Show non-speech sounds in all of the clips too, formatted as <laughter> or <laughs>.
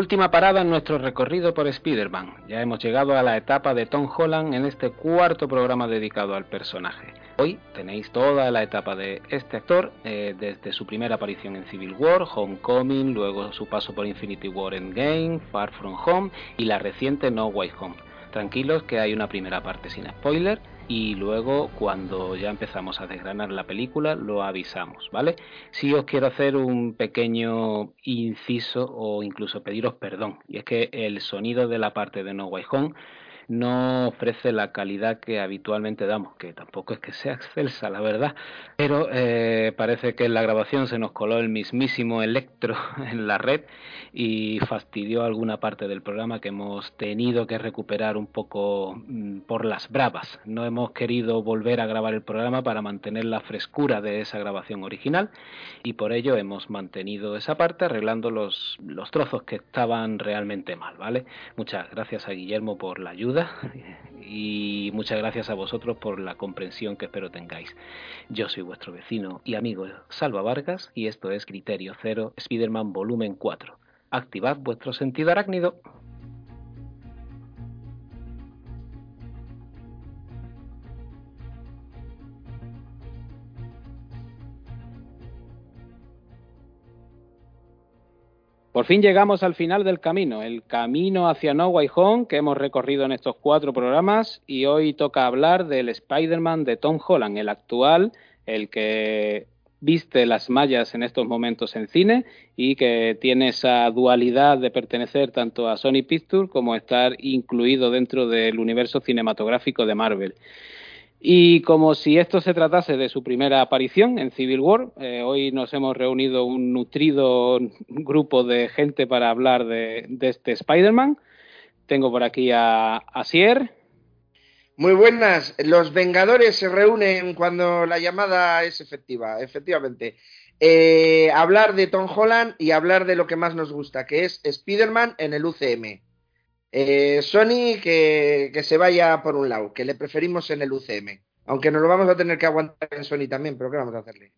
Última parada en nuestro recorrido por Spider-Man. Ya hemos llegado a la etapa de Tom Holland en este cuarto programa dedicado al personaje. Hoy tenéis toda la etapa de este actor, eh, desde su primera aparición en Civil War, Homecoming, luego su paso por Infinity War Endgame, Far From Home y la reciente No Way Home. Tranquilos que hay una primera parte sin spoiler y luego cuando ya empezamos a desgranar la película lo avisamos, ¿vale? Si os quiero hacer un pequeño inciso o incluso pediros perdón, y es que el sonido de la parte de No Way Home no ofrece la calidad que habitualmente damos, que tampoco es que sea excelsa, la verdad, pero eh, parece que en la grabación se nos coló el mismísimo electro <laughs> en la red y fastidió alguna parte del programa que hemos tenido que recuperar un poco mm, por las bravas. No hemos querido volver a grabar el programa para mantener la frescura de esa grabación original y por ello hemos mantenido esa parte arreglando los, los trozos que estaban realmente mal, ¿vale? Muchas gracias a Guillermo por la ayuda y muchas gracias a vosotros por la comprensión que espero tengáis. Yo soy vuestro vecino y amigo Salva Vargas y esto es Criterio Cero Spider-Man Volumen 4. Activad vuestro sentido arácnido. Por fin llegamos al final del camino, el camino hacia No Way Home que hemos recorrido en estos cuatro programas y hoy toca hablar del Spider-Man de Tom Holland, el actual, el que viste las mallas en estos momentos en cine y que tiene esa dualidad de pertenecer tanto a Sony Pictures como estar incluido dentro del universo cinematográfico de Marvel. Y como si esto se tratase de su primera aparición en Civil War, eh, hoy nos hemos reunido un nutrido grupo de gente para hablar de, este Spider-Man. Tengo por aquí a Asier. Muy buenas. Los Vengadores se reúnen cuando la llamada es efectiva, efectivamente. Eh, hablar de Tom Holland y hablar de lo que más nos gusta, que es Spider-Man en el UCM. Eh, Sony que, se vaya por un lado, que le preferimos en el UCM. Aunque nos lo vamos a tener que aguantar en Sony también, pero ¿qué vamos a hacerle?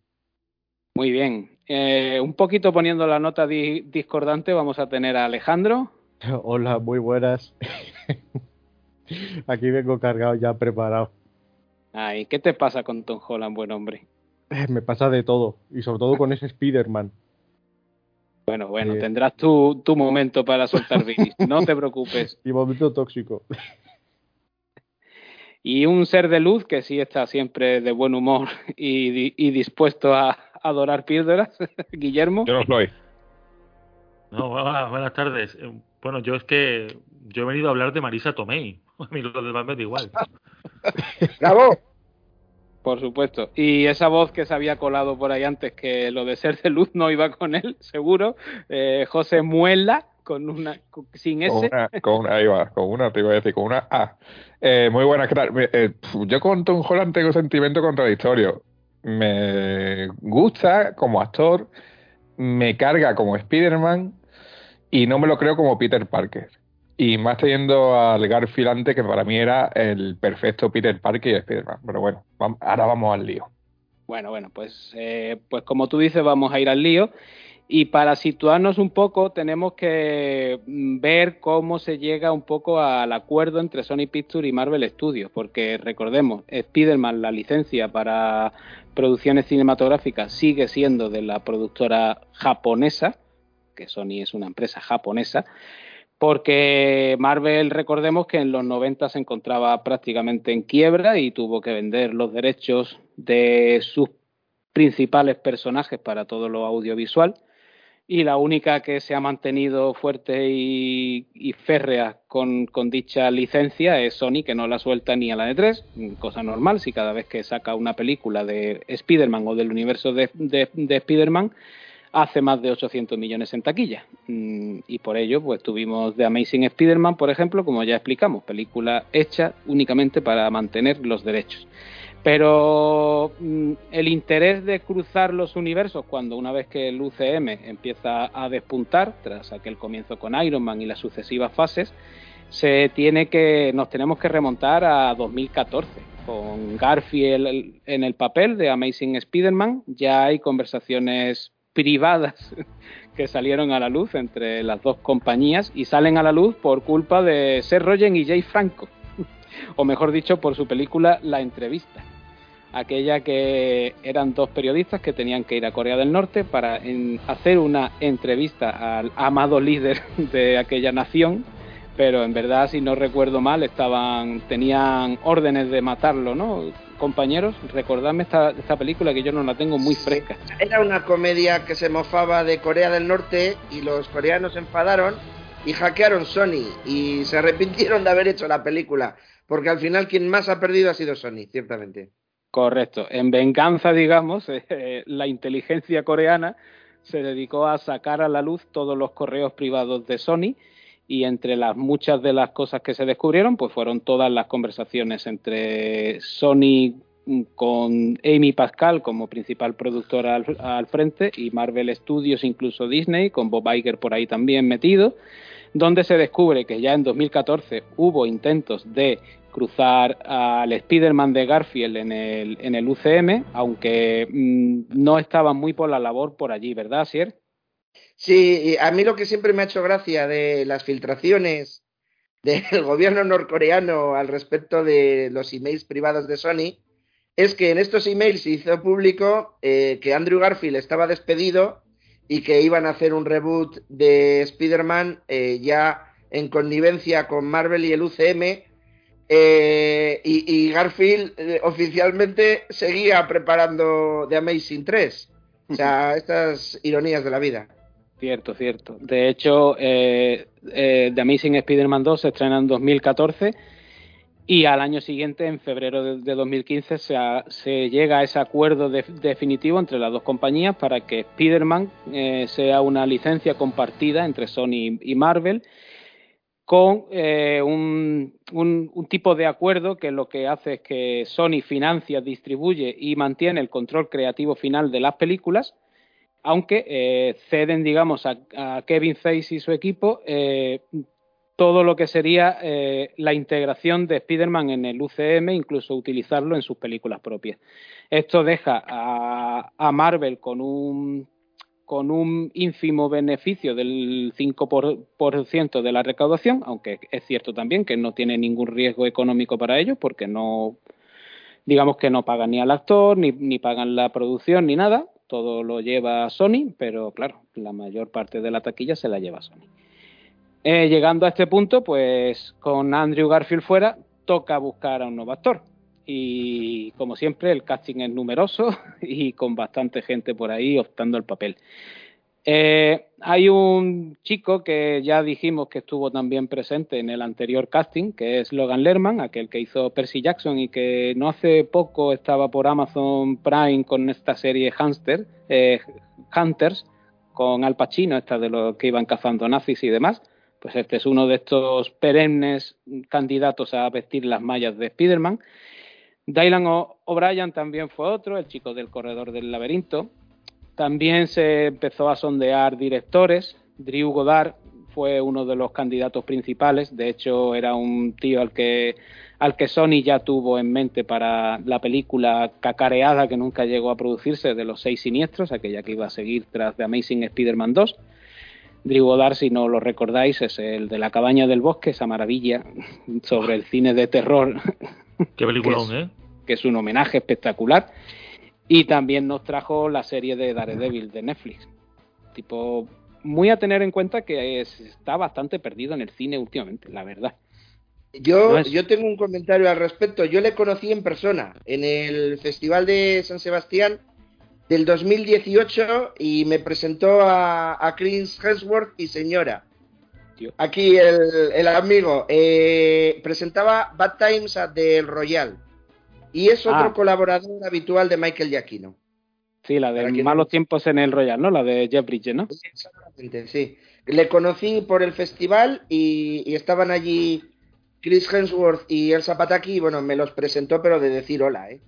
Muy bien. Eh, un poquito poniendo la nota discordante, vamos a tener a Alejandro. <laughs> Hola, muy buenas. <laughs> Aquí vengo cargado ya preparado. Ay, ¿qué te pasa con Tom Holland, buen hombre? Me pasa de todo, y sobre todo con ese Spider-Man. Bueno, bueno, tendrás tu, tu, momento para soltar <laughs> bilis, no te preocupes. Y momento tóxico. <laughs> Y un ser de luz que sí está siempre de buen humor y, y dispuesto a adorar píldoras, <laughs> Guillermo. Yo no soy. No, buenas, tardes. Eh, bueno, yo es que yo he venido a hablar de Marisa Tomei. A mí lo demás me da igual. ¡Bravo! Por supuesto. Y esa voz que se había colado por ahí antes, que lo de ser de luz no iba con él, <laughs> seguro. Eh, José Muela, con una sin S. Con una, ahí va, con una, te iba a decir, con una A. Eh, muy buena, eh, yo con Tom Holland tengo sentimiento contradictorio. Me gusta como actor, me carga como Spider-Man y no me lo creo como Peter Parker. Y más teniendo al Garfield antes, que para mí era el perfecto Peter Parker y Spider-Man. Pero bueno, ahora vamos al lío. Bueno, bueno, pues, eh, pues como tú dices, vamos a ir al lío. Y para situarnos un poco, tenemos que mm, ver cómo se llega un poco al acuerdo entre Sony Pictures y Marvel Studios, porque recordemos, Spider-Man, la licencia para producciones cinematográficas, sigue siendo de la productora japonesa, que Sony es una empresa japonesa, porque Marvel, recordemos que en los 90 se encontraba prácticamente en quiebra y tuvo que vender los derechos de sus principales personajes para todo lo audiovisual. Y la única que se ha mantenido fuerte y, férrea con, dicha licencia es Sony, que no la suelta ni a la de tres, cosa normal, si cada vez que saca una película de Spider-Man o del universo de, de, de Spider-Man hace más de 800 millones en taquilla. Mm, y por ello, pues tuvimos The Amazing Spider-Man, por ejemplo, como ya explicamos, película hecha únicamente para mantener los derechos. Pero mm, el interés de cruzar los universos, cuando una vez que el UCM empieza a despuntar, tras aquel comienzo con Iron Man y las sucesivas fases, se tiene que, nos tenemos que remontar a 2014. Con Garfield en el papel de Amazing Spider-Man, ya hay conversaciones privadas <laughs> que salieron a la luz entre las dos compañías y salen a la luz por culpa de Seth Rogen y Jay Franco, <laughs> o mejor dicho, por su película La Entrevista. Aquella que eran dos periodistas que tenían que ir a Corea del Norte para hacer una entrevista al amado líder <laughs> de aquella nación, pero en verdad, si no recuerdo mal, estaban tenían órdenes de matarlo, ¿no? Compañeros, recordadme esta, esta película que yo no la tengo muy fresca. Era una comedia que se mofaba de Corea del Norte y los coreanos se enfadaron y hackearon Sony y se arrepintieron de haber hecho la película, porque al final quien más ha perdido ha sido Sony, ciertamente. Correcto. En venganza, digamos, <laughs> eh, la inteligencia coreana se dedicó a sacar a la luz todos los correos privados de Sony y entre las muchas de las cosas que se descubrieron, pues fueron todas las conversaciones entre Sony con Amy Pascal como principal productora al, al, frente y Marvel Studios, incluso Disney, con Bob Iger por ahí también metido, donde se descubre que ya en 2014 hubo intentos de cruzar al Spider-Man de Garfield en el, en el UCM, aunque mm, no estaban muy por la labor por allí, ¿verdad, Sier? Sí, a mí lo que siempre me ha hecho gracia de las filtraciones del <laughs> gobierno norcoreano al respecto de los emails privados de Sony es que en estos emails se hizo público eh, que Andrew Garfield estaba despedido y que iban a hacer un reboot de Spider-Man eh, ya en connivencia con Marvel y el UCM eh, y, Garfield eh, oficialmente seguía preparando The Amazing 3. O sea, <laughs> estas ironías de la vida. Cierto, cierto. De hecho, eh, The Amazing Spider-Man 2 se estrena en 2014 y al año siguiente, en febrero de, 2015, se, llega a ese acuerdo definitivo entre las dos compañías para que Spider-Man sea una licencia compartida entre Sony y Marvel con eh, un, tipo de acuerdo que lo que hace es que Sony financia, distribuye y mantiene el control creativo final de las películas, aunque eh, ceden, digamos, a, Kevin Feige y su equipo eh, todo lo que sería la integración de Spider-Man en el UCM, incluso utilizarlo en sus películas propias. Esto deja a Marvel con un con un ínfimo beneficio del 5% de la recaudación, aunque es cierto también que no tiene ningún riesgo económico para ellos porque no, digamos que no pagan ni al actor, ni, ni pagan la producción, ni nada, todo lo lleva Sony, pero claro, la mayor parte de la taquilla se la lleva Sony. Eh, llegando a este punto, pues con Andrew Garfield fuera, toca buscar a un nuevo actor y como siempre el casting es numeroso <laughs> y con bastante gente por ahí optando el papel. Eh, hay un chico que ya dijimos que estuvo también presente en el anterior casting, que es Logan Lerman, aquel que hizo Percy Jackson y que no hace poco estaba por Amazon Prime con esta serie eh, Hunters, con Al Pacino, esta de los que iban cazando nazis y demás. Pues este es uno de estos perennes candidatos a vestir las mallas de Spider-Man. Dylan O'Brien también fue otro, el chico del corredor del laberinto. También se empezó a sondear directores. Drew Goddard fue uno de los candidatos principales. De hecho, era un tío al que, al que Sony ya tuvo en mente para la película cacareada que nunca llegó a producirse de los seis siniestros, aquella que iba a seguir tras The Amazing Spider-Man 2. Drew Goddard, si no lo recordáis, es el de La cabaña del bosque, esa maravilla sobre el cine de terror Qué peliculón, <laughs> ¿eh? Que es un homenaje espectacular. Y también nos trajo la serie de Daredevil de Netflix. Tipo, muy a tener en cuenta que está bastante perdido en el cine últimamente, la verdad. Yo, yo tengo un comentario al respecto. Yo le conocí en persona en el Festival de San Sebastián del 2018 y me presentó a, Chris Hemsworth y señora. Aquí el, amigo eh, presentaba Bad Times at the Royal y es otro ah. colaborador habitual de Michael Giacchino. Sí, la de Malos Tiempos en el Royal, ¿no? La de Jeff Bridges, ¿no? Exactamente, sí. Le conocí por el festival y, estaban allí Chris Hemsworth y Elsa Pataki y bueno, me los presentó pero de decir hola, ¿eh?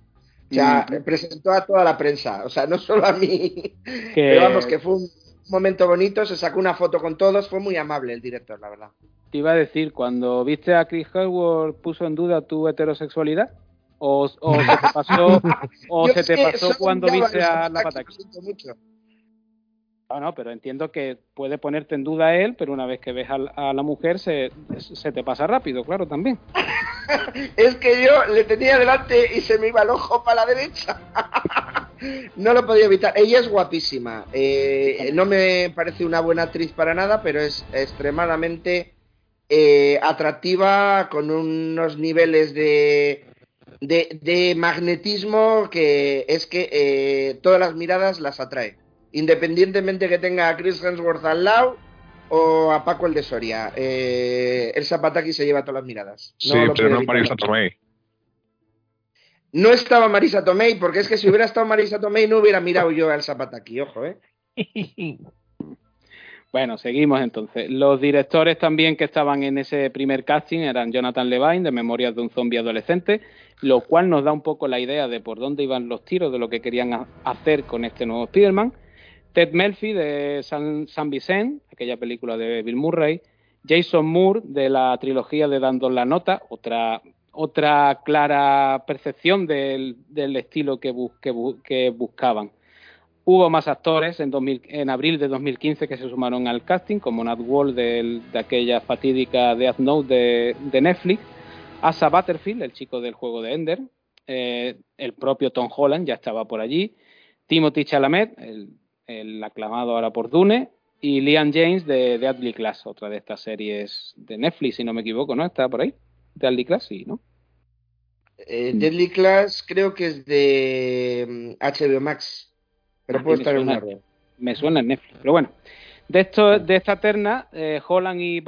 O sea, mm. presentó a toda la prensa, o sea, no solo a mí, pero vamos, que fue un momento bonito, se sacó una foto con todos, fue muy amable el director, la verdad. Te iba a decir, cuando viste a Chris Hemsworth, ¿puso en duda tu heterosexualidad? ¿O, se te pasó, <laughs> o se te pasó cuando viste a la Pataki? No, no, pero entiendo que puede ponerte en duda él, pero una vez que ves a, a la mujer se, se, te pasa rápido, claro, también. <laughs> es que yo le tenía delante y se me iba el ojo para la derecha. <laughs> no lo podía evitar. Ella es guapísima. Eh, no me parece una buena actriz para nada, pero es extremadamente eh, atractiva, con unos niveles de, de, magnetismo que es que eh, todas las miradas las atrae independientemente que tenga a Chris Hemsworth al lado o a Paco el de Soria. Eh, el Zapataki se lleva todas las miradas. sí, pero no Marisa Tomei. No estaba Marisa Tomei, porque es que si hubiera estado Marisa Tomei no hubiera mirado yo al Zapataki, ojo, ¿eh? <laughs> Bueno, seguimos entonces. Los directores también que estaban en ese primer casting eran Jonathan Levine, de Memorias de un zombie adolescente, lo cual nos da un poco la idea de por dónde iban los tiros, de lo que querían hacer con este nuevo Spider-Man. Ted Melfi de San, San Vicente, aquella película de Bill Murray, Jason Moore de la trilogía de Dando la Nota, otra, otra clara percepción del, estilo que, que, buscaban. Hubo más actores en, abril de 2015 que se sumaron al casting, como Nat Wall de, aquella fatídica Death Note de, Netflix, Asa Butterfield, el chico del juego de Ender, eh, el propio Tom Holland ya estaba por allí, Timothy Chalamet, el aclamado ahora por Dune, y Liam James de Deadly Class, otra de estas series de Netflix, si no me equivoco, ¿no? ¿Está por ahí? Deadly Class, sí, ¿no? Eh, Deadly Class creo que es de HBO mm, Max, pero puede estar en un error. Me suena en Netflix, pero bueno. De, esto, de esta terna, eh, Holland y,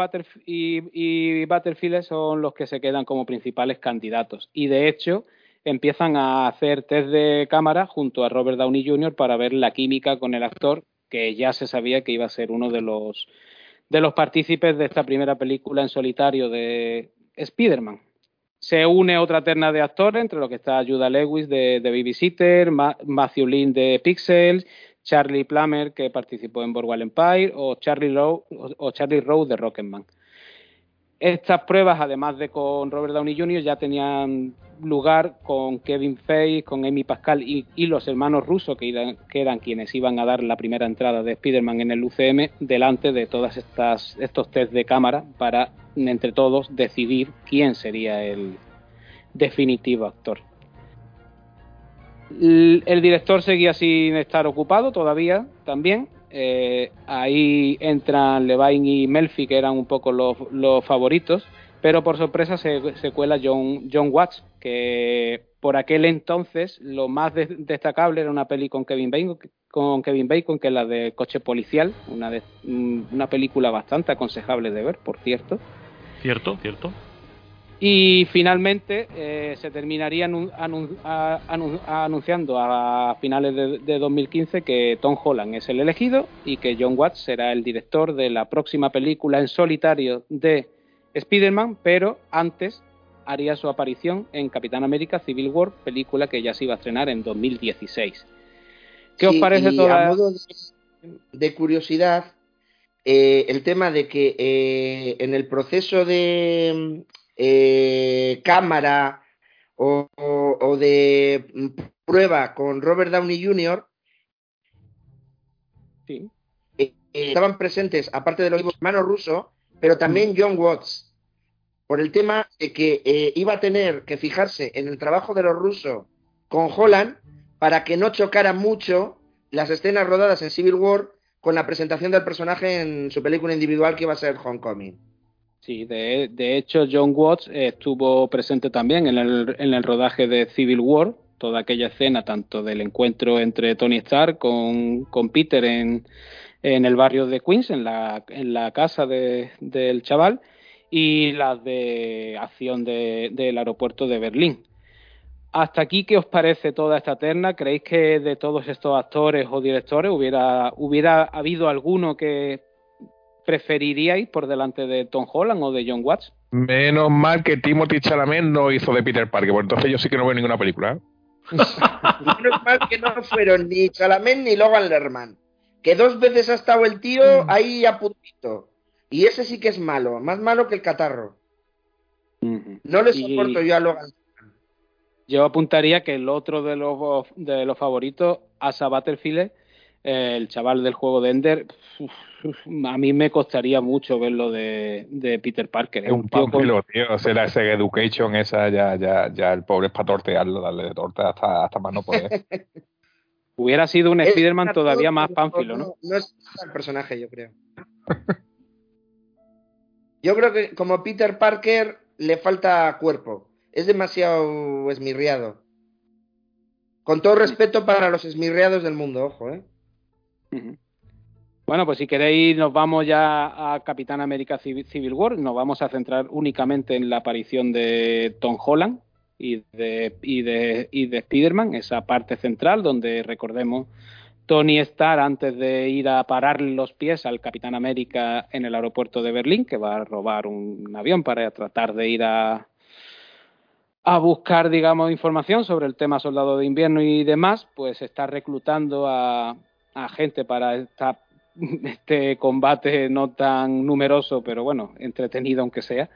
y, Butterfield son los que se quedan como principales candidatos. Y de hecho, empiezan a hacer test de cámara junto a Robert Downey Jr. para ver la química con el actor, que ya se sabía que iba a ser uno de los de los partícipes de esta primera película en solitario de Spider-Man. Se une otra terna de actores, entre los que está Judah Lewis de, de Babysitter, Matthew Lynn de Pixels, Charlie Plummer, que participó en Boardwalk Empire, o Charlie Rowe, o Charlie Rowe de Rocketman. Estas pruebas, además de con Robert Downey Jr., ya tenían lugar con Kevin Feige, con Amy Pascal y, los hermanos rusos, que, eran quienes iban a dar la primera entrada de Spider-Man en el UCM, delante de todos estos test de cámara para, entre todos, decidir quién sería el definitivo actor. el director seguía sin estar ocupado todavía también, eh, ahí entran Levine y Melfi, que eran un poco los, favoritos, pero por sorpresa se, cuela John, John Watts, que por aquel entonces lo más destacable era una peli con Kevin Bacon, con Kevin Bacon, que es la de Coche Policial, una, mm, una película bastante aconsejable de ver, por cierto. Cierto, cierto. Y finalmente eh, se terminaría anunciando a finales de, 2015 que Tom Holland es el elegido y que John Watts será el director de la próxima película en solitario de Spider-Man, pero antes haría su aparición en Capitán América Civil War, película que ya se iba a estrenar en 2016. ¿Qué os parece toda... A modo de, curiosidad, eh, el tema de que eh, en el proceso de eh, cámara o, de prueba con Robert Downey Jr. Eh, eh, estaban presentes, aparte de los hermanos rusos, pero también John Watts, por el tema de que iba a tener que fijarse en el trabajo de los rusos con Holland para que no chocara mucho las escenas rodadas en Civil War con la presentación del personaje en su película individual que iba a ser Homecoming. Sí, de, hecho John Watts estuvo presente también en el, en el rodaje de Civil War, toda aquella escena, tanto del encuentro entre Tony Stark con, con Peter en, en, el barrio de Queens, en la, en la casa de, del chaval, y las de acción de, del aeropuerto de Berlín. Hasta aquí, ¿qué os parece toda esta terna? ¿Creéis que de todos estos actores o directores hubiera, hubiera habido alguno que preferiríais por delante de Tom Holland o de John Watts? Menos mal que Timothy Chalamet no hizo de Peter Parker, porque entonces yo sí que no veo ninguna película. ¿eh? <laughs> Menos mal que no fueron ni Chalamet ni Logan Lerman. Que dos veces ha estado el tío mm. ahí a puntito. Y ese sí que es malo, más malo que el catarro. No le soporto yo a Logan. Yo apuntaría que el otro de los, de los favoritos, Asa Battlefield, eh, el chaval del juego de Ender, uf, a mí me costaría mucho verlo de, de Peter Parker. Es un tío con- pánfilo, tío. O sea, la Sega Education esa, ya, ya, ya el pobre es para tortearlo, darle de torta hasta, hasta más no poder. <laughs> Hubiera sido un Spider-Man todavía más pánfilo, ¿no? No es el personaje, yo creo. <laughs> Yo creo que como Peter Parker le falta cuerpo. Es demasiado esmirriado. Con todo respeto para los esmirriados del mundo, ojo, ¿eh? Ujú. Bueno, pues si queréis nos vamos ya a Capitán América Civi- Civil War, nos vamos a centrar únicamente en la aparición de Tom Holland y de, y de, y de Spider-Man, esa parte central donde recordemos Tony Stark antes de ir a parar los pies al Capitán América en el aeropuerto de Berlín, que va a robar un avión para tratar de ir a, a buscar, digamos, información sobre el tema soldado de invierno y demás, pues está reclutando a, a gente para esta- <laughs> este combate no tan numeroso, pero bueno, entretenido aunque sea.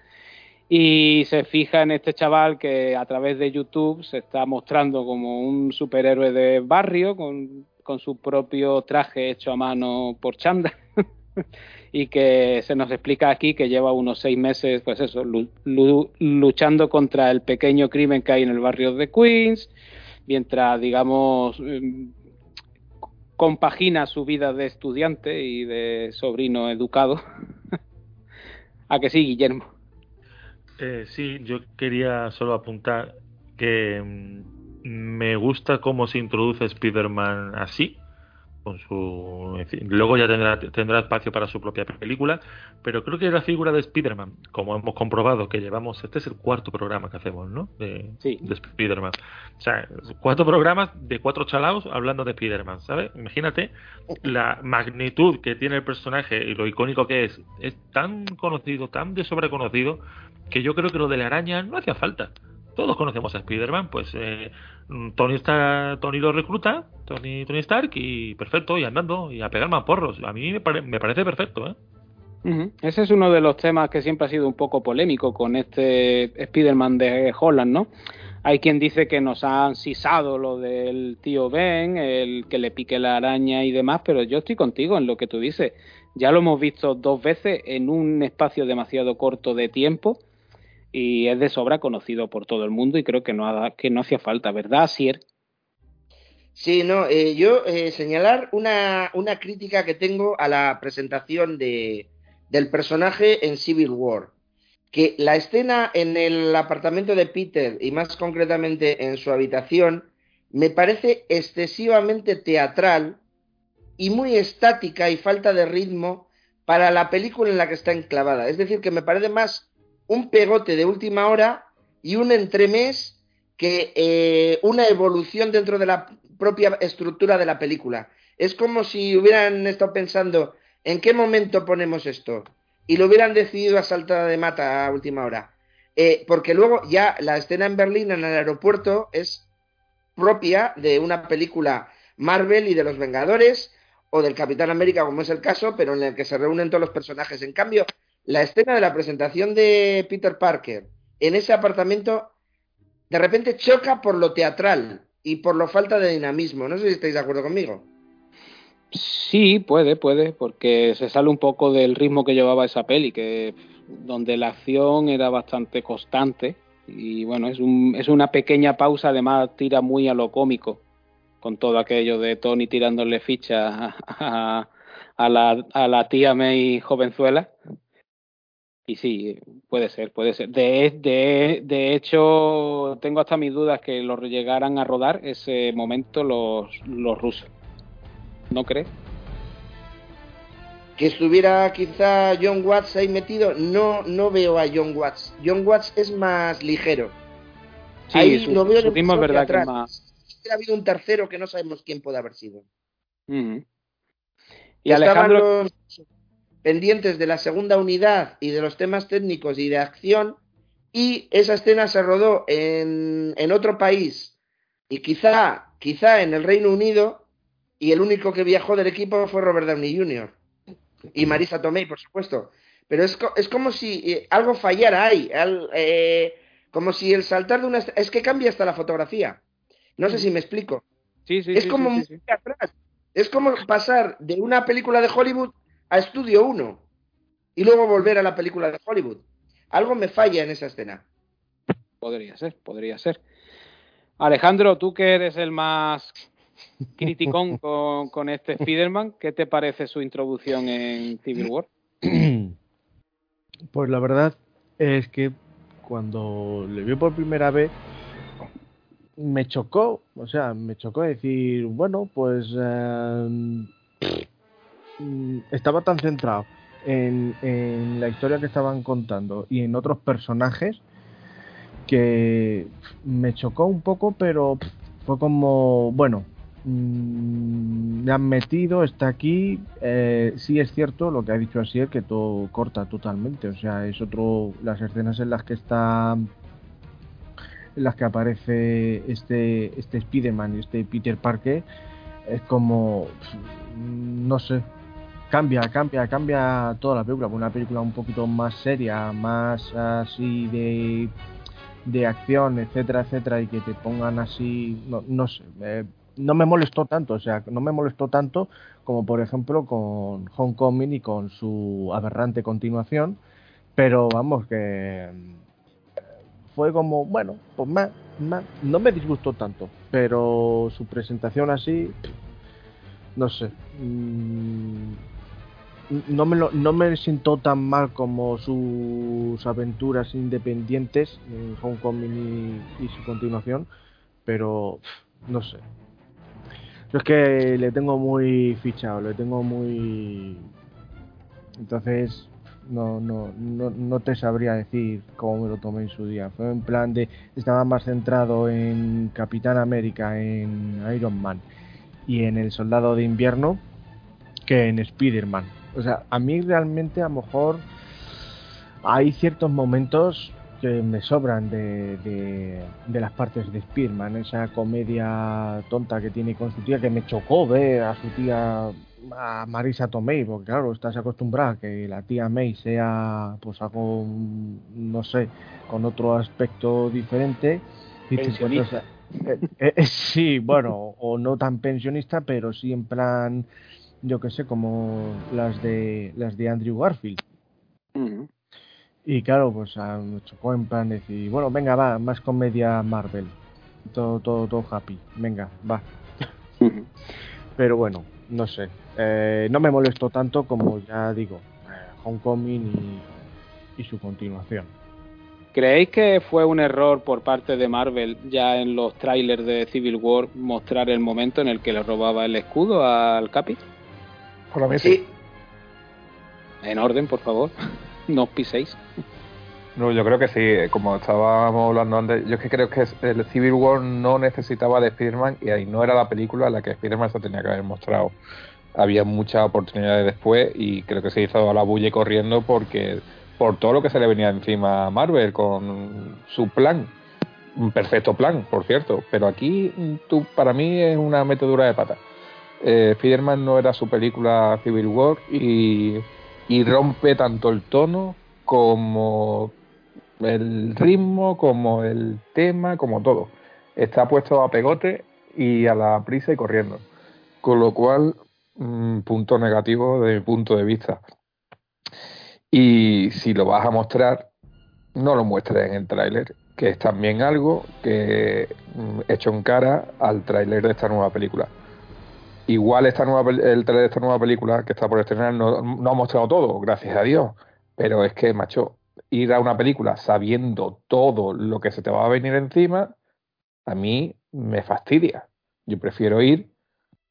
Y se fija en este chaval que a través de YouTube se está mostrando como un superhéroe de barrio con, con su propio traje hecho a mano por Chanda. <laughs> y que se nos explica aquí que lleva unos seis meses, pues eso, lu- lu- luchando contra el pequeño crimen que hay en el barrio de Queens, mientras, digamos, em, compagina su vida de estudiante y de sobrino educado. <laughs> ¿A que sí, Guillermo? Eh, sí, yo quería solo apuntar que mm, me gusta cómo se introduce Spider-Man así, con su... en fin, luego ya tendrá, tendrá espacio para su propia película, pero creo que la figura de Spider-Man, como hemos comprobado que llevamos, este es el cuarto programa que hacemos, ¿no? De, Sí. de Spider-Man. O sea, cuatro programas de cuatro chalaos hablando de Spider-Man, ¿sabes? Imagínate la magnitud que tiene el personaje y lo icónico que es. Es tan conocido, tan de sobreconocido, que yo creo que lo de la araña no hacía falta. Todos conocemos a Spider-Man, pues eh, Tony está, Tony lo recluta, Tony, Tony Stark, y perfecto, y andando, y a pegar más porros. A mí me, pare- me parece perfecto, ¿eh? Ese es uno de los temas que siempre ha sido un poco polémico con este Spider-Man de Holland, ¿no? Hay quien dice que nos han sisado lo del tío Ben, el que le pique la araña y demás, pero yo estoy contigo en lo que tú dices. Ya lo hemos visto dos veces en un espacio demasiado corto de tiempo y es de sobra conocido por todo el mundo y creo que no, ha- que no hacía falta, ¿verdad, Sier? Sí, no, eh, yo eh, señalar una, una crítica que tengo a la presentación de, del personaje en Civil War. Que la escena en el apartamento de Peter y más concretamente en su habitación me parece excesivamente teatral y muy estática y falta de ritmo para la película en la que está enclavada. Es decir, que me parece más un pegote de última hora y un entremés que eh, una evolución dentro de la propia estructura de la película. Es como si hubieran estado pensando en qué momento ponemos esto y lo hubieran decidido a saltada de mata a última hora. Eh, porque luego ya la escena en Berlín en el aeropuerto es propia de una película Marvel y de los Vengadores o del Capitán América como es el caso, pero en el que se reúnen todos los personajes. En cambio, la escena de la presentación de Peter Parker en ese apartamento de repente choca por lo teatral y por lo falta de dinamismo. No sé si estáis de acuerdo conmigo. Sí, puede, puede, porque se sale un poco del ritmo que llevaba esa peli, que donde la acción era bastante constante y bueno, es, un, es una pequeña pausa, además tira muy a lo cómico, con todo aquello de Tony tirándole fichas a, la, a la tía May jovenzuela. Y sí, puede ser, puede ser. De, de, de hecho, tengo hasta mis dudas que lo llegaran a rodar ese momento los, los rusos. ¿No crees? Que estuviera quizá John Watts ahí metido, no, no veo a John Watts. John Watts es más ligero. Sí, ahí su, lo veo su es verdad que más. Ha habido un tercero que no sabemos quién puede haber sido. Y Estaban Alejandro, los pendientes de la segunda unidad y de los temas técnicos y de acción y esa escena se rodó en, en otro país y quizá, quizá en el Reino Unido y el único que viajó del equipo fue Robert Downey Jr. y Marisa Tomei, por supuesto. Pero es, co- es como si eh, algo fallara ahí, al- eh, como si el saltar de una... Es que cambia hasta la fotografía. No sé si me explico. sí, sí, es sí, como sí, sí. atrás. Es como pasar de una película de Hollywood a Estudio 1 y luego volver a la película de Hollywood. Algo me falla en esa escena. Podría ser, podría ser. Alejandro, tú que eres el más criticón <laughs> con, con este Spider-Man, ¿qué te parece su introducción en Civil War? Pues la verdad es que cuando le vi por primera vez me chocó, o sea, me chocó decir, bueno, pues eh, estaba tan centrado en, la historia que estaban contando y en otros personajes que me chocó un poco, pero fue como, bueno, Mm, me han metido, está aquí. Eh, sí es cierto lo que ha dicho así, que todo corta totalmente. O sea, es otro. Las escenas en las que está. En las que aparece este, este Spider-Man y este Peter Parker. Es como. No sé. Cambia, cambia, cambia toda la película. Una película un poquito más seria, más así de de acción, etcétera, etcétera, y que te pongan así, no, no sé, eh, no me molestó tanto, o sea, no me molestó tanto como por ejemplo con Homecoming y con su aberrante continuación, pero vamos que fue como, bueno, pues más, más, no me disgustó tanto, pero su presentación así, no sé, mm, no me, lo, no me siento tan mal como sus aventuras independientes en Homecoming y, y su continuación, pero no sé, yo es que le tengo muy fichado, le tengo muy... Entonces, no, no, no, no te sabría decir cómo me lo tomé en su día. Fue en plan de... Estaba más centrado en Capitán América, en Iron Man y en el Soldado de Invierno que en Spider-Man. O sea, a mí realmente a lo mejor hay ciertos momentos que me sobran de, de, las partes de Spearman, esa comedia tonta que tiene con su tía, que me chocó ver a su tía, a Marisa Tomei, porque claro, estás acostumbrada a que la tía May sea, pues algo, no sé, con otro aspecto diferente. Y pensionista. eh, eh, eh, sí, bueno, o no tan pensionista, pero sí en plan, yo que sé, como las de las de Andrew Garfield. Y claro, pues ah, me chocó en plan decir, bueno, venga, va, más comedia Marvel. Todo, todo, todo happy. Venga, va. <laughs> Pero bueno, no sé. Eh, no me molestó tanto como ya digo, eh, Homecoming y, y su continuación. ¿Creéis que fue un error por parte de Marvel ya en los trailers de Civil War mostrar el momento en el que le robaba el escudo al Capi? Por mí sí. En orden, por favor <laughs> no os piséis. No, yo creo que sí, como estábamos hablando antes, yo es que creo que el Civil War no necesitaba de Spider-Man y ahí no era la película en la que Spider-Man se tenía que haber mostrado. Había muchas oportunidades después y creo que se hizo a la bulle corriendo porque por todo lo que se le venía encima a Marvel con su plan. Un perfecto plan, por cierto, pero aquí tú, para mí es una metedura de pata. Eh, no era su película Civil War y rompe tanto el tono como el ritmo, como el tema, como todo. Está puesto a pegote y a la prisa y corriendo. Con lo cual, mm, punto negativo de mi punto de vista. Y si lo vas a mostrar, no lo muestres en el tráiler, que es también algo que mm, hecho en cara al tráiler de esta nueva película. Igual esta nueva, el trailer de esta nueva película que está por estrenar no, no ha mostrado todo, gracias a Dios. Pero es que, macho, ir a una película sabiendo todo lo que se te va a venir encima, a mí me fastidia. Yo prefiero ir,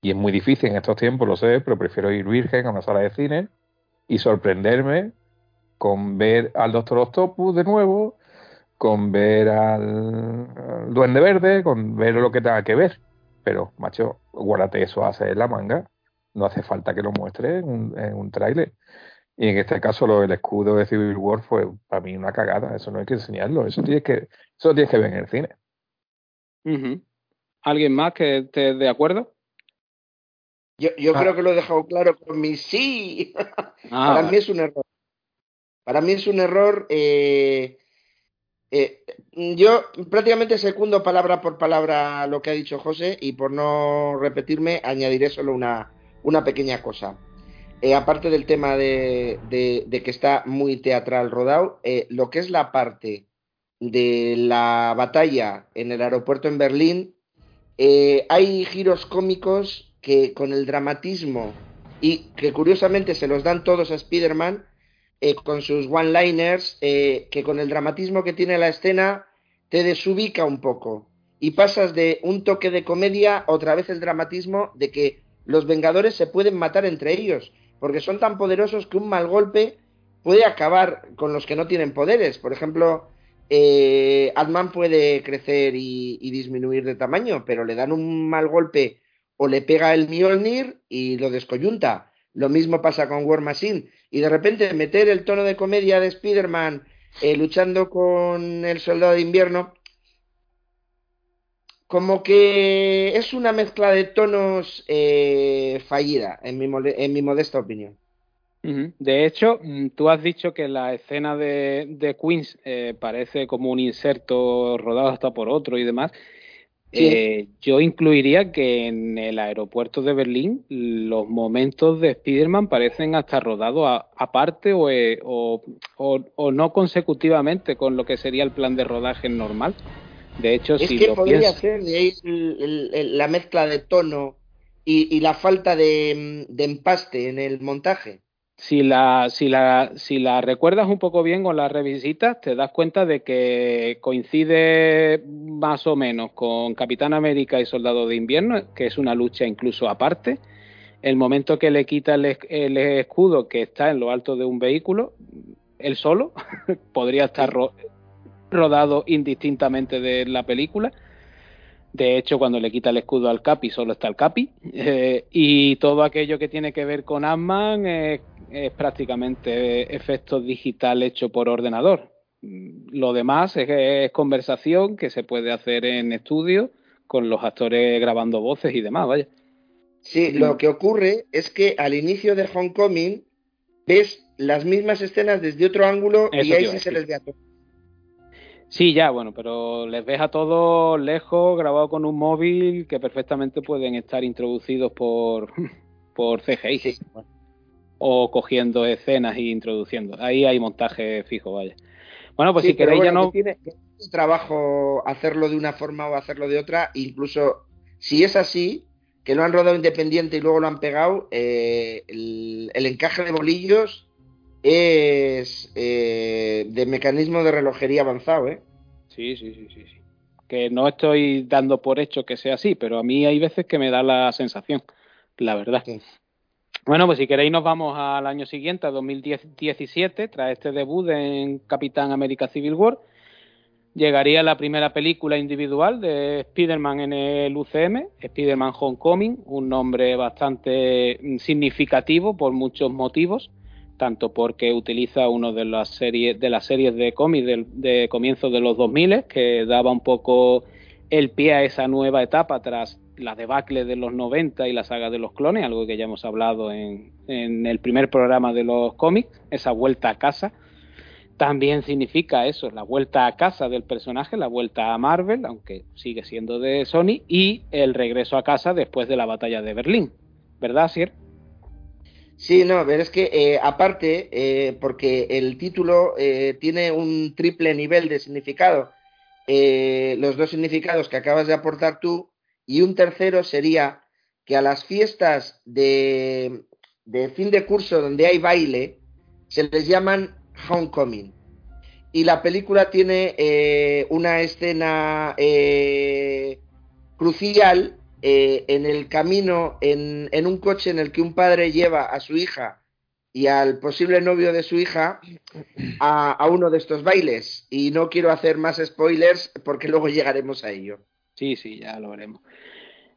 y es muy difícil en estos tiempos, lo sé, pero prefiero ir virgen a una sala de cine y sorprenderme con ver al Doctor Octopus de nuevo, con ver al, al Duende Verde, con ver lo que tenga que ver. Pero, macho, guárdate eso hace la manga. No hace falta que lo muestre en un, en un tráiler. Y en este caso, lo del escudo de Civil War fue para mí una cagada. Eso no hay que enseñarlo. Eso tienes que, eso tienes que ver en el cine. Uh -huh. ¿Alguien más que esté de acuerdo? Yo, yo ah. creo que lo he dejado claro con mi sí. <laughs> Ah, Para mí es un error. Para mí es un error. Eh, Eh, yo prácticamente secundo palabra por palabra lo que ha dicho José y por no repetirme añadiré solo una, una pequeña cosa. Eh, aparte del tema de, de, que está muy teatral rodado, eh, lo que es la parte de la batalla en el aeropuerto en Berlín, hay giros cómicos que con el dramatismo y que curiosamente se los dan todos a Spider-Man, eh, con sus one-liners, eh, que con el dramatismo que tiene la escena te desubica un poco. Y pasas de un toque de comedia, otra vez el dramatismo de que los Vengadores se pueden matar entre ellos, porque son tan poderosos que un mal golpe puede acabar con los que no tienen poderes. Por ejemplo, eh, Ant-Man puede crecer y, y, disminuir de tamaño, pero le dan un mal golpe o le pega el Mjolnir y lo descoyunta. Lo mismo pasa con War Machine. Y de repente meter el tono de comedia de Spider-Man eh, luchando con el soldado de invierno, como que es una mezcla de tonos eh, fallida, en mi, en mi modesta opinión. De hecho, mm, tú has dicho que la escena de, de Queens eh, parece como un inserto rodado hasta por otro y demás. Eh, yo incluiría que en el aeropuerto de Berlín los momentos de Spider-Man parecen hasta rodados aparte eh, o, o, no consecutivamente con lo que sería el plan de rodaje normal. De hecho, es si que podría ser de ahí la mezcla de tono y, y la falta de, de empaste en el montaje si la, si, la, si la recuerdas un poco bien con las revisitas, te das cuenta de que coincide más o menos con Capitán América y Soldado de Invierno, que es una lucha incluso aparte. El momento que le quita el, el escudo que está en lo alto de un vehículo, él solo, <laughs> podría estar rodado indistintamente de la película. De hecho, cuando le quita el escudo al Capi, solo está el Capi. Eh, y todo aquello que tiene que ver con Ant-Man es es prácticamente efecto digital hecho por ordenador. Lo demás es, conversación que se puede hacer en estudio con los actores grabando voces y demás, vaya. Sí, lo que ocurre es que al inicio de Homecoming ves las mismas escenas desde otro ángulo y ahí sí se les ve a todos. Sí, ya, bueno, pero les ves a todos lejos, grabado con un móvil, que perfectamente pueden estar introducidos por, <laughs> por CGI. Sí, o cogiendo escenas e introduciendo. Ahí hay montaje fijo, vaya. Bueno, pues si queréis ya no... Tiene, trabajo hacerlo de una forma o hacerlo de otra, incluso si es así, que lo han rodado independiente y luego lo han pegado, eh, el, encaje de bolillos es eh, de mecanismo de relojería avanzado, ¿eh? Sí, sí, sí, sí, sí. Que no estoy dando por hecho que sea así, pero a mí hay veces que me da la sensación, la verdad. Bueno, pues si queréis nos vamos al año siguiente, a 2017, tras este debut en Capitán América Civil War. Llegaría la primera película individual de Spider-Man en el UCM, Spider-Man Homecoming, un nombre bastante significativo por muchos motivos, tanto porque utiliza uno de las series de las series de cómics de, de comienzos de los 2000 que daba un poco el pie a esa nueva etapa tras la debacle de los 90 y la saga de los clones, algo que ya hemos hablado en, en el primer programa de los cómics, esa vuelta a casa. También significa eso, la vuelta a casa del personaje, la vuelta a Marvel, aunque sigue siendo de Sony, y el regreso a casa después de la batalla de Berlín. ¿Verdad, Sir? Sí, no, pero es que eh, aparte, eh, porque el título eh, tiene un triple nivel de significado, los dos significados que acabas de aportar tú y un tercero sería que a las fiestas de, fin de curso donde hay baile se les llaman homecoming. Y la película tiene eh, una escena eh, crucial eh, en el camino, en, un coche en el que un padre lleva a su hija y al posible novio de su hija a, a uno de estos bailes. Y no quiero hacer más spoilers porque luego llegaremos a ello. Sí, sí, ya lo veremos.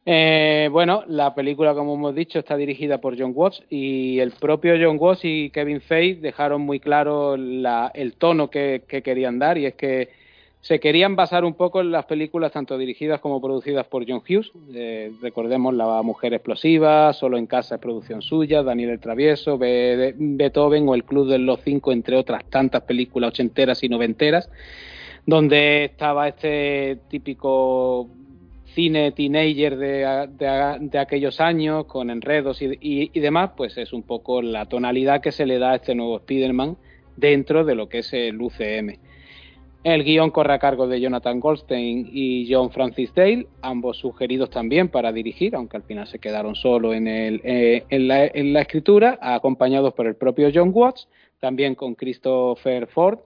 Eh, bueno, la película, como hemos dicho, está dirigida por John Watts y el propio John Watts y Kevin Feige dejaron muy claro el tono que, querían dar y es que se querían basar un poco en las películas tanto dirigidas como producidas por John Hughes. Eh, recordemos La Mujer Explosiva, Solo en Casa es producción suya, Daniel el Travieso, Beethoven o El Club de los Cinco, entre otras tantas películas ochenteras y noventeras donde estaba este típico cine teenager de, de, aquellos años, con enredos y, y, y, demás, pues es un poco la tonalidad que se le da a este nuevo Spider-Man dentro de lo que es el UCM. El guion corre a cargo de Jonathan Goldstein y John Francis Dale, ambos sugeridos también para dirigir, aunque al final se quedaron solo en, el, eh, en, la, en, la, escritura, acompañados por el propio John Watts, también con Christopher Ford,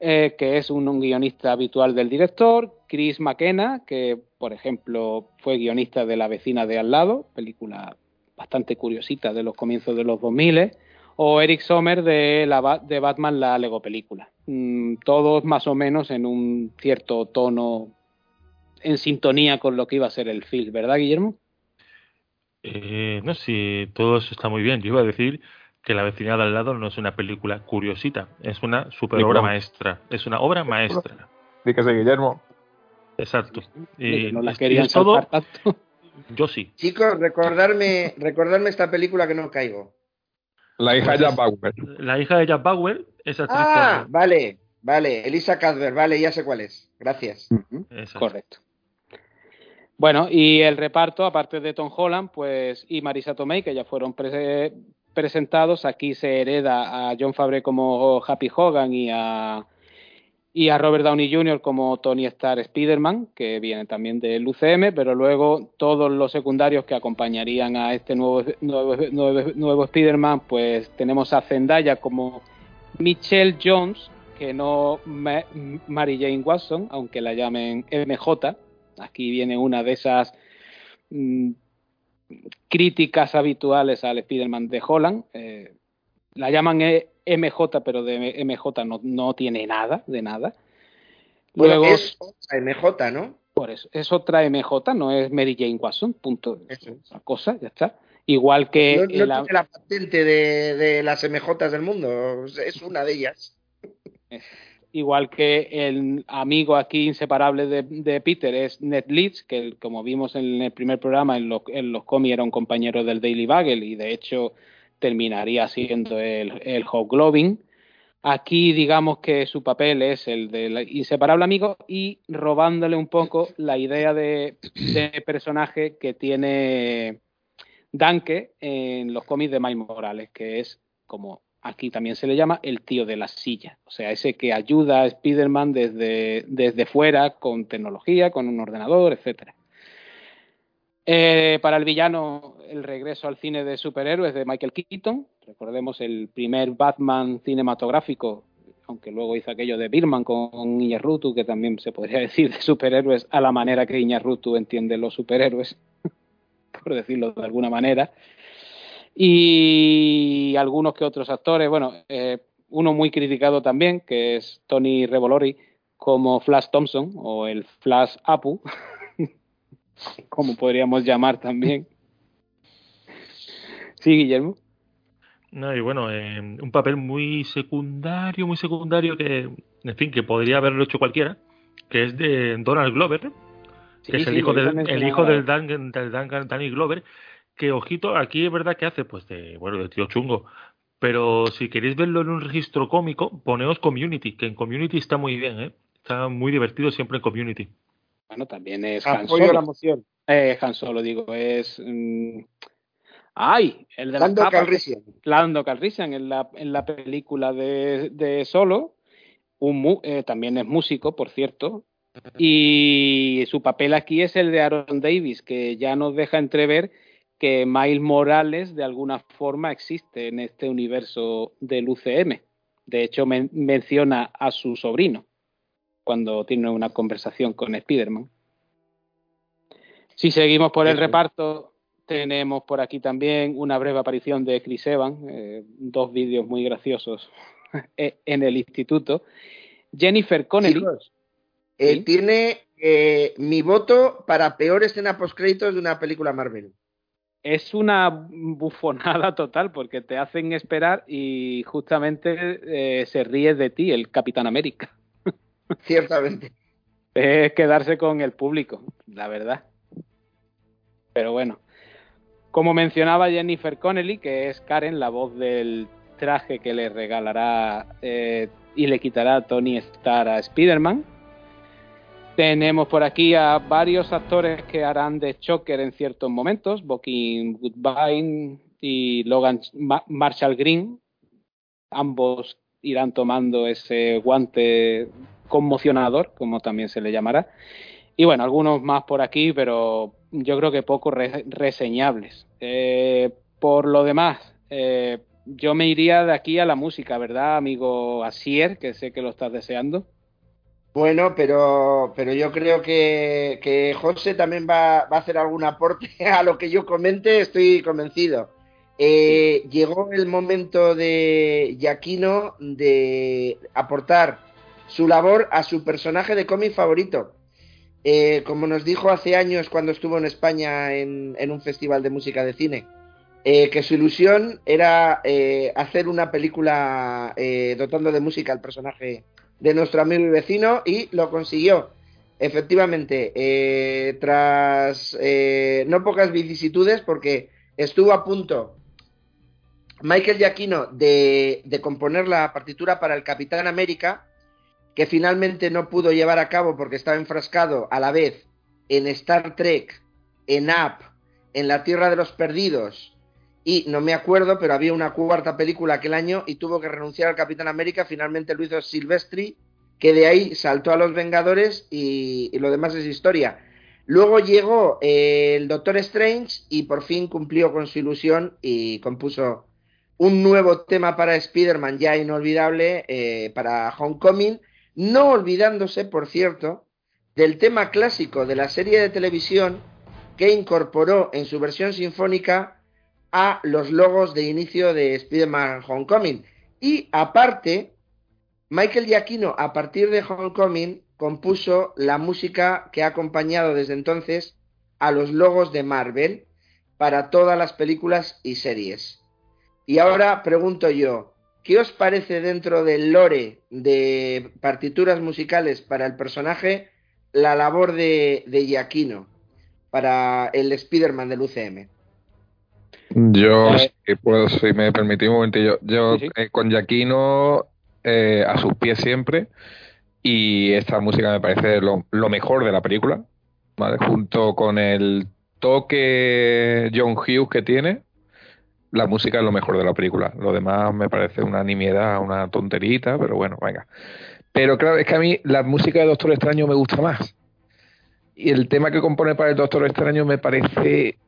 eh, que es un, guionista habitual del director, Chris McKenna, que por ejemplo fue guionista de La vecina de al lado, película bastante curiosita de los comienzos de los 2000, o Eric Sommer de, la, de Batman, la Lego película. Mm, todos más o menos en un cierto tono en sintonía con lo que iba a ser el film, ¿verdad, Guillermo? Eh, no si todo eso está muy bien. Yo iba a decir que La vecina de al lado no es una película curiosita, es una super obra maestra, es una obra maestra. Dígase, Guillermo. Exacto. Y, no la querían y todo, tanto. Yo sí. Chicos, recordarme, recordarme esta película que no caigo. La hija de Jack Bauer. La hija de Jack Bauer es actriz. Ah, vale, vale. Elisa Cadver, vale, ya sé cuál es. Gracias. Uh -huh. Correcto. Bueno, y el reparto, aparte de Tom Holland, pues y Marisa Tomei, que ya fueron pre presentados, aquí se hereda a John Favre como Happy Hogan y a y a Robert Downey Jr. como Tony Stark Spider-Man, que viene también del UCM, pero luego todos los secundarios que acompañarían a este nuevo, nuevo, nuevo, nuevo Spider-Man, pues tenemos a Zendaya como Michelle Jones, que no Ma Mary Jane Watson, aunque la llamen MJ. Aquí viene una de esas mmm, críticas habituales al Spider-Man de Holland. Eh, la llaman MJ, pero de MJ no, no tiene nada, de nada. Luego, bueno, es otra MJ, ¿no? Por eso, es otra MJ, no es Mary Jane Watson, punto. Eso. Esa cosa, ya está. Igual que. No, no la... tiene la patente de, de, las MJ del mundo, es una de ellas. Igual que el amigo aquí inseparable de, Peter es Ned Leeds, que como vimos en el primer programa, en, lo, en los cómics era un compañero del Daily Bugle y de hecho terminaría siendo el, el. Aquí digamos que su papel es el del inseparable amigo y robándole un poco la idea de, de personaje que tiene Danke en los cómics de Miles Morales, que es como aquí también se le llama el tío de la silla, o sea, ese que ayuda a Spider-Man desde, desde fuera con tecnología, con un ordenador, etcétera. Eh, para el villano, el regreso al cine de superhéroes de Michael Keaton. Recordemos el primer Batman cinematográfico, aunque luego hizo aquello de Birman con Iñárritu, que también se podría <laughs> decir de superhéroes a la manera que Iñárritu entiende los superhéroes, <laughs> por decirlo de alguna manera. Y algunos que otros actores, bueno, eh, uno muy criticado también, que es Tony Revolori como Flash Thompson o el Flash Apu <laughs> como podríamos llamar también. Sí, Guillermo. No, y bueno, eh, un papel muy secundario, muy secundario que, en fin, que podría haberlo hecho cualquiera, que es de Donald Glover, sí, que es el sí, hijo, del, el hijo del, Dan, del Dan, Danny Glover, que ojito, aquí es verdad que hace, pues, de, bueno, de tío chungo, pero si queréis verlo en un registro cómico, poneos Community, que en Community está muy bien, ¿eh? Está muy divertido siempre en Community. Bueno, también es Han Solo. la moción. Eh, Han Solo, digo, es... Mmm... ¡Ay! El de Lando Calrissian. Lando Calrissian en la, en la película de, de Solo. Un, eh, también es músico, por cierto. Y su papel aquí es el de Aaron Davis, que ya nos deja entrever que Miles Morales de alguna forma existe en este universo del UCM. De hecho, men menciona a su sobrino cuando tiene una conversación con Spider-Man. Si seguimos por el reparto, tenemos por aquí también una breve aparición de Chris Evans, eh, dos vídeos muy graciosos <laughs> en el instituto. Jennifer Connelly. Chicos, eh, ¿sí? Tiene eh, mi voto para peor escena postcréditos de una película Marvel. Es una bufonada total porque te hacen esperar y justamente se ríe de ti, el Capitán América. <laughs> Ciertamente. Es quedarse con el público, la verdad. Pero bueno, como mencionaba Jennifer Connelly, que es Karen, la voz del traje que le regalará eh, y le quitará a Tony Stark a Spider-Man. Tenemos por aquí a varios actores que harán de Choker en ciertos momentos, Bokin Goodbye y Logan Marshall Green. Ambos irán tomando ese guante conmocionador, como también se le llamará. Y bueno, algunos más por aquí, pero yo creo que poco reseñables. Eh, por lo demás, eh, yo me iría de aquí a la música, ¿verdad, amigo Asier? Que sé que lo estás deseando. Bueno, pero, pero yo creo que, que José también va, va, a hacer algún aporte <laughs> a lo que yo comente, estoy convencido. Eh, llegó el momento de Yaquino de aportar su labor a su personaje de cómic favorito. Eh, como nos dijo hace años cuando estuvo en España en, en un festival de música de cine, eh, que su ilusión era eh, hacer una película eh, dotando de música al personaje de nuestro amigo y vecino y lo consiguió. Efectivamente, tras no pocas vicisitudes, porque estuvo a punto Michael Giacchino de, de componer la partitura para el Capitán América, que finalmente no pudo llevar a cabo porque estaba enfrascado a la vez en Star Trek, en App, en la Tierra de los Perdidos, y no me acuerdo, pero había una cuarta película aquel año y tuvo que renunciar al Capitán América, finalmente lo hizo Silvestri, que de ahí saltó a los Vengadores y, lo demás es historia. Luego llegó eh, el Doctor Strange y por fin cumplió con su ilusión y compuso un nuevo tema para Spider-Man ya inolvidable eh, para Homecoming, no olvidándose, por cierto, del tema clásico de la serie de televisión que incorporó en su versión sinfónica a los logos de inicio de Spider-Man Homecoming. Y aparte, Michael Giacchino, a partir de Homecoming, compuso la música que ha acompañado desde entonces a los logos de Marvel para todas las películas y series. Y ahora pregunto yo, ¿qué os parece dentro del lore de partituras musicales para el personaje la labor de, de Giacchino para el Spider-Man del UCM? Yo, eh, si, puedo, si me permitís un momentillo, yo sí. Eh, con Giacchino eh, a sus pies siempre y esta música me parece lo, lo mejor de la película, ¿vale? junto con el toque John Hughes que tiene, la música es lo mejor de la película. Lo demás me parece una nimiedad, una tonterita, pero bueno, venga. Pero claro, es que a mí la música de Doctor Extraño me gusta más. Y el tema que compone para el Doctor Extraño me parece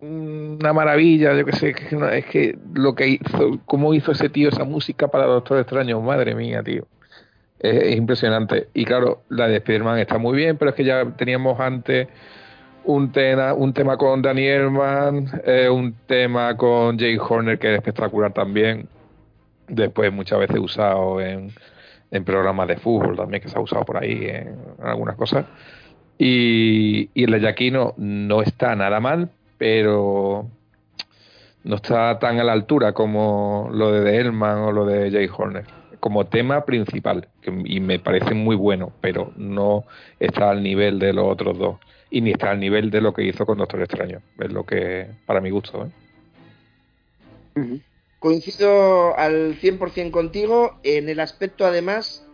una maravilla, yo que sé, es que lo que hizo, cómo hizo ese tío esa música para Doctor Extraño, madre mía, tío. Es, es impresionante. Y claro, la de Spider-Man está muy bien, pero es que ya teníamos antes un tema, un tema con Danny Elman, eh, un tema con Jay Horner que es espectacular también. Después muchas veces usado en, en programas de fútbol también, que se ha usado por ahí en, algunas cosas. Y, y el de Yaquino no está nada mal, pero no está tan a la altura como lo de Elman o lo de Jay Horner como tema principal que, y me parece muy bueno pero no está al nivel de los otros dos y ni está al nivel de lo que hizo con Doctor Extraño es lo que para mi gusto ¿eh? coincido al 100% contigo en el aspecto además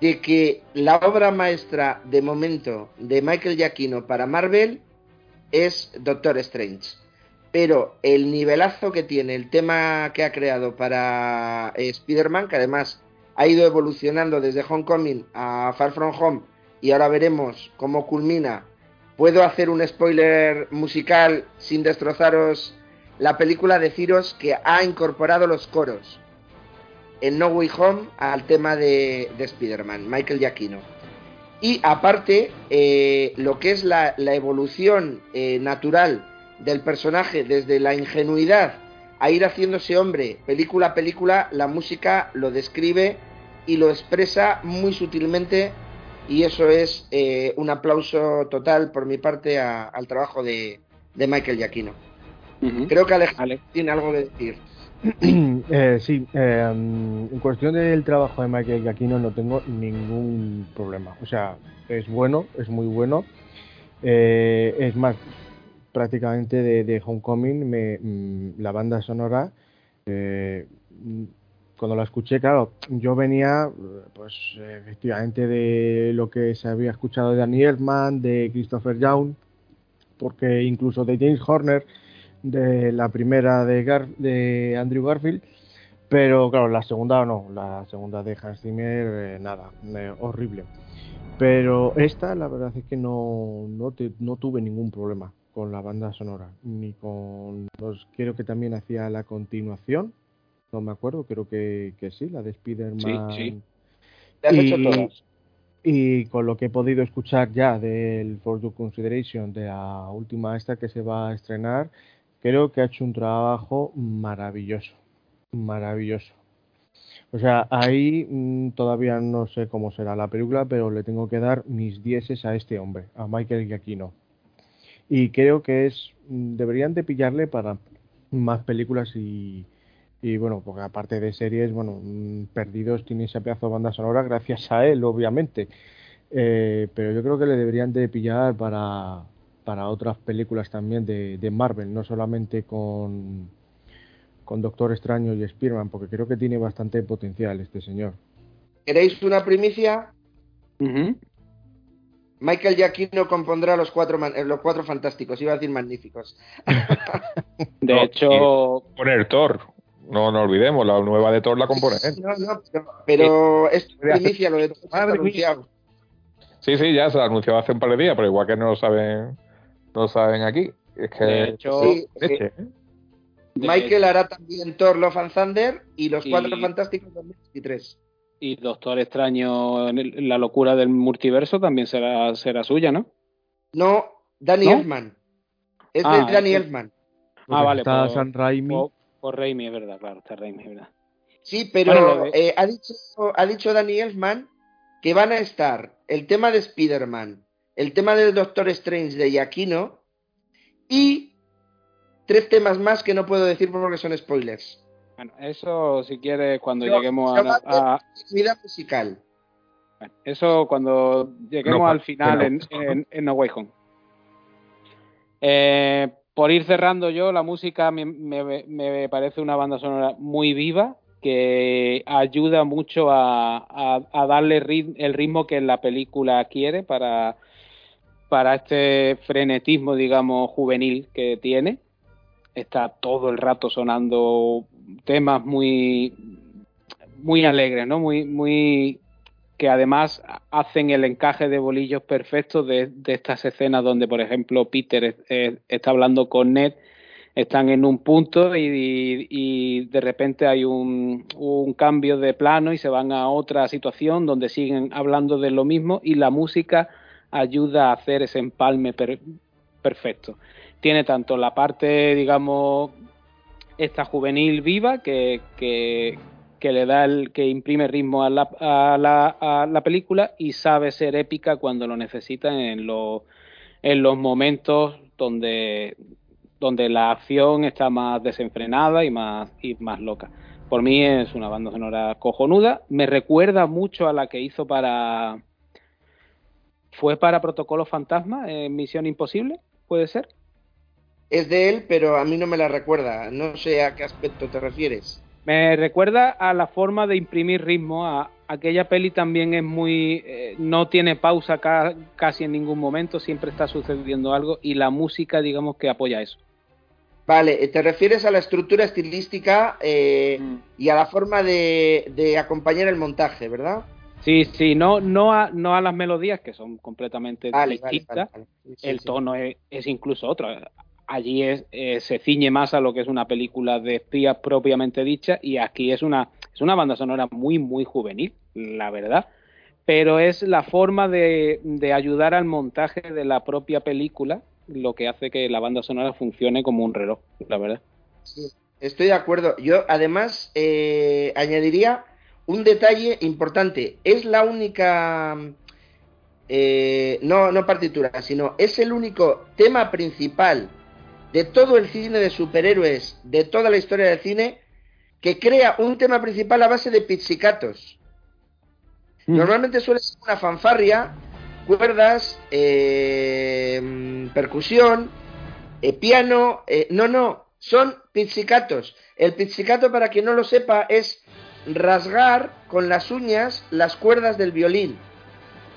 de que la obra maestra de momento de Michael Giacchino para Marvel es Doctor Strange. Pero el nivelazo que tiene el tema que ha creado para eh, Spider-Man, que además ha ido evolucionando desde Homecoming a Far From Home y ahora veremos cómo culmina. Puedo hacer un spoiler musical sin destrozaros la película, deciros que ha incorporado los coros en No Way Home al tema de, de Spider-Man, Michael Giacchino. Y aparte, eh, lo que es la, la evolución eh, natural del personaje desde la ingenuidad a ir haciéndose hombre película a película, la música lo describe y lo expresa muy sutilmente y eso es eh, un aplauso total por mi parte a, al trabajo de, de Michael Giacchino. Uh -huh. Creo que Alejandro Ale. tiene algo que decir. <clears throat> Eh, sí, eh, en cuestión del trabajo de Michael Giacchino no tengo ningún problema. O sea, es bueno, es muy bueno. Eh, es más, prácticamente de, de Homecoming, me, mm, la banda sonora, eh, cuando la escuché, claro, yo venía, pues efectivamente, de lo que se había escuchado de Danny Elfman, de Christopher Young, porque incluso de James Horner, de la primera de, de Andrew Garfield, pero claro, la segunda no, la segunda de Hans Zimmer, eh, nada, horrible. Pero esta, la verdad es que no, no, no tuve ningún problema con la banda sonora, ni con. Pues, creo que también hacía la continuación, no me acuerdo, creo que, que sí, la de Spider-Man. Sí, sí. Y, con lo que he podido escuchar ya del For Your Consideration, de la última esta que se va a estrenar, creo que ha hecho un trabajo maravilloso, maravilloso. O sea, ahí mm, todavía no sé cómo será la película, pero le tengo que dar mis dieces a este hombre, a Michael Giacchino. Y creo que es mm, deberían de pillarle para más películas y, y bueno, porque aparte de series, bueno, mm, Perdidos tiene ese pedazo de banda sonora gracias a él, obviamente. Eh, pero yo creo que le deberían de pillar para, para otras películas también de, de Marvel, no solamente con, con Doctor Extraño y Spearman, porque creo que tiene bastante potencial este señor. ¿Queréis una primicia? Michael Giacchino compondrá los cuatro, eh, los cuatro fantásticos, iba a decir magníficos. <laughs> de hecho, poner Thor. No nos olvidemos, la nueva de Thor la compone No, no, pero, es primicia lo de Thor. Sí, sí, ya se ha anunciado hace un par de días, pero igual que no lo saben, no saben aquí. Es que de hecho, ¿eh? Michael hará también Thor Love and Thunder y los Cuatro Fantásticos 2023. Y Doctor Extraño, en la locura del multiverso, también será, será suya, ¿no? No, Danny Elfman. Es de ah, Danny Elfman. Ah, vale. Está San Raimi. Por Raimi, es verdad, claro, está Raimi, es verdad. Sí, pero eh, ha, dicho, ha dicho Danny Elfman que van a estar el tema de Spider-Man, el tema del Doctor Strange de Yaquino y tres temas más que no puedo decir porque son spoilers. Bueno, eso si quieres cuando lleguemos a, a... Vida musical. eso cuando lleguemos al final en, en, en, No Way Home. Eh, por ir cerrando yo, la música me, parece una banda sonora muy viva que ayuda mucho a, darle el ritmo que la película quiere para, para este frenetismo, digamos, juvenil que tiene. Está todo el rato sonando temas muy muy alegres, ¿no? Muy, muy que además hacen el encaje de bolillos perfectos de, estas escenas donde, por ejemplo, Peter está hablando con Ned, están en un punto y, de repente hay un, cambio de plano y se van a otra situación donde siguen hablando de lo mismo y la música ayuda a hacer ese empalme perfecto. Tiene tanto la parte, digamos, esta juvenil viva que, que le da el, que imprime ritmo a la, a, la, a la, película y sabe ser épica cuando lo necesita en, los en los momentos donde, donde la acción está más desenfrenada y más, y más loca. Por mí es una banda sonora cojonuda. Me recuerda mucho a la que hizo para. ¿Fue para Protocolo Fantasma en Misión Imposible? ¿Puede ser? Es de él, pero a mí no me la recuerda. No sé a qué aspecto te refieres. Me recuerda a la forma de imprimir ritmo. A, aquella peli también es muy. Eh, no tiene pausa casi en ningún momento, siempre está sucediendo algo y la música, digamos, que apoya eso. Vale, te refieres a la estructura estilística eh, mm. y a la forma de, acompañar el montaje, ¿verdad? Sí, sí, no, no, a, no a las melodías que son completamente distintas. el tono es, es, incluso otro allí es, eh, se ciñe más a lo que es una película de espías propiamente dicha y aquí es una, es una banda sonora muy, muy juvenil, la verdad. Pero es la forma de, de ayudar al montaje de la propia película lo que hace que la banda sonora funcione como un reloj, la verdad. Estoy de acuerdo. Yo además eh, añadiría un detalle importante. Es la única, eh, no, no partitura, sino es el único tema principal de todo el cine de superhéroes, de toda la historia del cine, que crea un tema principal a base de pizzicatos. Mm. Normalmente suele ser una fanfarria, cuerdas, eh, percusión, eh, piano. Eh, no, no, son pizzicatos. El pizzicato, para quien no lo sepa, es rasgar con las uñas las cuerdas del violín.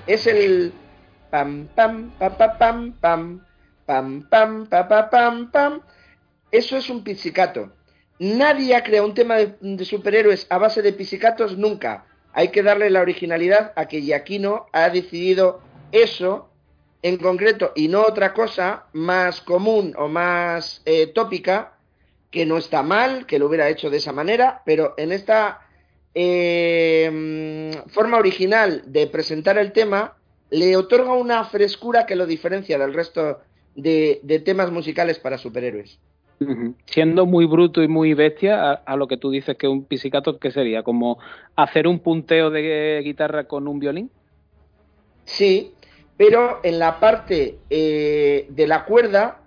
Es el pam pam pa pa pam pam pam pam pa pa pam pam. Eso es un pizzicato. Nadie ha creado un tema de, superhéroes a base de pizzicatos nunca. Hay que darle la originalidad a que Giacchino ha decidido eso en concreto y no otra cosa más común o más eh, tópica, que no está mal, que lo hubiera hecho de esa manera, pero en esta eh, forma original de presentar el tema le otorga una frescura que lo diferencia del resto de, de temas musicales para superhéroes. Siendo muy bruto y muy bestia, a, a lo que tú dices que un pisicato, ¿qué sería? ¿Como hacer un punteo de guitarra con un violín? Sí, pero en la parte eh, de la cuerda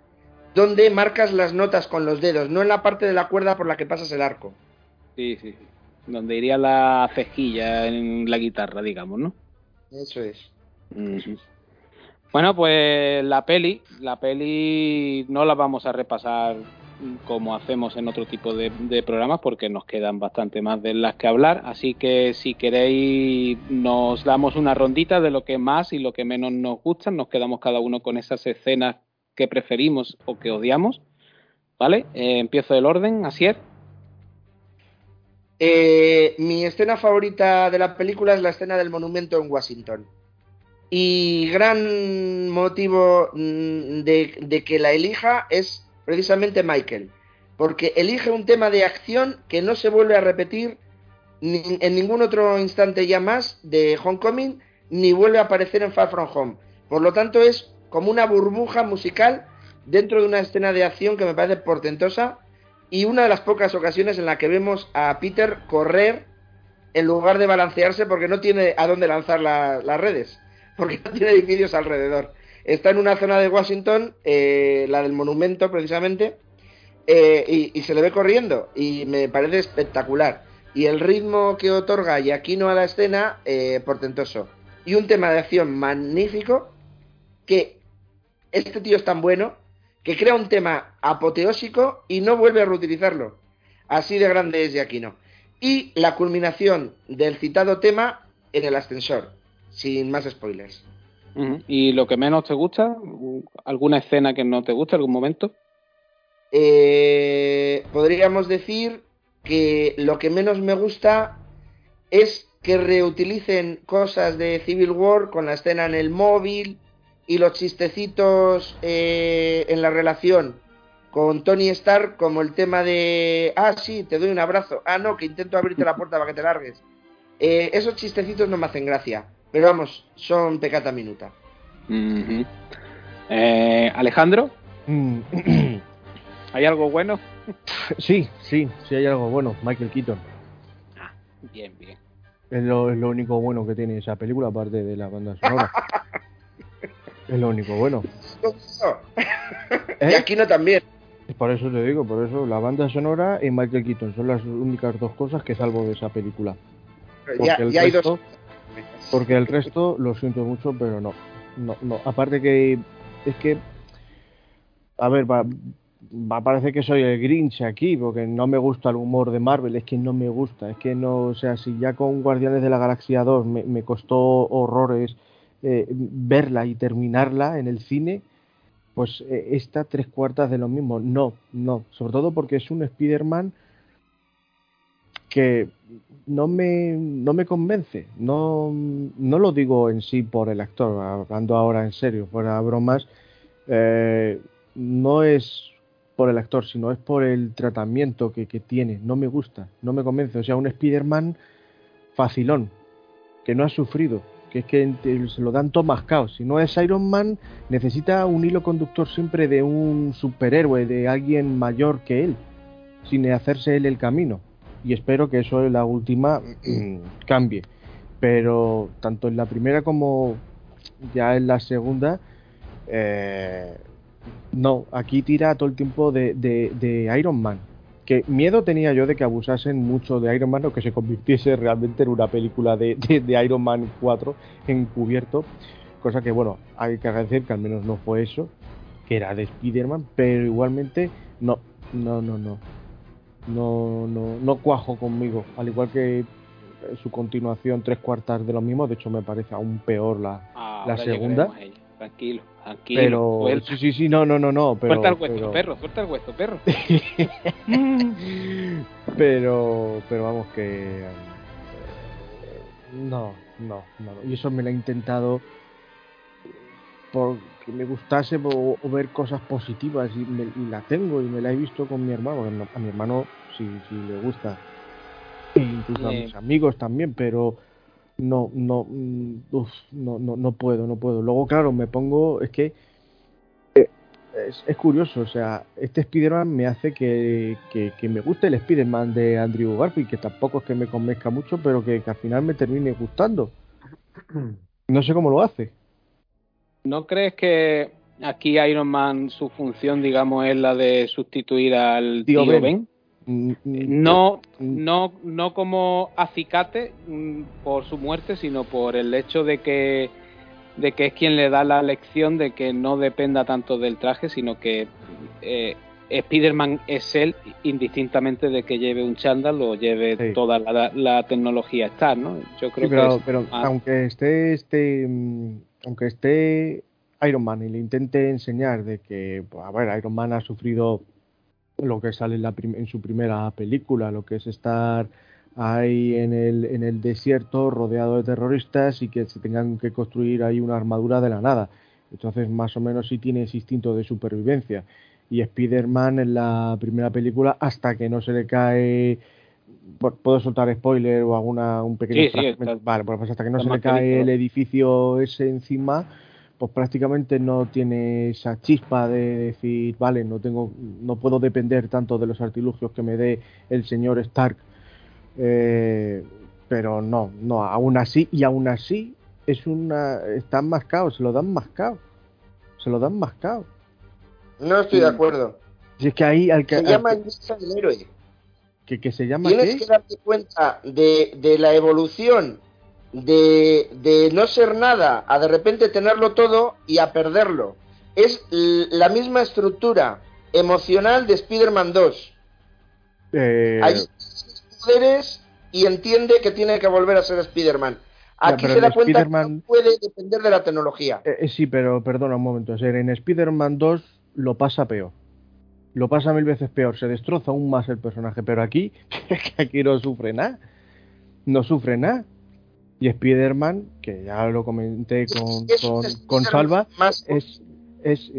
donde marcas las notas con los dedos, no en la parte de la cuerda por la que pasas el arco. Sí, sí, sí. Donde iría la cejilla en la guitarra, digamos, ¿no? Eso es. Bueno, pues la peli, la peli no la vamos a repasar como hacemos en otro tipo de, de programas porque nos quedan bastante más de las que hablar, así que si queréis nos damos una rondita de lo que más y lo que menos nos gustan, nos quedamos cada uno con esas escenas que preferimos o que odiamos, ¿vale? Eh, empiezo el orden, Asier. Eh, mi escena favorita de la película es la escena del monumento en Washington. Y gran motivo mm, de, que la elija es precisamente Michael, porque elige un tema de acción que no se vuelve a repetir ni- en ningún otro instante ya más de Homecoming, ni vuelve a aparecer en Far From Home. Por lo tanto, es como una burbuja musical dentro de una escena de acción que me parece portentosa y una de las pocas ocasiones en la que vemos a Peter correr en lugar de balancearse porque no tiene a dónde lanzar la- las redes, <laughs> porque no tiene edificios alrededor. Está en una zona de Washington, eh, la del monumento precisamente, eh, y, y se le ve corriendo y me parece espectacular. Y el ritmo que otorga Yaquino a la escena, eh, portentoso. Y un tema de acción magnífico que este tío es tan bueno que crea un tema apoteósico y no vuelve a reutilizarlo. Así de grande es Yaquino. Y la culminación del citado tema en el ascensor, sin más spoilers. ¿Y lo que menos te gusta? ¿Alguna escena que no te gusta, algún momento? Eh, podríamos decir que lo que menos me gusta es que reutilicen cosas de Civil War con la escena en el móvil y los chistecitos eh, en la relación con Tony Stark como el tema de ah sí te doy un abrazo ah no que intento abrirte la puerta para que te largues Eh, esos chistecitos no me hacen gracia pero vamos son pecata minuta. Eh, Alejandro, Mm, ¿hay algo bueno? sí, sí, sí hay algo bueno. Michael Keaton. Bien, bien. Es lo, es lo único bueno que tiene esa película, aparte de la banda sonora. <laughs> es lo único bueno. <laughs> y ¿Eh? aquí no también Por eso te digo, por eso la banda sonora y Michael Keaton son las únicas dos cosas que salvo de esa película. ya, Porque el ya hay resto- dos Porque el resto lo siento mucho, pero no. No, no. Aparte que es que a ver, va, va a parecer que soy el Grinch aquí, porque no me gusta el humor de Marvel, es que no me gusta, es que no, o sea, si ya con Guardianes de la Galaxia 2 me, me costó horrores eh, verla y terminarla en el cine, pues eh, esta tres cuartas de lo mismo, no, no, sobre todo porque es un Spider-Man que no me, no me convence. No, no lo digo en sí por el actor, hablando ahora en serio, fuera bromas. eh, no es por el actor, sino es por el tratamiento que, que tiene. No me gusta, no me convence. O sea, un Spider-Man facilón, que no ha sufrido, que es que se lo dan todo mascado. Si no es Iron Man, necesita un hilo conductor siempre de un superhéroe, de alguien mayor que él, sin hacerse él el camino y espero que eso en la última mm, cambie. Pero tanto en la primera como ya en la segunda, eh, no, aquí tira todo el tiempo de- de Iron Man. Que miedo tenía yo de que abusasen mucho de Iron Man o que se convirtiese realmente en una película de, de- de Iron Man 4 encubierto. Cosa que, bueno, hay que agradecer que al menos no fue eso, que era de Spider-Man, pero igualmente no, no, no, no. no, no, no cuajo conmigo, al igual que su continuación tres cuartas de lo mismo, de hecho me parece aún peor la, la segunda. Tranquilo, tranquilo. Pero sí, sí, sí, no, no, no, no, pero, suelta el hueso, pero, perro, suelta el hueso, perro. <laughs> pero, pero vamos que eh, no, no, no, y eso me lo he intentado porque me gustase o, o ver cosas positivas y, me- y la tengo y me la he visto con mi hermano, a mi hermano sí, sí le gusta, e incluso a mis amigos también, pero no, no, mm, uf, no, no, no puedo, no puedo. Luego, claro, me pongo, es que eh, es, es curioso, o sea, este Spider-Man me hace que, que, que me guste el Spider-Man de Andrew Garfield, que tampoco es que me convenzca mucho, pero que, que al final me termine gustando. No sé cómo lo hace. ¿No crees que aquí Iron Man su función, digamos, es la de sustituir al Tío tío, Ben. Ben? Mm, No, no, no como acicate mm, por su muerte, sino por el hecho de que, de que es quien le da la lección de que no dependa tanto del traje, sino que eh, Spider-Man es él indistintamente de que lleve un chándal o lleve Sí. toda la, la tecnología Star, ¿no? Yo Sí, creo pero, que es pero más- aunque esté este mm, aunque esté Iron Man y le intente enseñar de que pues, a ver Iron Man ha sufrido lo que sale en, la en su primera película lo que es estar ahí en el, en el desierto rodeado de terroristas y que se tengan que construir ahí una armadura de la nada. Entonces más o menos sí tiene ese instinto de supervivencia. Y Spider-Man en la primera película hasta que no se le cae Pu- puedo soltar spoiler o alguna un pequeño Sí, sí, está- vale pues hasta que no está se le cae el edificio ese encima pues prácticamente no tiene esa chispa de decir vale no tengo no puedo depender tanto de los artilugios que me dé el señor Stark Eh, pero no no aún así y aún así es una están mascados se lo dan mascado se lo dan mascado No estoy de acuerdo. si es que ahí al que, Se al llama el del héroe. que, que se llama Tienes ¿qué? que darte cuenta de, de la evolución de, de no ser nada a de repente tenerlo todo y a perderlo. Es la misma estructura emocional de Spider-Man 2. Eh, sus poderes y entiende que tiene que volver a ser Spider-Man. Aquí se da cuenta que no puede depender de la tecnología. Eh, eh, sí, pero perdona un momento. O sea, en Spider-Man 2 lo pasa peor. Lo pasa mil veces peor. Se destroza aún más el personaje. Pero aquí, <laughs> aquí no sufre nada. No sufre nada. Y Spider-Man, que ya lo comenté con, con, con Salva, más es, es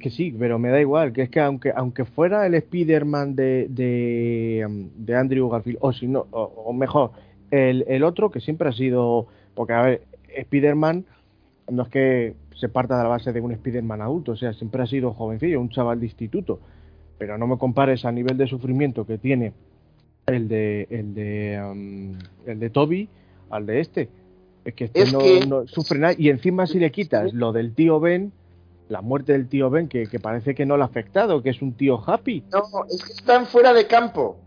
que, sí, pero me da igual. Que es que aunque, aunque fuera el Spider-Man de, de, um, de Andrew Garfield, o si no, o, o mejor, el, el otro que siempre ha sido. Porque, a ver, Spider-Man no es que se parta de la base de un Spider-Man adulto, o sea, siempre ha sido jovencillo, un chaval de instituto. Pero no me compares a nivel de sufrimiento que tiene el de el de um, el de Toby al de este. Es que este Es no, que- no sufre nada. Y encima si le quitas lo del tío Ben, la muerte del tío Ben, que, que parece que no le ha afectado, que es un tío happy. No, es que están fuera de campo.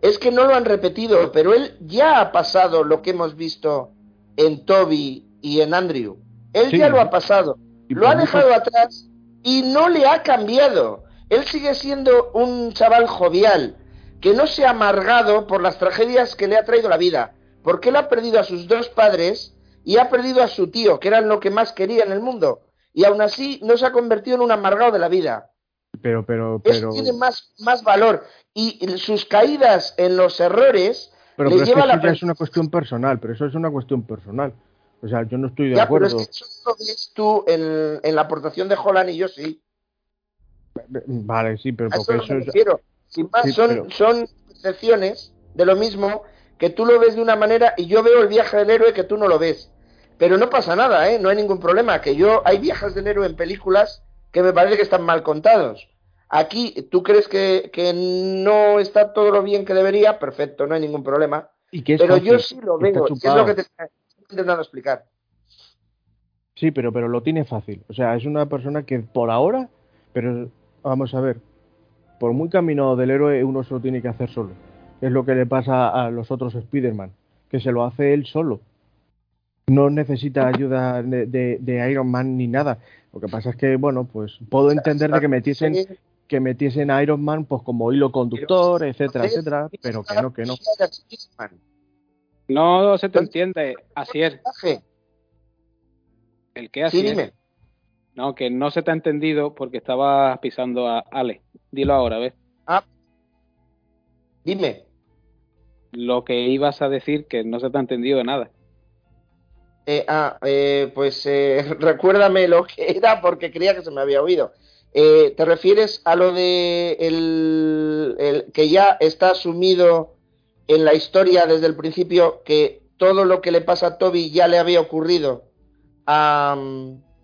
Es que no lo han repetido, pero él ya ha pasado lo que hemos visto en Toby y en Andrew. Él Sí. ya lo ha pasado. Lo ha dejado mucho- atrás y no le ha cambiado. Él sigue siendo un chaval jovial, que no se ha amargado por las tragedias que le ha traído la vida, porque él ha perdido a sus dos padres y ha perdido a su tío, que eran lo que más quería en el mundo. Y aún así no se ha convertido en un amargado de la vida. Pero, pero, Eso pero. tiene más, más valor. Y sus caídas en los errores Pero, le pero es que eso la ya es una cuestión personal, pero eso es una cuestión personal. O sea, yo no estoy de Ya, pero acuerdo. es que eso lo ves tú en, en la aportación de Holland y yo sí. Vale, sí, pero eso porque eso es. Sin más, Sí, son, pero- son percepciones de lo mismo que tú lo ves de una manera y yo veo el viaje del héroe que tú no lo ves. Pero no pasa nada, ¿eh? No hay ningún problema. Que yo, hay viajes del héroe en películas que me parece que están mal contados. Aquí, ¿tú crees que, que no está todo lo bien que debería? Perfecto, no hay ningún problema. Y que es Pero yo sí lo veo. Es lo que te estoy intentando explicar. Sí, pero, pero lo tiene fácil. O sea, es una persona que por ahora, pero vamos a ver, por muy camino del héroe uno se lo tiene que hacer solo. Es lo que le pasa a los otros Spider-Man, que se lo hace él solo. No necesita ayuda de, de- de Iron Man ni nada. Lo que pasa es que, bueno, pues puedo entender de que metiesen, que metiesen a Iron Man pues como hilo conductor, etcétera, etcétera, pero que no, que no. No se te entiende, así es. El que así sí, dime. No, que no se te ha entendido porque estaba pisando a Ale. Dilo ahora, ¿ves? Ah. Dime. Lo que ibas a decir que no se te ha entendido nada. Eh, ah, eh, pues eh, <laughs> recuérdame lo que era porque creía que se me había oído. Eh, ¿Te refieres a lo de el, el, que ya está asumido en la historia desde el principio que todo lo que le pasa a Toby ya le había ocurrido a,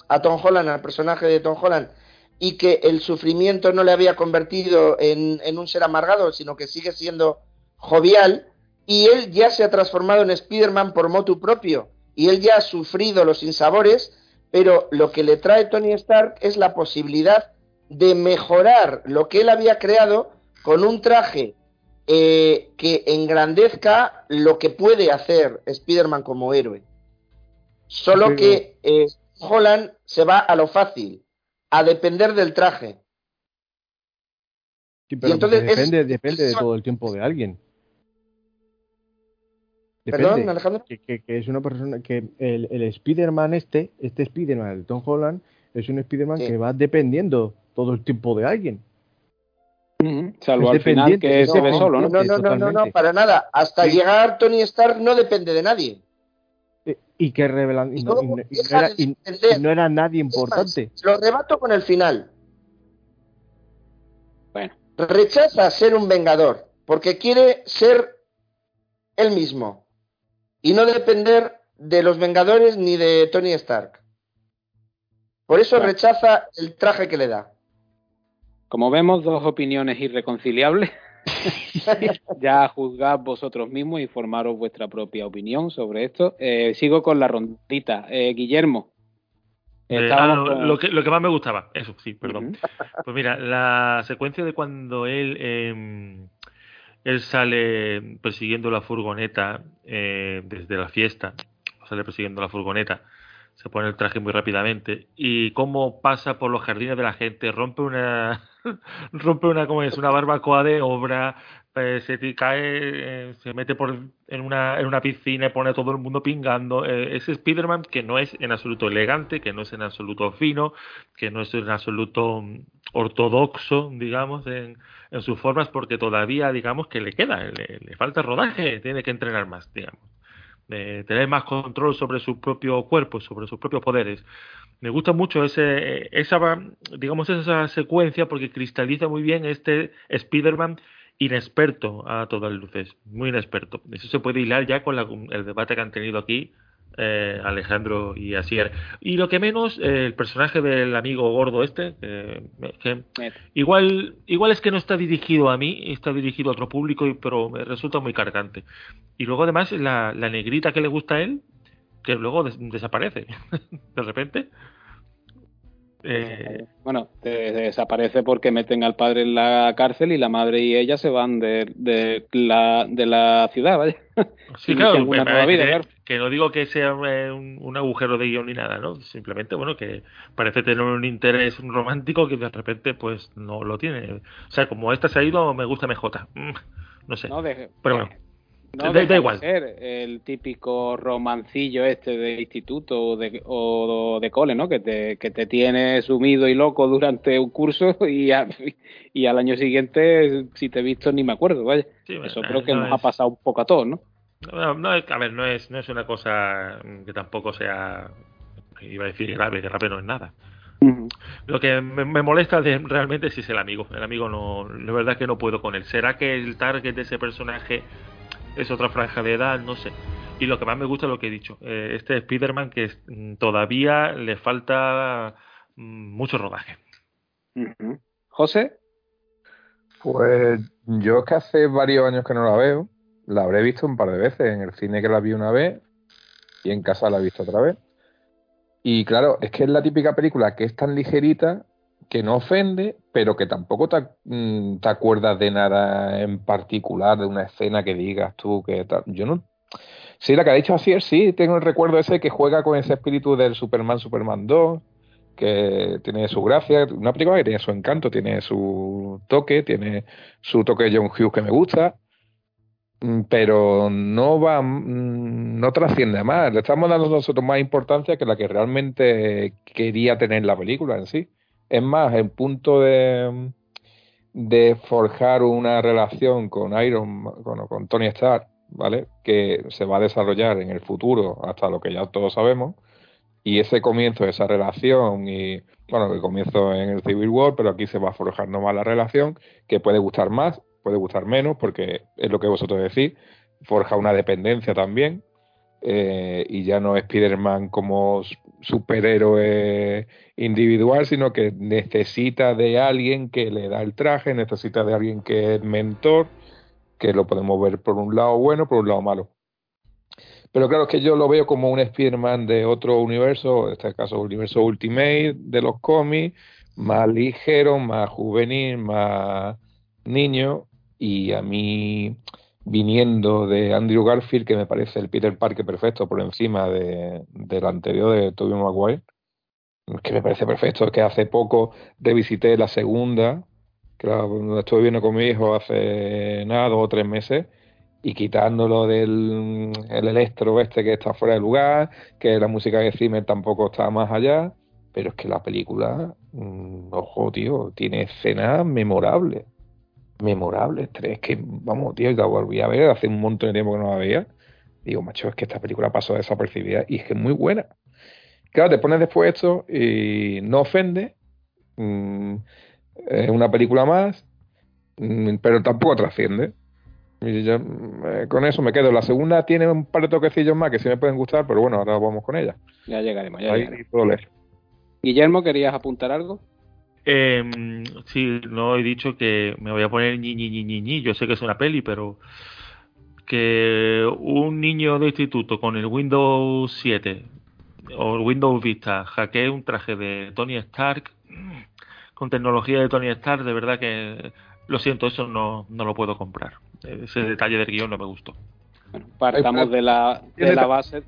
a Tom Holland, al personaje de Tom Holland, y que el sufrimiento no le había convertido en, en un ser amargado, sino que sigue siendo jovial, y él ya se ha transformado en Spider-Man por motu propio, y él ya ha sufrido los sinsabores, pero lo que le trae Tony Stark es la posibilidad de mejorar lo que él había creado con un traje eh, que engrandezca lo que puede hacer Spider-Man como héroe. Solo Sí. que eh, Holland se va a lo fácil, a depender del traje. Sí, pero entonces porque es- depende, depende de todo el tiempo de alguien. Perdón. Alejandro. Que, que- que es una persona que el, el Spider-Man este, este Spider-Man, el Tom Holland, es un Spider-Man Sí. que va dependiendo todo el tiempo de alguien. Salvo Es al final que es se ve solo, ¿no? No, no, no, no, no, para nada. Hasta Sí. llegar Tony Stark no depende de nadie. Eh, Y que revelan, y no, y no- y no deja era, de y- depender. y no era nadie más, importante. Lo rebato con el final. Bueno, Rechaza ser un vengador porque quiere ser él mismo y no depender de los vengadores ni de Tony Stark. Por eso rechaza el traje que le da. como vemos, dos opiniones irreconciliables. <laughs> ya juzgad vosotros mismos y formaros vuestra propia opinión sobre esto. Eh, sigo con la rondita. Eh, Guillermo. Eh, ah, con- lo, que, lo que más me gustaba, eso sí, perdón. Pues mira, la secuencia de cuando él eh, él sale persiguiendo la furgoneta eh, desde la fiesta, sale persiguiendo la furgoneta, se pone el traje muy rápidamente y cómo pasa por los jardines de la gente, rompe una <laughs> rompe una como es una barbacoa de obra, eh, se cae, eh, se mete por en una en una piscina y pone a todo el mundo pingando. Eh, ese Spider-Man que no es en absoluto elegante, que no es en absoluto fino, que no es en absoluto mm, ortodoxo, digamos, en, en sus formas, porque todavía, digamos, que le queda, le, falta rodaje, tiene que entrenar más, digamos. Tener más control sobre su propio cuerpo, sobre sus propios poderes. Me gusta mucho ese, esa, digamos, esa secuencia porque cristaliza muy bien este Spider-Man inexperto a todas luces, muy inexperto. Eso se puede hilar ya con la- el debate que han tenido aquí eh, Alejandro y Asier. Y lo que menos, eh, el personaje del amigo gordo este, que- que Eh, igual, igual es que no está dirigido a mí, está dirigido a otro público, pero me resulta muy cargante. Y luego además la, la negrita que le gusta a él, que luego des- desaparece <laughs> de repente. Eh, Bueno, te- desaparece porque meten al padre en la cárcel y la madre y ella se van de, de la, de la ciudad, ¿vale? Sí, claro, eh, nueva vida, que, claro. que no digo que sea eh, un, un agujero de guion ni nada, ¿no? Simplemente, bueno, que parece tener un interés romántico que de repente, pues, no lo tiene. O sea, como esta se ha ido, me gusta MJ. Mm, No sé. No, de- Pero bueno. No Da- igual. ser el típico romancillo este de instituto o de, o de cole, ¿no? Que te, que te tiene sumido y loco durante un curso <laughs> y, a- y al año siguiente, si te he visto, ni me acuerdo. Sí, bueno, Eso eh, creo que no nos es- ha pasado un poco a todos, ¿no? No, no, es- a ver, no es, no es una cosa que tampoco sea, iba a decir grave, grave no es nada. Lo que me, me molesta de, realmente sí es el amigo. El amigo no, la verdad es que no puedo con él. ¿Será que el target de ese personaje es otra franja de edad? No sé. Y lo que más me gusta es lo que he dicho. Eh, este Spider-Man que es- mm, todavía le falta mm, mucho rodaje. José, Pues yo es que hace varios años que no la veo. La habré visto un par de veces. En el cine que la vi una vez y en casa la he visto otra vez. Y claro, es que es la típica película que es tan ligerita que no ofende, pero que tampoco te, mm, te acuerdas de nada en particular, de una escena que digas tú que tal. Yo no. Sí, la que ha dicho así es sí, tengo el recuerdo ese que juega con ese espíritu del Superman, Superman 2, que tiene su gracia, una película que tiene su encanto, tiene su toque, tiene su toque de John Hughes que me gusta, mm, pero no va, mm, no trasciende más. Le estamos dando nosotros más importancia que la que realmente quería tener la película en sí. Es más, el punto de, forjar una relación con Iron, con, con Tony Stark, ¿vale? Que se va a desarrollar en el futuro hasta lo que ya todos sabemos y ese comienzo, esa relación, y bueno, que comienzo en el Civil War, pero aquí se va forjando más la relación, que puede gustar más, puede gustar menos, porque es lo que vosotros decís, forja una dependencia también, eh, y ya no es Spider-Man como superhéroe individual, sino que necesita de alguien que le da el traje, necesita de alguien que es mentor, que lo podemos ver por un lado bueno, por un lado malo. Pero claro, es que yo lo veo como un Spider-Man de otro universo, en este caso universo Ultimate de los cómics, más ligero, más juvenil, más niño, y a mí viniendo de Andrew Garfield, que me parece el Peter Parker perfecto por encima de, del anterior de Tobey Maguire, que me parece perfecto, es que hace poco revisité la segunda, que la estuve viendo con mi hijo hace nada, dos o tres meses, y quitándolo del el electro este que está fuera de lugar, que la música de Zimmer tampoco está más allá, pero es que la película, mm, ojo, tío, tiene escenas memorables. Memorables, tres que, vamos, tío, la volví a ver hace un montón de tiempo que no la veía. Digo, macho, es que esta película pasó desapercibida y es que es muy buena. Claro, te pones después esto y no ofende. Mm, es una película más, mm, pero tampoco trasciende. Y ya, eh, con eso me quedo. La segunda tiene un par de toquecillos más que sí me pueden gustar, pero bueno, ahora vamos con ella. Ya llegaremos, ya Ahí llegaremos. puedo leer. Guillermo, ¿querías apuntar algo? Eh, sí, no he dicho que me voy a poner ñi, ñi, ñi, ñi, ñi. Yo sé que es una peli, pero que un niño de instituto con el Windows 7 o el Windows Vista hackee un traje de Tony Stark con tecnología de Tony Stark, de verdad que lo siento, eso no, no lo puedo comprar. Ese detalle del guion no me gustó. Bueno, partamos de la, de la base.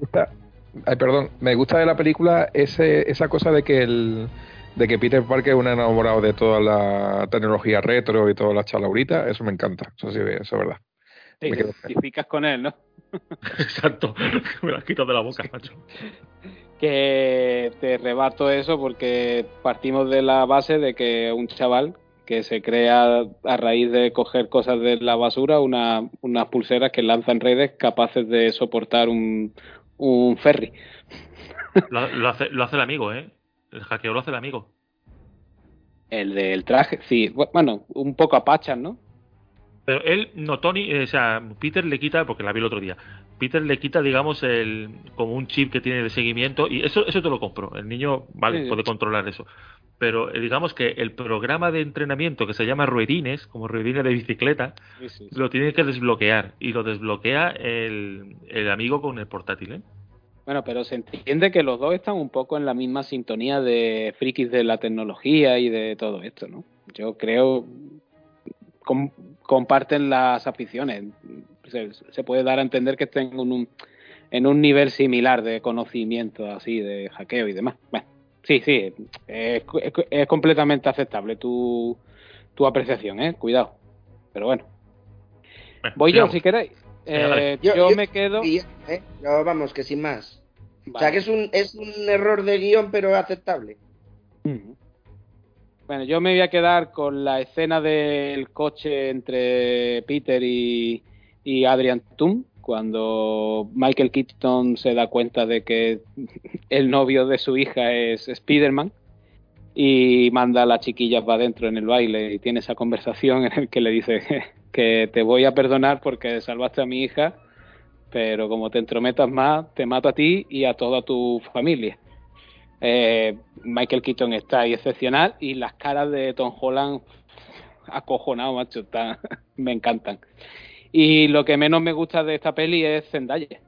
Ay, perdón, me gusta de la película ese, esa cosa de que el de que Peter Parker es un enamorado de toda la tecnología retro y todas las chalauritas, eso me encanta, eso sí, eso es verdad. Te identificas con él, ¿no? <laughs> Exacto, <laughs> me las quito de la boca, macho. <laughs> Que te rebato eso porque partimos de la base de que un chaval que se crea a raíz de coger cosas de la basura una, unas pulseras que lanzan redes capaces de soportar un, un ferry. Lo, lo hace, lo hace el amigo, ¿eh? El hackeo lo hace el amigo. El del traje, sí, bu- bueno, un poco apachas, ¿no? Pero él, no, Tony, eh, o sea, Peter le quita, porque la vi el otro día, Peter le quita, digamos, el como un chip que tiene de seguimiento, y eso eso te lo compro. El niño, vale, Sí. puede controlar eso. Pero eh, digamos que el programa de entrenamiento que se llama ruedines, como ruedines de bicicleta, Sí, sí, sí. lo tiene que desbloquear. Y lo desbloquea el, el amigo con el portátil, ¿eh? Bueno, pero se entiende que los dos están un poco en la misma sintonía de frikis de la tecnología y de todo esto, ¿no? Yo creo com- comparten las aficiones. Se, se puede dar a entender que estén en un, en un nivel similar de conocimiento, así, de hackeo y demás. Bueno, sí, sí, es, es- es completamente aceptable tu, tu apreciación, ¿eh? Cuidado. Pero bueno, voy yo si queréis. Eh, yo, me quedo... Y, ¿eh? No, vamos, que sin más. O sea, Vale. que es un, es un error de guion, pero aceptable. Bueno, yo me voy a quedar con la escena del coche entre Peter y, y Adrian Tum, cuando Michael Keaton se da cuenta de que el novio de su hija es Spider-Man y manda a las chiquillas para adentro en el baile y tiene esa conversación en el que le dice que te voy a perdonar porque salvaste a mi hija, pero como te entrometas más, te mato a ti y a toda tu familia. Eh, Michael Keaton está ahí excepcional y las caras de Tom Holland acojonado, macho, está- <laughs> me encantan. Y lo que menos me gusta de esta peli es Zendaya.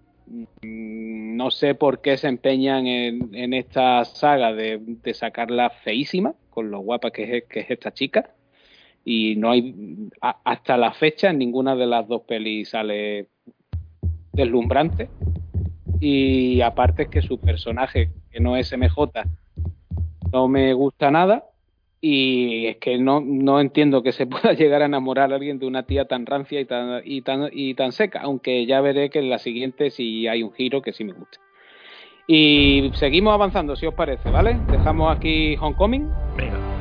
Mm, No sé por qué se empeñan en, esta saga de, sacarla feísima, con lo guapa que es, esta chica. Y no hay, hasta la fecha, ninguna de las dos pelis sale deslumbrante. Y aparte es que su personaje, que no es MJ, no me gusta nada y es que no, no entiendo que se <laughs> pueda llegar a enamorar a alguien de una tía tan rancia y tan, y tan, y tan seca, aunque ya veré que en la siguiente si hay un giro que sí me gusta. Y seguimos avanzando, si os parece, ¿vale? Dejamos aquí Homecoming. Venga.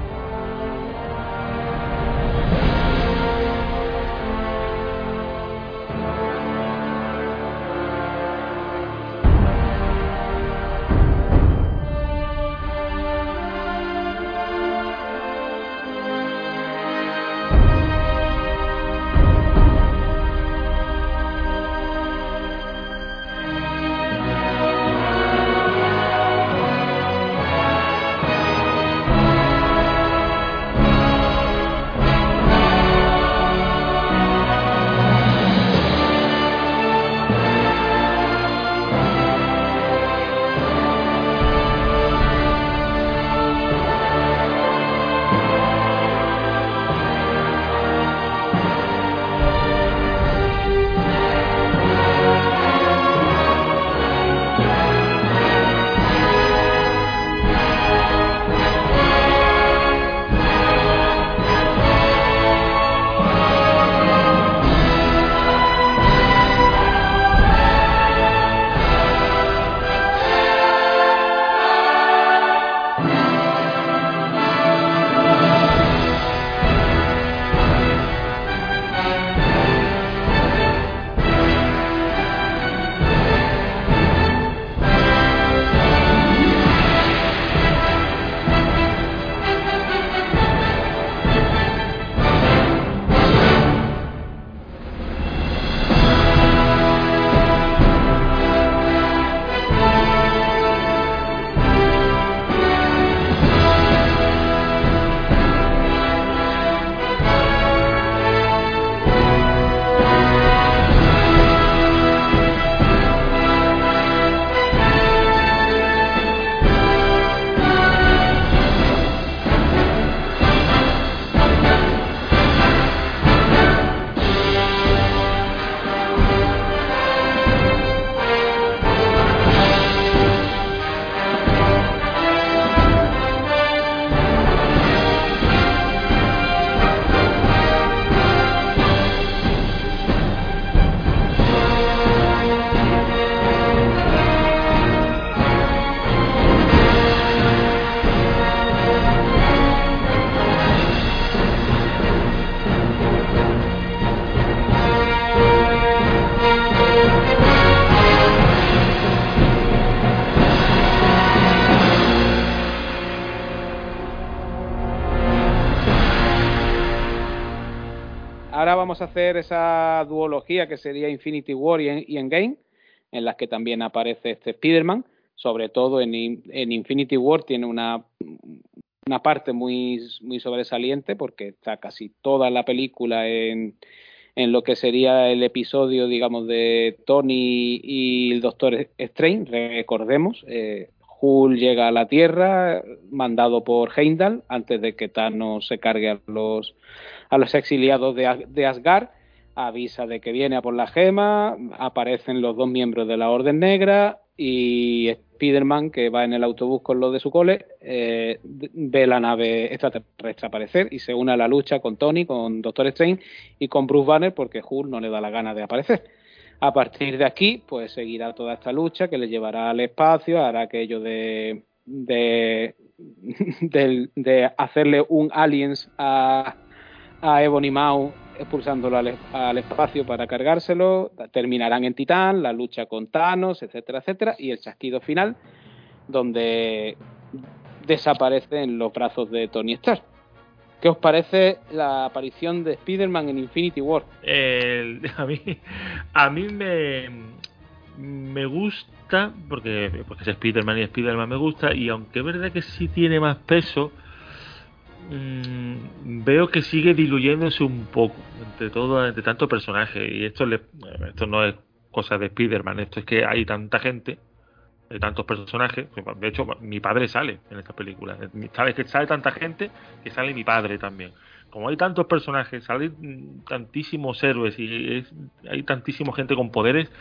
Vamos a hacer esa duología que sería Infinity War y, Endgame, en las que también aparece este Spider-Man. Sobre todo en, en, Infinity War tiene una, una parte muy, muy sobresaliente porque está casi toda la película en, en lo que sería el episodio, digamos, de Tony y el Doctor Strange. Recordemos, eh, Hulk llega a la Tierra, mandado por Heimdall, antes de que Thanos se cargue a los, a los exiliados de, de Asgard. Avisa de que viene a por la gema, aparecen los dos miembros de la Orden Negra y Spider-Man, que va en el autobús con los de su cole, eh, ve la nave extraterrestre aparecer y se une a la lucha con Tony, con Doctor Strange y con Bruce Banner porque Hulk no le da la gana de aparecer. A partir de aquí, pues seguirá toda esta lucha que le llevará al espacio, hará aquello de, de, <laughs> de, de hacerle un aliens a, a Ebony Maw expulsándolo al, espacio para cargárselo, terminarán en Titán, la lucha con Thanos, etcétera, etcétera, y el chasquido final, donde desaparece en los brazos de Tony Stark. ¿Qué os parece la aparición de Spider-Man en Infinity War? <laughs> A mí, a mí me, me gusta, porque, porque es Spider-Man y Spider-Man me gusta, y aunque es verdad que sí tiene más peso, mmm, veo que sigue diluyéndose un poco entre todo, entre tanto personaje. Y esto, le, esto no es cosa de Spider-Man, esto es que hay tanta gente de tantos personajes. De hecho, mi padre sale en esta película. Sabes que sale tanta gente que sale mi padre también. Como hay tantos personajes, salen tantísimos héroes y es, hay tantísima gente con poderes,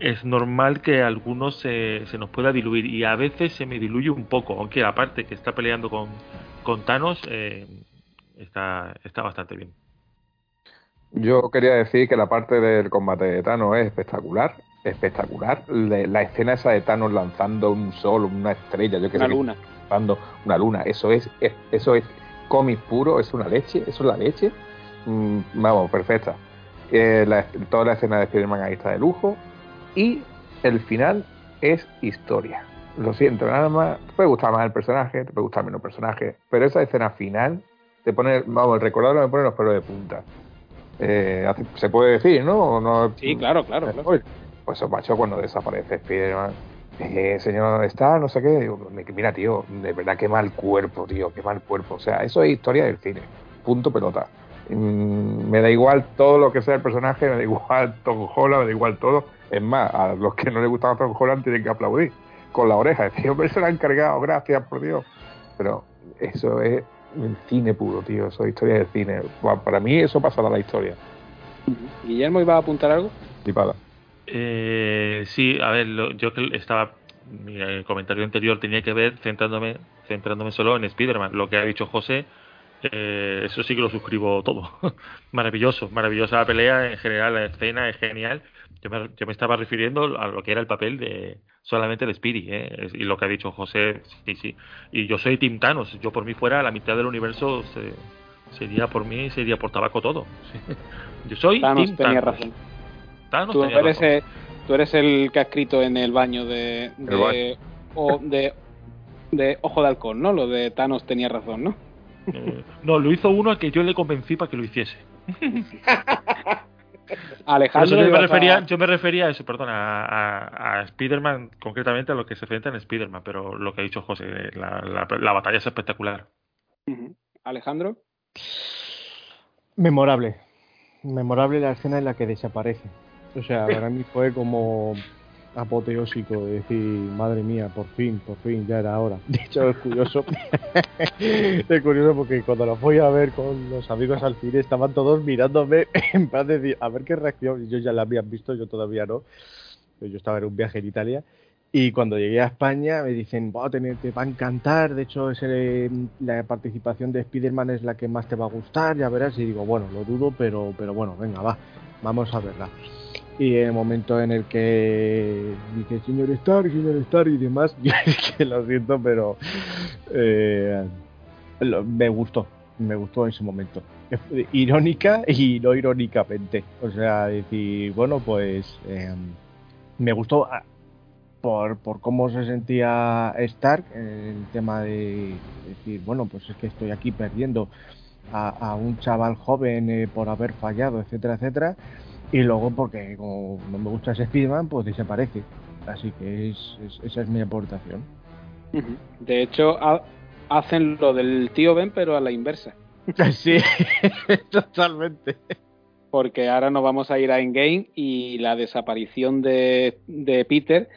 es normal que algunos se, se, nos pueda diluir y a veces se me diluye un poco, aunque aparte que está peleando con, con Thanos eh, está, está bastante bien. Yo quería decir que la parte del combate de Thanos es espectacular, espectacular. La escena esa de Thanos lanzando un sol, una estrella, yo que una luna. Lanzando una luna, eso es, eso es cómic puro, es una leche, eso es la leche. Mm, vamos, perfecta. Eh, toda la escena de Spider-Man ahí está de lujo. Y el final es historia. Lo siento, nada más. Te puede gustar más el personaje, te puede gustar menos el personaje. Pero esa escena final te pone, vamos, el recordador me pone los pelos de punta. Eh, se puede decir, ¿no? ¿no? Sí, claro, claro. claro. Pues eso, macho, cuando desaparece Spider-Man, eh, señor, está, no sé qué, digo, mira, tío, de verdad, qué mal cuerpo, tío, qué mal cuerpo. O sea, eso es historia del cine. Punto pelota. Mm, me da igual todo lo que sea el personaje, me da igual <laughs> Tom Holland, me da igual todo. Es más, a los que no les gustaba Tom Holland tienen que aplaudir con la oreja. Decir, <laughs> hombre, se lo han encargado, gracias por Dios. Pero eso es el cine puro, tío. Eso es historia del cine. Para mí eso pasará a la historia. Guillermo, ¿iba a apuntar algo? Tipada. Eh, sí, a ver, yo que estaba. el comentario anterior tenía que ver centrándome, centrándome solo en Spider-Man. Lo que ha dicho José, eh, eso sí que lo suscribo todo. <laughs> Maravilloso, maravillosa la pelea. En general, la escena es genial. Yo me, yo me, estaba refiriendo a lo que era el papel de solamente de Speedy, ¿eh? y lo que ha dicho José, sí, sí. Y yo soy Tim Thanos, yo por mí fuera la mitad del universo sería por mí, sería por tabaco todo. <laughs> Yo soy Thanos tenía razón. Thanos tú, eres El, tú eres el que ha escrito en el baño de, de, de, de Ojo de Halcón, ¿no? Lo de Thanos tenía razón, ¿no? Eh, no, lo hizo uno a que yo le convencí para que lo hiciese. <laughs> Alejandro. Yo me, refería, yo me refería a eso, perdón, a, a, Spider-Man, concretamente a lo que se enfrenta en Spider-Man, pero lo que ha dicho José, la, la, batalla es espectacular. Alejandro. Memorable. Memorable la escena en la que desaparece. O sea, para mí fue como apoteósico de decir, madre mía, por fin, por fin, ya era hora. <laughs> De hecho, es curioso. <laughs> es curioso porque cuando lo fui a ver con los amigos al cine estaban todos mirándome <laughs> en plan de decir, a ver qué reacción. Ellos ya la habían visto, yo todavía no. Yo estaba en un viaje en Italia. Y cuando llegué a España me dicen, tener, te va a encantar, de hecho ese, la participación de Spider-Man es la que más te va a gustar, ya verás. Y digo, bueno, lo dudo, pero, pero bueno, venga, va, vamos a verla y en el momento en el que dice señor Stark, señor Stark y demás, <laughs> que lo siento, pero eh, me gustó, me gustó en ese momento. Irónica y no irónicamente. O sea, decir, bueno, pues em, me gustó ah, por, por cómo se sentía Stark en el tema de decir, bueno, pues es que estoy aquí perdiendo a, un chaval joven eh, por haber fallado, etcétera, etcétera y luego, porque como no me gusta ese Spiderman, pues desaparece. Así que es, esa es mi aportación. De hecho, hacen lo del tío Ben, pero a la inversa. <laughs> Sí, <laughs> totalmente. Porque ahora nos vamos a ir a Endgame y la desaparición de, de Peter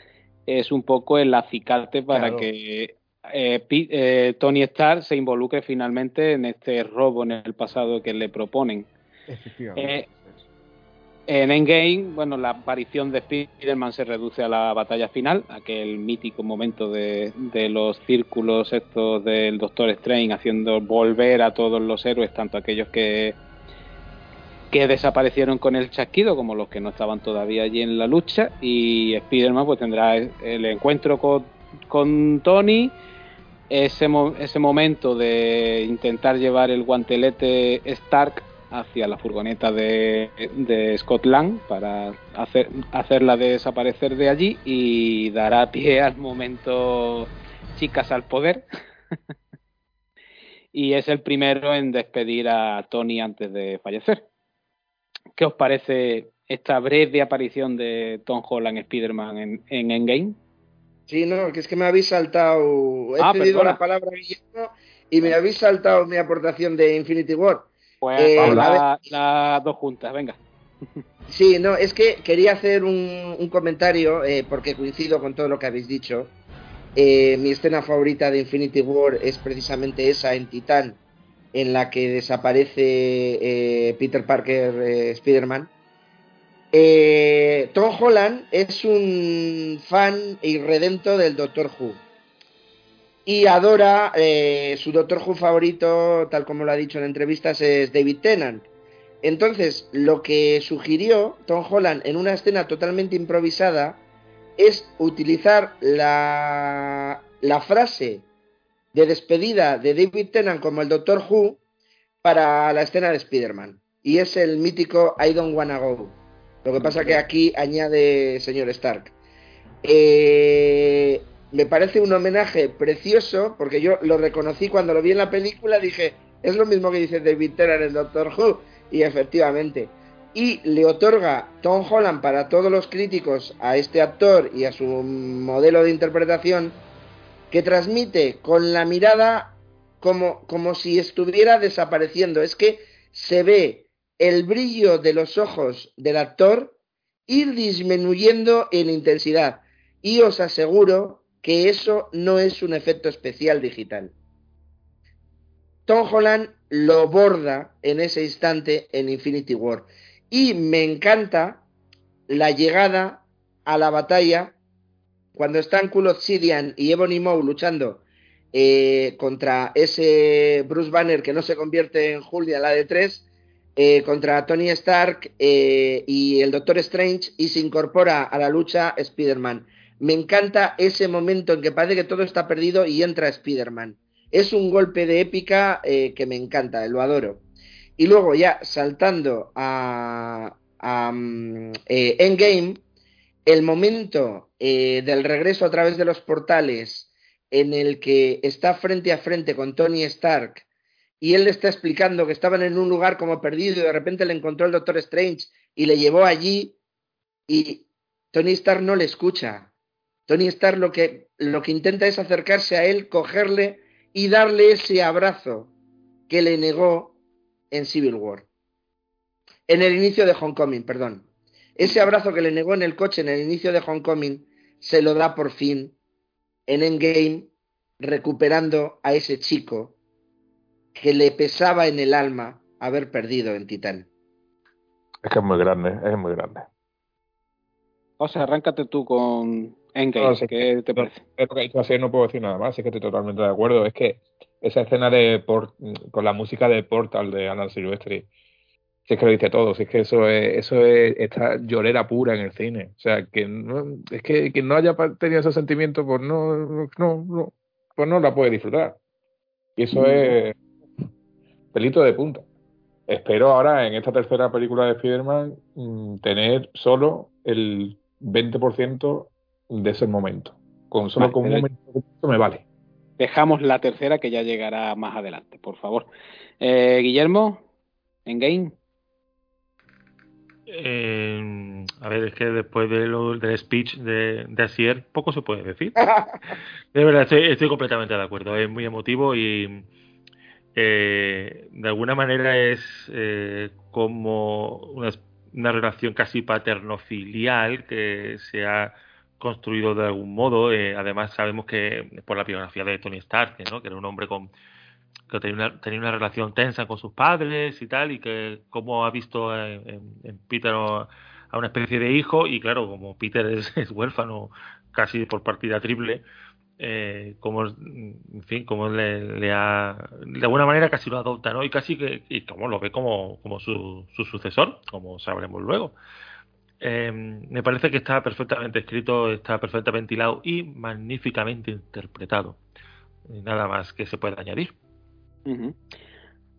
es un poco el acicate para que eh, eh, Tony Stark se involucre finalmente en este robo en el pasado que le proponen. Efectivamente. Eh, en Endgame, bueno, la aparición de Spider-Man se reduce a la batalla final, aquel mítico momento de, los círculos estos del Doctor Strange haciendo volver a todos los héroes, tanto aquellos que, que desaparecieron con el chasquido como los que no estaban todavía allí en la lucha, y Spider-Man pues tendrá el encuentro con, con Tony, ese, ese momento de intentar llevar el guantelete Stark hacia la furgoneta de, de Scotland para hacer, hacerla desaparecer de allí y dará pie al momento chicas al poder. <laughs> y es el primero en despedir a Tony antes de fallecer. ¿Qué os parece esta breve aparición de Tom Holland Spider-Man en, en, Endgame? Sí, no, que es que me habéis saltado. He ah, pedido la palabra y me habéis saltado mi aportación de Infinity War. Pues eh, las dos juntas, venga. <laughs> Sí, no, es que quería hacer un, comentario, eh, porque coincido con todo lo que habéis dicho. Eh, mi escena favorita de Infinity War es precisamente esa en Titán, en la que desaparece Peter Parker, Spider-Man. Eh, Tom Holland es un fan irredento del Doctor Who y adora eh, su Doctor Who favorito, tal como lo ha dicho en entrevistas, es David Tennant. Entonces, lo que sugirió Tom Holland en una escena totalmente improvisada es utilizar la, la frase de despedida de David Tennant como el Doctor Who para la escena de Spider-Man. Y es el mítico I don't wanna go. Lo que pasa que aquí añade señor Stark. Eh, me parece un homenaje precioso, porque yo lo reconocí cuando lo vi en la película, dije, es lo mismo que dice David Tennant en Doctor Who, y efectivamente. Y le otorga Tom Holland para todos los críticos a este actor y a su modelo de interpretación, que transmite con la mirada como, como si estuviera desapareciendo. Es que se ve el brillo de los ojos del actor ir disminuyendo en intensidad. Y os aseguro que eso no es un efecto especial digital. Tom Holland lo borda en ese instante en Infinity War. Y me encanta la llegada a la batalla cuando están Cool Obsidian y Ebony Maw luchando eh, contra ese Bruce Banner que no se convierte en Julia, la de tres, eh, contra Tony Stark eh, y el Doctor Strange y se incorpora a la lucha Spider-Man. Me encanta ese momento en que parece que todo está perdido y entra Spider-Man. Es un golpe de épica eh, que me encanta, lo adoro. Y luego ya saltando a, mm, Endgame, el momento del regreso a través de los portales en el que está frente a frente con Tony Stark y él le está explicando que estaban en un lugar como perdido y de repente le encontró el Doctor Strange y le llevó allí y Tony Stark no le escucha. Tony Stark lo que, lo que intenta es acercarse a él, cogerle y darle ese abrazo que le negó en Civil War. En el inicio de Homecoming, perdón. Ese abrazo que le negó en el coche en el inicio de Homecoming se lo da por fin en Endgame recuperando a ese chico que le pesaba en el alma haber perdido en Titán. Es que es muy grande, es muy grande. O sea, arráncate tú con Endgame, no, ¿qué te parece? Es que así no puedo decir nada más, es que estoy totalmente de acuerdo. Es que esa escena de con la música de Portal de Alan Silvestri, si es que lo dice todo, si es que eso es, eso es esta llorera pura en el cine. O sea, que no, es que quien no haya tenido ese sentimiento, pues no, no, no, pues no la puede disfrutar. Y eso es pelito de punta. Espero ahora en esta tercera película de Spider-Man mm, tener solo el 20% de ese momento. Con solo con un momento me vale. Dejamos la tercera que ya llegará más adelante, por favor. Eh, Guillermo, en game. Eh, a ver, es que después de lo, del speech de, de Asier, poco se puede decir. <laughs> de verdad, estoy, estoy completamente de acuerdo. Es muy emotivo y eh, de alguna manera es eh, como una, relación casi paterno-filial que se ha construido de algún modo. Eh, además, sabemos que por la biografía de Tony Stark, ¿no? que era un hombre con que tenía una, tenía una relación tensa con sus padres y tal, y que como ha visto en, Peter a una especie de hijo, y claro, como Peter es <laughs> huérfano casi por partida triple, eh, como en fin como le, ha de alguna manera casi lo adopta no y casi que y como lo ve como, como su, su sucesor como sabremos luego eh, me parece que está perfectamente escrito está perfectamente hilado y magníficamente interpretado nada más que se pueda añadir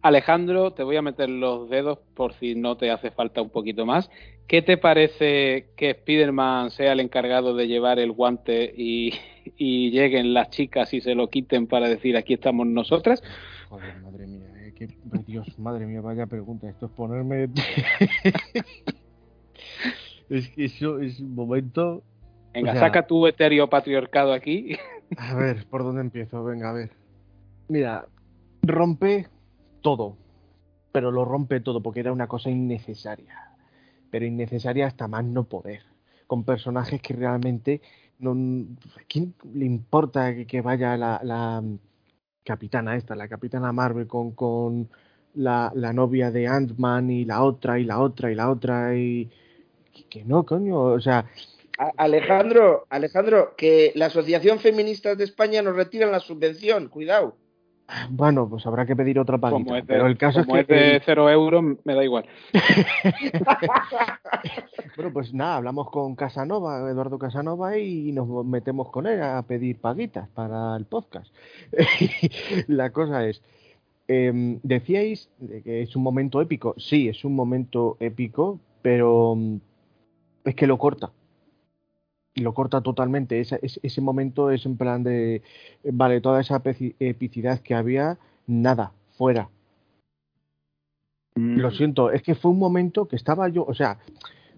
Alejandro, te voy a meter los dedos por si no te hace falta un poquito más. ¿Qué te parece que Spider-Man sea el encargado de llevar el guante y, lleguen las chicas y se lo quiten para decir aquí estamos nosotras? Joder, madre mía, eh, Dios, madre mía, vaya pregunta. Esto es ponerme. <laughs> <laughs> es que eso es un momento. Venga, saca tu etéreo patriarcado aquí. a ver, ¿por dónde empiezo? Venga, a ver. Mira, rompe todo, pero lo rompe todo porque era una cosa innecesaria, pero innecesaria hasta más no poder, con personajes que realmente no... ¿Quién le importa que, vaya la, capitana esta, la capitana Marvel con, con la, la novia de Ant-Man y la otra y la otra y la otra y que no, coño, o sea, Alejandro, Alejandro, que la Asociación Feministas de España nos retiran la subvención, cuidado. Bueno, pues habrá que pedir otra paguita. Como es de, pero el caso como es que. es de cero euros, me da igual. <laughs> Bueno, pues nada, hablamos con Casanova, Eduardo Casanova, y nos metemos con él a pedir paguitas para el podcast. <laughs> La cosa es, em, decíais de que es un momento épico. Sí, es un momento épico, pero mm, es que lo corta. Y lo corta totalmente. Esa- es- ese momento es en plan de, vale, toda esa epici- epicidad que había, nada, fuera. Mm. Lo siento, es que fue un momento que estaba yo, o sea,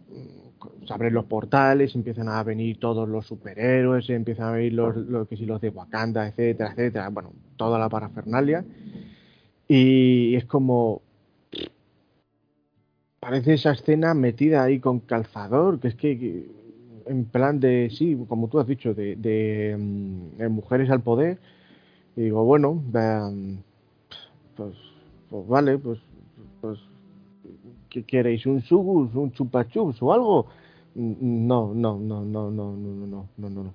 mm, se abren los portales, empiezan a venir todos los superhéroes, empiezan a venir los, los que sí, los de Wakanda, etcétera, etcétera, bueno, toda la parafernalia. Y es como parece esa escena metida ahí con calzador, que es que, en plan de, sí, como tú has dicho, de, de, mm, mujeres al poder. Y digo, bueno, pues, pues vale, pues, pues, ¿qué queréis? ¿Un sugus, un chupachups o algo? No, no, no, no, no, no, no, no, no, no.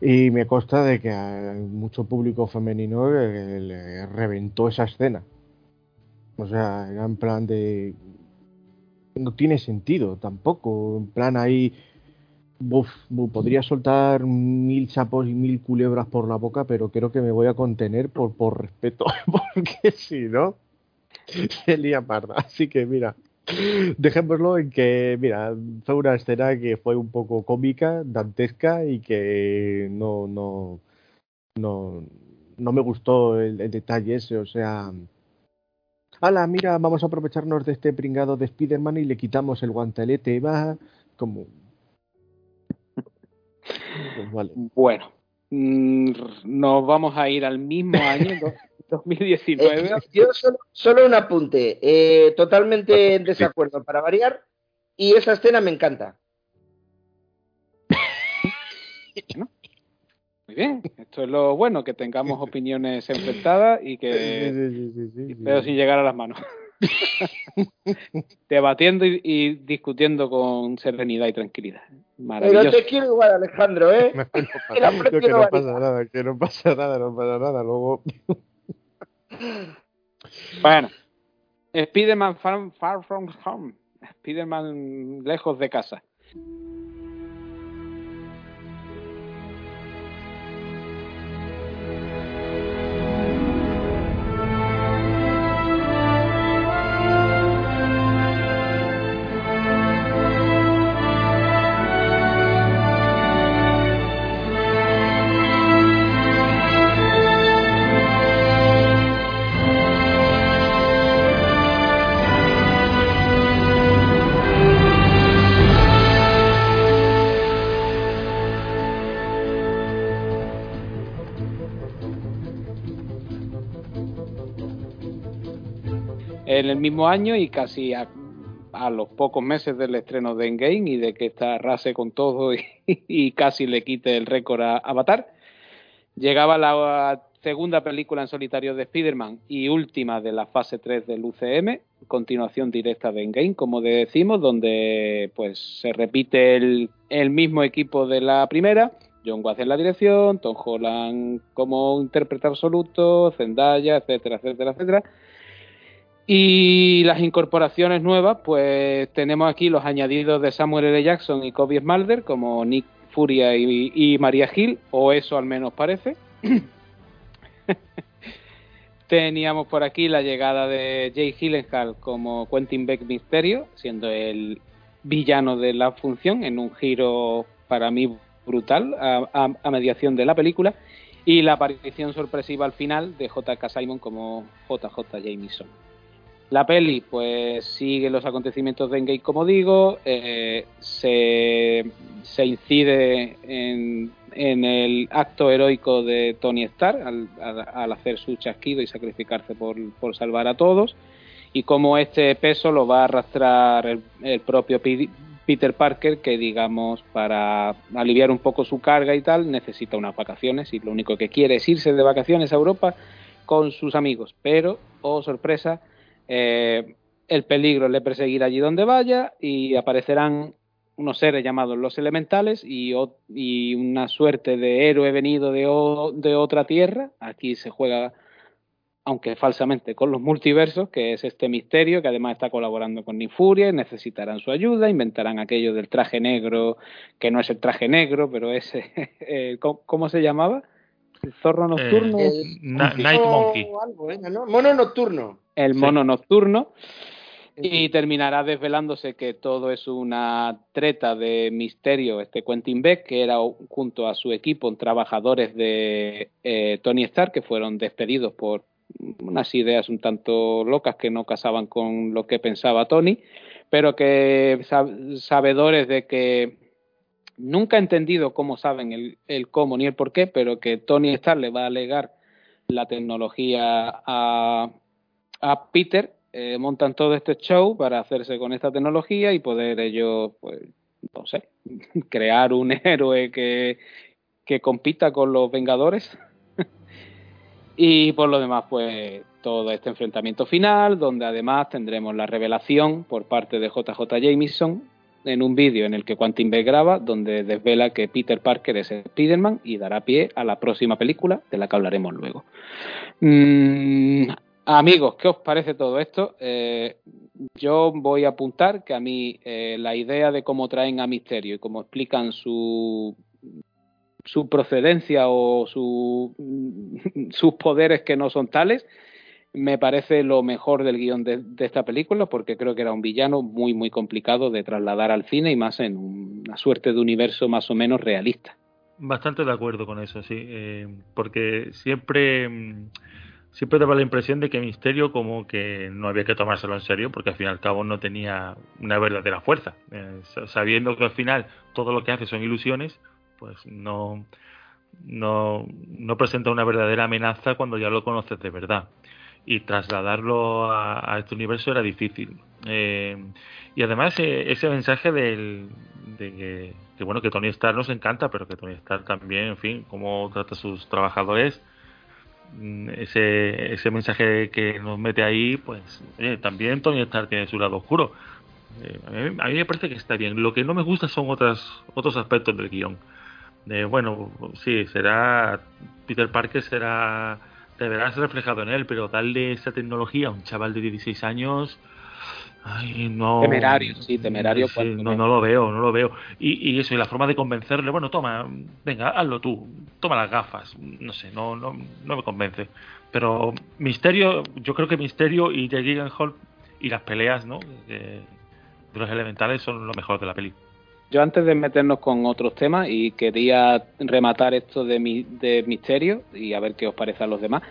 Y me consta de que a mucho público femenino le reventó esa escena. O sea, era en plan de... No tiene sentido tampoco. En plan ahí... Uf, podría soltar mil sapos y mil culebras por la boca, pero creo que me voy a contener por, por respeto, <laughs> porque si no, se lía parda. Así que mira, dejémoslo en que, mira, fue una escena que fue un poco cómica, dantesca y que no, no, no, no me gustó el detalle ese, o sea... Hala, mira, vamos a aprovecharnos de este pringado de Spider-Man y le quitamos el guantelete, va como... Pues vale. Bueno, mm, nos vamos a ir al mismo <laughs> año, do- 2019. Eh, yo solo, solo un apunte, eh, totalmente en desacuerdo para variar, y esa escena me encanta. <laughs> Muy bien, esto es lo bueno, que tengamos <laughs> opiniones enfrentadas y que Sí, sí, sí, sí, pero sí. sin llegar a las manos. <laughs> Debatiendo y, y discutiendo con serenidad y tranquilidad. Pero Maravilloso. te quiero igual, Alejandro, ¿eh? <laughs> No, Que no, que pasa nada, que no pasa nada, no pasa nada. Luego, Bueno, Spider-Man far, Far From Home. Spider-Man lejos de casa. El mismo año y casi a, los pocos meses del estreno de Endgame y de que esta arrase con todo y, <laughs> y casi le quite el récord a Avatar, llegaba la segunda película en solitario de Spider-Man y última de la fase 3 del UCM, continuación directa de Endgame, como decimos, donde pues se repite el, el mismo equipo de la primera, John Watts en la dirección, Tom Holland como intérprete absoluto, Zendaya, etcétera, etcétera, etcétera. Y las incorporaciones nuevas, pues tenemos aquí los añadidos de Samuel L. Jackson y Kobe Smalder, como Nick Furia y, y María Hill, o eso al menos parece. <clears throat> Teníamos por aquí la llegada de Jay Gyllenhaal como Quentin Beck Misterio, siendo el villano de la función, en un giro para mí brutal a, a- a mediación de la película. Y la aparición sorpresiva al final de J.K. Simon como JJ Jameson. La peli, pues sigue los acontecimientos de Endgame, como digo, eh, se, incide en, en el acto heroico de Tony Stark al, al- hacer su chasquido y sacrificarse por, por salvar a todos, y cómo este peso lo va a arrastrar el, el propio Pi- Peter Parker, que digamos, para aliviar un poco su carga y tal, necesita unas vacaciones y lo único que quiere es irse de vacaciones a Europa con sus amigos. Pero, oh sorpresa, eh, el peligro le perseguirá allí donde vaya y aparecerán unos seres llamados los elementales y, y una suerte de héroe venido de, de otra tierra. Aquí se juega aunque falsamente, con los multiversos, que es este misterio, que además está colaborando con Nifuria, necesitarán su ayuda, inventarán aquello del traje negro, que no es el traje negro, pero es, <laughs> eh, ¿cómo, se llamaba? ¿El zorro eh, nocturno? Night Monkey. ¿eh? Mono nocturno. El mono nocturno. Y terminará desvelándose que todo es una treta de misterio, este Quentin Beck, que era junto a su equipo trabajadores de Tony Stark, que fueron despedidos por unas ideas un tanto locas que no casaban con lo que pensaba Tony, pero que sabedores de que nunca he entendido cómo saben el, el, cómo ni el por qué, pero que Tony Stark le va a alegar la tecnología a, a Peter, eh, montan todo este show para hacerse con esta tecnología y poder ellos, pues, no sé, <laughs> crear un <laughs> héroe que, que compita con los Vengadores <laughs> y por lo demás, pues todo este enfrentamiento final, donde además tendremos la revelación por parte de JJ Jameson en un vídeo en el que Quantum B graba, donde desvela que Peter Parker es Spider-Man y dará pie a la próxima película, de la que hablaremos luego. Mm, amigos, ¿qué os parece todo esto? Eh, yo voy a apuntar que a mí eh, la idea de cómo traen a Misterio y cómo explican su su procedencia o su, <laughs> sus poderes que no son tales, me parece lo mejor del guion de, esta película porque creo que era un villano muy muy complicado de trasladar al cine y más en una suerte de universo más o menos realista. Bastante de acuerdo con eso, sí, eh, porque siempre siempre daba la impresión de que Misterio como que no había que tomárselo en serio porque al fin y al cabo no tenía una verdadera fuerza, eh, sabiendo que al final todo lo que hace son ilusiones, pues no, no, no presenta una verdadera amenaza cuando ya lo conoces de verdad. Y trasladarlo a, este universo era difícil. Eh, y además eh, ese mensaje del, de que, bueno que Tony Stark nos encanta, pero que Tony Stark también, en fin, cómo trata a sus trabajadores, ese, ese mensaje que nos mete ahí, pues también Tony Stark tiene su lado oscuro. Eh, a, mí, a, mí, me parece que está bien. Lo que no me gusta son otras, otros aspectos del guion bueno, sí, será Peter Parker será deberá ser reflejado en él, pero darle esa tecnología a un chaval de 16 años, ay, no. Temerario, sí, temerario. no, no lo veo, no lo veo. Y, y, eso, y la forma de convencerle, bueno, toma, venga, hazlo tú, toma las gafas, no sé, no, no, no me convence. Pero Misterio, yo creo que Misterio y Jake Gyllenhaal y las peleas, ¿no? de los elementales son lo mejor de la película. Yo antes de meternos con otros temas y quería rematar esto de, mi, de misterio y a ver qué os parece a los demás.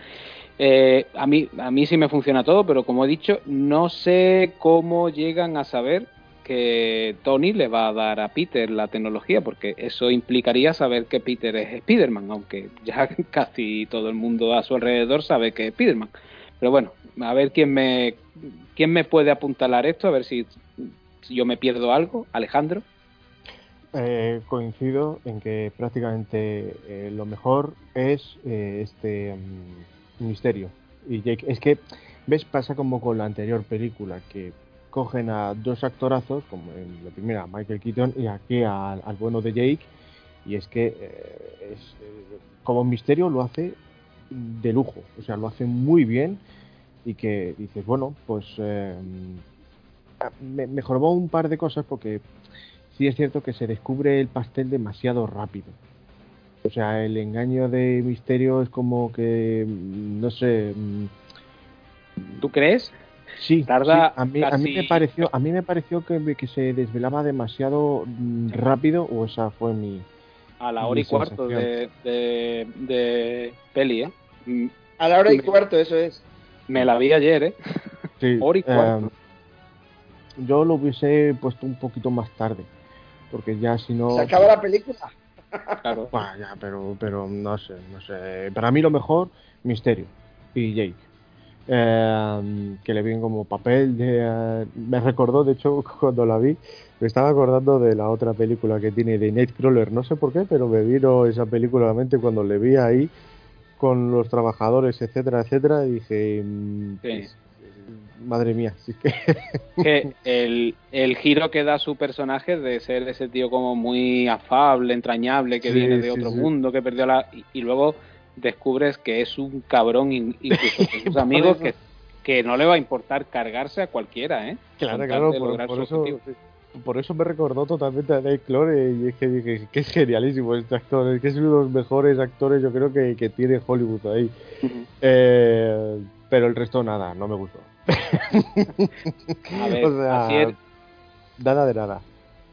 Eh, a mí a mí sí me funciona todo, pero como he dicho, no sé cómo llegan a saber que Tony le va a dar a Peter la tecnología, porque eso implicaría saber que Peter es Spider-Man, aunque ya <laughs> casi todo el mundo a su alrededor sabe que es Spider-Man. Pero bueno, a ver quién me quién me puede apuntalar esto, a ver si, si yo me pierdo algo. Alejandro. Eh, coincido en que prácticamente eh, lo mejor es eh, este mm, misterio. Y Jake, es que, ¿ves? Pasa como con la anterior película, que cogen a dos actorazos, como en la primera Michael Keaton y aquí al, bueno de Jake, y es que es, como misterio lo hace de lujo, o sea, lo hace muy bien y que dices, bueno, pues me mejoró un par de cosas porque sí es cierto que se descubre el pastel demasiado rápido. O sea, el engaño de misterio es como que, mm, no sé. Mm, ¿Tú crees? Sí, Tarda A, mí, a, mí, me pareció, a mí me pareció que, que se desvelaba demasiado mm, rápido, o esa fue mi. A la hora y cuarto de, de, peli, ¿eh? A la hora y cuarto, eso es. Me la vi ayer, ¿eh? Sí. <laughs> hora y cuarto. Em, yo lo hubiese puesto un poquito más tarde porque ya si no... ¿Se acaba la película? Claro. pero, pero no sé, no sé. Para mí lo mejor, Misterio y Jake. Eh, que le vi como papel de... Eh, me recordó, de hecho, <laughs> cuando la vi, me estaba acordando de la otra película que tiene de Nightcrawler, no sé por qué, pero me vino esa película a la mente cuando le vi ahí con los trabajadores, etcétera, etcétera, y dije... Mm, pues, madre mía, sí que... <laughs> que el, el giro que da su personaje de ser ese tío como muy afable, entrañable, que Sí, viene de sí, otro sí. mundo, que perdió la... Y, y luego descubres que es un cabrón, in- incluso con sus <laughs> amigos, que, que no le va a importar cargarse a cualquiera, ¿eh? Claro, claro, por, por eso, por eso me recordó totalmente a Dave Clore y es que dije que es genialísimo este actor, es que es uno de los mejores actores yo creo que, que tiene Hollywood ahí. Eh, pero el resto nada, no me gustó. <laughs> A ver, O sea, Asier, Nada de nada.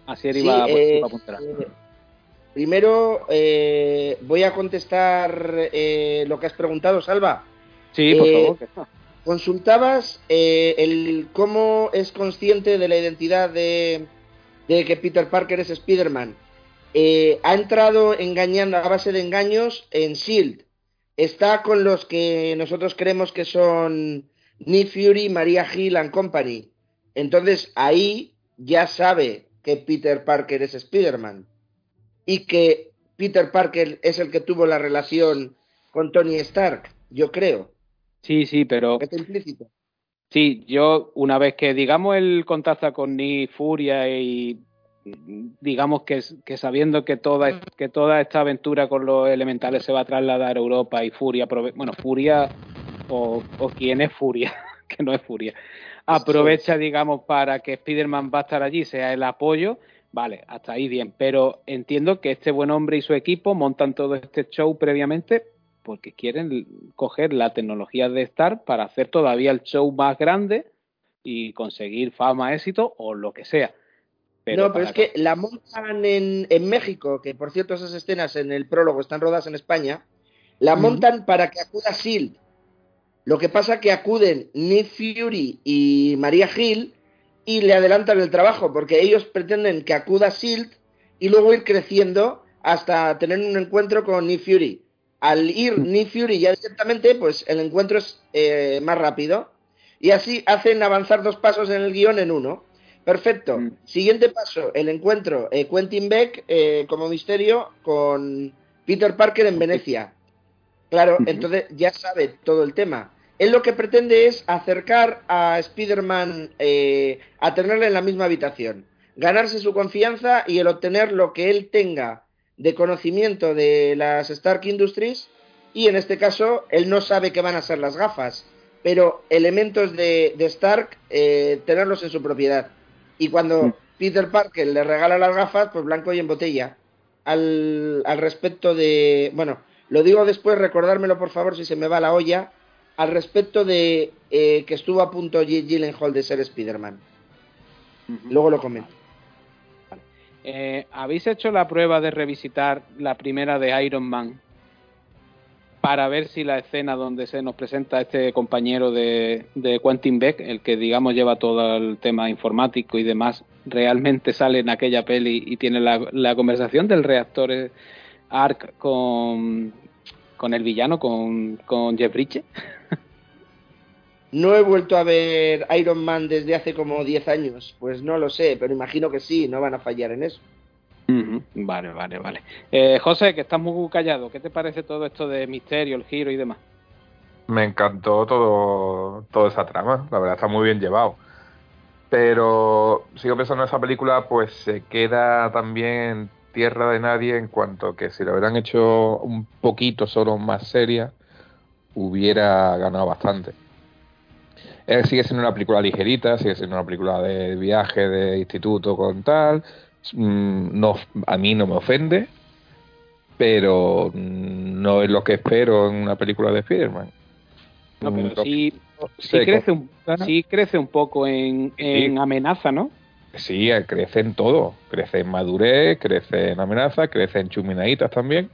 Asier Sí, iba, a- eh, iba a apuntar. eh, primero eh, voy a contestar eh, lo que has preguntado, Salva. Sí, por eh, favor. que- Consultabas eh, el cómo es consciente de la identidad de, de que Peter Parker es Spider-Man. Eh, ha entrado engañando a base de engaños en S.H.I.E.L.D. Está con los que nosotros creemos que son Nick Fury, Maria Hill and Company. Entonces ahí ya sabe que Peter Parker es Spider-Man. Y que Peter Parker es el que tuvo la relación con Tony Stark, yo creo. Sí, sí, pero Está implícito. Sí, yo una vez que digamos el contacta con Nick Furia y digamos que, que sabiendo que toda que toda esta aventura con los elementales se va a trasladar a Europa y Furia bueno Furia o, o quién es Furia <laughs> que no es Furia. Aprovecha digamos para que Spider-Man va a estar allí sea el apoyo vale hasta ahí bien. Pero entiendo que este buen hombre y su equipo montan todo este show previamente porque quieren coger la tecnología de Star para hacer todavía el show más grande y conseguir fama, éxito o lo que sea. no, pero es que la montan en, en México, que por cierto esas escenas en el prólogo están rodadas en España, la montan para que acuda Shield. Lo que pasa que acuden Nick Fury y María Hill y le adelantan el trabajo, porque ellos pretenden que acuda Shield y luego ir creciendo hasta tener un encuentro con Nick Fury. Al ir Nick Fury ya directamente, pues el encuentro es eh, más rápido. Y así hacen avanzar dos pasos en el guion en uno. Perfecto. Mm. Siguiente paso, el encuentro eh, Quentin Beck eh, como misterio con Peter Parker en Venecia. Claro, entonces ya sabe todo el tema. Él lo que pretende es acercar a Spider-Man eh, a tenerle en la misma habitación, ganarse su confianza y el obtener lo que él tenga de conocimiento de las Stark Industries y en este caso él no sabe qué van a ser las gafas, pero elementos de, de Stark eh, tenerlos en su propiedad. Y cuando Mm. Peter Parker le regala las gafas, pues blanco y en botella. Al, al respecto de, bueno, lo digo después, recordármelo por favor si se me va la olla, al respecto de eh, que estuvo a punto Jake Gyllenhaal de ser Spider-Man. Luego lo comento. Eh, ¿Habéis hecho la prueba de revisitar la primera de Iron Man para ver si la escena donde se nos presenta este compañero de, de Quentin Beck, el que digamos lleva todo el tema informático y demás, realmente sale en aquella peli y tiene la, la conversación del reactor eh, ARC con, con el villano, con, con Jeff Bridges? No he vuelto a ver Iron Man desde hace como 10 años, pues no lo sé, pero imagino que sí, no van a fallar en eso. Vale, vale, vale. Eh, José, que estás muy callado, ¿qué te parece todo esto de misterio, el giro y demás? Me encantó todo, toda esa trama, la verdad está muy bien llevado. Pero sigo pensando en esa película, pues se queda también tierra de nadie en cuanto que si lo hubieran hecho un poquito solo más seria, hubiera ganado bastante. Eh, sigue siendo una película ligerita, sigue siendo una película de viaje, de instituto con tal. Mm, No, a mí no me ofende, pero mm, no es lo que espero en una película de Spider-Man. No, Mm, pero lo sí, crece, un, sí crece un poco en, en amenaza, ¿no? Sí, eh, crece en todo. Crece en madurez, crece en amenaza, crece en chuminaditas también.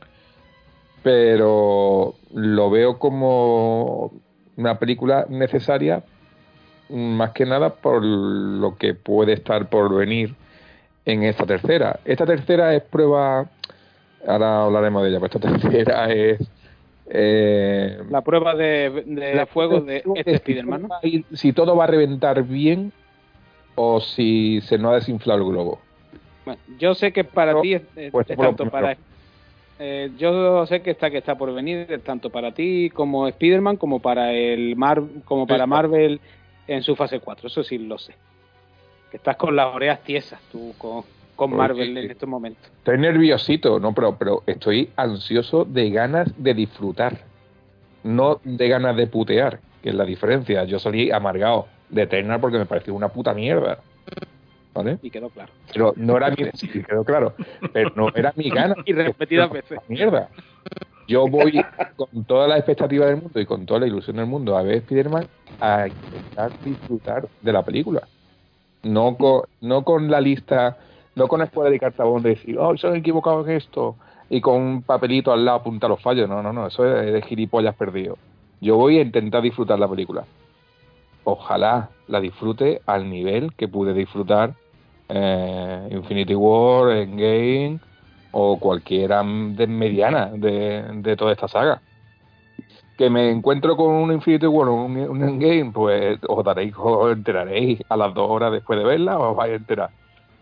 Pero lo veo como una película necesaria más que nada por lo que puede estar por venir en esta tercera. Esta tercera es prueba, ahora hablaremos de ella, pero esta tercera <laughs> es... eh, La prueba de, de la fuego de prueba este Spider-Man, Si todo va a reventar bien o si se nos ha desinflado el globo. Bueno, yo sé que para ti es, es- pues, es por lo tanto para... eh, yo sé que está que está por venir es tanto para ti como Spider-Man como para el Mar, como para. Marvel en su fase 4, eso sí lo sé. Que estás con las orejas tiesas tú con, con Marvel en estos momentos. Estoy nerviosito, no, pero, pero estoy ansioso de ganas de disfrutar, no de ganas de putear, que es la diferencia. Yo salí amargado de Eternal porque me pareció una puta mierda. ¿Vale? Y quedó claro. Pero no era mi, sí, quedó claro, pero no era mi gana. <laughs> Y repetidas veces. Mierda. Yo voy con toda la expectativa del mundo y con toda la ilusión del mundo a ver Spider-Man a intentar disfrutar de la película. No con, no con la lista, no con la escuela de cartabón de decir, oh, se han equivocado en esto, y con un papelito al lado apuntar los fallos. No, no, no, eso es de gilipollas perdido. Yo voy a intentar disfrutar la película. Ojalá la disfrute al nivel que pude disfrutar eh, Infinity War, Endgame o cualquiera de mediana de, de toda esta saga. Que me encuentro con un Infinity War o un, un Endgame, pues os daréis, os enteraréis a las dos horas después de verla, os vais a enterar.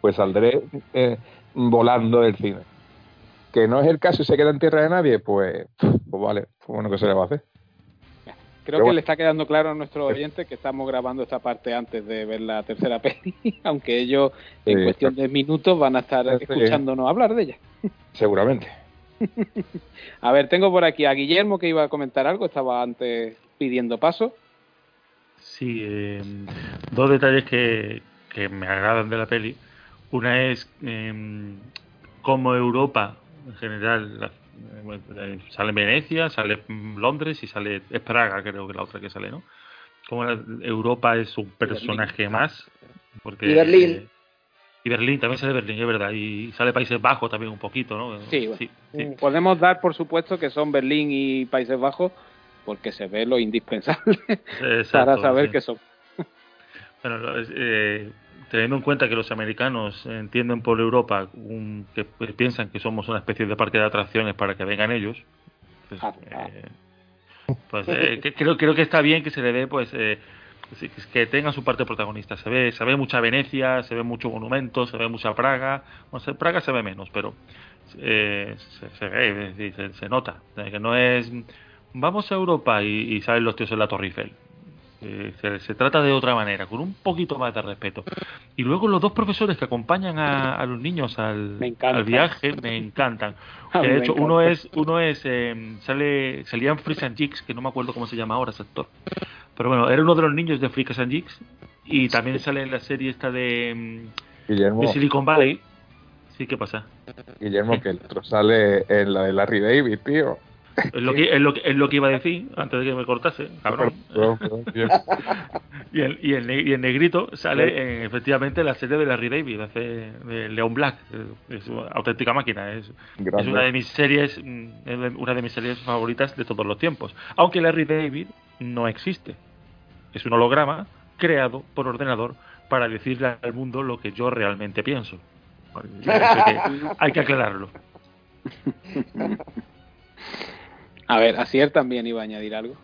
Pues saldré eh, volando del cine. Que no es el caso y se queda en tierra de nadie, pues, pues vale, pues bueno, ¿qué se le va a hacer? Creo que le está quedando claro a nuestros oyentes que estamos grabando esta parte antes de ver la tercera <laughs> peli, aunque ellos en cuestión de minutos van a estar Sí. escuchándonos hablar de ella. <laughs> Seguramente. <laughs> A ver, tengo por aquí a Guillermo que iba a comentar algo, estaba antes pidiendo paso. Sí, eh, dos detalles que, que me agradan de la peli. Una es eh, cómo Europa, en general, la- sale en Venecia, sale en Londres y sale es Praga, creo que la otra que sale, ¿no? Como Europa es un personaje más. Porque, Y Berlín. eh, y Berlín, también sale Berlín, es verdad. Y sale Países Bajos también un poquito, ¿no? Sí, bueno. sí, sí. Podemos dar por supuesto que son Berlín y Países Bajos porque se ve lo indispensable <laughs> para saber sí. que son. Bueno, eh, teniendo en cuenta que los americanos entienden por Europa un- que piensan que somos una especie de parque de atracciones para que vengan ellos, pues, Ah, ah. eh, pues, eh, que- creo, creo que está bien que se le dé, pues, eh, que- tengan su parte protagonista. Se ve, se ve mucha Venecia, se ve mucho monumento, se ve mucha Praga. No sé, Praga se ve menos, pero eh, se, se ve, se, se nota. Que no es vamos a Europa y, y salen los tíos en la Torre Eiffel. Eh, se, se trata de otra manera, con un poquito más de respeto. Y luego los dos profesores que acompañan a, a los niños al, viaje me encantan. <laughs> Que de me hecho, uno es, uno es eh, sale, salía en Freaks and Jigs, que no me acuerdo cómo se llama ahora ese actor. Pero bueno, era uno de los niños de Freaks and Jigs. Y también sale en la serie esta de, Guillermo, de Silicon Valley. Sí, ¿qué pasa? Guillermo, que el otro sale en la de Larry David, tío. Es lo que, es lo que, es lo que iba a decir antes de que me cortase, cabrón. Perdón, perdón, tío. <laughs> Y el, y el, y el negrito sale en, efectivamente en la serie de Larry David, hace de Leon Black. Es una auténtica máquina. Es, es una de mis series, mm, es de- una de mis series favoritas de todos los tiempos. Aunque Larry David no existe. Es un holograma creado por ordenador para decirle al mundo lo que yo realmente pienso. Eso hay, que, hay que aclararlo. <laughs> A ver, Asier también iba a añadir algo,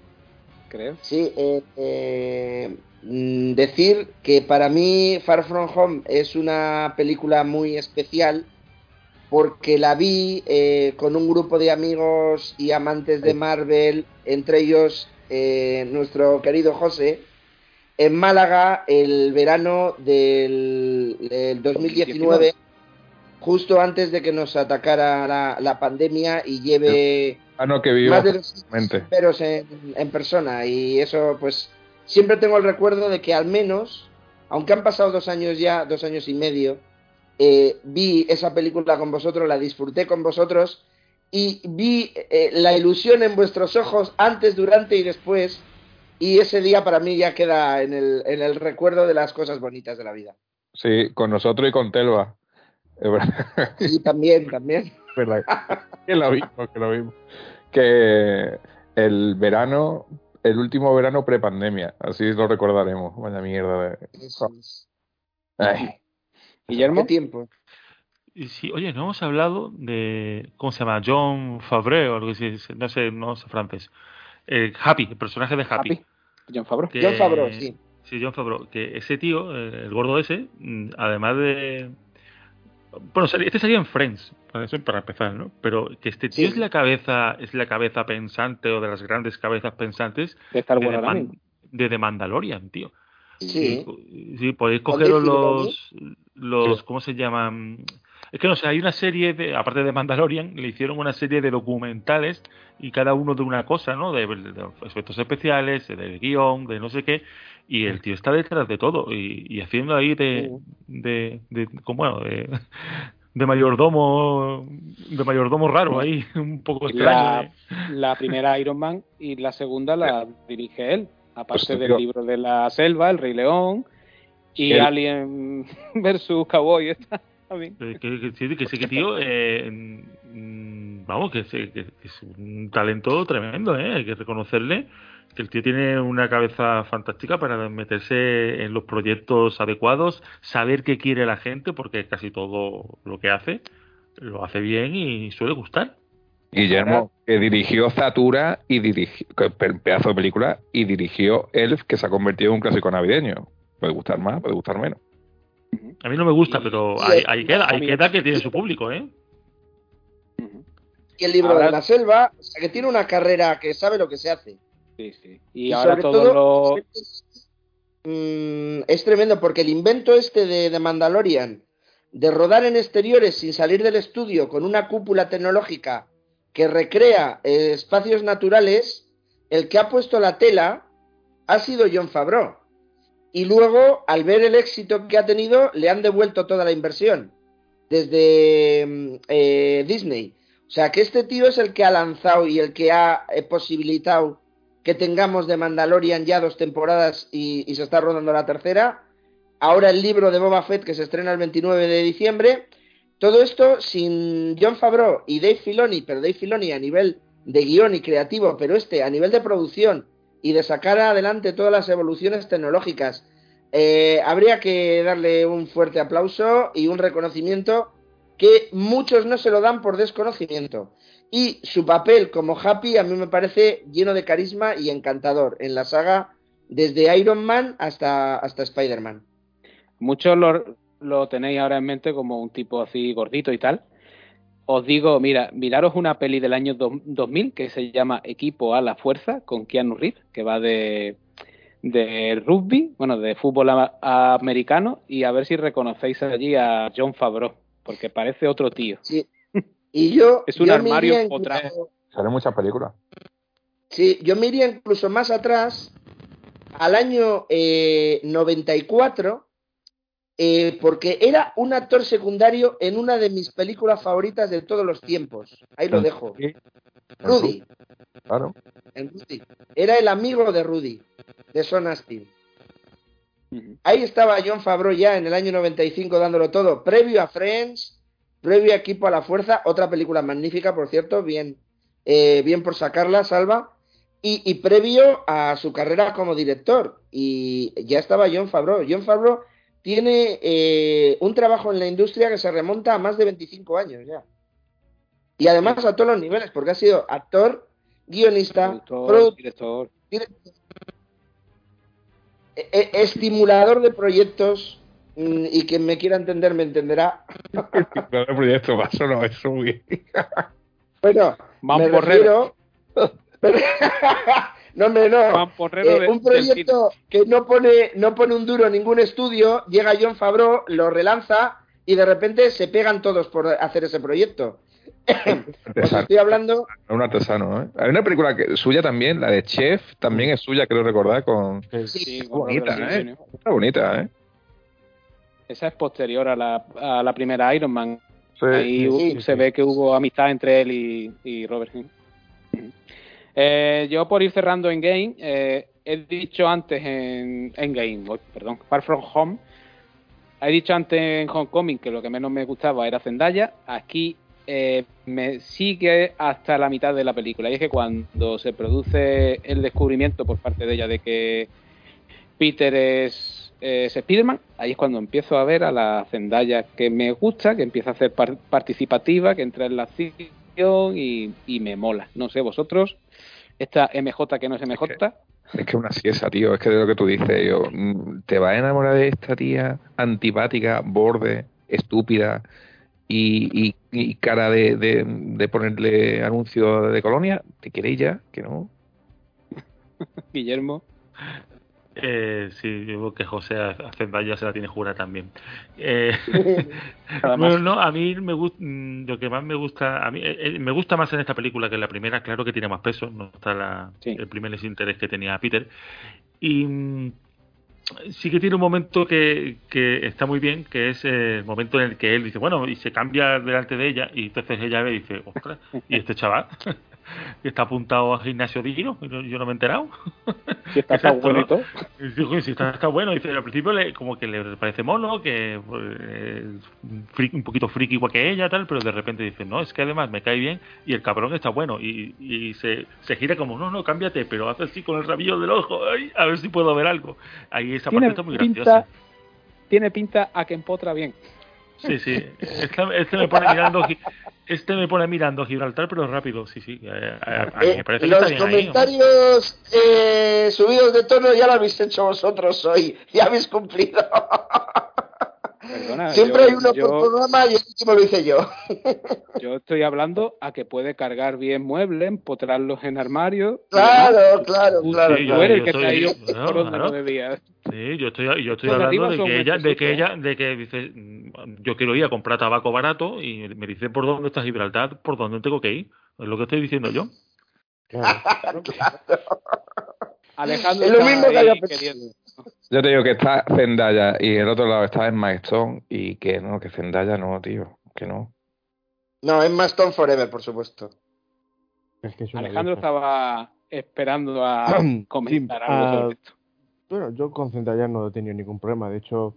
creo. Sí, eh, eh, mm, decir que para mí Far From Home es una película muy especial porque la vi eh, con un grupo de amigos y amantes de Marvel, entre ellos eh, nuestro querido José, en Málaga el verano del, del 2019, justo antes de que nos atacara la, la pandemia y lleve Ah, no, que viva. más de 200 mente. peros en, en persona y eso pues siempre tengo el recuerdo de que al menos aunque han pasado dos años ya dos años y medio eh, vi esa película con vosotros la disfruté con vosotros y vi eh, la ilusión en vuestros ojos antes durante y después y ese día para mí ya queda en el, en el recuerdo de las cosas bonitas de la vida Sí, con nosotros y con Telva. Y también también verdad. <laughs> que lo vimos, que lo vimos. Que el verano, el último verano prepandemia, así lo recordaremos. Vaya mierda de. Eso es. Ay, Guillermo. ¿Qué tiempo? Y sí, oye, no hemos hablado de. ¿Cómo se llama? John Favreau o algo así. No sé, no sé francés. Eh, Happy, el personaje de Happy. Happy. John Favreau. que- John Favreau sí Sí, John Favreau. Que ese tío, eh, el gordo ese, mm, además de. Bueno, este salía en Friends, para eso para empezar, ¿no? Pero que este tío Sí. es la cabeza, es la cabeza pensante o de las grandes cabezas pensantes De Star de, Wars The ahora Man- mismo. de The Mandalorian, tío. Sí. Sí, podéis cogeros los, los, ¿cómo se llaman? Es que no sé, hay una serie, de, aparte de Mandalorian, le hicieron una serie de documentales y cada uno de una cosa, ¿no? De, de efectos especiales, de guion, de no sé qué, y el tío está detrás de todo y, y haciendo ahí de, de, de, como, bueno, de, de mayordomo, de mayordomo raro ahí, <laughs> un poco extraño. La, ¿eh? la primera Iron Man y la segunda la dirige él, aparte Pues, del tío. libro de la selva, El Rey León y El- Alien versus Cowboy. Está Eh, Que, que, sí, que sí, que tío, eh, mm, vamos, que, sí, que- que es un talento tremendo, ¿eh? Hay que reconocerle que el tío tiene una cabeza fantástica para meterse en los proyectos adecuados, saber qué quiere la gente, porque casi todo lo que hace lo hace bien y suele gustar. Guillermo, que dirigió Zatura y dirigió, pedazo de película, y dirigió Elf, que se ha convertido en un clásico navideño. Puede gustar más, puede gustar menos. A mí no me gusta, pero y ahí, el- ahí queda, mí- queda que tiene su público, ¿eh? Y el libro Ahora- de la selva, o sea, que tiene una carrera que sabe lo que se hace. Sí, sí. Y, Y ahora todo, los... Mm, es tremendo porque el invento este de, de Mandalorian, de rodar en exteriores sin salir del estudio con una cúpula tecnológica que recrea eh, espacios naturales, el que ha puesto la tela ha sido John Favreau. Y luego, al ver el éxito que ha tenido, le han devuelto toda la inversión desde mm, eh, Disney. O sea, que este tío es el que ha lanzado y el que ha eh, posibilitado que tengamos de Mandalorian ya dos temporadas y, y se está rodando la tercera. Ahora el libro de Boba Fett que se estrena el 29 de diciembre. Todo esto sin John Favreau y Dave Filoni, pero Dave Filoni a nivel de guion y creativo, pero este a nivel de producción y de sacar adelante todas las evoluciones tecnológicas. Eh, habría que darle un fuerte aplauso y un reconocimiento que muchos no se lo dan por desconocimiento. Y su papel como Happy a mí me parece lleno de carisma y encantador en la saga desde Iron Man hasta, hasta Spider-Man. Muchos lo, lo tenéis ahora en mente como un tipo así gordito y tal. Os digo, mira, miraros una peli del año do- 2000 que se llama Equipo a la Fuerza con Keanu Reeves, que va de, de rugby, bueno, de fútbol a- americano, y a ver si reconocéis allí a John Favreau, porque parece otro tío. Sí. Y yo, <laughs> Es un yo armario otra- incluso- Salen muchas películas. Sí, yo me iría incluso más atrás, al año eh, 94, eh, porque era un actor secundario en una de mis películas favoritas de todos los tiempos. Ahí lo dejo. Rudy. Claro. en Rudy. Era el amigo de Rudy, de Son Astin. Ahí estaba John Favreau ya en el año 95 dándolo todo, previo a Friends, previo a Equipo a la Fuerza, otra película magnífica, por cierto, bien, eh, bien por sacarla, Salva, y, y previo a su carrera como director. Y ya estaba John Favreau. John Favreau tiene eh, un trabajo en la industria que se remonta a más de 25 años ya. Y además a todos los niveles, porque ha sido actor, guionista, Productor, director. e- e- estimulador de proyectos mm, y quien me quiera entender me entenderá. el proyecto paso no es muy. Bueno, Van me refiero... <laughs> <laughs> no, hombre, no. Eh, de- un proyecto que no pone, no pone un duro en ningún estudio, llega John Favreau, lo relanza y de repente se pegan todos por hacer ese proyecto. <coughs> Os estoy hablando, un artesano, ¿eh? Hay una película que, suya también, la de Chef, también es suya, creo recordar, con... sí, Sí, Está con bonita, ¿eh? Está bonita, ¿eh? Esa es posterior a la, a la primera Iron Man. Sí, Ahí sí, se sí. ve que hubo amistad entre él y, y Robert. Downey. Eh, yo por ir cerrando en Game, eh, he dicho antes en, en Game, perdón, Far From Home, he dicho antes en Homecoming que lo que menos me gustaba era Zendaya. Aquí eh, me sigue hasta la mitad de la película. Y es que cuando se produce el descubrimiento por parte de ella de que Peter es, es Spiderman, ahí es cuando empiezo a ver a la Zendaya que me gusta, que empieza a ser par- participativa, que entra en la acción y me mola. No sé, vosotros, esta MJ que no es MJ, Es que una siesa, tío, es que de lo que tú dices, yo, mm, te vas a enamorar de esta tía antipática, borde, estúpida y, y- y cara de, de, de ponerle anuncio de colonia, ¿te queréis ya? Que no. <laughs> Guillermo. Eh, sí, yo creo que José ya se la tiene jura también. Eh, <laughs> bueno, no, a mí me gusta, mm, lo que más me gusta, a mí eh, eh, me gusta más en esta película que en la primera, claro que tiene más peso, no está la, el primer interés que tenía Peter. Y mm, sí que tiene un momento que, que está muy bien, que es el momento en el que él dice, bueno, y se cambia delante de ella, y entonces ella ve y dice, ostras, ¿y este chaval? <laughs> que está apuntado a gimnasio digno, yo, no me he enterado. Si está, <laughs> está bonito. Si está, está bueno, dice, al principio le, como que le parece mono, que pues, un poquito friki igual que ella, tal, pero de repente dice, no, es que además me cae bien y el cabrón está bueno. Y, y se, se gira como, no, no, cámbiate, pero hace así con el rabillo del ojo, ay, a ver si puedo ver algo. Ahí esa parte está muy graciosa. Tiene pinta a que empotra bien. Sí, sí. Este, este, me pone mirando, este me pone mirando Gibraltar, pero rápido, sí, sí. Eh, eh, me parece los comentarios eh, subidos de tono ya lo habéis hecho vosotros hoy. <laughs> Ya habéis cumplido. Siempre hay uno por programa y el último lo hice yo. <laughs> yo estoy hablando a que puede cargar bien muebles, empotrarlos en armarios. Claro, claro, claro. Sí, yo, el que estoy, por donde no debía. Sí, yo estoy, yo estoy hablando de que ella, de que ella, de que dice, yo quiero ir a comprar tabaco barato y me dice por dónde está Gibraltar, por dónde tengo que ir. Es lo que estoy diciendo yo. Claro, claro. <laughs> Alejandro es lo mismo que haya yo te digo que está Zendaya y el otro lado está Emma Stone y que no, que Zendaya no, tío, que no. No, Emma Stone Forever, por supuesto. Alejandro estaba esperando a <clears throat> comentar algo sobre esto. Bueno, yo con Zendaya no he tenido ningún problema. De hecho,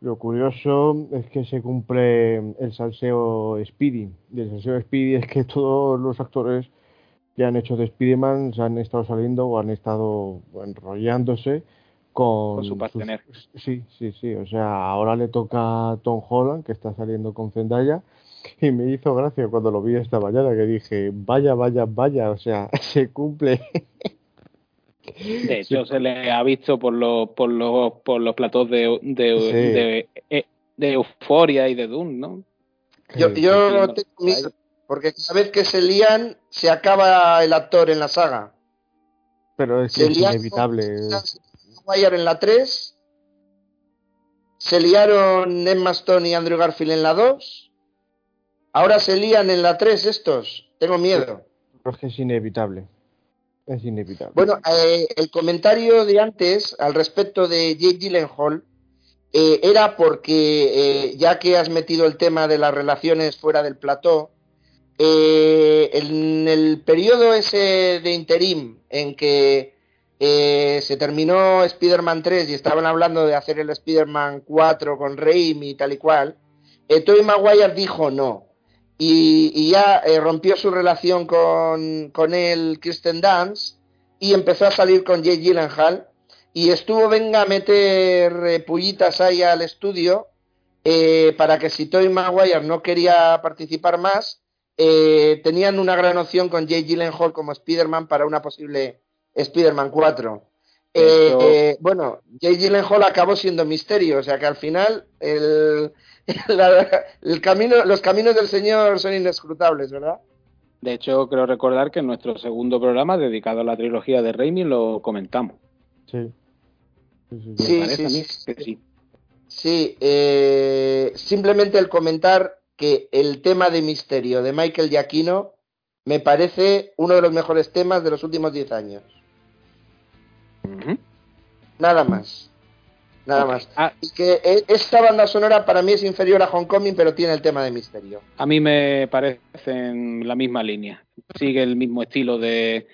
lo curioso es que se cumple el salseo Speedy. Y el salseo Speedy es que <laughs> todos los actores que han hecho de Spider-Man se han estado saliendo o han estado enrollándose con, su partener. Sí, sí, sí. O sea, ahora le toca a Tom Holland, que está saliendo con Zendaya. Y me hizo gracia cuando lo vi esta mañana, que dije, vaya, vaya, vaya, o sea, <laughs> se cumple. De hecho, se le ha visto por los, por los, por los platos de, de, eh, de, Euforia y de Doom, ¿no? Yo, yo tengo miedo, porque cada vez que se lían, se acaba el actor en la saga. Pero es, es inevitable. Maguire en la 3. Se liaron Emma Stone y Andrew Garfield en la 2. Ahora se lían en la 3 estos. Tengo miedo. es que es inevitable. Es inevitable. Bueno, eh, el comentario de antes al respecto de Jake Gyllenhaal eh, era porque, eh, ya que has metido el tema de las relaciones fuera del plató, en el periodo ese de interim en que eh, se terminó Spider-Man 3 y estaban hablando de hacer el Spider-Man 4 con Raimi y tal y cual, eh, Tobey Maguire dijo no. Y, ya eh, rompió su relación con, con él, Kirsten Dance, y empezó a salir con Jay Gyllenhaal. Y estuvo, venga, a meter eh, pullitas ahí al estudio para que si Tobey Maguire no quería participar más, tenían una gran opción con Jay Gyllenhaal como Spider-Man para una posible Spider-Man 4. Eh, bueno, Jay Gyllenhaal acabó siendo misterio, o sea que al final el, <laughs> el camino, los caminos del Señor son inescrutables, ¿verdad? De hecho, creo recordar que en nuestro segundo programa dedicado a la trilogía de Raimi lo comentamos. Sí. Sí, sí, sí, sí. Eh, simplemente el comentar que el tema de misterio de Michael Giacchino me parece uno de los mejores temas de los últimos 10 años. Nada más. Nada más. Ah. y que e, esta banda sonora para mí es inferior a Homecoming, pero tiene el tema de misterio. A mí me parece en la misma línea. Sigue el mismo estilo de,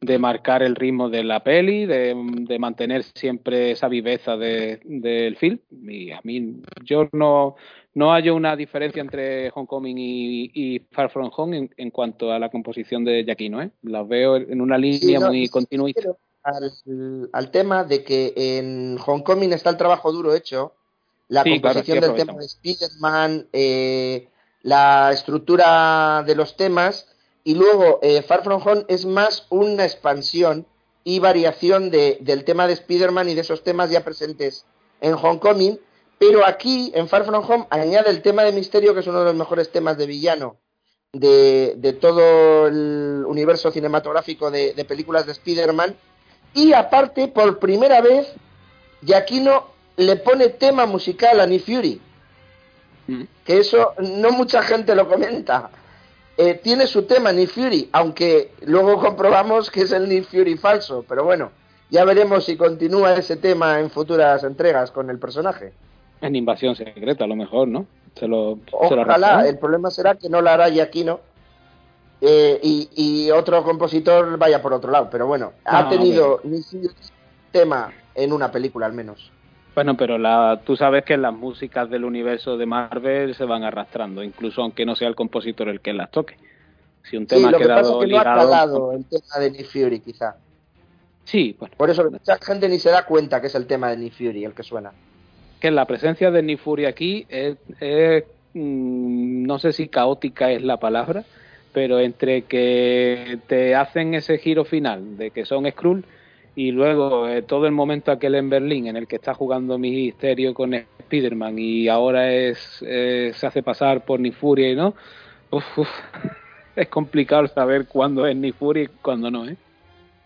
de marcar el ritmo de la peli, de, mantener siempre esa viveza del de, film. Y a mí, yo no, no hallo una diferencia entre Homecoming y, y Far From Home en, cuanto a la composición de Giacchino. ¿eh? Las veo en una línea muy continuista al, tema de que en Homecoming está el trabajo duro hecho, la composición del tema de Spider-Man, eh, la estructura de los temas, y luego eh, Far From Home es más una expansión y variación de, del tema de Spider-Man y de esos temas ya presentes en Homecoming, pero aquí en Far From Home añade el tema de misterio, que es uno de los mejores temas de villano de, todo el universo cinematográfico de, de películas de Spider-Man, Y aparte, por primera vez, Giacchino le pone tema musical a Nick Fury. Mm. Que eso no mucha gente lo comenta. Eh, tiene su tema Nick Fury, aunque luego comprobamos que es el Nick Fury falso. Pero bueno, ya veremos si continúa ese tema en futuras entregas con el personaje. En Invasión Secreta, a lo mejor, ¿no? Se lo, se lo Ojalá, el problema será que no la hará Giacchino eh, y, y otro compositor vaya por otro lado. Pero bueno, ha tenido Nick Fury tema en una película al menos. Bueno, pero la, tú sabes que las músicas del universo de Marvel se van arrastrando, incluso aunque no sea el compositor el que las toque. Si un Sí, tema lo ha que pasa quedado es que no ha ligado. calado el tema de Nick Fury, quizá. Sí, bueno, Por eso mucha gente ni se da cuenta que es el tema de Nick Fury el que suena. que la presencia de Nick Fury aquí es, es, mm, no sé si caótica es la palabra, pero entre que te hacen ese giro final de que son Skrull y luego eh, todo el momento aquel en Berlín en el que está jugando Misterio con Spider-Man y ahora es eh, se hace pasar por Nick Fury, ¿no? Uf, uf. <laughs> Es complicado saber cuándo es Nick Fury y cuándo no, ¿eh?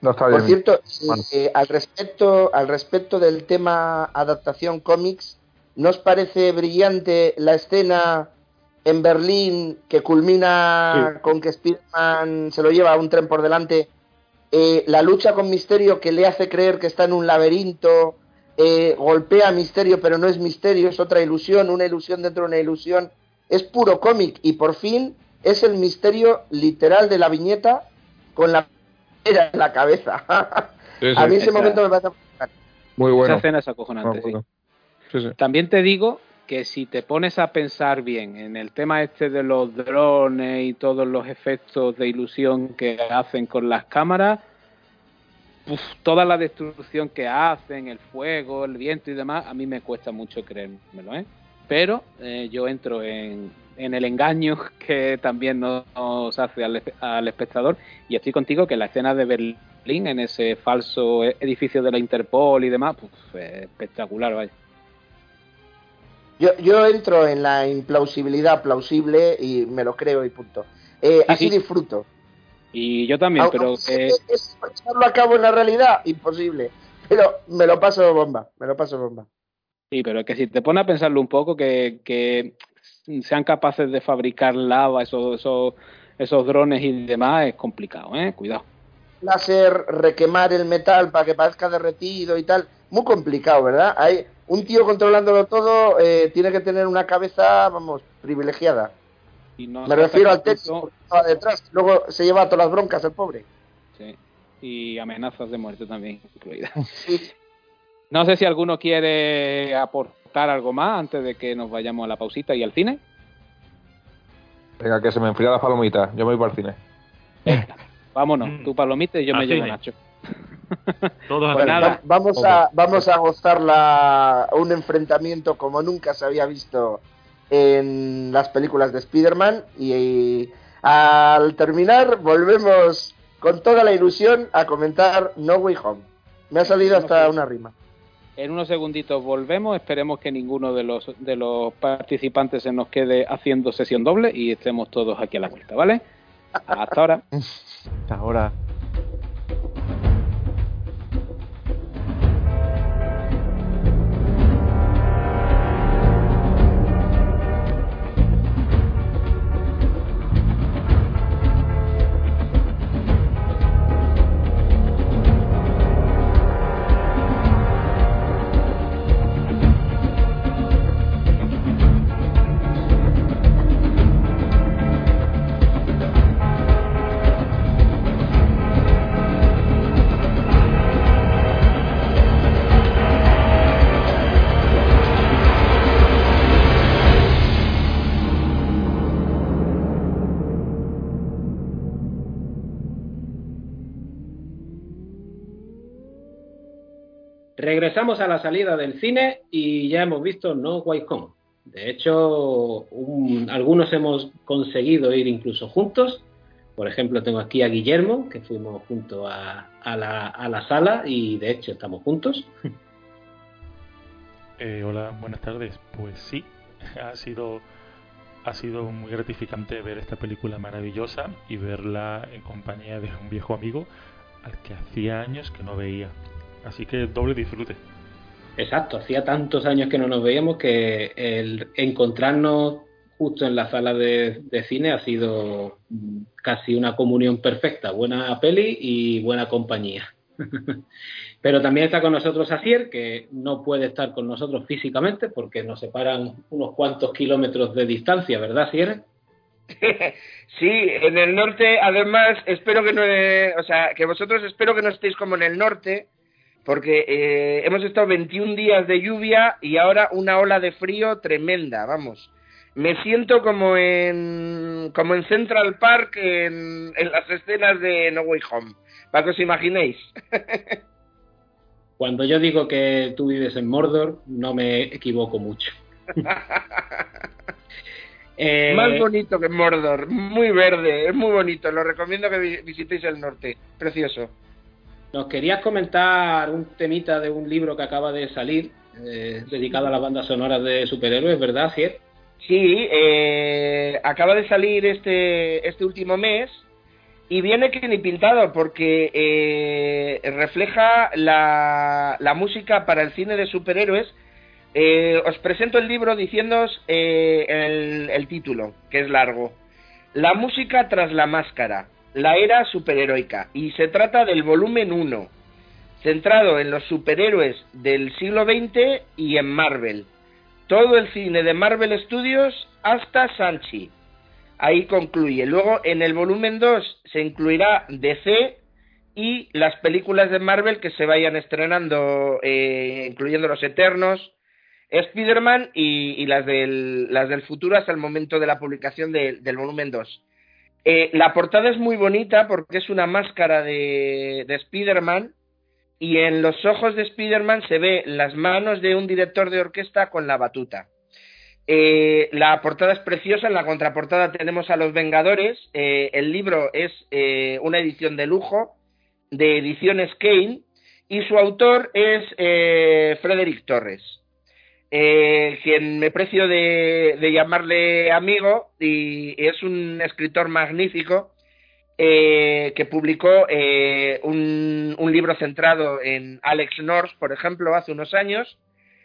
No está Por cierto, eh, Bueno. eh, al respecto al respecto del tema adaptación cómics, ¿no os parece brillante la escena en Berlín que culmina con que Spider-Man se lo lleva a un tren por delante? Eh, la lucha con Misterio que le hace creer que está en un laberinto, eh, golpea a Misterio pero no es Misterio, es otra ilusión, una ilusión dentro de una ilusión. Es puro cómic y por fin es el misterio literal de la viñeta con la era en la cabeza. Sí, sí. a mí ese Esa- momento me parece Muy Esa bueno. escena es acojonante, sí. bueno. Sí, sí. También te digo que si te pones a pensar bien en el tema este de los drones y todos los efectos de ilusión que hacen con las cámaras, uf, toda la destrucción que hacen, el fuego, el viento y demás, a mí me cuesta mucho creérmelo, ¿eh? Pero eh, yo entro en, el engaño <laughs> que también nos, hace al, espe- al espectador y estoy contigo que la escena de Berlín en ese falso edificio de la Interpol y demás, pues, es espectacular, vaya. Yo, yo entro en la implausibilidad plausible y me lo creo y punto. Eh, así sí. disfruto. Y yo también, pero que llevarlo a cabo en la realidad, imposible. Pero me lo paso bomba, me lo paso bomba. sí, pero que si te pones a pensarlo un poco, que, que sean capaces de fabricar lava, esos, esos, esos drones y demás, es complicado, ¿eh? Cuidado. Láser, requemar el metal para que parezca derretido y tal. Muy complicado, ¿verdad? Hay un tío controlándolo todo, eh, tiene que tener una cabeza, vamos, privilegiada. Y no Me refiero al estaba detrás. Luego se lleva todas las broncas el pobre. sí, y amenazas de muerte también incluidas. Sí. <laughs> No sé si alguno quiere aportar algo más antes de que nos vayamos a la pausita y al cine. Venga, que se me enfría la palomita. Yo me voy para el cine. Venga, vámonos. Mm. Tú palomita y yo Al me llevo. Nacho. <laughs> Todos así. nada. Va- Vamos a, vamos a gozar la, un enfrentamiento como nunca se había visto en las películas de Spider-Man y, al terminar volvemos con toda la ilusión a comentar No Way Home. Me ha salido hasta una rima. En unos segunditos volvemos. Esperemos que ninguno de los, de los participantes se nos quede haciendo sesión doble y estemos todos aquí a la vuelta, ¿vale? Hasta ahora. <laughs> Hasta ahora. Regresamos a la salida del cine y ya hemos visto No Way Home. De hecho, un- algunos hemos conseguido ir incluso juntos. Por ejemplo, tengo aquí a Guillermo, que fuimos juntos a, a la, a la sala y de hecho estamos juntos. <laughs> Eh, hola, buenas tardes. Pues sí, <laughs> ha sido, ha sido muy gratificante ver esta película maravillosa y verla en compañía de un viejo amigo. al que hacía años que no veía. Así que doble disfrute. Exacto, hacía tantos años que no nos veíamos que el encontrarnos justo en la sala de, cine ha sido casi una comunión perfecta, buena peli y buena compañía. <laughs> Pero también está con nosotros Asier, que no puede estar con nosotros físicamente porque nos separan unos cuantos kilómetros de distancia, ¿verdad, Asier? <laughs> sí, en el norte, además, espero que no, o sea, que vosotros espero que no estéis como en el norte, porque eh, hemos estado 21 días de lluvia y ahora una ola de frío tremenda, vamos. Me siento como en, como en Central Park en, en las escenas de No Way Home, para que os imaginéis. <laughs> Cuando yo digo que tú vives en Mordor, no me equivoco mucho. <laughs> Eh, Más bonito que Mordor, muy verde, es muy bonito, lo recomiendo que visitéis el norte, precioso. Nos querías comentar un temita de un libro que acaba de salir, eh, dedicado a las bandas sonoras de superhéroes, ¿verdad, Cier? Sí, eh, acaba de salir este, este último mes y viene que ni pintado porque refleja la, la música para el cine de superhéroes eh, os presento el libro diciéndoos eh, el, título, que es largo. La música tras la máscara, la era superheroica. Y se trata del volumen 1, centrado en los superhéroes del siglo XX y en Marvel. Todo el cine de Marvel Studios hasta Sanchi. Ahí concluye. Luego en el volumen 2 se incluirá DC y las películas de Marvel que se vayan estrenando, eh, incluyendo Los Eternos, Spider-Man y, las, del, las del futuro hasta el momento de la publicación del volumen 2. Eh, la portada es muy bonita porque es una máscara de, de Spider-Man y en los ojos de Spider-Man se ve las manos de un director de orquesta con la batuta. Eh, la portada es preciosa, en la contraportada tenemos a los Vengadores, eh, el libro es una edición de lujo de Ediciones Kane y su autor es Frederick Torres eh, quien me precio de, llamarle amigo y, es un escritor magnífico eh, que publicó eh, un, un, libro centrado en Alex North, por ejemplo, hace unos años,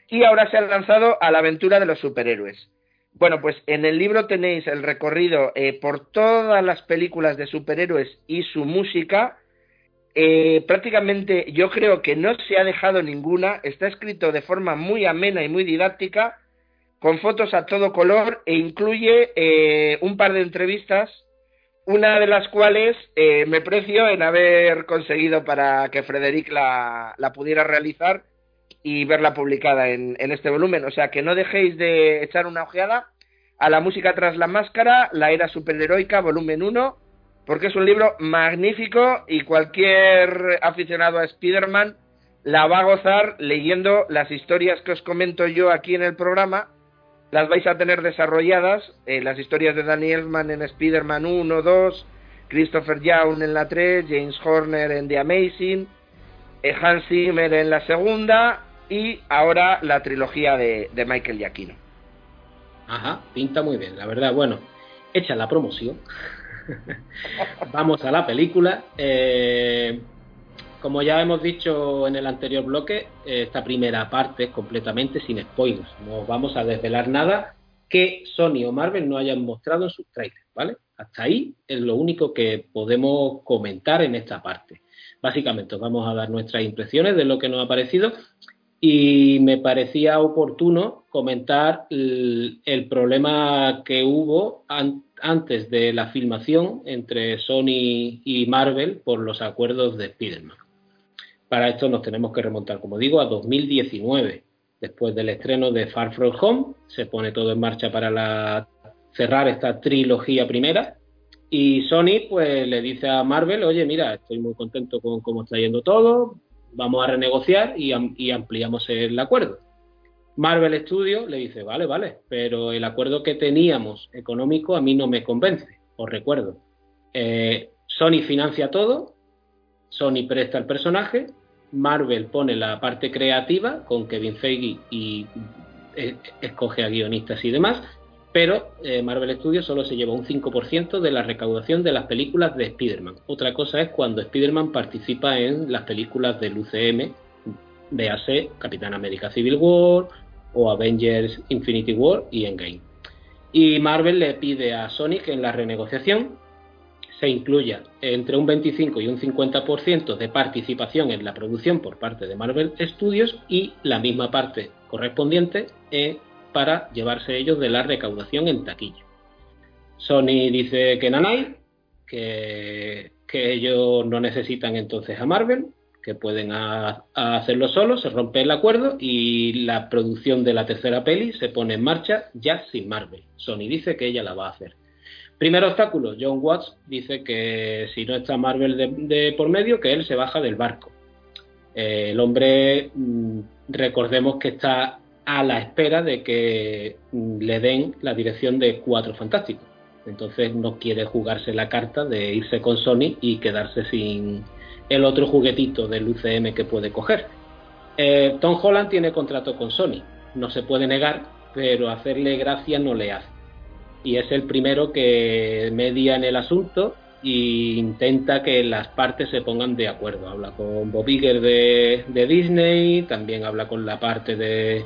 y ahora se ha lanzado a la aventura de los superhéroes. Bueno, pues en el libro tenéis el recorrido eh, por todas las películas de superhéroes y su música, eh, prácticamente yo creo que no se ha dejado ninguna, está escrito de forma muy amena y muy didáctica, con fotos a todo color e incluye eh, un par de entrevistas, una de las cuales eh, me precio en haber conseguido para que Frederic la, pudiera realizar y verla publicada en, en este volumen. O sea que no dejéis de echar una ojeada a la música tras la máscara, la era superheroica, volumen 1 porque es un libro magnífico y cualquier aficionado a Spider-Man la va a gozar leyendo las historias que os comento yo aquí en el programa. Las vais a tener desarrolladas, eh, las historias de Danny Elfman en Spider-Man 1, 2, Christopher Young en la 3, James Horner en The Amazing, eh, Hans Zimmer en la segunda y ahora la trilogía de, de Michael Giacchino. Ajá, pinta muy bien, la verdad. Bueno, hecha la promoción. <laughs> Vamos a la película. Eh, como ya hemos dicho en el anterior bloque, esta primera parte es completamente sin spoilers. No vamos a desvelar nada que Sony o Marvel no hayan mostrado en sus trailers, ¿vale? Hasta ahí es lo único que podemos comentar en esta parte. Básicamente, vamos a dar nuestras impresiones de lo que nos ha parecido y me parecía oportuno comentar el, el problema que hubo antes antes de la filmación entre Sony y Marvel por los acuerdos de Spider-Man. Para esto nos tenemos que remontar, como digo, a 2019. Después del estreno de Far From Home, se pone todo en marcha para cerrar esta trilogía primera. Y Sony pues le dice a Marvel, oye, mira, estoy muy contento con cómo está yendo todo, vamos a renegociar y, y ampliamos el acuerdo. Marvel Studios le dice, vale, vale, pero el acuerdo que teníamos económico a mí no me convence, os recuerdo. Eh, Sony financia todo, Sony presta el personaje, Marvel pone la parte creativa con Kevin Feige y eh, escoge a guionistas y demás, pero eh, Marvel Studios solo se lleva un 5% de la recaudación de las películas de Spider-Man. Otra cosa es cuando Spider-Man participa en las películas del UCM, véase Capitán América Civil War o Avengers Infinity War y Endgame. Y Marvel le pide a Sonic en la renegociación se incluya entre un 25 y un 50% de participación en la producción por parte de Marvel Studios y la misma parte correspondiente eh, para llevarse ellos de la recaudación en taquilla. Sony dice que nanay, que, que ellos no necesitan entonces a Marvel, que pueden hacerlo solos, se rompe el acuerdo y la producción de la tercera peli se pone en marcha ya sin Marvel. Sony dice que ella la va a hacer. Primer obstáculo, John Watts dice que si no está Marvel de, por medio, que él se baja del barco. El hombre, mm, recordemos que está a la espera de que mm, le den la dirección de Cuatro Fantásticos. Entonces no quiere jugarse la carta de irse con Sony y quedarse sin el otro juguetito del UCM que puede coger. Eh, Tom Holland tiene contrato con Sony, no se puede negar, pero hacerle gracia no le hace y es el primero que media en el asunto e intenta que las partes se pongan de acuerdo. Habla con Bob Iger de, Disney, también habla con la parte de,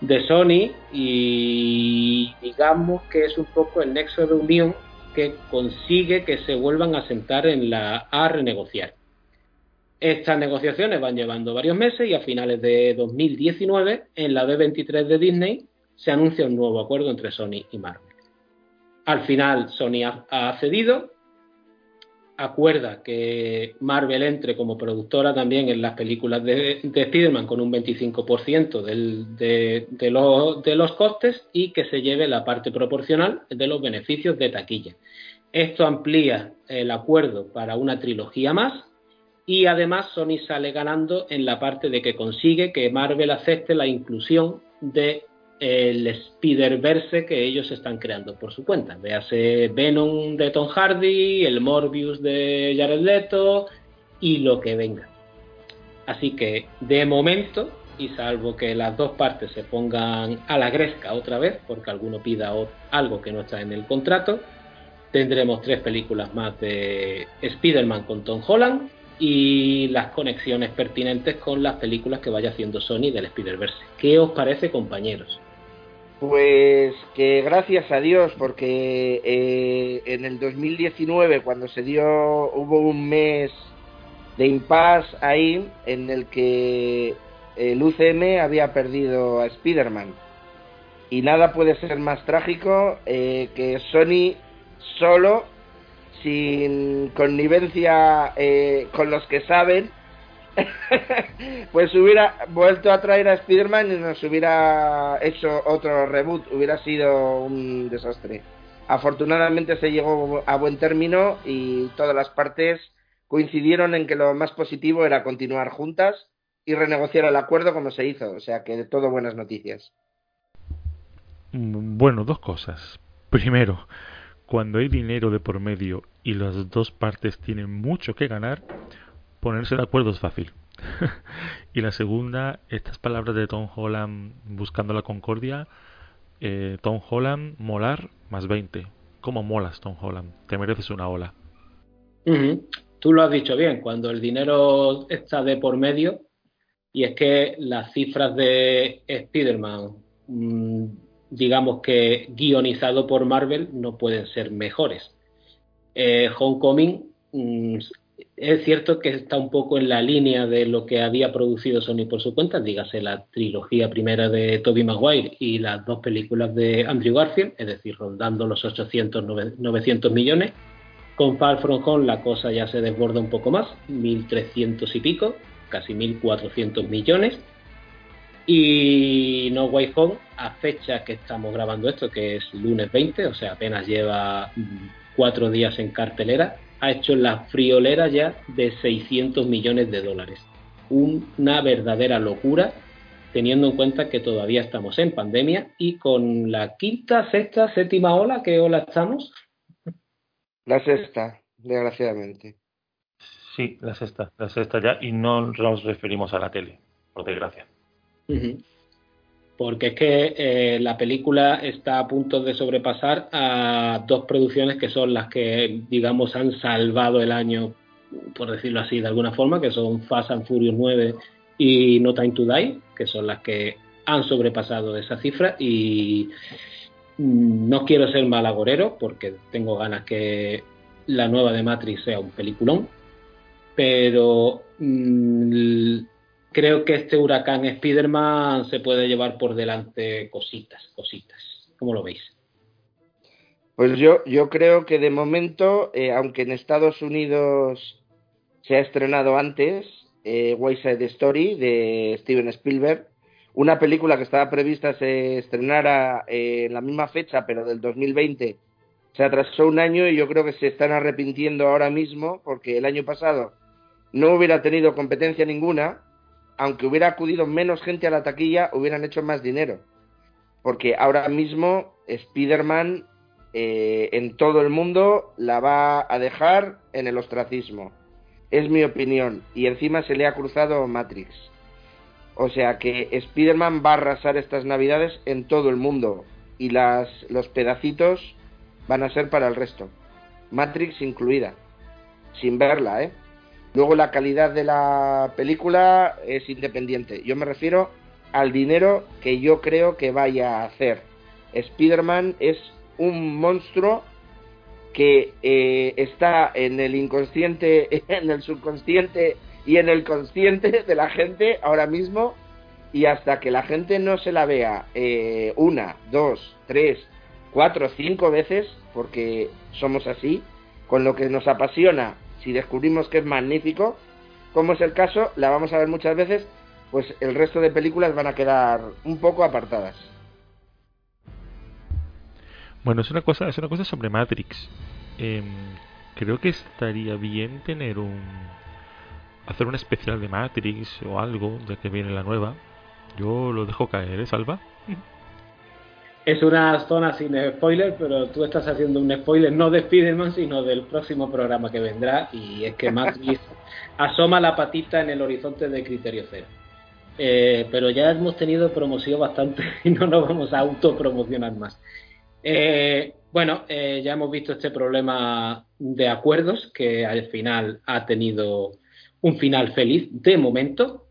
de Sony y digamos que es un poco el nexo de unión que consigue que se vuelvan a sentar en la a renegociar. Estas negociaciones van llevando varios meses y a finales de 2019 en la B23 de Disney se anuncia un nuevo acuerdo entre Sony y Marvel. Al final Sony ha, cedido, acuerda que Marvel entre como productora también en las películas de, de Spider-Man con un 25% de, de, los, costes y que se lleve la parte proporcional de los beneficios de taquilla. Esto amplía el acuerdo para una trilogía más y además Sony sale ganando en la parte de que consigue que Marvel acepte la inclusión de el Spider-Verse que ellos están creando por su cuenta. Véase Venom de Tom Hardy, el Morbius de Jared Leto y lo que venga. Así que de momento, y salvo que las dos partes se pongan a la gresca otra vez, porque alguno pida algo que no está en el contrato, tendremos tres películas más de Spider-Man con Tom Holland y las conexiones pertinentes con las películas que vaya haciendo Sony del Spider-Verse. ¿Qué os parece, compañeros? Pues que gracias a Dios, porque eh, en el 2019, cuando se dio, hubo un mes de impas ahí en el que el UCM había perdido a Spider-Man. Y nada puede ser más trágico eh, que Sony solo, sin connivencia eh, con los que saben, <laughs> pues hubiera vuelto a traer a Spider-Man y nos hubiera hecho otro reboot, hubiera sido un desastre. Afortunadamente se llegó a buen término y todas las partes coincidieron en que lo más positivo era continuar juntas y renegociar el acuerdo como se hizo, o sea que de todo buenas noticias. Mm, bueno, dos cosas. Primero, cuando hay dinero de por medio y las dos partes tienen mucho que ganar, ponerse de acuerdo es fácil. <laughs> y la segunda, estas palabras de Tom Holland buscando la concordia. Eh, Tom Holland, molar, más 20. ¿Cómo molas, Tom Holland? Te mereces una ola. Tú lo has dicho bien, cuando el dinero está de por medio, y es que las cifras de Spider-Man, mm, digamos que guionizado por Marvel, no pueden ser mejores. Eh, Homecoming mm, es cierto que está un poco en la línea de lo que había producido Sony por su cuenta, dígase la trilogía primera de Tobey Maguire y las dos películas de Andrew Garfield, es decir, rondando los 800, 900 millones. Con Far From Home la cosa ya se desborda un poco más, 1.300 y pico, casi 1.400 millones. Y No Way Home, a fecha que estamos grabando esto, que es lunes 20, o sea, apenas lleva mm, cuatro días en cartelera, ha hecho la friolera ya de 600 millones de dólares. Una verdadera locura teniendo en cuenta que todavía estamos en pandemia y con la quinta, sexta, séptima ola, ¿qué ola estamos? La sexta, desgraciadamente. Sí, la sexta, la sexta ya, y no nos referimos a la tele, por desgracia. Porque es que eh, la película está a punto de sobrepasar a dos producciones que son las que, digamos, han salvado el año, por decirlo así, de alguna forma, que son Fast and Furious 9 y No Time to Die, que son las que han sobrepasado esa cifra. Y no quiero ser malagorero porque tengo ganas que la nueva de Matrix sea un peliculón, pero mm, creo que este huracán Spider-Man se puede llevar por delante cositas, cositas. ¿Cómo lo veis? Pues yo, yo creo que de momento, eh, aunque en Estados Unidos se ha estrenado antes, eh, Story de Steven Spielberg, una película que estaba prevista se estrenara eh, en la misma fecha, pero del 2020, se atrasó un año y yo creo que se están arrepintiendo ahora mismo porque el año pasado no hubiera tenido competencia ninguna aunque hubiera acudido menos gente a la taquilla, hubieran hecho más dinero. Porque ahora mismo Spider-Man eh, en todo el mundo la va a dejar en el ostracismo. Es mi opinión. Y encima se le ha cruzado Matrix. O sea que Spider-Man va a arrasar estas navidades en todo el mundo. Y las, los pedacitos van a ser para el resto. Matrix incluida. Sin verla, ¿eh? Luego la calidad de la película es independiente. Yo me refiero al dinero que yo creo que vaya a hacer. Spider-Man es un monstruo que eh, está en el inconsciente, <laughs> en el subconsciente y en el consciente de la gente ahora mismo. Y hasta que la gente no se la vea eh, una, dos, tres, cuatro, cinco veces, porque somos así, con lo que nos apasiona si descubrimos que es magnífico, como es el caso, la vamos a ver muchas veces, pues el resto de películas van a quedar un poco apartadas. Bueno, es una cosa, es una cosa sobre Matrix. Em, creo que estaría bien tener un hacer un especial de Matrix o algo de que viene la nueva. Yo lo dejo caer, ¿eh, Salva? <laughs> es una zona sin spoiler, pero tú estás haciendo un spoiler no de Spider-Man, sino del próximo programa que vendrá, y es que Matrix <laughs> asoma la patita en el horizonte de Criterio Cero. Eh, pero ya hemos tenido promoción bastante <laughs> y no nos vamos a autopromocionar más. Eh, bueno, eh, ya hemos visto este problema de acuerdos que al final ha tenido un final feliz de momento,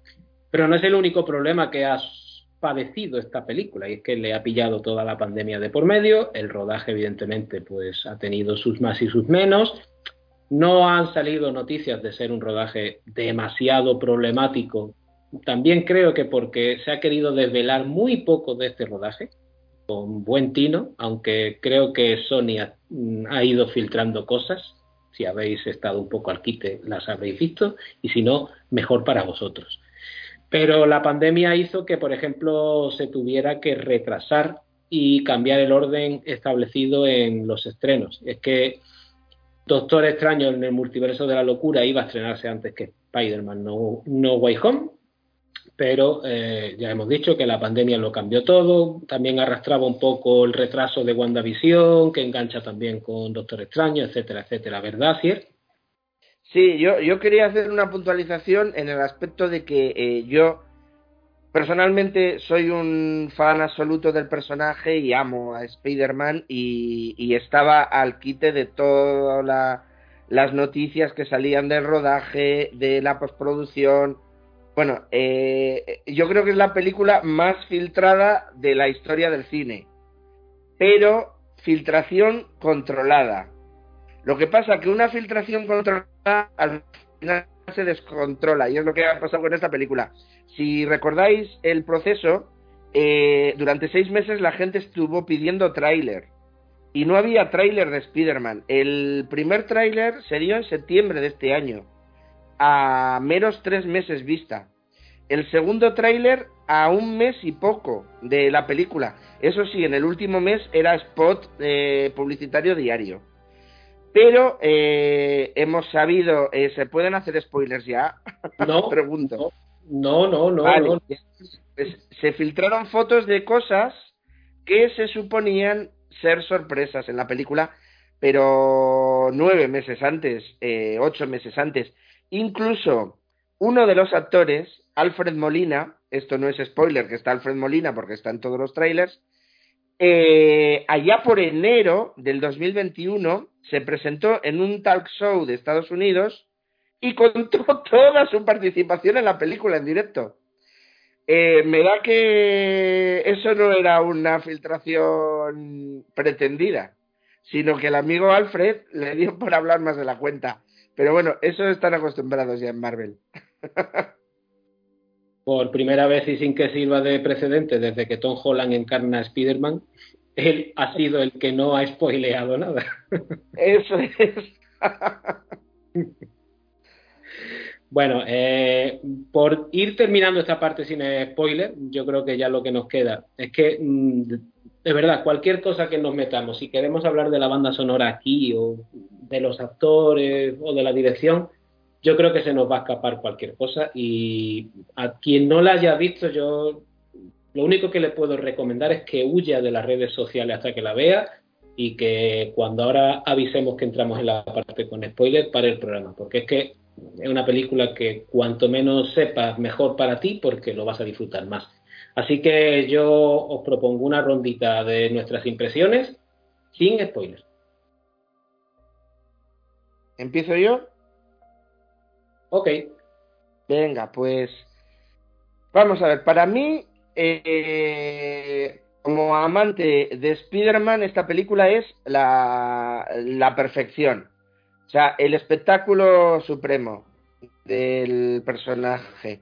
pero no es el único problema que ha padecido esta película y es que le ha pillado toda la pandemia de por medio, el rodaje evidentemente pues ha tenido sus más y sus menos, no han salido noticias de ser un rodaje demasiado problemático, también creo que porque se ha querido desvelar muy poco de este rodaje, con buen tino, aunque creo que Sony ha, ha ido filtrando cosas, si habéis estado un poco al quite las habréis visto, y si no, mejor para vosotros. Pero la pandemia hizo que, por ejemplo, se tuviera que retrasar y cambiar el orden establecido en los estrenos. Es que Doctor Extraño en el multiverso de la locura iba a estrenarse antes que Spider-Man No, no Way Home, pero eh, ya hemos dicho que la pandemia lo cambió todo, también arrastraba un poco el retraso de WandaVision, que engancha también con Doctor Extraño, etcétera, etcétera, ¿verdad, Cier? Sí, yo, yo quería hacer una puntualización en el aspecto de que eh, yo personalmente soy un fan absoluto del personaje y amo a Spider-Man y, estaba al quite de todas las noticias que salían del rodaje, de la postproducción. Bueno, eh, yo creo que es la película más filtrada de la historia del cine, pero filtración controlada. Lo que pasa que una filtración controlada al final se descontrola y es lo que ha pasado con esta película. Si recordáis el proceso, eh, durante seis meses la gente estuvo pidiendo tráiler y no había tráiler de Spider-Man. El primer tráiler se dio en septiembre de este año, a menos tres meses vista. El segundo tráiler a un mes y poco de la película. Eso sí, en el último mes era spot eh, publicitario diario. Pero eh, hemos sabido, eh, ¿se pueden hacer spoilers ya? No, <laughs> pregunto. No, no, no. Pues, se filtraron fotos de cosas que se suponían ser sorpresas en la película, pero nueve meses antes, eh, ocho meses antes. Incluso uno de los actores, Alfred Molina, esto no es spoiler, que está Alfred Molina porque está en todos los trailers, eh, allá por enero del 2021 se presentó en un talk show de Estados Unidos y contó <laughs> toda su participación en la película en directo. Eh, me da que eso no era una filtración pretendida, sino que el amigo Alfred le dio por hablar más de la cuenta. Pero bueno, eso están acostumbrados ya en Marvel. <laughs> por primera vez y sin que sirva de precedente desde que Tom Holland encarna a Spider-Man, él ha sido el que no ha spoileado nada. <laughs> Eso es. <laughs> bueno, eh, por ir terminando esta parte sin spoiler, yo creo que ya lo que nos queda es que, mm, de verdad, cualquier cosa que nos metamos, si queremos hablar de la banda sonora aquí o de los actores o de la dirección, yo creo que se nos va a escapar cualquier cosa y a quien no la haya visto yo lo único que le puedo recomendar es que huya de las redes sociales hasta que la vea y que cuando ahora avisemos que entramos en la parte con spoiler para el programa, porque es que es una película que cuanto menos sepas mejor para ti porque lo vas a disfrutar más. Así que yo os propongo una rondita de nuestras impresiones sin spoiler. ¿Empiezo yo? Ok. Venga, pues vamos a ver, para mí, eh, como amante de Spider-Man, esta película es la, la perfección. O sea, el espectáculo supremo del personaje.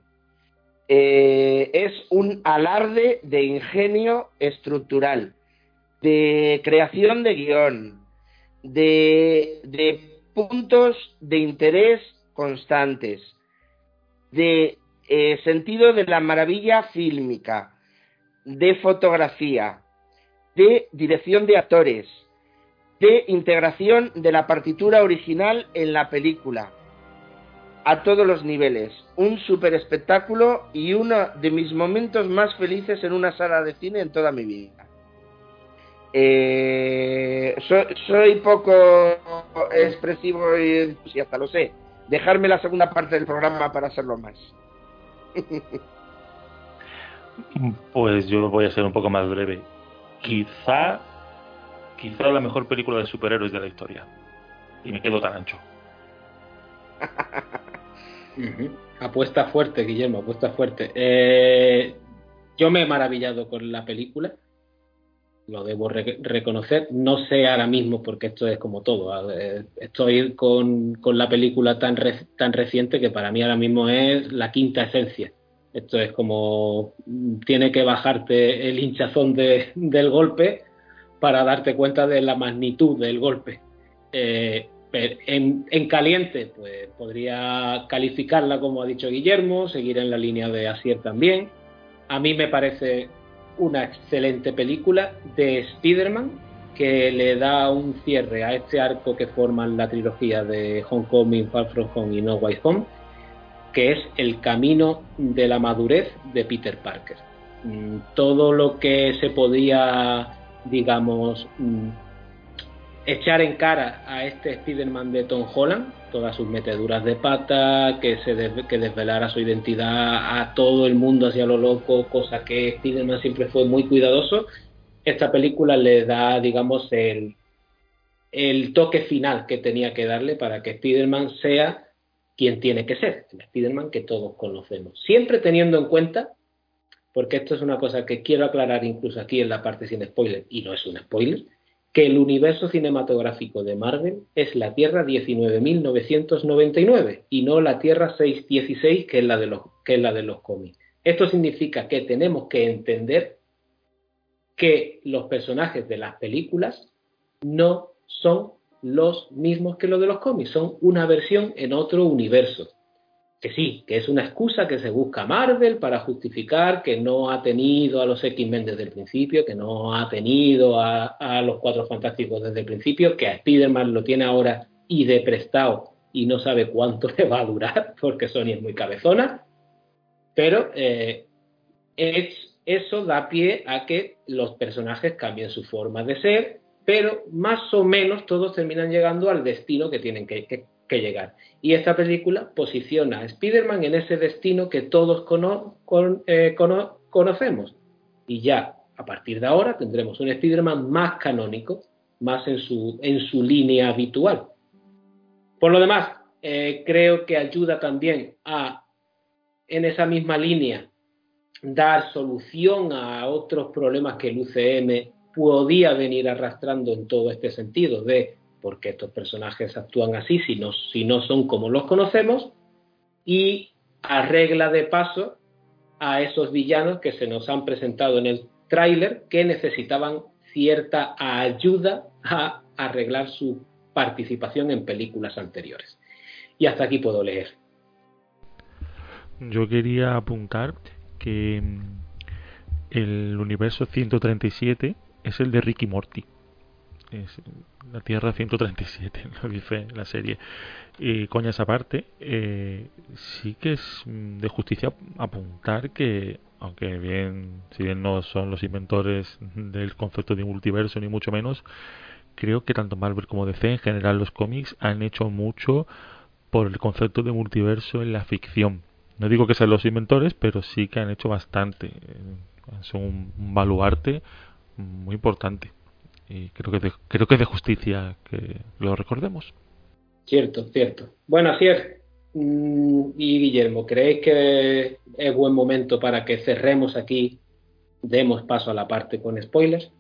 Eh, es un alarde de ingenio estructural, de creación de guion, de, de puntos de interés constantes, de eh, sentido de la maravilla fílmica, de fotografía, de dirección de actores, de integración de la partitura original en la película, a todos los niveles. Un super espectáculo y uno de mis momentos más felices en una sala de cine en toda mi vida. Eh, soy poco expresivo y entusiasta, lo sé, dejarme la segunda parte del programa para hacerlo más. Pues yo voy a ser un poco más breve. Quizá, quizá la mejor película de superhéroes de la historia. Y me quedo tan ancho. Apuesta fuerte, Guillermo, apuesta fuerte. Eh, yo me he maravillado con la película lo debo reconocer. No sé ahora mismo, porque esto es como todo. Estoy con, con la película tan, tan reciente que para mí ahora mismo es la quinta esencia. Esto es como tiene que bajarte el hinchazón de, del golpe para darte cuenta de la magnitud del golpe. Eh, en, en, caliente, pues podría calificarla como ha dicho Guillermo, seguir en la línea de Asier también. A mí me parece una excelente película de Spider-Man que le da un cierre a este arco que forman la trilogía de Homecoming, Far From Home y No Way Home, que es el camino de la madurez de Peter Parker. Mm, todo lo que se podía, digamos, mm, echar en cara a este Spider-Man de Tom Holland, todas sus meteduras de pata, que se que desvelara su identidad a todo el mundo hacia lo loco, cosa que Spider-Man siempre fue muy cuidadoso. Esta película le da, digamos, el, el toque final que tenía que darle para que Spider-Man sea quien tiene que ser, el Spider-Man que todos conocemos. Siempre teniendo en cuenta, porque esto es una cosa que quiero aclarar incluso aquí en la parte sin spoiler, y no es un spoiler, que el universo cinematográfico de Marvel es la Tierra 19.999 y no la Tierra 616 que es la de los, que es la de los cómics. Esto significa que tenemos que entender que los personajes de las películas no son los mismos que los de los cómics, son una versión en otro universo que sí, que es una excusa que se busca Marvel para justificar que no ha tenido a los X-Men desde el principio, que no ha tenido a, los Cuatro Fantásticos desde el principio, que a Spider-Man lo tiene ahora y de prestado y no sabe cuánto <laughs> le va a durar porque Sony es muy cabezona, pero eh, es, eso da pie a que los personajes cambien su forma de ser, pero más o menos todos terminan llegando al destino que tienen que llegar. Y esta película posiciona a Spider-Man en ese destino que todos eh, conocemos. Y ya a partir de ahora tendremos un Spider-Man más canónico, más en su, en su línea habitual. Por lo demás, eh, creo que ayuda también a, en esa misma línea, dar solución a otros problemas que el UCM podía venir arrastrando en todo este sentido de por qué estos personajes actúan así si no, si no son como los conocemos y arregla de paso a esos villanos que se nos han presentado en el tráiler que necesitaban cierta ayuda a arreglar su participación en películas anteriores. Y hasta aquí puedo leer. Yo quería apuntar que mm, el universo 137 es el de Ricky Morty. Es la Tierra 137, <laughs> lo dice la serie. Y coñas aparte, eh, sí que es de justicia apuntar que, aunque bien, si bien no son los inventores del concepto de multiverso ni mucho menos, creo que tanto Marvel como DC, en general los cómics, han hecho mucho por el concepto de multiverso en la ficción. No digo que sean los inventores, pero sí que han hecho bastante. Eh, son un baluarte muy importante. Y creo que, creo que es de justicia que lo recordemos. Cierto, cierto. Bueno, así es. Mm, y Guillermo, ¿creéis que es buen momento para que cerremos aquí, demos paso a la parte con spoilers?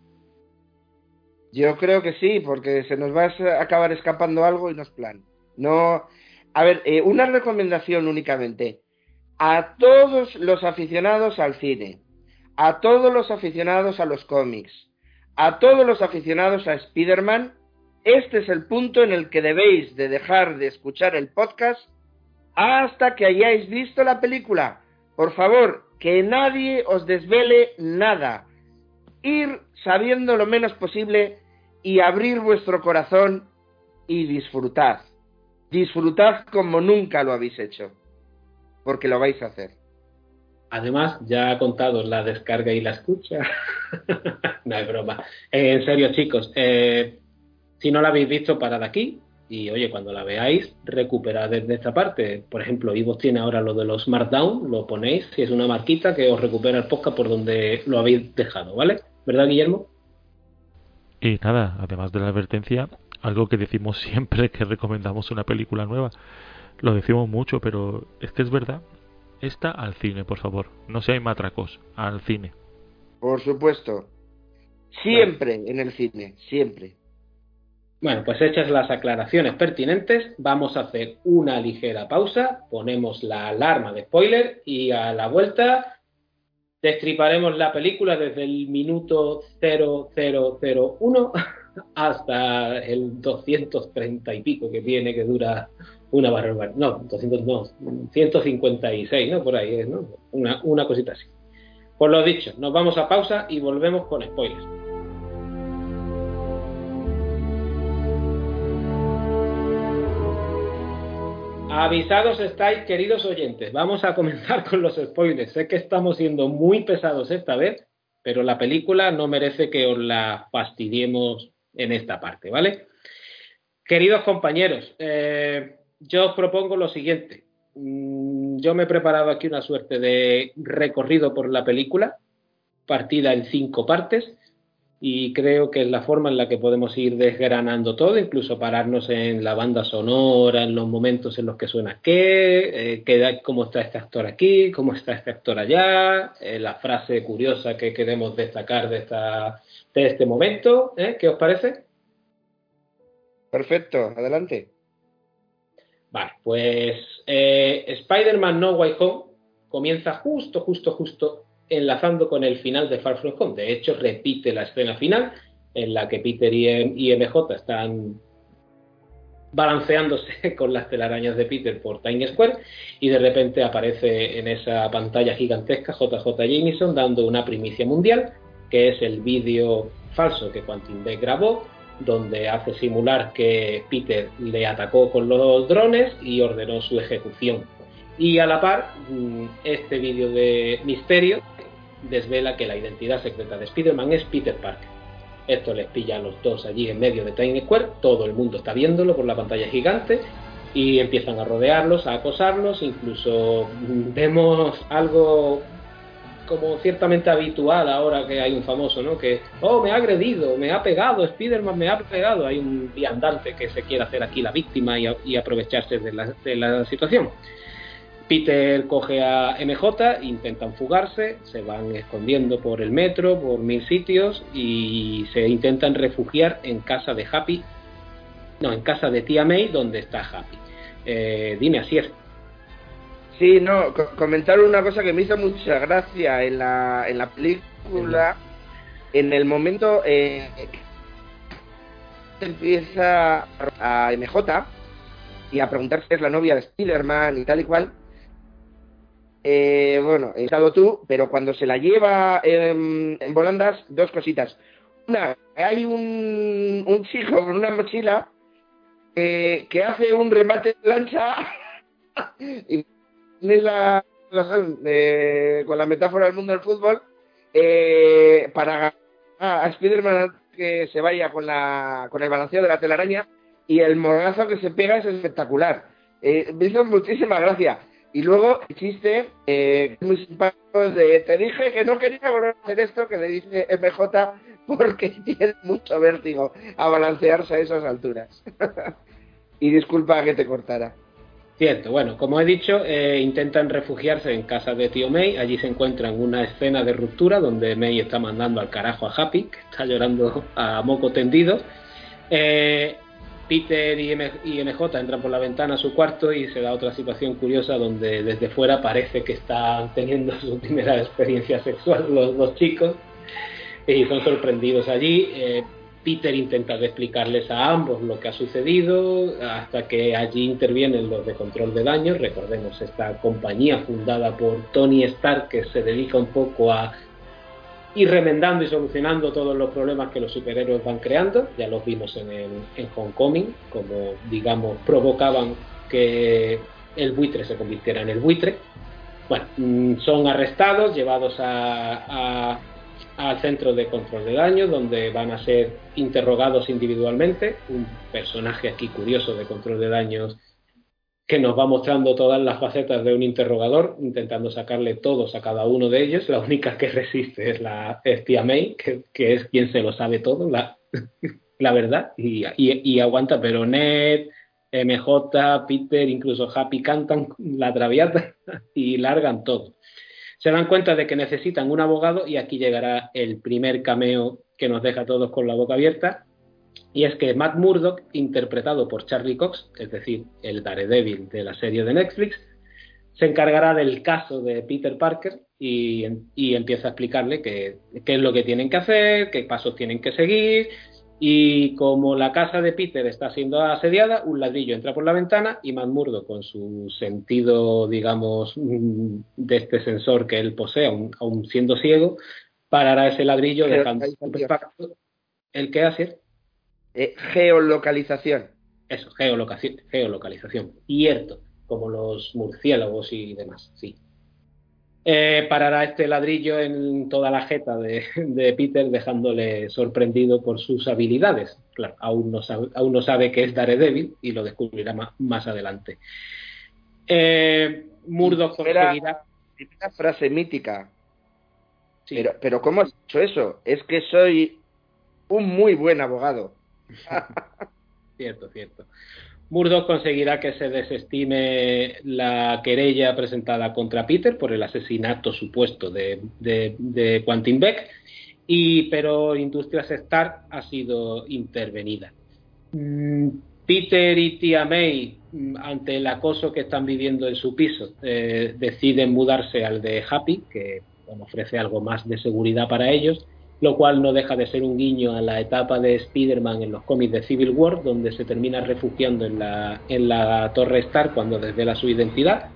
Yo creo que sí, porque se nos va a acabar escapando algo y no es plan. No, a ver, eh, una recomendación únicamente. A todos los aficionados al cine, a todos los aficionados a los cómics, a todos los aficionados a Spider-Man, este es el punto en el que debéis de dejar de escuchar el podcast hasta que hayáis visto la película. Por favor, que nadie os desvele nada. Ir sabiendo lo menos posible y abrir vuestro corazón y disfrutad. Disfrutad como nunca lo habéis hecho, porque lo vais a hacer. Además, ya ha contado la descarga y la escucha. <laughs> no es broma. Eh, en serio, chicos, eh, si no la habéis visto, parad aquí. Y oye, cuando la veáis, recuperad desde esta parte. Por ejemplo, Ivo tiene ahora lo de los Markdown, lo ponéis, si es una marquita que os recupera el podcast por donde lo habéis dejado, ¿vale? ¿Verdad, Guillermo? Y nada, además de la advertencia, algo que decimos <laughs> siempre que recomendamos una película nueva. Lo decimos mucho, pero es que es verdad esta al cine, por favor. No seáis matracos, al cine. Por supuesto. Siempre en el cine, siempre. Bueno, pues hechas las aclaraciones pertinentes, vamos a hacer una ligera pausa, ponemos la alarma de spoiler y a la vuelta destriparemos la película desde el minuto 0001 <laughs> hasta el 230 y pico que tiene, que dura una barbaridad. No, 200, no, 156, ¿no? Por ahí. Una, una cosita así. Por lo dicho, nos vamos a pausa y volvemos con spoilers. Avisados estáis, queridos oyentes. Vamos a comenzar con los spoilers. Sé que estamos siendo muy pesados esta vez, pero la película no merece que os la fastidiemos en esta parte, ¿vale? Queridos compañeros, eh, yo os propongo lo siguiente. Mm, yo me he preparado aquí una suerte de recorrido por la película, partida en cinco partes, y creo que es la forma en la que podemos ir desgranando todo, incluso pararnos en la banda sonora, en los momentos en los que suena qué, eh, cómo está este actor aquí, cómo está este actor allá, eh, la frase curiosa que queremos destacar de, esta, de este momento. ¿eh? ¿Qué os parece? Perfecto, adelante. Vale, pues eh, Spider-Man No Way Home comienza justo, justo, justo enlazando con el final de Far From Home. De hecho, repite la escena final en la que Peter y, MJ están balanceándose <laughs> con las telarañas de Peter por Times Square y de repente aparece en esa pantalla gigantesca JJ Jameson dando una primicia mundial que es el vídeo falso que Quantum Beck grabó donde hace simular que Peter le atacó con los drones y ordenó su ejecución. Y a la par, mm, este vídeo de misterio desvela que la identidad secreta de Spider-Man es Peter Parker. Esto les pilla a los dos allí en medio de Times Square, todo el mundo está viéndolo por la pantalla gigante y empiezan a rodearlos, a acosarlos, incluso vemos algo como ciertamente habitual ahora que hay un famoso, ¿no? Que, oh, me ha agredido, me ha pegado, Spiderman me ha pegado. Hay un viandante que se quiere hacer aquí la víctima y, aprovecharse de la, de la situación. Peter coge a MJ, intentan fugarse, se van escondiendo por el metro, por mil sitios y se intentan refugiar en casa de Happy, no, en casa de tía May, donde está Happy. Eh, dime, así es. Sí, no, comentar una cosa que me hizo mucha gracia en la, en la película, en el momento eh, empieza a MJ y a preguntarse si es la novia de Spiderman y tal y cual, eh, bueno, he estado tú, pero cuando se la lleva en, volandas, dos cositas. Una, hay un, un chico con una mochila que hace un remate de lancha <laughs> y la, con la metáfora del mundo del fútbol eh, para a, Spiderman que se vaya con, la, con el balanceo de la telaraña y el morgazo que se pega es espectacular. Eh, me hizo muchísima gracia. Y luego existe eh, muy simpático de te dije que no quería volver a hacer esto que le dice MJ porque <laughs> tiene mucho vértigo a balancearse a esas alturas. <laughs> y disculpa que te cortara. Cierto, bueno, como he dicho, eh, intentan refugiarse en casa de tío May. Allí se encuentran una escena de ruptura donde May está mandando al carajo a Happy, que está llorando a moco tendido. Eh, Peter y, MJ entran por la ventana a su cuarto y se da otra situación curiosa donde desde fuera parece que están teniendo su primera <laughs> experiencia sexual los dos chicos y son sorprendidos allí. Eh, Peter intenta explicarles a ambos lo que ha sucedido hasta que allí intervienen los de control de daños. Recordemos esta compañía fundada por Tony Stark que se dedica un poco a ir remendando y solucionando todos los problemas que los superhéroes van creando. Ya los vimos en, el, en como digamos provocaban que el buitre se convirtiera en el buitre. Bueno, mm, son arrestados, llevados a, al centro de control de daños, donde van a ser interrogados individualmente. Un personaje aquí curioso de control de daños que nos va mostrando todas las facetas de un interrogador, intentando sacarle todos a cada uno de ellos. La única que resiste es la tía May, que, es quien se lo sabe todo, la, <laughs> la verdad, y, y, aguanta, pero Ned, MJ, Peter, incluso Happy cantan la traviata <laughs> y largan todo. Se dan cuenta de que necesitan un abogado y aquí llegará el primer cameo que nos deja a todos con la boca abierta, y es que Matt Murdock, interpretado por Charlie Cox, es decir, el Daredevil de la serie de Netflix, se encargará del caso de Peter Parker y, empieza a explicarle qué, es lo que tienen que hacer, qué pasos tienen que seguir. Y como la casa de Peter está siendo asediada, un ladrillo entra por la ventana y Matt Murdock, con su sentido, digamos, de este sensor que él posee, aún, siendo ciego, parará ese ladrillo dejando el que hace eh, geolocalización. Eso, geolocalización, geolocalización. Cierto, como los murciélagos y demás, sí. Eh, parará este ladrillo en toda la jeta de, Peter, dejándole sorprendido por sus habilidades. Claro, aún no sabe, aún no sabe que es Daredevil y lo descubrirá más, adelante. Eh, Murdoch conseguirá. Una frase mítica. Pero, pero, ¿cómo has hecho eso? Es que soy un muy buen abogado. <laughs> cierto, cierto. Murdoch conseguirá que se desestime la querella presentada contra Peter por el asesinato supuesto de, de, Quantin Beck, y, pero Industrias Stark ha sido intervenida. Mm, Peter y tía May, mm, ante el acoso que están viviendo en su piso, eh, deciden mudarse al de Happy, que ofrece algo más de seguridad para ellos, lo cual no deja de ser un guiño a la etapa de Spider-Man en los cómics de Civil War, donde se termina refugiando en la, en la Torre Star cuando desvela su identidad.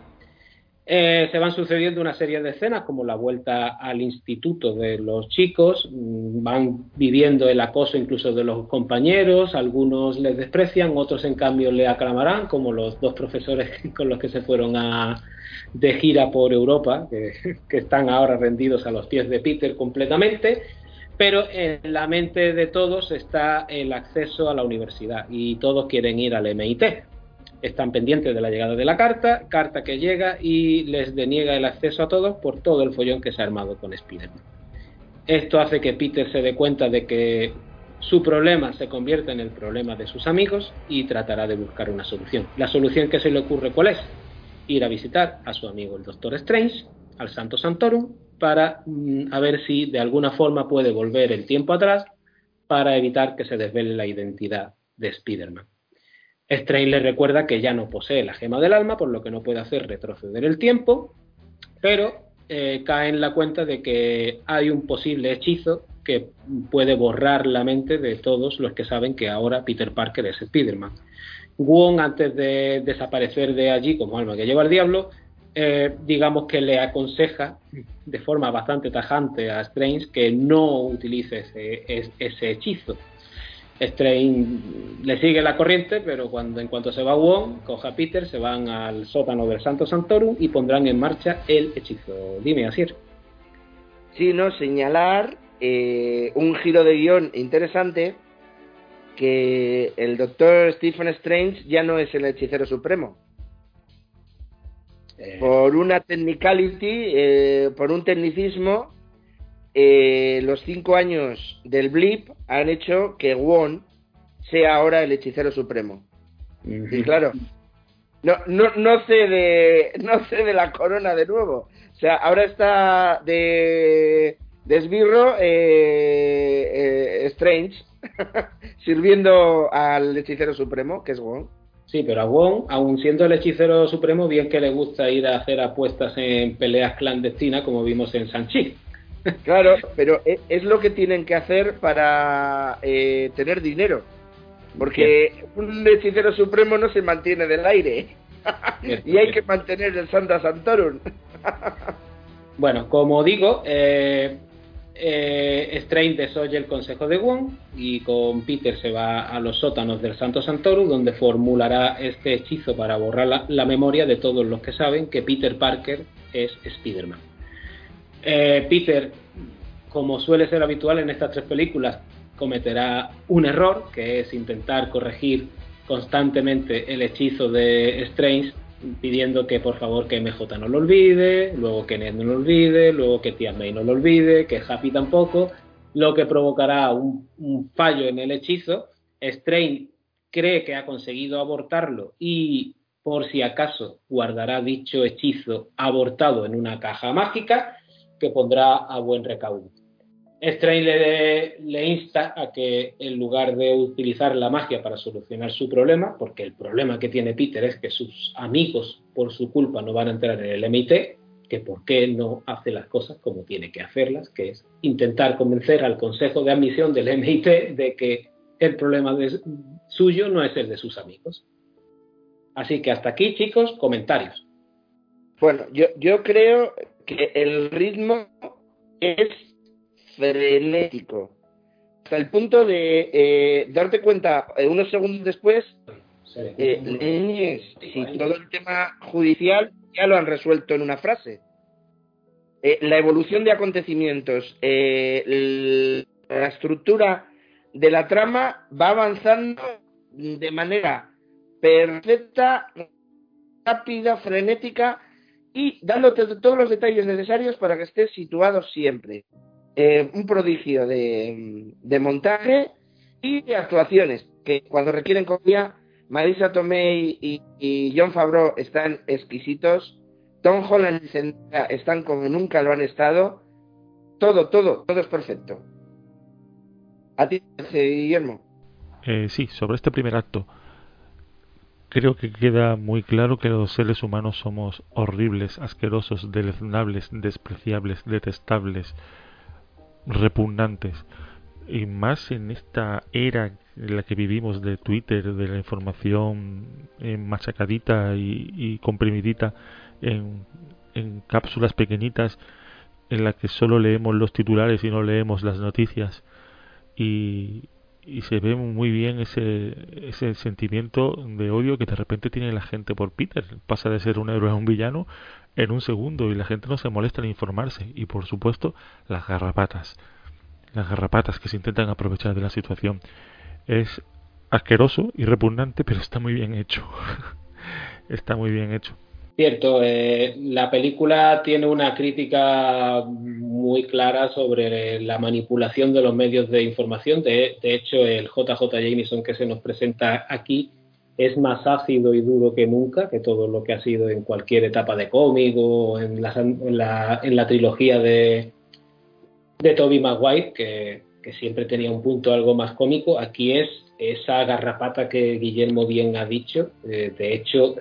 Eh, se van sucediendo una serie de escenas, como la vuelta al instituto de los chicos, mm, van viviendo el acoso incluso de los compañeros, algunos les desprecian, otros en cambio le aclamarán, como los dos profesores <laughs> con los que se fueron a, de gira por Europa, que, <laughs> que están ahora rendidos a los pies de Peter completamente pero en la mente de todos está el acceso a la universidad y todos quieren ir al MIT. Están pendientes de la llegada de la carta, carta que llega y les deniega el acceso a todos por todo el follón que se ha armado con Spider-Man. Esto hace que Peter se dé cuenta de que su problema se convierte en el problema de sus amigos y tratará de buscar una solución. La solución que se le ocurre cuál es? Ir a visitar a su amigo el Doctor Strange, al Santo Santorum, para mm, a ver si de alguna forma puede volver el tiempo atrás para evitar que se desvele la identidad de Spider-Man. Strange le recuerda que ya no posee la gema del alma, por lo que no puede hacer retroceder el tiempo, pero eh, cae en la cuenta de que hay un posible hechizo que puede borrar la mente de todos los que saben que ahora Peter Parker es Spider-Man. Wong, antes de desaparecer de allí como alma que lleva el diablo, eh, digamos que le aconseja de forma bastante tajante a Strange que no utilice ese, hechizo. Strange le sigue la corriente, pero cuando en cuanto se va Wong, coja a Peter, se van al sótano del Santo Santorum y pondrán en marcha el hechizo. Dime, Asir. Sí, no, señalar eh, un giro de guion interesante que el doctor Stephen Strange ya no es el hechicero supremo eh. Por una technicality, eh, por un tecnicismo, eh, los cinco años del blip han hecho que Won sea ahora el hechicero supremo. Y claro, no, no, no cede, no cede la corona de nuevo. O sea, ahora está de, de esbirro Strange <laughs> sirviendo al hechicero supremo, que es Won. Sí, pero a Wong, aun siendo el hechicero supremo, bien que le gusta ir a hacer apuestas en peleas clandestinas, como vimos en Sanchi. <laughs> Claro, pero e, es lo que tienen que hacer para eh, tener dinero. Porque un hechicero supremo no se mantiene del aire. <laughs> y hay que mantener el Santa Santorum. bueno, como digo, eh, eh, Strange desoye el consejo de Wong y con Peter se va a los sótanos del Santo Santorum donde formulará este hechizo para borrar la, memoria de todos los que saben que Peter Parker es Spider-Man. Eh, Peter, como suele ser habitual en estas tres películas, cometerá un error que es intentar corregir constantemente el hechizo de Strange pidiendo que por favor que MJ no lo olvide, luego que Ned no lo olvide, luego que Tia May no lo olvide, que Happy tampoco, lo que provocará un, fallo en el hechizo. Strange cree que ha conseguido abortarlo y por si acaso guardará dicho hechizo abortado en una caja mágica que pondrá a buen recaudo. Strange le, insta a que en lugar de utilizar la magia para solucionar su problema, porque el problema que tiene Peter es que sus amigos por su culpa no van a entrar en el MIT, que por qué no hace las cosas como tiene que hacerlas, que es intentar convencer al Consejo de Admisión del MIT de que el problema suyo no es el de sus amigos. Así que hasta aquí, chicos, comentarios. Bueno, yo, yo creo que el ritmo es frenético. Hasta el punto de eh, darte cuenta eh, unos segundos después, eh, si todo el tema judicial ya lo han resuelto en una frase. la evolución de acontecimientos, la estructura de la trama va avanzando de manera perfecta, rápida, frenética y dándote todos los detalles necesarios para que estés situado siempre. Eh, un prodigio de, montaje y de actuaciones, que cuando requieren copia, Marisa Tomei y, John Favreau están exquisitos, Tom Holland y están como nunca lo han estado, todo, todo, todo es perfecto. ¿A ti, Guillermo? Eh, sí, sobre este primer acto. Creo que queda muy claro que los seres humanos somos horribles, asquerosos, deleznables, despreciables, detestables, repugnantes y más en esta era en la que vivimos de Twitter, de la información machacadita y, comprimidita en, en, cápsulas pequeñitas en la que solo leemos los titulares y no leemos las noticias y, y se ve muy bien ese, ese sentimiento de odio que de repente tiene la gente por Peter. Pasa de ser un héroe a un villano en un segundo y la gente no se molesta en informarse. Y por supuesto, las garrapatas. Las garrapatas que se intentan aprovechar de la situación. Es asqueroso y repugnante, pero está muy bien hecho. <laughs> está muy bien hecho. Cierto, eh, la película tiene una crítica muy clara sobre la manipulación de los medios de información. De, hecho, el JJ Jameson que se nos presenta aquí es más ácido y duro que nunca, que todo lo que ha sido en cualquier etapa de cómic o en la, en la, trilogía de, de Toby Maguire, que, siempre tenía un punto algo más cómico. Aquí es esa garrapata que Guillermo bien ha dicho. Eh, de hecho,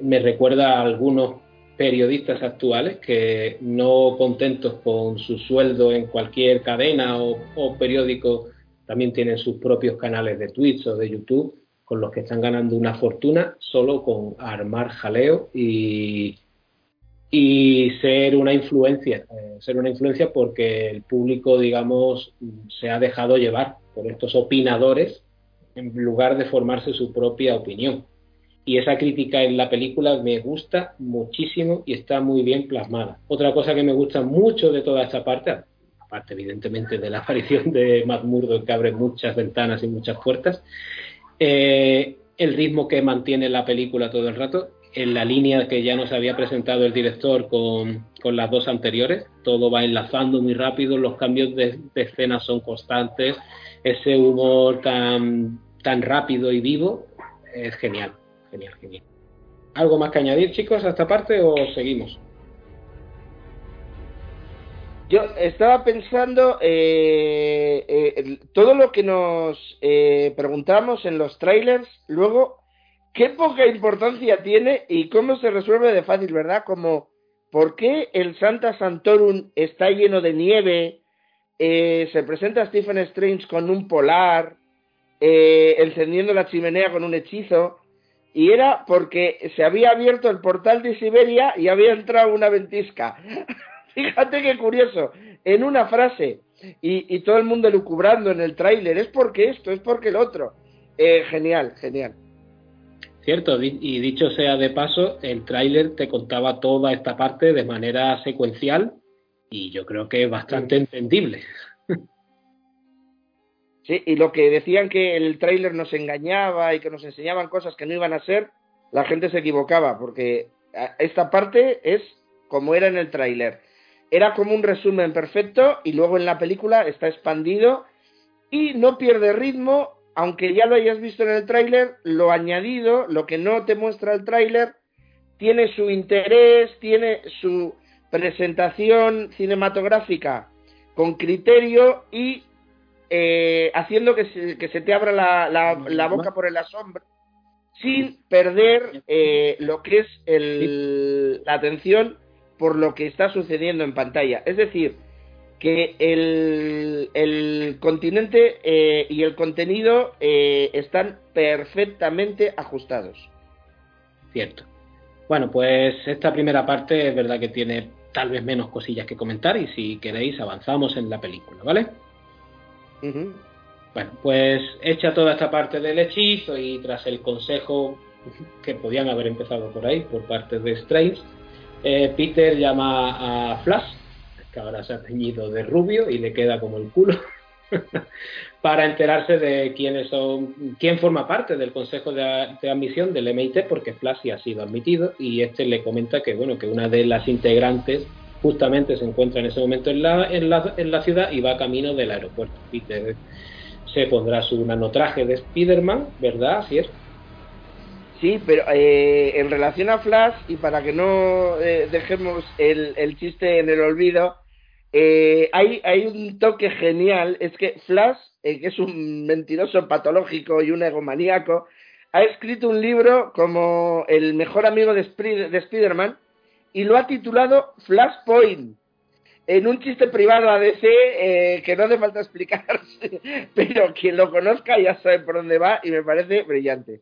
me recuerda a algunos periodistas actuales que no contentos con su sueldo en cualquier cadena o, periódico, también tienen sus propios canales de Twitch o de YouTube con los que están ganando una fortuna solo con armar jaleo y, y ser una influencia, eh, ser una influencia porque el público, digamos, se ha dejado llevar por estos opinadores en lugar de formarse su propia opinión y esa crítica en la película me gusta muchísimo y está muy bien plasmada. Otra cosa que me gusta mucho de toda esta parte, aparte evidentemente de la aparición de Matt Murdock que abre muchas ventanas y muchas puertas, eh, el ritmo que mantiene la película todo el rato, en la línea que ya nos había presentado el director con, las dos anteriores, todo va enlazando muy rápido, los cambios de, de escena son constantes, ese humor tan, tan rápido y vivo es genial. Genial, genial. ¿Algo más que añadir, chicos, a esta parte o seguimos? Yo estaba pensando eh, eh, todo lo que nos eh, preguntamos en los trailers, luego, qué poca importancia tiene y cómo se resuelve de fácil, ¿verdad? Como, ¿por qué el Santa Santorum está lleno de nieve? se presenta Stephen Strange con un polar, encendiendo la chimenea con un hechizo y era porque se había abierto el portal de Siberia y había entrado una ventisca. <laughs> Fíjate qué curioso, en una frase y, todo el mundo lucubrando en el tráiler, es porque esto, es porque el otro. Eh, genial, genial. Cierto, y dicho sea de paso, el tráiler te contaba toda esta parte de manera secuencial y yo creo que es bastante entendible. <laughs> Sí, y lo que decían que el tráiler nos engañaba y que nos enseñaban cosas que no iban a ser, la gente se equivocaba, porque esta parte es como era en el tráiler. Era como un resumen perfecto y luego en la película está expandido y no pierde ritmo, aunque ya lo hayas visto en el tráiler, lo añadido, lo que no te muestra el tráiler, tiene su interés, tiene su presentación cinematográfica con criterio y eh, haciendo que se, te abra la, boca por el asombro, sin perder eh, lo que es la atención por lo que está sucediendo en pantalla. Es decir, que el, continente eh, y el contenido están perfectamente ajustados. Cierto. Bueno, pues esta primera parte es verdad que tiene tal vez menos cosillas que comentar y si queréis avanzamos en la película, ¿vale? Bueno, pues hecha toda esta parte del hechizo y tras el consejo que podían haber empezado por ahí por parte de Strange, eh, Peter llama a Flash, que ahora se ha teñido de rubio y le queda como el culo, <laughs> para enterarse de quiénes son, quién forma parte del consejo de, admisión del MIT, porque Flash sí ha sido admitido y este le comenta que bueno que una de las integrantes justamente se encuentra en ese momento en la, en la, en la ciudad y va camino del aeropuerto. Peter se pondrá su nanotraje de Spider-Man, ¿verdad? Así. Sí, pero eh, en relación a Flash, y para que no eh, dejemos el, chiste en el olvido, eh, hay, hay un toque genial, es que Flash, que es un mentiroso patológico y un egomaníaco, ha escrito un libro como el mejor amigo de, de Spider-Man, y lo ha titulado Flashpoint. En un chiste privado a DC eh, que no hace falta <laughs> explicarse, pero quien lo conozca ya sabe por dónde va y me parece brillante.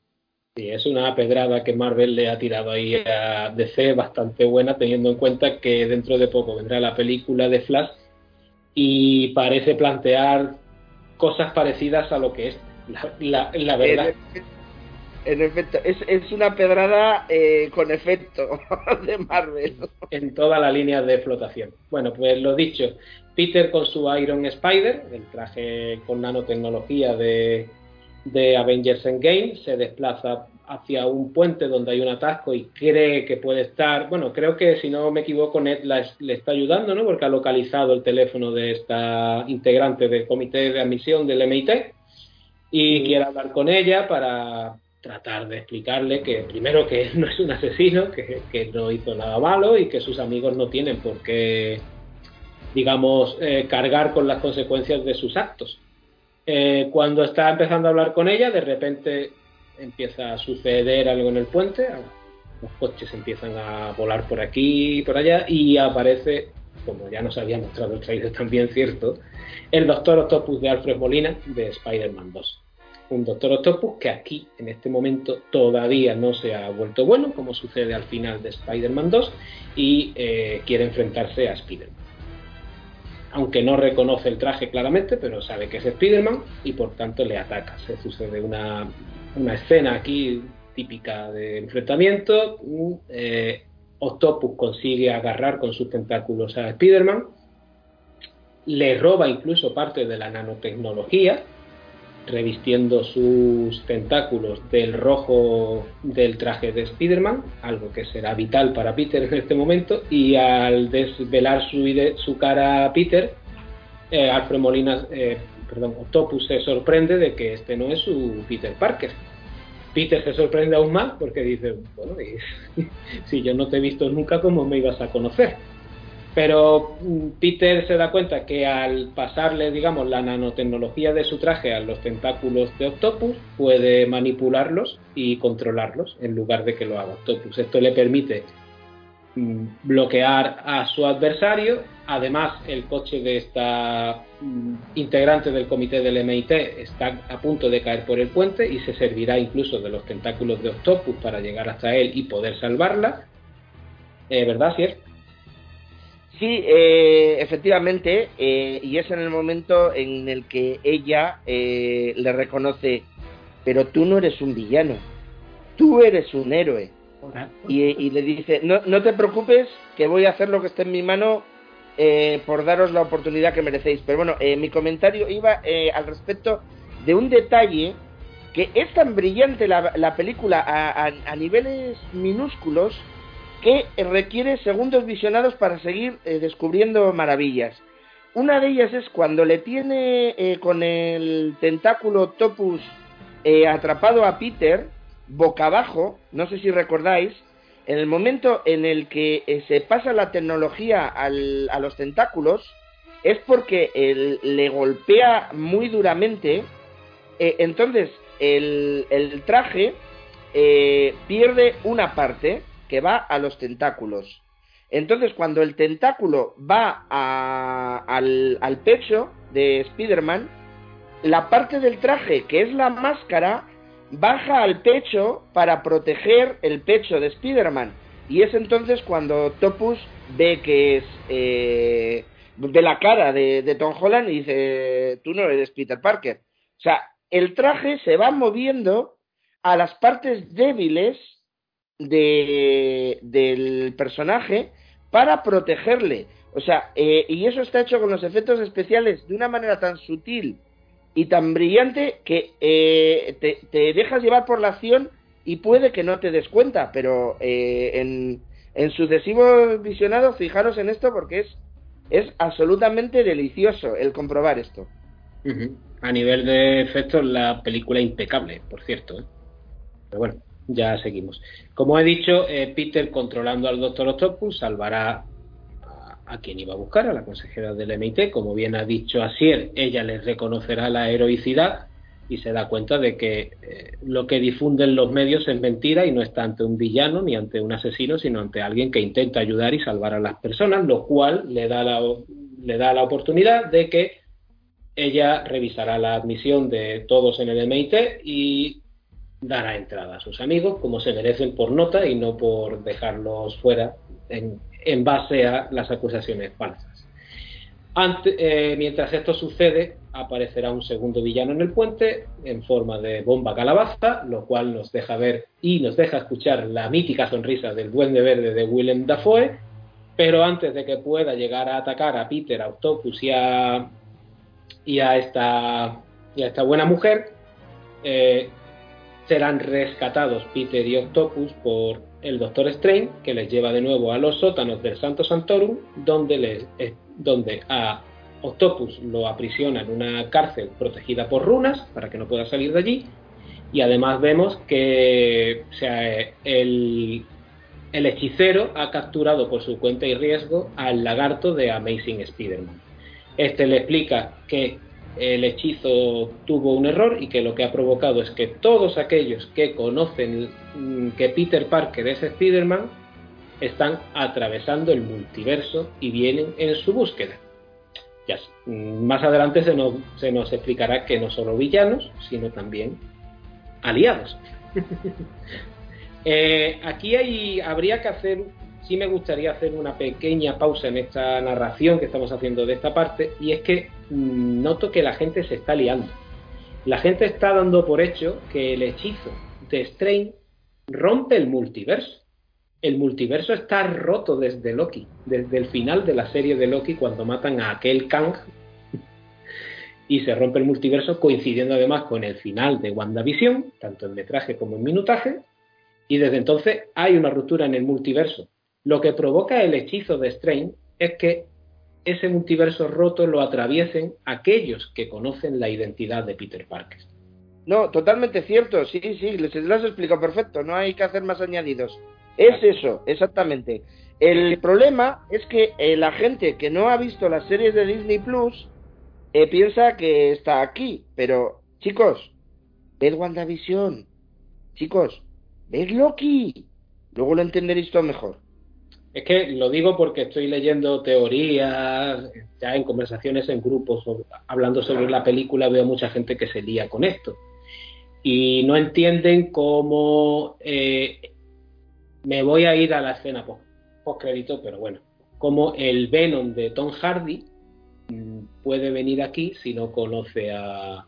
Sí, es una pedrada que Marvel le ha tirado ahí a DC bastante buena, teniendo en cuenta que dentro de poco vendrá la película de Flash y parece plantear cosas parecidas a lo que es la, la, verdad. En efecto, es, es una pedrada eh, con efecto <laughs> de Marvel. En toda la línea de flotación. Bueno, pues lo dicho, Peter con su Iron Spider, el traje con nanotecnología de, de Avengers Endgame, se desplaza hacia un puente donde hay un atasco y cree que puede estar, bueno, creo que si no me equivoco, Ned le está ayudando, ¿no? Porque ha localizado el teléfono de esta integrante del comité de admisión del MIT y quiere hablar con ella para tratar de explicarle que primero que no es un asesino, que, que no hizo nada malo y que sus amigos no tienen por qué, digamos, eh, cargar con las consecuencias de sus actos. Eh, cuando está empezando a hablar con ella, de repente empieza a suceder algo en el puente, los coches empiezan a volar por aquí y por allá y aparece, como ya nos había mostrado el trailer también cierto, el Doctor Octopus de Alfred Molina de Spider-Man 2. Un Doctor Octopus que aquí, en este momento, todavía no se ha vuelto bueno, como sucede al final de Spider-Man 2, y eh, quiere enfrentarse a Spider-Man. Aunque no reconoce el traje claramente, pero sabe que es Spider-Man y por tanto le ataca. Se sucede una una escena aquí típica de enfrentamiento. Eh, Octopus consigue agarrar con sus tentáculos a Spider-Man, le roba incluso parte de la nanotecnología, revistiendo sus tentáculos del rojo del traje de Spider-Man, algo que será vital para Peter en este momento, y al desvelar su, su cara a Peter, eh, Alfred Molina, eh, perdón, Octopus se sorprende de que este no es su Peter Parker. Peter se sorprende aún más porque dice, bueno, <laughs> si yo no te he visto nunca, ¿cómo me ibas a conocer? Pero mm, Peter se da cuenta que al pasarle, digamos, la nanotecnología de su traje a los tentáculos de Octopus, puede manipularlos y controlarlos en lugar de que lo haga Octopus. Esto le permite Mm, bloquear a su adversario. Además, el coche de esta mm, integrante del comité del MIT está a punto de caer por el puente y se servirá incluso de los tentáculos de Octopus para llegar hasta él y poder salvarla. Eh, ¿Verdad, Sier? Sí, eh, efectivamente, eh, y es en el momento en el que ella le reconoce, pero tú no eres un villano, tú eres un héroe. Y, le dice, no, no, te preocupes, que voy a hacer lo que esté en mi mano eh, por daros la oportunidad que merecéis. Pero bueno, eh, mi comentario iba eh, al respecto de un detalle que es tan brillante la, película a, niveles minúsculos que requiere segundos visionados para seguir descubriendo maravillas. Una de ellas es cuando le tiene con el tentáculo Topus atrapado a Peter boca abajo, no sé si recordáis, en el momento en el que eh, se pasa la tecnología a los tentáculos, es porque le golpea muy duramente, eh, entonces el, traje eh, pierde una parte que va a los tentáculos. Entonces cuando el tentáculo va al, al pecho de Spider-Man, la parte del traje que es la máscara baja al pecho para proteger el pecho de Spider-Man. Y es entonces cuando Topus ve que es. Eh, de la cara de, Tom Holland y dice: Tú no eres Peter Parker. O sea, el traje se va moviendo a las partes débiles de, del personaje para protegerle. O sea, eh, y eso está hecho con los efectos especiales de una manera tan sutil y tan brillante que eh, te, dejas llevar por la acción y puede que no te des cuenta, pero eh, en, sucesivos visionados fijaros en esto porque es, es absolutamente delicioso el comprobar esto. A nivel de efectos, la película impecable, por cierto. ¿eh? Pero bueno, ya seguimos. Como he dicho, Peter controlando al Doctor Octopus salvará a quien iba a buscar, a la consejera del MIT. Como bien ha dicho Asier, ella les reconocerá la heroicidad y se da cuenta de que eh, lo que difunden los medios es mentira y no está ante un villano ni ante un asesino, sino ante alguien que intenta ayudar y salvar a las personas, lo cual le da la, le da la oportunidad de que ella revisará la admisión de todos en el MIT y dará entrada a sus amigos como se merecen por nota y no por dejarlos fuera en, en base a las acusaciones falsas. Eh, mientras esto sucede, aparecerá un segundo villano en el puente en forma de bomba calabaza, lo cual nos deja ver y nos deja escuchar la mítica sonrisa del duende verde de Willem Dafoe, pero antes de que pueda llegar a atacar a Peter, a Octopus y a, y a, esta, y a esta buena mujer, eh, serán rescatados Peter y Octopus por el Doctor Strange, que les lleva de nuevo a los sótanos del Santo Santorum, donde, eh, donde a Octopus lo aprisiona en una cárcel protegida por runas para que no pueda salir de allí. Y además vemos que el, el hechicero ha capturado por su cuenta y riesgo al lagarto de Amazing Spider-Man. Este le explica que el hechizo tuvo un error y que lo que ha provocado es que todos aquellos que conocen mm, que Peter Parker es Spider-Man están atravesando el multiverso y vienen en su búsqueda. Ya, mm, más adelante se nos, se nos explicará que no solo villanos, sino también aliados. <laughs> Eh, aquí hay, habría que hacer sí me gustaría hacer una pequeña pausa en esta narración que estamos haciendo de esta parte, y es que mm, noto que la gente se está liando. La gente está dando por hecho que el hechizo de Strain rompe el multiverso. El multiverso está roto desde Loki, desde el final de la serie de Loki, cuando matan a aquel Kang <laughs> y se rompe el multiverso, coincidiendo además con el final de WandaVision, tanto en metraje como en minutaje, y desde entonces hay una ruptura en el multiverso. Lo que provoca el hechizo de Strain es que ese multiverso roto lo atraviesen aquellos que conocen la identidad de Peter Parker. No, totalmente cierto, sí, sí, les lo has explicado perfecto, no hay que hacer más añadidos. Es eso, exactamente. El problema es que eh, la gente que no ha visto las series de Disney Plus eh, piensa que está aquí, pero chicos, ved WandaVision, chicos, ved Loki, luego lo entenderéis todo mejor. Es que lo digo porque estoy leyendo teorías, ya en conversaciones en grupos, hablando sobre la película, veo mucha gente que se lía con esto. Y no entienden cómo eh, me voy a ir a la escena post, crédito, pero bueno, cómo el Venom de Tom Hardy mm, puede venir aquí si no conoce a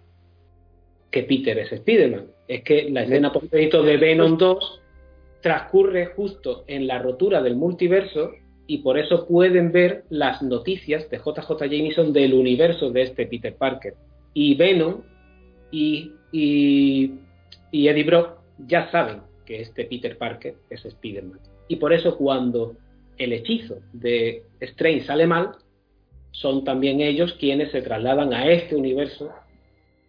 que Peter es Spider-Man. Es que la escena post crédito de Venom 2 transcurre justo en la rotura del multiverso y por eso pueden ver las noticias de JJ Jameson del universo de este Peter Parker. Y Venom y, y, Eddie Brock ya saben que este Peter Parker es Spider-Man. Y por eso cuando el hechizo de Strange sale mal, son también ellos quienes se trasladan a este universo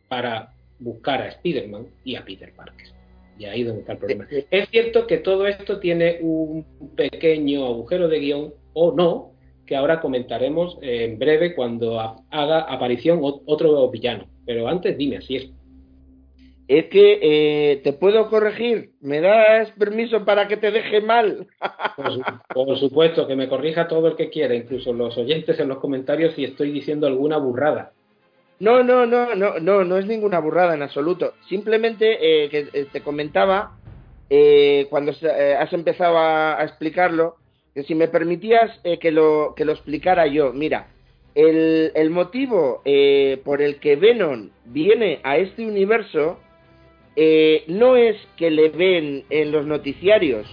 para buscar a Spider-Man y a Peter Parker. Y ahí es donde está el problema. Es cierto que todo esto tiene un pequeño agujero de guion, o no, que ahora comentaremos en breve cuando haga aparición otro villano. Pero antes dime, así es. Es que eh, te puedo corregir. ¿Me das permiso para que te deje mal? <laughs> por, supuesto, que me corrija todo el que quiera, incluso los oyentes en los comentarios si estoy diciendo alguna burrada. No, no, no, no, no, no es ninguna burrada en absoluto. Simplemente eh, que eh, te comentaba eh, cuando has empezado a, explicarlo, que si me permitías que, lo, que lo explicara yo. Mira, el, el motivo por el que Venom viene a este universo no es que le ven en los noticiarios,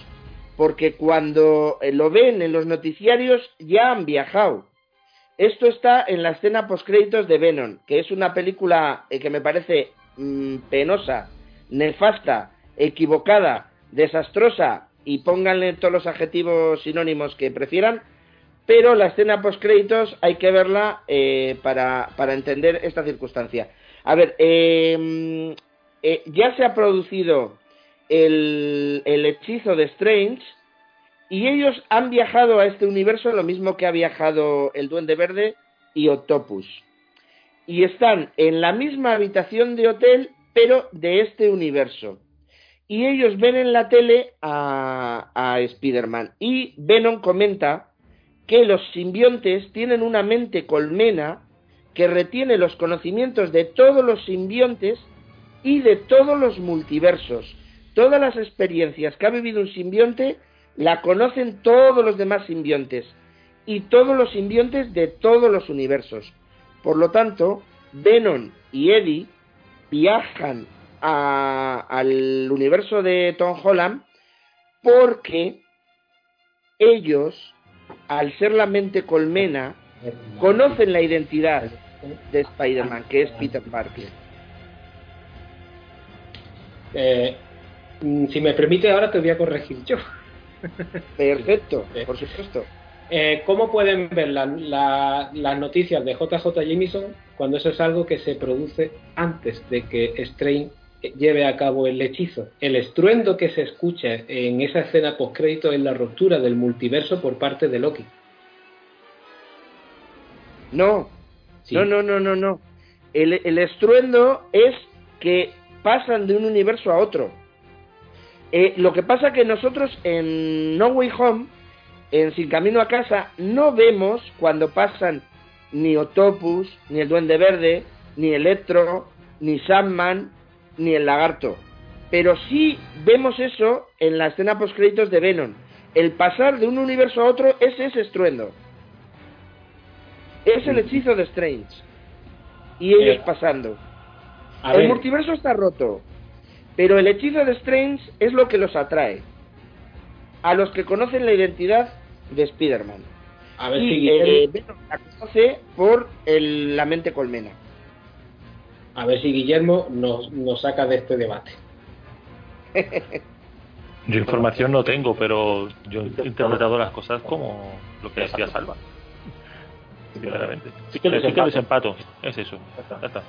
porque cuando lo ven en los noticiarios ya han viajado. Esto está en la escena postcréditos de Venom, que es una película eh, que me parece mm, penosa, nefasta, equivocada, desastrosa y pónganle todos los adjetivos sinónimos que prefieran, pero la escena postcréditos hay que verla eh, para, entender esta circunstancia. A ver, eh, ya se ha producido el, el hechizo de Strange, y ellos han viajado a este universo lo mismo que ha viajado el Duende Verde y Octopus. Y están en la misma habitación de hotel, pero de este universo. Y ellos ven en la tele a, a Spider-Man. Y Venom comenta que los simbiontes tienen una mente colmena que retiene los conocimientos de todos los simbiontes y de todos los multiversos. Todas las experiencias que ha vivido un simbionte la conocen todos los demás simbiontes y todos los simbiontes de todos los universos. Por lo tanto, Venom y Eddie viajan al universo de Tom Holland porque ellos, al ser la mente colmena, conocen la identidad de Spider-Man, que es Peter Parker. Eh, mm, si me permite, ahora te voy a corregir yo. Perfecto, por supuesto. Eh, ¿Cómo pueden ver las noticias de JJ Jameson cuando eso es algo que se produce antes de que Strain lleve a cabo el hechizo? El estruendo que se escucha en esa escena postcrédito es la ruptura del multiverso por parte de Loki. No, no, no, no, no, no. El, el, estruendo es que pasan de un universo a otro. Eh, lo que pasa que nosotros en No Way Home en Sin Camino a Casa no vemos cuando pasan ni Octopus, ni el Duende Verde, ni Electro, ni Sandman, ni el Lagarto. Pero sí vemos eso en la escena post créditos de Venom. El pasar de un universo a otro es ese estruendo. Es el hechizo de Strange. Y ellos eh, pasando. el multiverso está roto. Pero el hechizo de Strange es lo que los atrae a los que conocen la identidad de Spider-Man. A ver si Guillermo... Eh, la conoce por la mente colmena. A ver si Guillermo nos, nos saca de este debate. <laughs> yo información no tengo, pero yo he interpretado las cosas como lo que decía Salva. Sinceramente. Sí que, desempato. Es eso. Ya está.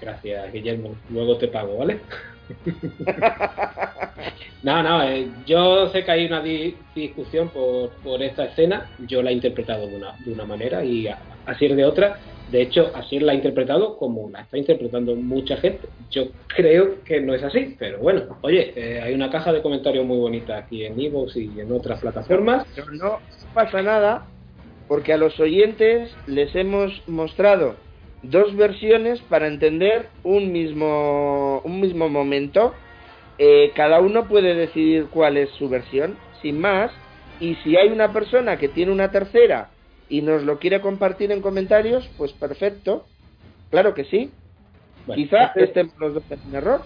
Gracias, Guillermo. Luego te pago, ¿vale? <laughs> no, no, eh, yo sé que hay una discusión por, por, esta escena, yo la he interpretado de una, de una manera y así es de otra. De hecho, así la ha interpretado como la está interpretando mucha gente. Yo creo que no es así, pero bueno, oye, eh, hay una caja de comentarios muy bonita aquí en Evox y en otras plataformas. Pero no pasa nada porque a los oyentes les hemos mostrado dos versiones para entender un mismo, un mismo momento. Eh, cada uno puede decidir cuál es su versión, sin más. Y si hay una persona que tiene una tercera y nos lo quiere compartir en comentarios, pues perfecto. Claro que sí. Quizá este, estemos los dos en error.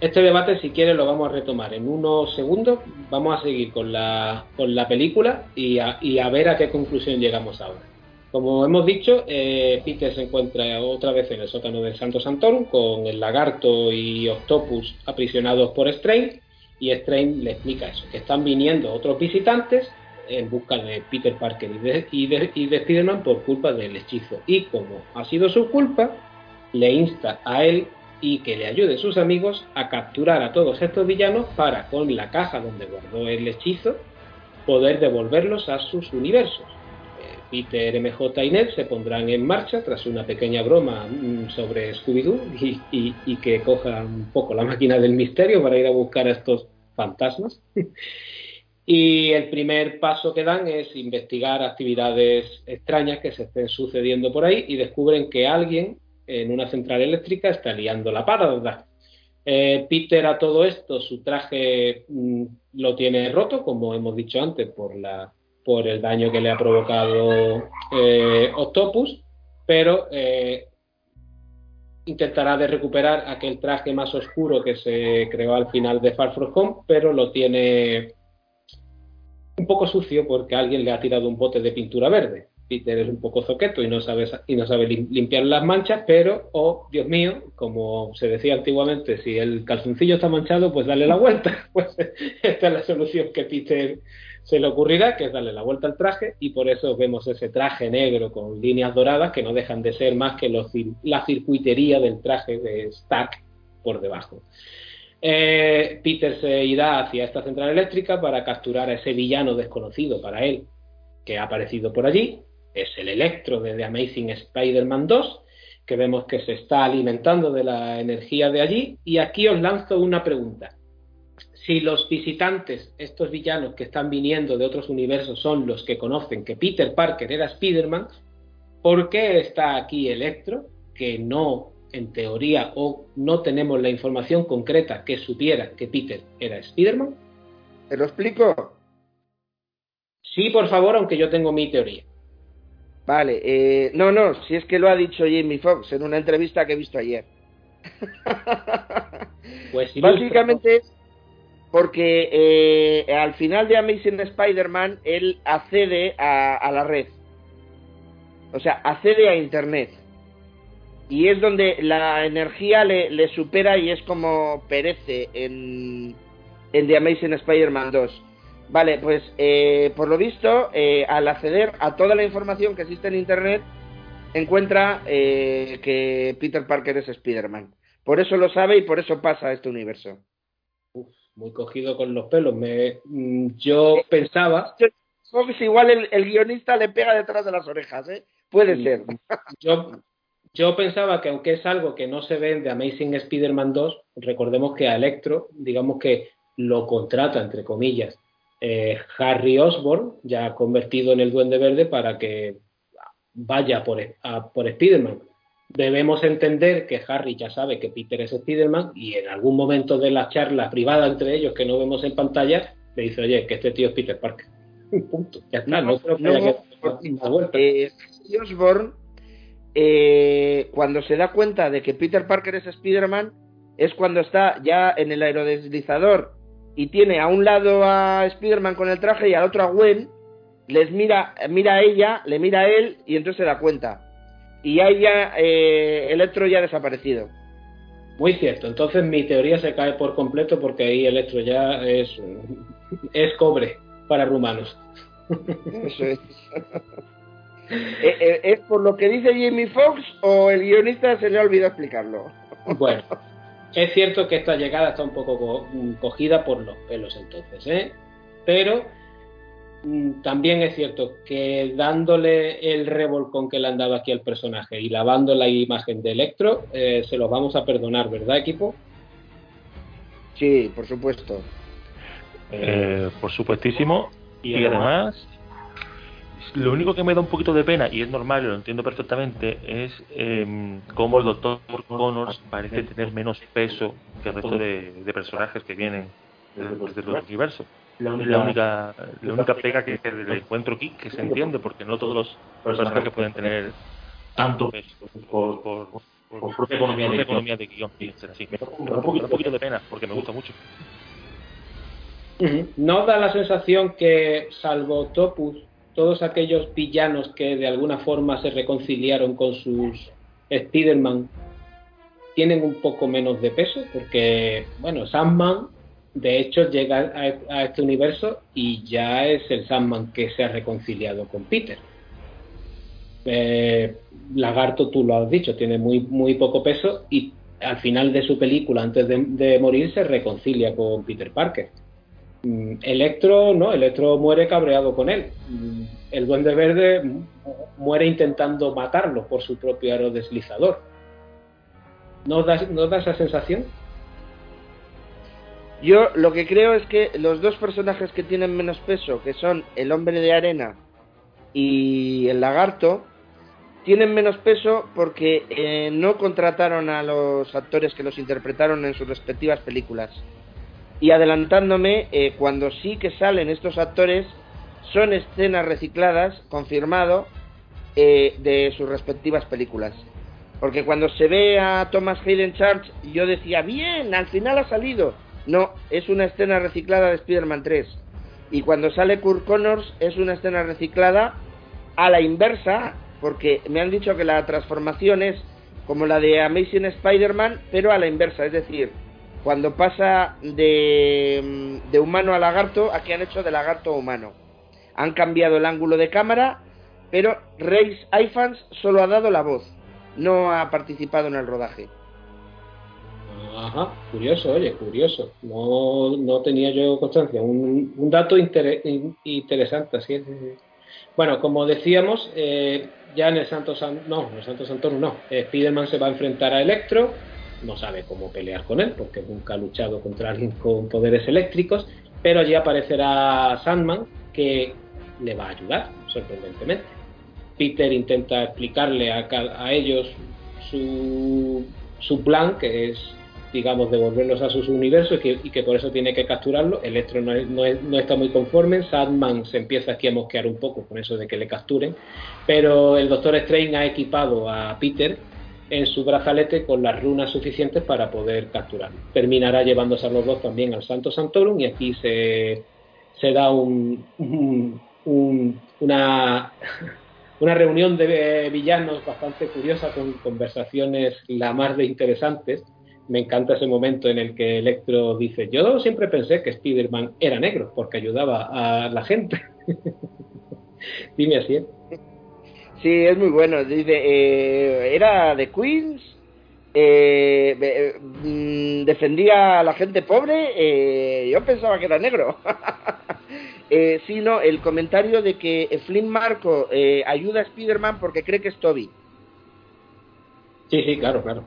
Este debate, si quieres, lo vamos a retomar en unos segundos. Vamos a seguir con la, con la película y y a ver a qué conclusión llegamos ahora. Como hemos dicho, eh, Peter se encuentra otra vez en el sótano de Santo Santón con el lagarto y Octopus aprisionados por Strange y Strange le explica eso, que están viniendo otros visitantes en busca de Peter Parker y de, y de, y de Spider-Man por culpa del hechizo. Y como ha sido su culpa, le insta a él y que le ayude a sus amigos a capturar a todos estos villanos para, con la caja donde guardó el hechizo, poder devolverlos a sus universos. Peter, MJ y Ned se pondrán en marcha tras una pequeña broma mm, sobre Scooby-Doo y, que coja un poco la máquina del misterio para ir a buscar a estos fantasmas. <laughs> y el primer paso que dan es investigar actividades extrañas que se estén sucediendo por ahí y descubren que alguien en una central eléctrica está liando la parada. Eh, Peter a todo esto, su traje mm, lo tiene roto, como hemos dicho antes, por la por el daño que le ha provocado eh, Octopus, pero eh, intentará de recuperar aquel traje más oscuro que se creó al final de Far From Home, pero lo tiene un poco sucio porque alguien le ha tirado un bote de pintura verde. Peter es un poco zoqueto y no sabe, y no sabe limpiar las manchas, pero, oh Dios mío, como se decía antiguamente, si el calzoncillo está manchado, pues dale la vuelta. <laughs> Pues esta es la solución que Peter se le ocurrirá, que es darle la vuelta al traje, y por eso vemos ese traje negro con líneas doradas que no dejan de ser más que la circuitería del traje de Stack por debajo. Eh, Peter se irá hacia esta central eléctrica para capturar a ese villano desconocido para él que ha aparecido por allí. Es el Electro de The Amazing Spider-Man 2, que vemos que se está alimentando de la energía de allí. Y aquí os lanzo una pregunta si los visitantes, estos villanos que están viniendo de otros universos, son los que conocen que Peter Parker era Spider-Man, ¿por qué está aquí Electro, que no, en teoría, o no tenemos la información concreta que supiera que Peter era Spider-Man? ¿Te lo explico? Sí, por favor, aunque yo tengo mi teoría. Vale, eh, no, no, si es que lo ha dicho Jamie Foxx en una entrevista que he visto ayer. Pues <laughs> básicamente es porque eh, al final de Amazing Spider-Man él accede a, la red. O sea, accede a Internet. y es donde la energía le, supera y es como perece en, en The Amazing Spider-Man 2. Vale, pues eh, por lo visto, eh, al acceder a toda la información que existe en Internet, encuentra que Peter Parker es Spider-Man. Por eso lo sabe y por eso pasa a este universo. Muy cogido con los pelos. Me, mm, yo pensaba. Fox igual el, el, guionista le pega detrás de las orejas, ¿eh? Puede ser. Yo, yo pensaba que aunque es algo que no se ve en The Amazing Spider-Man 2, recordemos que a Electro, digamos que lo contrata, entre comillas, eh, Harry Osborn, ya convertido en el Duende Verde, para que vaya por, a, por Spider-Man. Debemos entender que Harry ya sabe que Peter es Spider-Man y en algún momento de la charla privada entre ellos que no vemos en pantalla, le dice, oye, que este tío es Peter Parker. <laughs> Punto. Ya está, no, no creo que no, haya que vuelta. Eh, Osborn, eh, cuando se da cuenta de que Peter Parker es Spider-Man, es cuando está ya en el aerodeslizador y tiene a un lado a Spider-Man con el traje y al otro a Gwen, les mira, mira a ella, le mira a él y entonces se da cuenta. Y ahí ya eh, Electro ya ha desaparecido. Muy cierto, entonces mi teoría se cae por completo porque ahí Electro ya es, es cobre para rumanos. Eso es. <laughs> Eh, eh, ¿Es por lo que dice Jamie Foxx o el guionista se le ha olvidado explicarlo? Bueno, es cierto que esta llegada está un poco co cogida por los pelos entonces, ¿eh? Pero también es cierto que dándole el revolcón que le han dado aquí al personaje y lavando la imagen de Electro, eh, se los vamos a perdonar, ¿verdad, equipo? Sí, por supuesto. Eh, por supuestísimo. Y, y además, lo único que me da un poquito de pena, y es normal, lo entiendo perfectamente, es eh, cómo el Doctor Connors parece tener menos peso que el resto de, de personajes que vienen desde el universo. La única, la única pega que, que le encuentro aquí, que se entiende, porque no todos los personajes pueden tener tanto peso por, por, por, por propia economía de, economía de guion, así. Me da un poquito, un poquito de pena, porque me gusta mucho. ¿No da la sensación que, salvo Topus, todos aquellos villanos que de alguna forma se reconciliaron con sus Spider-Man tienen un poco menos de peso? Porque, bueno, Sandman, de hecho, llega a, este universo y ya es el Sandman que se ha reconciliado con Peter. Eh, Lagarto, tú lo has dicho, tiene muy, muy poco peso y al final de su película, antes de, de morir, se reconcilia con Peter Parker. Mm, Electro, no, Electro muere cabreado con él. Mm, El Duende Verde muere intentando matarlo por su propio aerodeslizador. ¿No da, ¿No da esa sensación? Yo lo que creo es que los dos personajes que tienen menos peso, que son el hombre de arena y el lagarto, tienen menos peso porque eh, no contrataron a los actores que los interpretaron en sus respectivas películas. Y adelantándome, eh, cuando sí que salen estos actores, son escenas recicladas, confirmado, eh, de sus respectivas películas. Porque cuando se ve a Thomas Hayden Church, yo decía, bien, al final ha salido. No, es una escena reciclada de Spider-Man 3. Y cuando sale Kurt Connors, es una escena reciclada a la inversa, porque me han dicho que la transformación es como la de Amazing Spider-Man, pero a la inversa, es decir, cuando pasa de, de, humano a lagarto, aquí han hecho de lagarto a humano. Han cambiado el ángulo de cámara, pero Reis Ifans solo ha dado la voz, no ha participado en el rodaje. Ajá, curioso, oye, curioso. No, no tenía yo constancia. Un, un dato inter, interesante, así es. Bueno, como decíamos, eh, ya en el Santo San, no, en el Santo Santoro no. Spiderman se va a enfrentar a Electro, no sabe cómo pelear con él, porque nunca ha luchado contra alguien con poderes eléctricos, pero allí aparecerá Sandman, que le va a ayudar, sorprendentemente. Peter intenta explicarle a, a ellos su, su plan, que es digamos, devolverlos a sus universos y que, por eso tiene que capturarlo. Electro no, es, no, no, está muy conforme, Sandman se empieza aquí a mosquear un poco con eso de que le capturen, pero el Doctor Strange ha equipado a Peter en su brazalete con las runas suficientes para poder capturarlo. Terminará llevándose a los dos también al Santo Santorum y aquí se, se da un, una una reunión de eh, villanos bastante curiosa con conversaciones la más de interesantes. Me encanta ese momento en el que Electro dice, yo siempre pensé que Spider-Man era negro porque ayudaba a la gente. <laughs> Dime así. ¿eh? Sí, es muy bueno. Dice, eh, era de Queens, eh, mm, defendía a la gente pobre, eh, yo pensaba que era negro. <laughs> eh, sino el comentario de que Flynn Marco eh, ayuda a Spider-Man porque cree que es Toby. Sí, sí, claro, claro,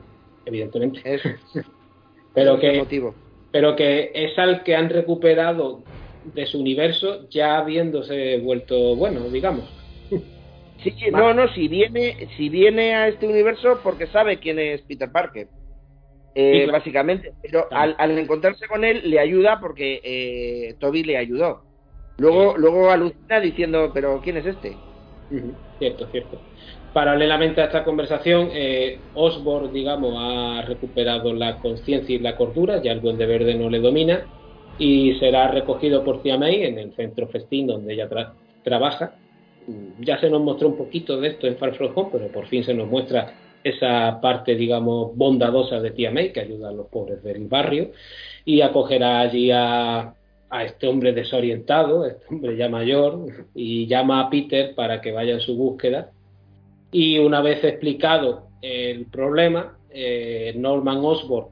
evidentemente. <laughs> Pero que motivo. pero que es al que han recuperado de su universo ya habiéndose vuelto bueno, digamos. <laughs> Sí, no, no, si viene, si viene a este universo porque sabe quién es Peter Parker. Eh, Sí, claro. Básicamente, pero al, al encontrarse con él le ayuda porque eh, Toby le ayudó. Luego, luego alucina diciendo, pero ¿quién es este? Cierto, cierto. Paralelamente a esta conversación, eh, Osborn, digamos, ha recuperado la conciencia y la cordura, ya el Duende Verde no le domina, y será recogido por Tia May en el centro festín donde ella tra- trabaja. Mm, Ya se nos mostró un poquito de esto en Far From Home, pero por fin se nos muestra esa parte, digamos, bondadosa de Tia May, que ayuda a los pobres del barrio, y acogerá allí a, a este hombre desorientado, este hombre ya mayor, y llama a Peter para que vaya en su búsqueda. Y una vez explicado el problema, eh, Norman Osborn,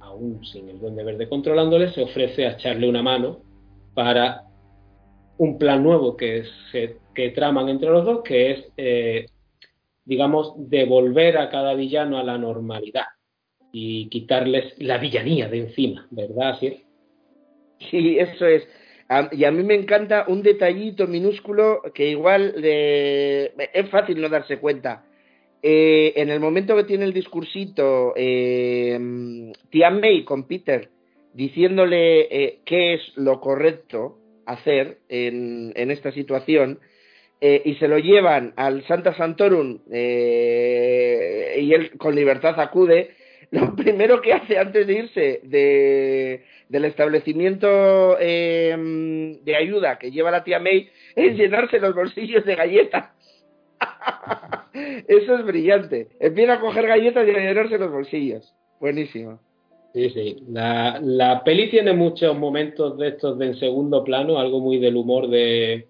aún sin el Duende Verde controlándole, se ofrece a echarle una mano para un plan nuevo que, se, que traman entre los dos, que es, eh, digamos, devolver a cada villano a la normalidad y quitarles la villanía de encima, ¿verdad? Es. Sí, eso es. Y a mí me encanta un detallito minúsculo que igual es fácil no darse cuenta. Eh, en el momento que tiene el discursito eh, Tia May con Peter diciéndole eh, qué es lo correcto hacer en, en esta situación eh, y se lo llevan al Santa Santorum eh, y él con libertad acude, <laughs> lo primero que hace antes de irse de, del establecimiento eh, de ayuda que lleva la tía May es llenarse los bolsillos de galletas. <laughs> Eso es brillante. Empieza a coger galletas y a llenarse los bolsillos. Buenísimo. Sí, sí. La, la peli tiene muchos momentos de estos de en segundo plano, algo muy del humor de,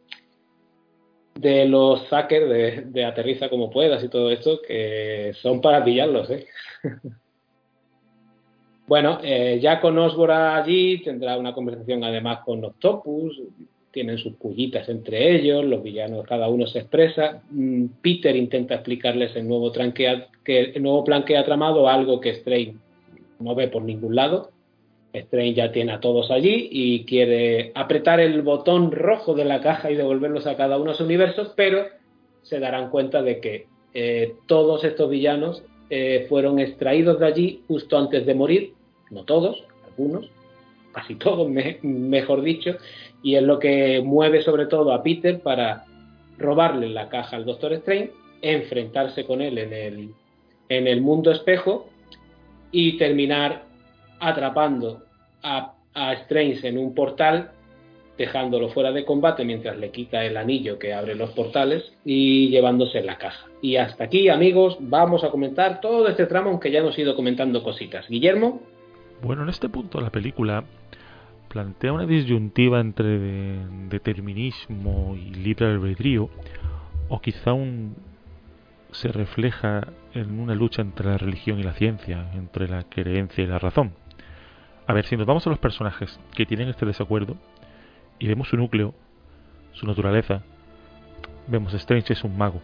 de los Zucker, de, de Aterriza como puedas y todo esto, que son para pillarlos, ¿eh? <laughs> bueno, eh, ya con Osborn allí tendrá una conversación además con Octopus, tienen sus pullitas entre ellos, los villanos cada uno se expresa. Mm, Peter intenta explicarles el nuevo, que, el nuevo plan que ha tramado, algo que Strange no ve por ningún lado. Strange ya tiene a todos allí y quiere apretar el botón rojo de la caja y devolverlos a cada uno a su universo, pero se darán cuenta de que eh, todos estos villanos eh, fueron extraídos de allí justo antes de morir, no todos, algunos, casi todos, <laughs> me, mejor dicho, y es lo que mueve sobre todo a Peter para robarle la caja al Doctor Strange, enfrentarse con él en el, en el mundo espejo y terminar atrapando a, a, Strange en un portal, dejándolo fuera de combate mientras le quita el anillo que abre los portales y llevándose la caja. Y hasta aquí, amigos, vamos a comentar todo este tramo, aunque ya hemos ido comentando cositas. Guillermo. Bueno, en este punto la película plantea una disyuntiva entre de, determinismo y libre albedrío, o quizá un, se refleja en una lucha entre la religión y la ciencia, entre la creencia y la razón. A ver, si nos vamos a los personajes que tienen este desacuerdo y vemos su núcleo, su naturaleza, vemos Strange es un mago.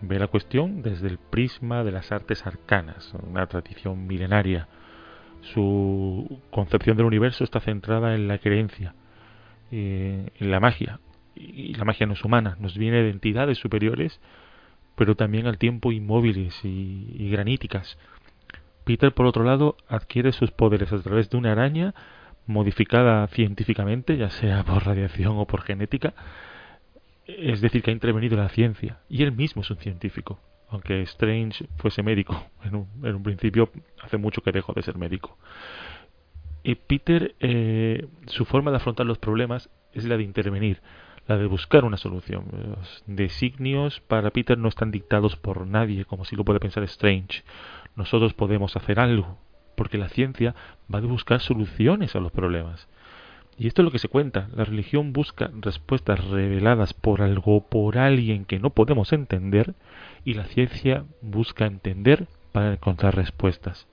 Ve la cuestión desde el prisma de las artes arcanas, una tradición milenaria. Su concepción del universo está centrada en la creencia, eh, en la magia. Y la magia no es humana, nos viene de entidades superiores, pero también al tiempo inmóviles y, y graníticas. Peter, por otro lado, adquiere sus poderes a través de una araña modificada científicamente, ya sea por radiación o por genética, es decir, que ha intervenido la ciencia, y él mismo es un científico, aunque Strange fuese médico, <laughs> en un, en un principio hace mucho que dejó de ser médico. Y Peter, eh, su forma de afrontar los problemas es la de intervenir. la de buscar una solución. Los designios para Peter no están dictados por nadie, como si lo puede pensar Strange. Nosotros podemos hacer algo, porque la ciencia va a buscar soluciones a los problemas. Y esto es lo que se cuenta. La religión busca respuestas reveladas por algo, por alguien que no podemos entender, y la ciencia busca entender para encontrar respuestas.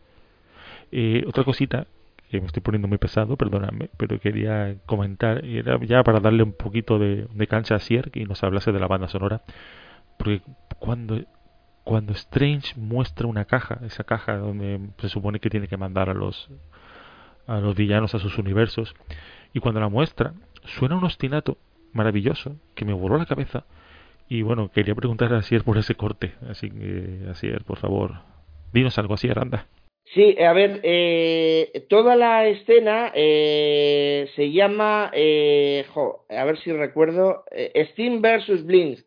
Eh, otra cosita que me estoy poniendo muy pesado, perdóname, pero quería comentar, era ya para darle un poquito de, cancha a Sier y nos hablase de la banda sonora, porque cuando, cuando Strange muestra una caja, esa caja donde se supone que tiene que mandar a los, a los villanos a sus universos, y cuando la muestra, suena un ostinato maravilloso que me voló la cabeza, y bueno, quería preguntar a Sier por ese corte, así que, Asier, por favor, dinos algo, Asier, anda. Sí, a ver, eh, toda la escena eh, se llama, eh, a ver si recuerdo, Steam versus Blink.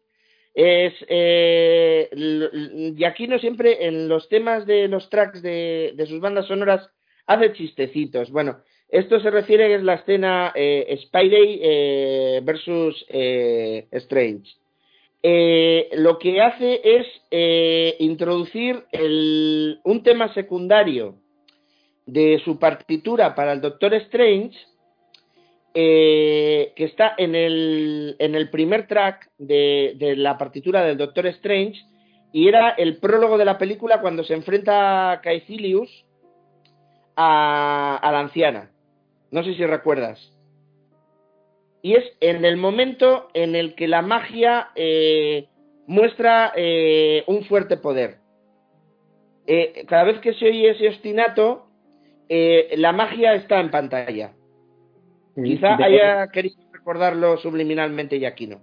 Es, y aquí no siempre en los temas de los tracks de, de sus bandas sonoras hace chistecitos. Bueno, esto se refiere a la escena Spidey versus Strange. Eh, lo que hace es eh, introducir un tema secundario de su partitura para el Doctor Strange, eh, que está en el, primer track de, la partitura del Doctor Strange, y era el prólogo de la película cuando se enfrenta Caecilius a la anciana. No sé si recuerdas y es en el momento en el que la magia eh, muestra eh, un fuerte poder. Eh, cada vez que se oye ese ostinato, la magia está en pantalla. Mm, Quizá haya querido recordarlo subliminalmente no.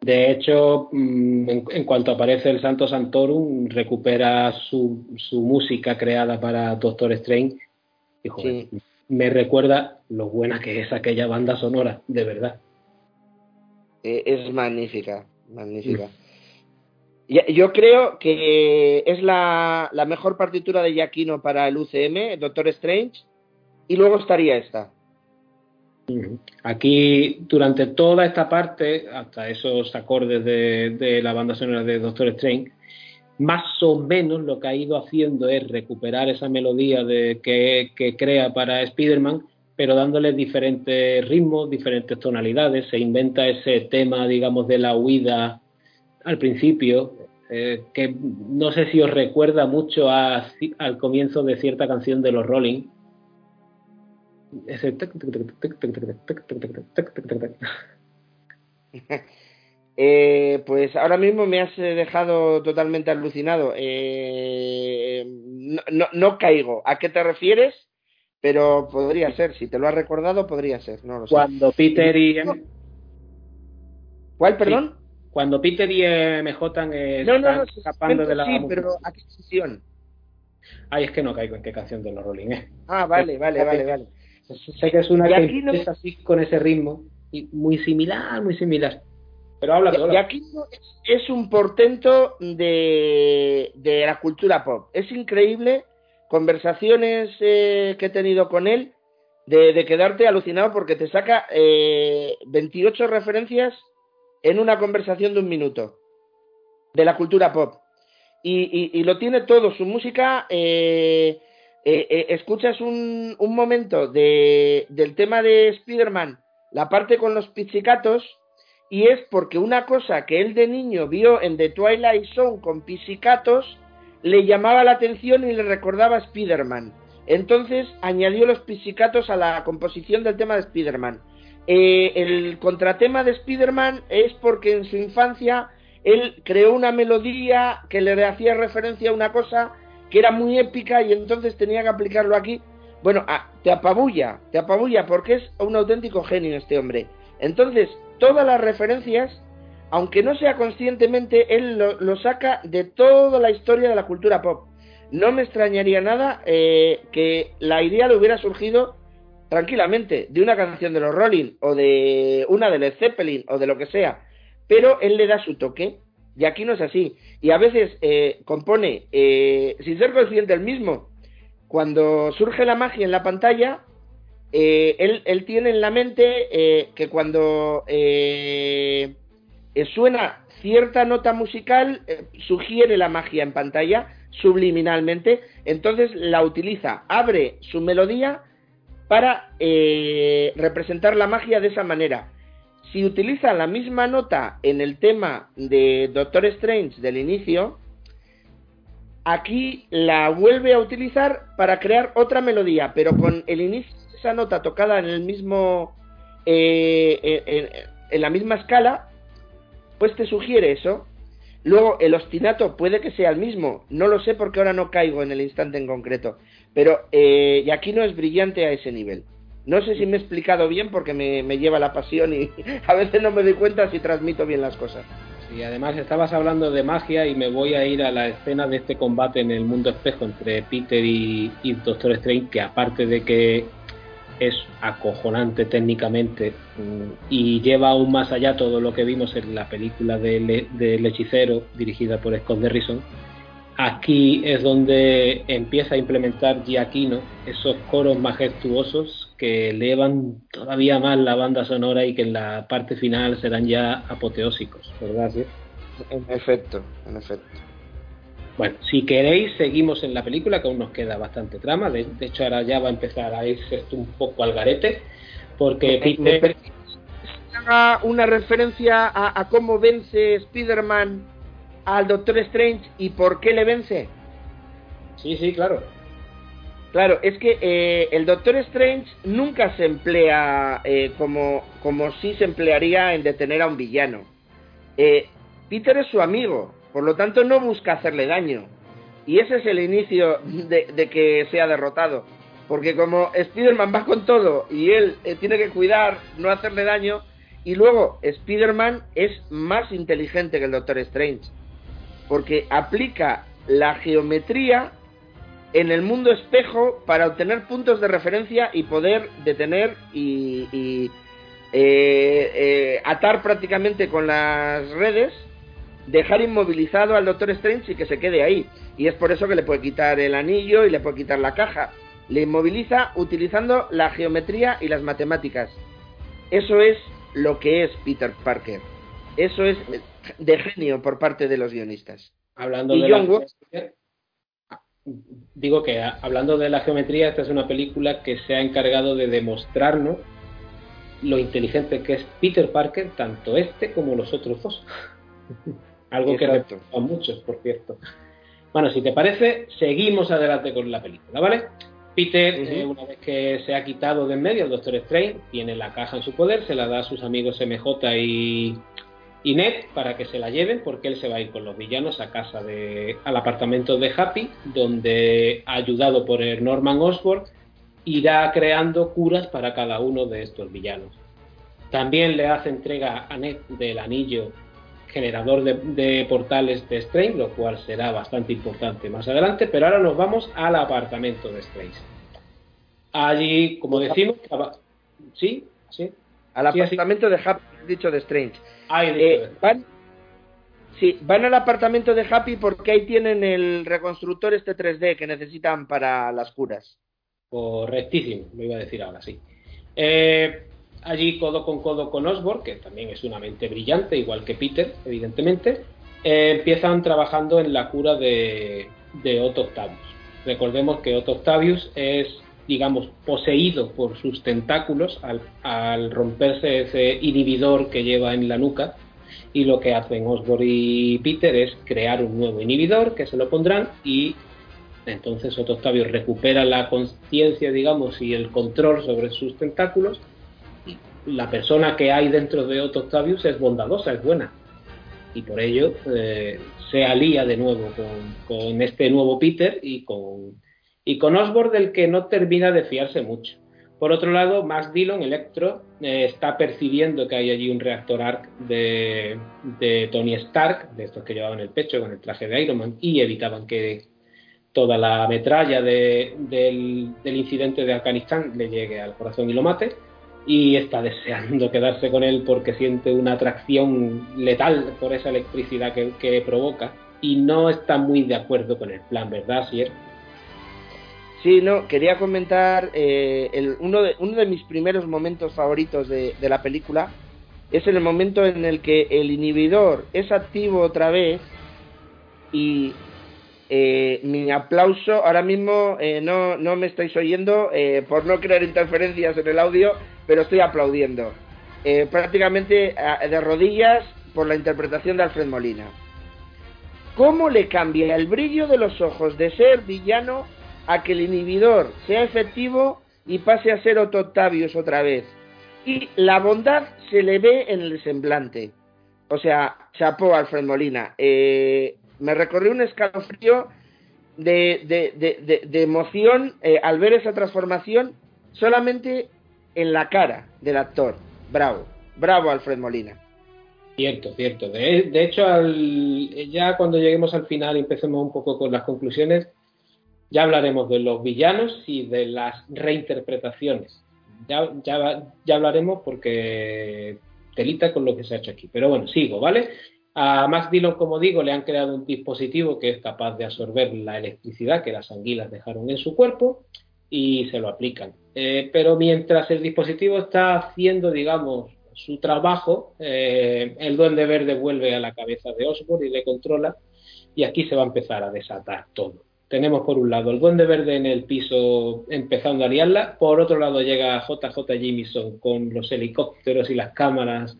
De hecho, mm, en, cuanto aparece el Santo Santorum, recupera su, música creada para Doctor Strange. Y, me recuerda lo buena que es aquella banda sonora, de verdad. Eh, es magnífica, magnífica. Yo creo que es la, mejor partitura de Giacchino para el UCM, Doctor Strange, y luego estaría esta. Aquí, durante toda esta parte, hasta esos acordes de, la banda sonora de Doctor Strange, más o menos lo que ha ido haciendo es recuperar esa melodía de, que, crea para Spider-Man, pero dándole diferentes ritmos, diferentes tonalidades. Se inventa ese tema, digamos, de la huida al principio, eh, que no sé si os recuerda mucho al comienzo de cierta canción de los Rolling. Ese eh, pues ahora mismo me has dejado totalmente alucinado. Eh, no, no, caigo. ¿A qué te refieres? pero podría ser, si te lo has recordado, podría ser, no lo sé. Cuando Peter y... ¿Cuál, perdón? Cuando Peter y MJ no, no, escapando de la... Sí, pero ¿a qué sesión? Ay, es que no caigo en qué canción de los Rolling, ¿eh? Ah, vale, vale, vale, vale. Sé que es una que es así con ese ritmo, y muy similar, muy similar. Pero habla de Y aquí es un portento de, de la cultura pop. Es increíble conversaciones eh, que he tenido con él de, quedarte alucinado porque te saca eh, 28 referencias en una conversación de un minuto de la cultura pop. Y, lo tiene todo, su música, eh, eh, escuchas un, un momento de, del tema de Spider-Man, la parte con los pizzicatos, y es porque una cosa que él de niño vio en The Twilight Zone con pizzicatos, le llamaba la atención y le recordaba a Spider-Man. Entonces añadió los pisicatos a la composición del tema de Spider-Man. Eh, el contratema de Spider-Man es porque en su infancia él creó una melodía que le hacía referencia a una cosa que era muy épica y entonces tenía que aplicarlo aquí. Bueno, ah, te apabulla, te apabulla porque es un auténtico genio este hombre. Entonces, todas las referencias aunque no sea conscientemente, él lo, saca de toda la historia de la cultura pop. No me extrañaría nada eh, que la idea le hubiera surgido tranquilamente de una canción de los Rolling o de una de Led Zeppelin o de lo que sea, pero él le da su toque y aquí no es así. Y a veces eh, compone eh, sin ser consciente el mismo. Cuando surge la magia en la pantalla, eh, él, tiene en la mente eh, que cuando eh, suena cierta nota musical, sugiere la magia en pantalla subliminalmente, entonces la utiliza, abre su melodía para representar la magia de esa manera. Si utiliza la misma nota en el tema de Doctor Strange del inicio, aquí la vuelve a utilizar para crear otra melodía, pero con el inicio esa nota tocada en el mismo eh, en, la misma escala, pues te sugiere eso. Luego el ostinato puede que sea el mismo, no lo sé porque ahora no caigo en el instante en concreto, pero eh, y aquí no es brillante a ese nivel. No sé si me he explicado bien porque me, me lleva la pasión y <laughs> a veces no me doy cuenta si transmito bien las cosas. Y además estabas hablando de magia y me voy a ir a la escena de este combate en el mundo espejo entre Peter y, Doctor Strange, que aparte de que es acojonante técnicamente mm, y lleva aún más allá todo lo que vimos en la película del de, hechicero dirigida por Scott Derrison, aquí es donde empieza a implementar Giaquino esos coros majestuosos que elevan todavía más la banda sonora y que en la parte final serán ya apoteósicos, ¿verdad? En efecto, en efecto. Bueno, si queréis, seguimos en la película, que aún nos queda bastante trama. De, hecho, ahora ya va a empezar a irse esto un poco al garete, porque Peter... haga una referencia a, a cómo vence Spider-Man al Doctor Strange y por qué le vence. Sí, sí, claro. Claro, es que eh, el Doctor Strange nunca se emplea eh, como, como si se emplearía en detener a un villano. Eh, Peter es su amigo, por lo tanto no busca hacerle daño. Y ese es el inicio de, de que sea derrotado. Porque como Spider-Man va con todo y él tiene que cuidar, no hacerle daño, y luego Spider-Man es más inteligente que el Doctor Strange. Porque aplica la geometría en el mundo espejo para obtener puntos de referencia y poder detener y, eh, eh, atar prácticamente con las redes, dejar inmovilizado al Doctor Strange y que se quede ahí. Y es por eso que le puede quitar el anillo y le puede quitar la caja. Le inmoviliza utilizando la geometría y las matemáticas. Eso es lo que es Peter Parker. Eso es de genio por parte de los guionistas. Hablando de John digo que hablando de la geometría, esta es una película que se ha encargado de demostrarnos lo inteligente que es Peter Parker, tanto este como los otros dos. <laughs> Algo que a muchos, por cierto. Bueno, si te parece, seguimos adelante con la película, ¿vale? Peter, eh, una vez que se ha quitado de en medio el Doctor Strange, tiene la caja en su poder, se la da a sus amigos MJ y, y Ned para que se la lleven porque él se va a ir con los villanos a casa de al apartamento de Happy donde ayudado por el Norman Osborn irá creando curas para cada uno de estos villanos. También le hace entrega a Ned del anillo generador de, portales de Strange, lo cual será bastante importante más adelante, pero ahora nos vamos al apartamento de Strange. Allí, como decimos, sí, sí. Al apartamento de Happy, dicho de Strange. Eh, van, sí, van al apartamento de Happy porque ahí tienen el reconstructor este 3D que necesitan para las curas. Correctísimo, lo iba a decir ahora, sí. Eh, allí codo con codo con Osborn, que también es una mente brillante, igual que Peter, evidentemente, eh, empiezan trabajando en la cura de, de Otto Octavius. Recordemos que Otto Octavius es, digamos, poseído por sus tentáculos al, al romperse ese inhibidor que lleva en la nuca. Y lo que hacen Osborn y Peter es crear un nuevo inhibidor que se lo pondrán y entonces Otto Octavius recupera la conciencia, digamos, y el control sobre sus tentáculos la persona que hay dentro de Otto Octavius es bondadosa, es buena. Y por ello eh, se alía de nuevo con, este nuevo Peter y con, y con Osborn, del que no termina de fiarse mucho. Por otro lado, Max Dillon, Electro, eh, está percibiendo que hay allí un reactor ARC de, Tony Stark, de estos que llevaban el pecho con el traje de Iron Man, y evitaban que toda la metralla del, del incidente de Afganistán le llegue al corazón y lo mate y está deseando quedarse con él porque siente una atracción letal por esa electricidad que, provoca y no está muy de acuerdo con el plan, ¿verdad, Sier? Sí, no, quería comentar eh, el, uno, de, uno de mis primeros momentos favoritos de, de la película es el momento en el que el inhibidor es activo otra vez y eh, mi aplauso, ahora mismo eh, no, no, me estáis oyendo eh, por no crear interferencias en el audio, pero estoy aplaudiendo. Eh, prácticamente de rodillas por la interpretación de Alfred Molina. ¿Cómo le cambia el brillo de los ojos de ser villano a que el inhibidor sea efectivo y pase a ser Otto Octavius otra vez? Y la bondad se le ve en el semblante. O sea, chapó Alfred Molina. Eh, me recorrió un escalofrío de, de, de, de emoción eh, al ver esa transformación solamente en la cara del actor. Bravo, bravo Alfred Molina. Cierto, cierto. De, hecho, al, ya cuando lleguemos al final y empecemos un poco con las conclusiones, ya hablaremos de los villanos y de las reinterpretaciones. Ya, ya, ya hablaremos porque telita con lo que se ha hecho aquí. Pero bueno, sigo, ¿vale? A Max Dillon, como digo, le han creado un dispositivo que es capaz de absorber la electricidad que las anguilas dejaron en su cuerpo y se lo aplican. Eh, pero mientras el dispositivo está haciendo, digamos, su trabajo, eh, el duende verde vuelve a la cabeza de Osborn y le controla y aquí se va a empezar a desatar todo. Tenemos por un lado el duende verde en el piso empezando a liarla, por otro lado llega JJ Jameson con los helicópteros y las cámaras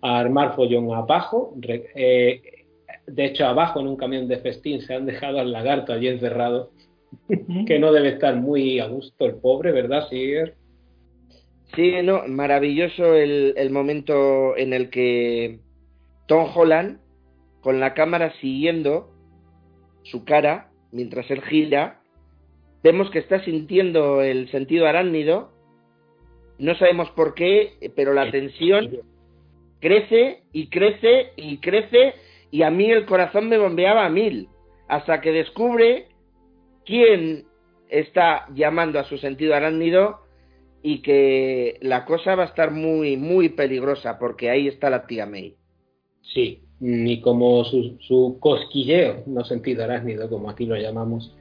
a armar follón abajo. Eh, de hecho, abajo en un camión de festín se han dejado al lagarto allí encerrado, que no debe estar muy a gusto el pobre, ¿verdad, Siger? Sí, no, maravilloso el, el momento en el que Tom Holland, con la cámara siguiendo su cara mientras él gira, vemos que está sintiendo el sentido arácnido. No sabemos por qué, pero la tensión crece y crece y crece y a mí el corazón me bombeaba a mil hasta que descubre quién está llamando a su sentido arácnido y que la cosa va a estar muy muy peligrosa porque ahí está la tía May. Sí, ni como su, su cosquilleo, no sentido arácnido como aquí lo llamamos,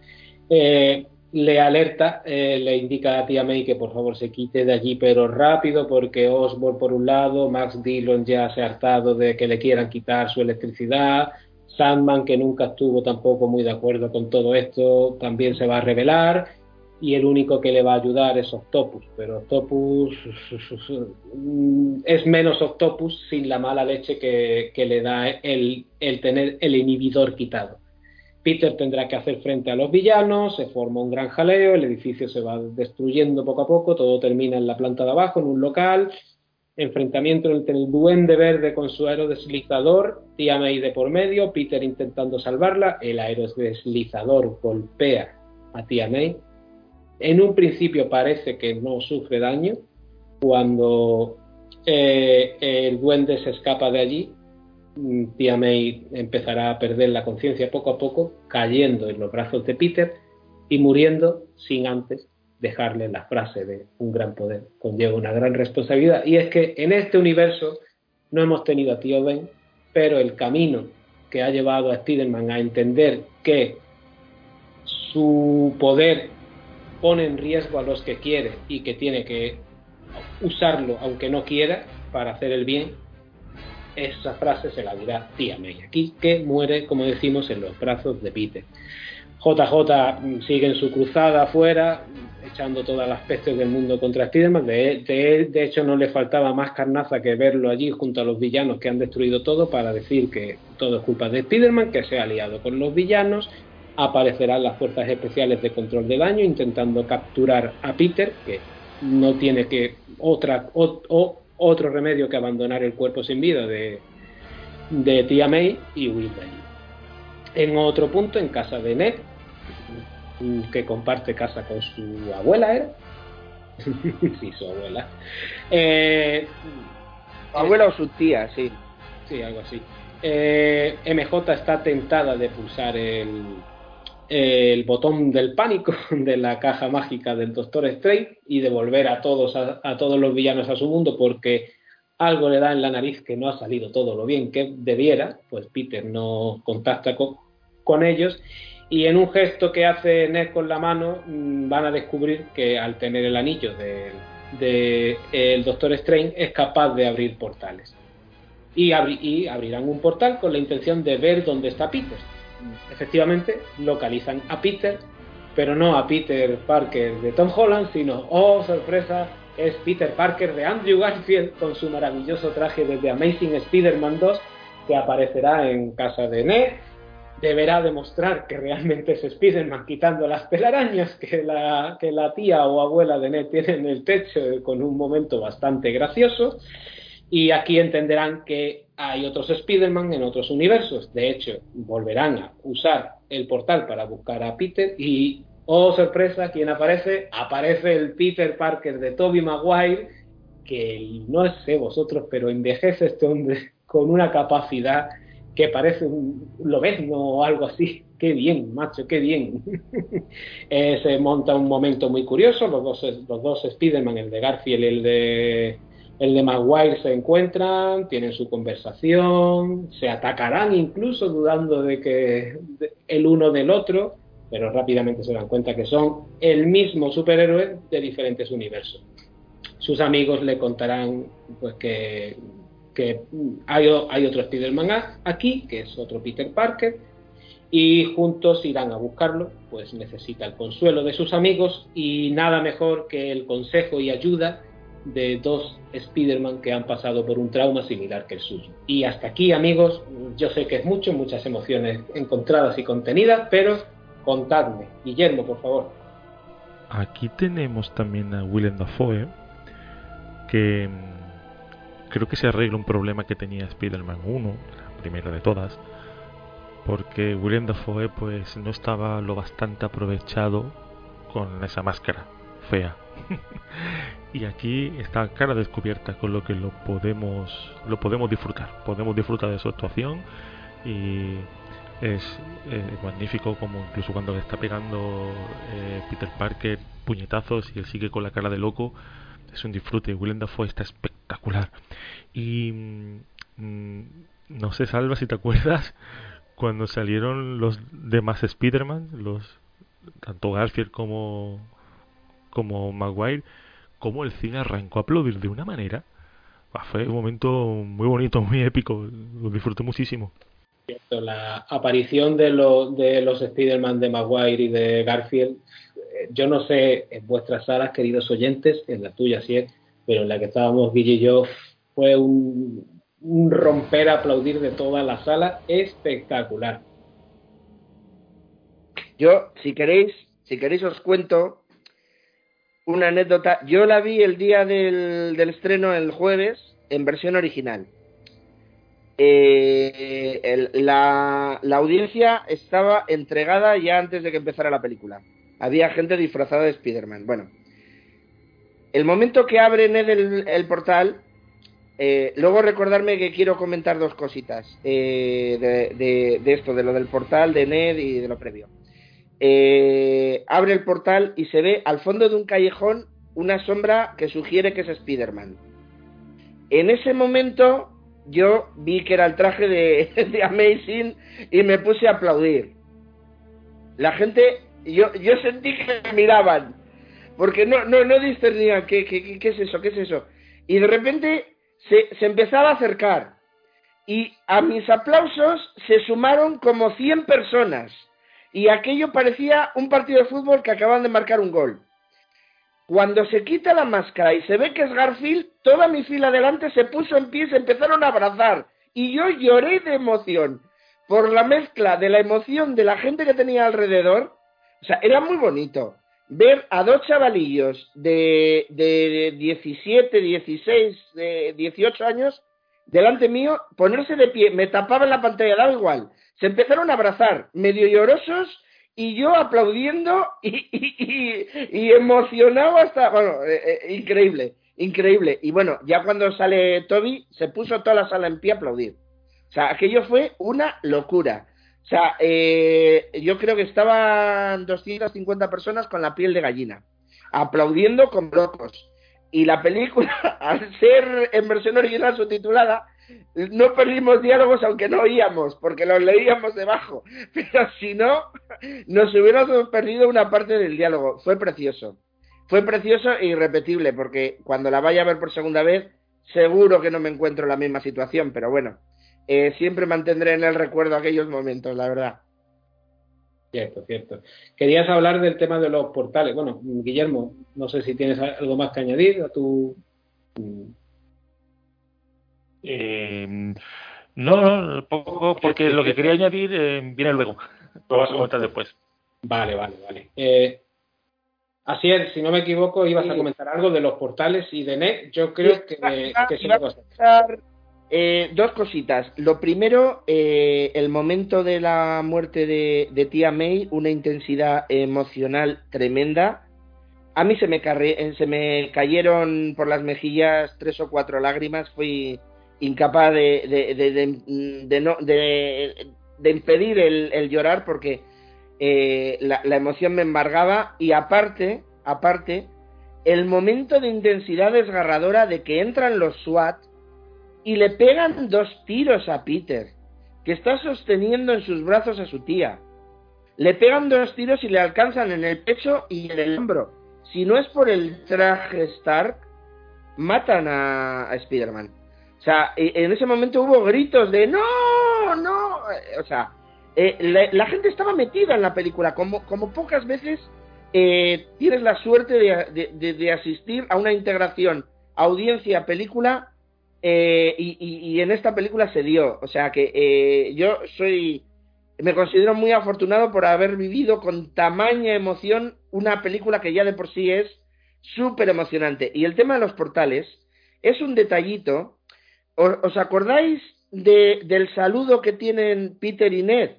eh, le alerta, eh, le indica a tía May que por favor se quite de allí, pero rápido, porque Osborne por un lado, Max Dillon ya se ha hartado de que le quieran quitar su electricidad, Sandman, que nunca estuvo tampoco muy de acuerdo con todo esto, también se va a revelar, y el único que le va a ayudar es Octopus, pero Octopus <laughs> es menos Octopus sin la mala leche que, que le da el, el tener el inhibidor quitado. Peter tendrá que hacer frente a los villanos, se forma un gran jaleo, el edificio se va destruyendo poco a poco, todo termina en la planta de abajo, en un local, enfrentamiento entre el duende verde con su aerodeslizador, tía May de por medio, Peter intentando salvarla, el aerodeslizador golpea a tía May. En un principio parece que no sufre daño, cuando eh, el duende se escapa de allí, tía May empezará a perder la conciencia poco a poco, cayendo en los brazos de Peter y muriendo sin antes dejarle la frase de un gran poder conlleva una gran responsabilidad. Y es que en este universo no hemos tenido a tío Ben, pero el camino que ha llevado a Spiderman a entender que su poder pone en riesgo a los que quiere y que tiene que usarlo aunque no quiera para hacer el bien, esa frase se la dirá tía May aquí, que muere, como decimos, en los brazos de Peter. JJ sigue en su cruzada afuera, echando todas las pestes del mundo contra Spiderman. De, hecho, no le faltaba más carnaza que verlo allí junto a los villanos que han destruido todo para decir que todo es culpa de Spiderman, que se ha aliado con los villanos. Aparecerán las fuerzas especiales de control de daño intentando capturar a Peter, que no tiene que otra otro remedio que abandonar el cuerpo sin vida de, de tía May y huir de allí. En otro punto, en casa de Ned, que comparte casa con su abuela, ¿era? <laughs> sí, su abuela. Eh, abuela o su tía, sí. Sí, algo así. Eh, MJ está tentada de pulsar el, el botón del pánico <laughs> de la caja mágica del Doctor Strange y devolver a todos a, a, todos los villanos a su mundo porque algo le da en la nariz que no ha salido todo lo bien que debiera, pues Peter no contacta con, con ellos Y en un gesto que hace Ned con la mano, mm, van a descubrir que al tener el anillo del de, el Doctor Strange es capaz de abrir portales. Y, y abrirán un portal con la intención de ver dónde está Peter. Efectivamente, localizan a Peter, pero no a Peter Parker de Tom Holland, sino, oh sorpresa, es Peter Parker de Andrew Garfield con su maravilloso traje de The Amazing Spider-Man 2 que aparecerá en casa de Ned. Deberá demostrar que realmente es Spider-Man quitando las telarañas que la, que la tía o abuela de Ned tiene en el techo con un momento bastante gracioso. Y aquí entenderán que hay otros Spider-Man en otros universos. De hecho, volverán a usar el portal para buscar a Peter y Oh, sorpresa, ¿quién aparece? Aparece el Peter Parker de Toby Maguire, que no sé vosotros, pero envejece este hombre con una capacidad que parece un lobezno o algo así. Qué bien, macho, qué bien. <laughs> Eh, se monta un momento muy curioso, los dos, los dos Spider-Man, el de Garfield y el de, el de Maguire, se encuentran, tienen su conversación, se atacarán incluso dudando de que el uno del otro pero rápidamente se dan cuenta que son el mismo superhéroe de diferentes universos. Sus amigos le contarán pues que, hay, hay otro Spider-Man aquí, que es otro Peter Parker, y juntos irán a buscarlo, pues necesita el consuelo de sus amigos y nada mejor que el consejo y ayuda de dos Spider-Man que han pasado por un trauma similar que el suyo. Y hasta aquí, amigos, yo sé que es mucho, muchas emociones encontradas y contenidas, pero Contadme. Guillermo, por favor. Aquí tenemos también a Willem Dafoe, que mm, creo que se arregla un problema que tenía Spider-Man 1, la primera de todas, porque Willem Dafoe pues no estaba lo bastante aprovechado con esa máscara fea. <laughs> y aquí está cara descubierta con lo que lo podemos lo podemos disfrutar. Podemos disfrutar de su actuación y es eh, magnífico como incluso cuando le está pegando eh, Peter Parker puñetazos y él sigue con la cara de loco es un disfrute Willem Dafoe está espectacular y mm, no sé Salva si te acuerdas <laughs> cuando salieron los demás Spider-Man los tanto Garfield como como Maguire como el cine arrancó a aplaudir de una manera fue un momento muy bonito muy épico lo disfruté muchísimo. La aparición de, de los Spider-Man de Maguire y de Garfield, eh, yo no sé en vuestras salas, queridos oyentes, en la tuya sí es, pero en la que estábamos Guille y yo, fue un, romper, aplaudir de toda la sala espectacular. Yo, si queréis, si queréis os cuento una anécdota. Yo la vi el día del, del estreno, el jueves, en versión original eh, la, audiencia estaba entregada ya antes de que empezara la película. Había gente disfrazada de Spider-Man. Bueno, el momento que abre Ned el, portal, eh, luego recordarme que quiero comentar dos cositas eh, de, esto, de lo del portal, de Ned y de lo previo. Eh, abre el portal y se ve al fondo de un callejón una sombra que sugiere que es Spider-Man. En ese momento yo vi que era el traje de, <laughs> Amazing y me puse a aplaudir. La gente, yo, yo sentí que me miraban, porque no, no, no discernían qué, qué, qué es eso, qué es eso. Y de repente se, se empezaba a acercar. Y a mis aplausos se sumaron como 100 personas. Y aquello parecía un partido de fútbol que acaban de marcar un gol. Cuando se quita la máscara y se ve que es Garfield, toda mi fila delante se puso en pie se empezaron a abrazar. Y yo lloré de emoción por la mezcla de la emoción de la gente que tenía alrededor. O sea, era muy bonito ver a dos chavalillos de, de 17, 16, de 18 años delante mío, ponerse de pie, me tapaban la pantalla, da igual. Se empezaron a abrazar, medio llorosos y yo aplaudiendo y, emocionado hasta, bueno, eh, eh, increíble, increíble. Y bueno, ya cuando sale Toby, se puso toda la sala en pie a aplaudir. O sea, aquello fue una locura. O sea, eh, yo creo que estaban 250 personas con la piel de gallina, aplaudiendo con locos. Y la película, <laughs> al ser en versión original subtitulada, no perdimos diálogos aunque no oíamos, porque los leíamos debajo. <laughs> Pero si no, nos hubiéramos perdido una parte del diálogo. Fue precioso. Fue precioso e irrepetible, porque cuando la vaya a ver por segunda vez, seguro que no me encuentro en la misma situación, pero bueno, eh, siempre mantendré en el recuerdo aquellos momentos, la verdad. Cierto, cierto. Querías hablar del tema de los portales. Bueno, Guillermo, no sé si tienes algo más que añadir a tu. Eh, no, no, poco, porque lo que quería añadir eh, viene luego. Lo vas a comentar después. Vale, vale, vale. Eh, así es, si no me equivoco, ibas a comentar algo de los portales y de NET. Yo creo que, que sí eh, dos cositas. Lo primero, eh, el momento de la muerte de, tía May, una intensidad emocional tremenda. A mí se me, eh, se me cayeron por las mejillas tres o cuatro lágrimas. Fui incapaz de, de, no, de, impedir el, llorar porque la, la emoción me embargaba. Y aparte, aparte, el momento de intensidad desgarradora de que entran los SWAT y le pegan dos tiros a Peter, que está sosteniendo en sus brazos a su tía. Le pegan dos tiros y le alcanzan en el pecho y en el hombro. Si no es por el traje Stark, matan a, Spider-Man. O sea, en ese momento hubo gritos de no, no. O sea, eh, la, gente estaba metida en la película, como, como pocas veces eh, tienes la suerte de, de asistir a una integración audiencia-película eh, y, en esta película se dio. O sea que eh, yo soy. Me considero muy afortunado por haber vivido con tamaña emoción una película que ya de por sí es súper emocionante. Y el tema de los portales es un detallito. ¿Os, acordáis de, del saludo que tienen Peter y Ned?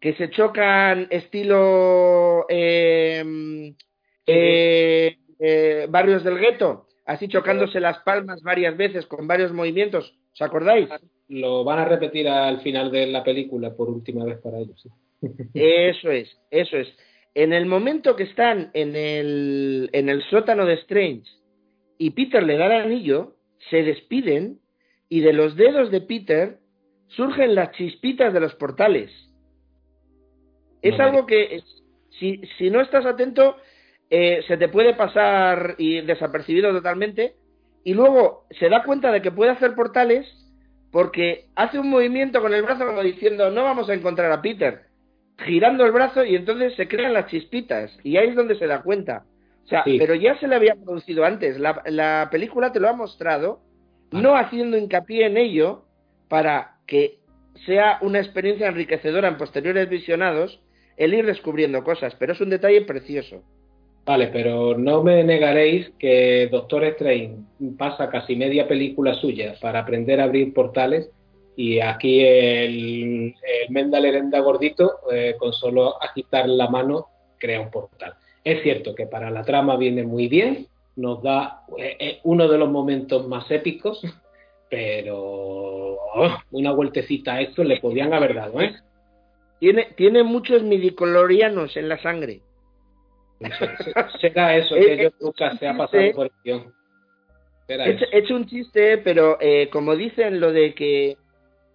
Que se chocan estilo em, eh, barrios del gueto así chocándose las palmas varias veces con varios movimientos. ¿Os acordáis? Lo van a repetir al final de la película por última vez para ellos. <laughs> Eso es, eso es. En el momento que están en el, en el sótano de Strange y Peter le da el anillo, se despiden y de los dedos de Peter surgen las chispitas de los portales. Es algo que, si, si no estás atento, eh, se te puede pasar y desapercibido totalmente y luego se da cuenta de que puede hacer portales porque hace un movimiento con el brazo como diciendo no vamos a encontrar a Peter girando el brazo y entonces se crean las chispitas y ahí es donde se da cuenta. O sea pero ya se le había producido antes. La, la película te lo ha mostrado no haciendo hincapié en ello para que sea una experiencia enriquecedora en posteriores visionados el ir descubriendo cosas pero es un detalle precioso Vale, pero no me negaréis que Doctor Strange pasa casi media película suya para aprender a abrir portales y aquí el, el Mendalerenda gordito eh, con solo agitar la mano crea un portal. Es cierto que para la trama viene muy bien, nos da eh, eh, uno de los momentos más épicos, pero oh, una vueltecita a esto le podían haber dado, ¿eh? Tiene, tiene muchos midiclorianos en la sangre. Será eso, que yo nunca se ha pasado por He hecho un chiste, pero eh, como dicen lo de que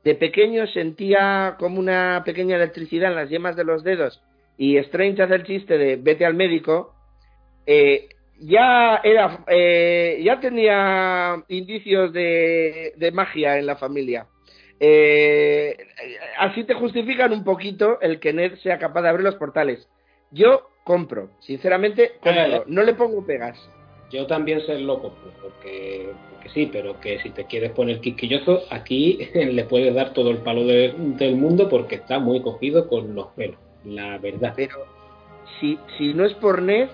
de pequeño sentía como una pequeña electricidad en las yemas de los dedos y Strange hace el chiste de vete al médico, eh, ya era eh, ya tenía indicios de, de, magia en la familia. así te justifican un poquito el que Ned sea capaz de abrir los portales. Yo compro, sinceramente, compro. no le pongo pegas. Yo también sé loco, porque, porque, sí, pero que si te quieres poner quisquilloso, aquí <laughs> le puedes dar todo el palo del mundo porque está muy cogido con los pelos, la verdad. Pero si, si no es por Ned,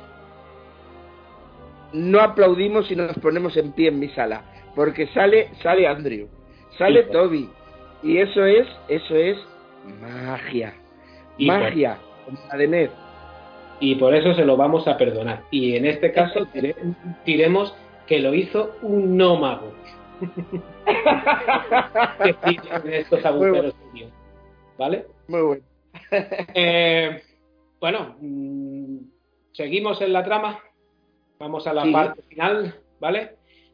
no aplaudimos y nos ponemos en pie en mi sala, porque sale, sale Andrew, sale Toby, y eso es, eso es magia, magia, como la de Ned y por eso se lo vamos a perdonar. Y en este caso diremos que lo hizo un no mago. <laughs> estos agujeros ¿Vale? Muy bueno. <laughs> Eh, bueno, mm, seguimos en la trama. Vamos a la parte final, ¿vale?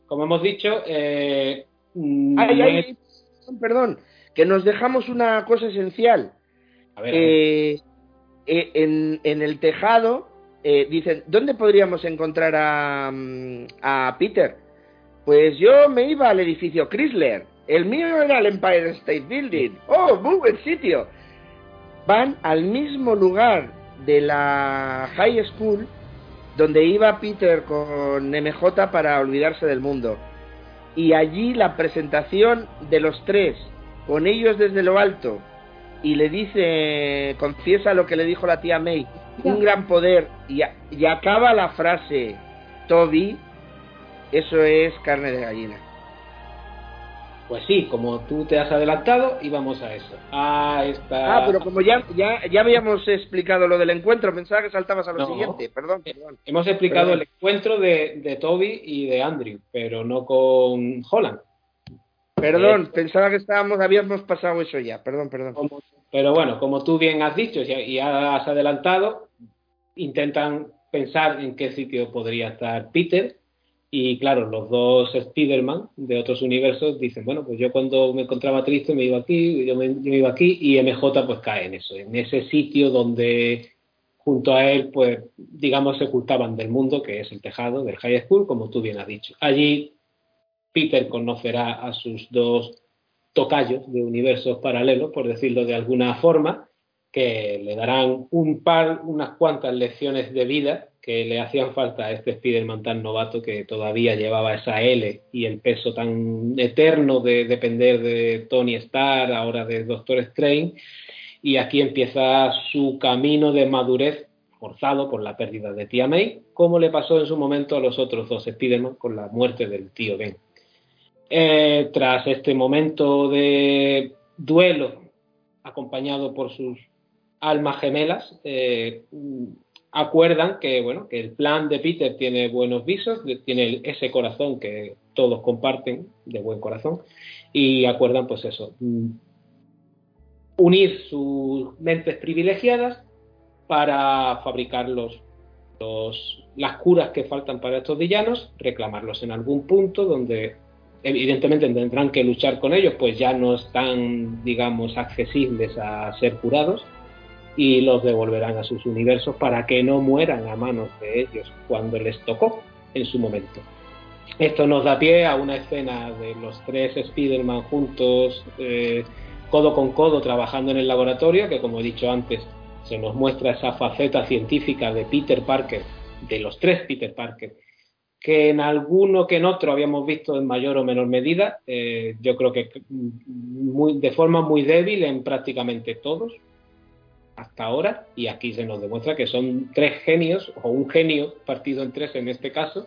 Como hemos dicho, eh, mm, perdón, perdón, que nos dejamos una cosa esencial. A ver, Eh, eh, en, el tejado eh, dicen, ¿dónde podríamos encontrar a, mm, a Peter? Pues yo me iba al edificio Chrysler. El mío era el Empire State Building. Oh, muy buen sitio. Van al mismo lugar de la high school donde iba Peter con MJ para olvidarse del mundo. Y allí la presentación de los tres, con ellos desde lo alto, y le dice, confiesa lo que le dijo la tía May, un gran poder, y, a- y acaba la frase, Toby, eso es carne de gallina. Pues sí, como tú te has adelantado, íbamos a eso. A esta... Ah, pero como ya, ya, ya habíamos explicado lo del encuentro, pensaba que saltabas a lo No. siguiente, perdón, perdón. Hemos explicado Perdón. el encuentro de, de Toby y de Andrew, pero no con Holland. Perdón, pensaba que estábamos, habíamos pasado eso ya, perdón, perdón. Como- pero bueno, como tú bien has dicho y y has adelantado, intentan pensar en qué sitio podría estar Peter. Y claro, los dos Spider-Man de otros universos dicen, bueno, pues yo cuando me encontraba triste me iba aquí, yo me, yo me iba aquí, y MJ pues cae en eso, en ese sitio donde junto a él, pues digamos, se ocultaban del mundo, que es el tejado del High School, como tú bien has dicho. Allí Peter conocerá a sus dos tocayos de universos paralelos, por decirlo de alguna forma, que le darán un par, unas cuantas lecciones de vida que le hacían falta a este Spider-Man tan novato que todavía llevaba esa L y el peso tan eterno de depender de Tony Stark, ahora de Doctor Strange, y aquí empieza su camino de madurez forzado por la pérdida de tía May, como le pasó en su momento a los otros dos Spider-Man con la muerte del tío Ben. Eh, tras este momento de duelo acompañado por sus almas gemelas, eh, acuerdan que bueno que el plan de Peter tiene buenos visos, tiene ese corazón que todos comparten de buen corazón y acuerdan pues eso mm, unir sus mentes privilegiadas para fabricar los- las curas que faltan para estos villanos, reclamarlos en algún punto donde evidentemente tendrán que luchar con ellos, pues ya no están, digamos, accesibles a ser curados y los devolverán a sus universos para que no mueran a manos de ellos cuando les tocó en su momento. Esto nos da pie a una escena de los tres Spider-Man juntos, eh, codo con codo, trabajando en el laboratorio, que como he dicho antes, se nos muestra esa faceta científica de Peter Parker, de los tres Peter Parker, que en alguno que en otro habíamos visto en mayor o menor medida, eh, yo creo que de forma muy débil en prácticamente todos hasta ahora, y aquí se nos demuestra que son tres genios, o un genio partido en tres en este caso,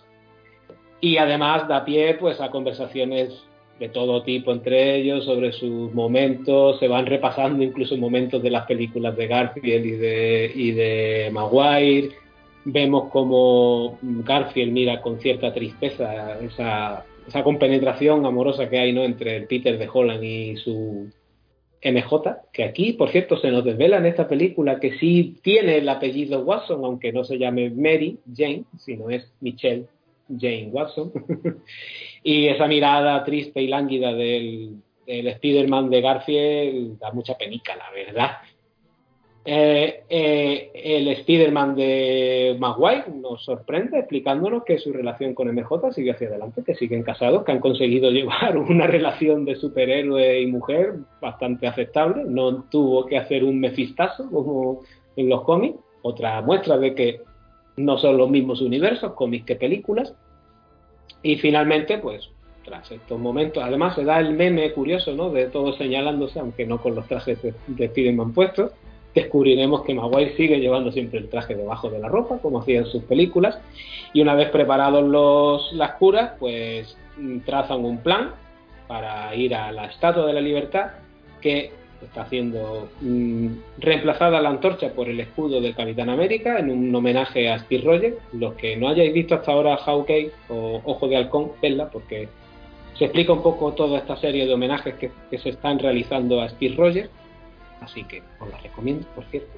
y además da pie pues a conversaciones de todo tipo entre ellos sobre sus momentos, se van repasando incluso momentos de las películas de Garfield y de, y de Maguire, vemos como Garfield mira con cierta tristeza esa, esa compenetración amorosa que hay ¿no? entre el Peter de Holland y su MJ, que aquí, por cierto, se nos desvela en esta película que sí tiene el apellido Watson, aunque no se llame Mary Jane, sino es Michelle Jane Watson. <laughs> y esa mirada triste y lánguida del, del Spider-Man de Garfield da mucha penica, la verdad. Eh, eh, el Spider-Man de Maguire nos sorprende explicándonos que su relación con MJ sigue hacia adelante, que siguen casados, que han conseguido <laughs> llevar una relación de superhéroe y mujer bastante aceptable. No tuvo que hacer un mefistazo como en los cómics. Otra muestra de que no son los mismos universos, cómics que películas. Y finalmente, pues, tras estos momentos, además se da el meme curioso, ¿no? De todos señalándose, aunque no con los trajes de, de Spider-Man puestos descubriremos que Maguire sigue llevando siempre el traje debajo de la ropa, como hacía en sus películas, y una vez preparados los, las curas, pues trazan un plan para ir a la Estatua de la Libertad, que está siendo mmm, reemplazada la antorcha por el escudo del Capitán América en un homenaje a Steve Rogers. Los que no hayáis visto hasta ahora Hawkeye o Ojo de Halcón, vedla, porque se explica un poco toda esta serie de homenajes que, que se están realizando a Steve Rogers así que os la recomiendo, por cierto.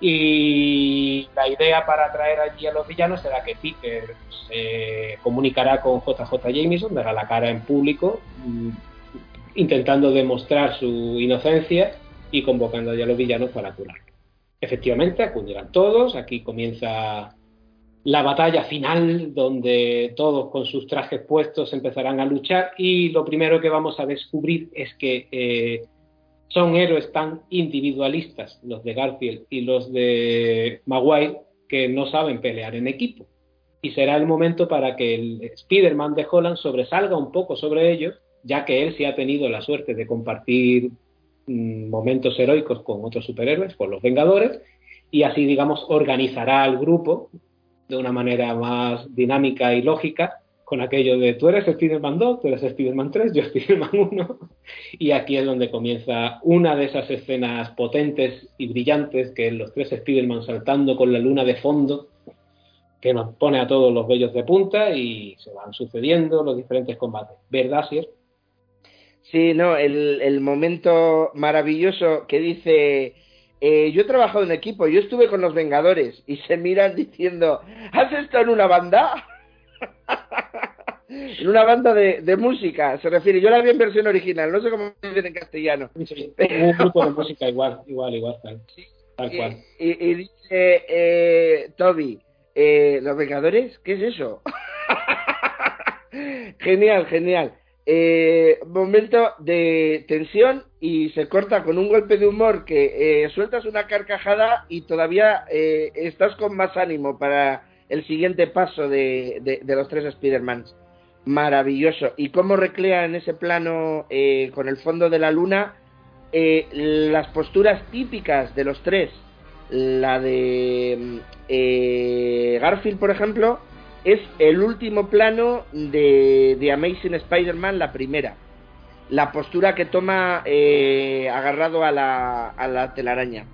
Y la idea para traer allí a los villanos será que Peter se comunicará con JJ Jameson, dará la cara en público, intentando demostrar su inocencia y convocando ya a los villanos para curarlo. Efectivamente, acudirán todos, aquí comienza la batalla final donde todos con sus trajes puestos empezarán a luchar y lo primero que vamos a descubrir es que eh, son héroes tan individualistas, los de Garfield y los de Maguire, que no saben pelear en equipo. Y será el momento para que el Spider-Man de Holland sobresalga un poco sobre ellos, ya que él sí ha tenido la suerte de compartir mm, momentos heroicos con otros superhéroes, con los Vengadores, y así, digamos, organizará al grupo de una manera más dinámica y lógica con aquello de tú eres Spider-Man 2, tú eres Spider-Man 3, yo <laughs> Spider-Man 1. Y aquí es donde comienza una de esas escenas potentes y brillantes que los tres Spider-Man saltando con la luna de fondo, que nos pone a todos los vellos de punta y se van sucediendo los diferentes combates. ¿Verdad, Sir? Sí, no, el, el momento maravilloso que dice eh, yo he trabajado en equipo, yo estuve con los Vengadores y se miran diciendo, ¿has estado en una banda? En una banda de, música, se refiere. Yo la vi en versión original, no sé cómo se dice en castellano. un grupo de música igual, igual, igual, tal, cual. Y, dice eh, Toby, eh, ¿los Vengadores? ¿Qué es eso? <laughs> genial, genial. Eh, momento de tensión y se corta con un golpe de humor que eh, sueltas una carcajada y todavía eh, estás con más ánimo para el siguiente paso de, los tres Spider-Mans. Maravilloso. Y cómo recrea en ese plano con el fondo de la luna las posturas típicas de los tres. La de Garfield, por ejemplo, es el último plano de, Amazing Spider-Man, la primera. La postura que toma eh, agarrado a la, a la telaraña.